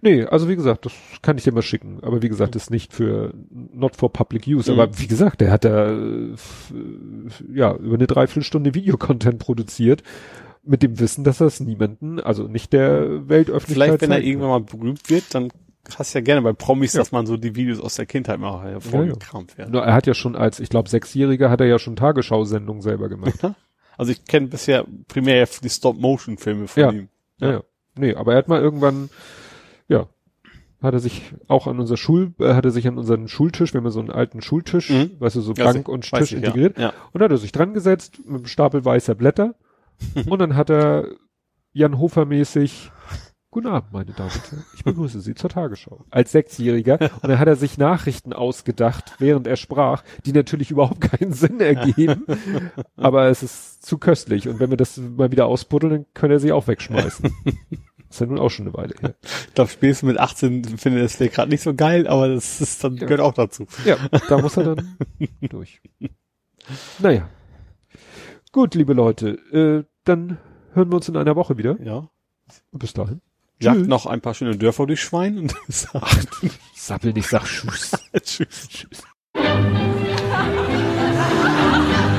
[SPEAKER 4] Nee, also wie gesagt, das kann ich dir mal schicken. Aber wie gesagt, das ist nicht für, not for public use.
[SPEAKER 3] Mhm.
[SPEAKER 4] Aber wie gesagt, der hat da, äh, ja, über eine Dreiviertelstunde Videocontent produziert. Mit dem Wissen, dass das niemanden, also nicht der Weltöffentlichkeit.
[SPEAKER 3] Vielleicht, wenn er irgendwann mal berühmt wird, dann hast du ja gerne bei Promis,
[SPEAKER 4] Ja.
[SPEAKER 3] dass man so die Videos aus der Kindheit mal hervorgekramt
[SPEAKER 4] kann.
[SPEAKER 3] werden.
[SPEAKER 4] Nur Er hat ja schon als, ich glaube, Sechsjähriger hat er ja schon Tagesschau-Sendungen selber gemacht.
[SPEAKER 3] Also ich kenne bisher primär ja die Stop-Motion-Filme von
[SPEAKER 4] Ja.
[SPEAKER 3] ihm.
[SPEAKER 4] Ja. ja. Nee, aber er hat mal irgendwann, ja, hat er sich auch an unser Schul, äh, hat er sich an unseren Schultisch, wir haben ja so einen alten Schultisch,
[SPEAKER 3] Mhm.
[SPEAKER 4] weißt du, so
[SPEAKER 3] Ja,
[SPEAKER 4] Bank und
[SPEAKER 3] weiß
[SPEAKER 4] Tisch
[SPEAKER 3] ich,
[SPEAKER 4] integriert.
[SPEAKER 3] Ja.
[SPEAKER 4] Und da hat er sich dran gesetzt mit einem Stapel weißer Blätter. <laughs> und dann hat er Jan Hofer mäßig Guten Abend, meine Damen und Herren. Ich begrüße Sie zur Tagesschau. Als Sechsjähriger. Und dann hat er sich Nachrichten ausgedacht, während er sprach, die natürlich überhaupt keinen Sinn ergeben. aber es ist zu köstlich. Und wenn wir das mal wieder ausbuddeln, dann können er sie auch wegschmeißen. <laughs> ist ja nun auch schon eine Weile her.
[SPEAKER 3] Ich glaube, spätestens mit 18 findet er es vielleicht gerade nicht so geil, aber das ist dann
[SPEAKER 4] Ja.
[SPEAKER 3] gehört auch dazu.
[SPEAKER 4] Ja, da muss er dann <laughs> durch. Naja. Gut, liebe Leute, äh, dann hören wir uns in einer Woche wieder.
[SPEAKER 3] Ja.
[SPEAKER 4] Bis dahin.
[SPEAKER 3] Jagt Tschüss. noch ein paar schöne Dörfer durch Schwein und sagt,
[SPEAKER 4] sappel dich, sag Tschüss. <laughs> Tschüss.
[SPEAKER 3] Tschüss. <laughs>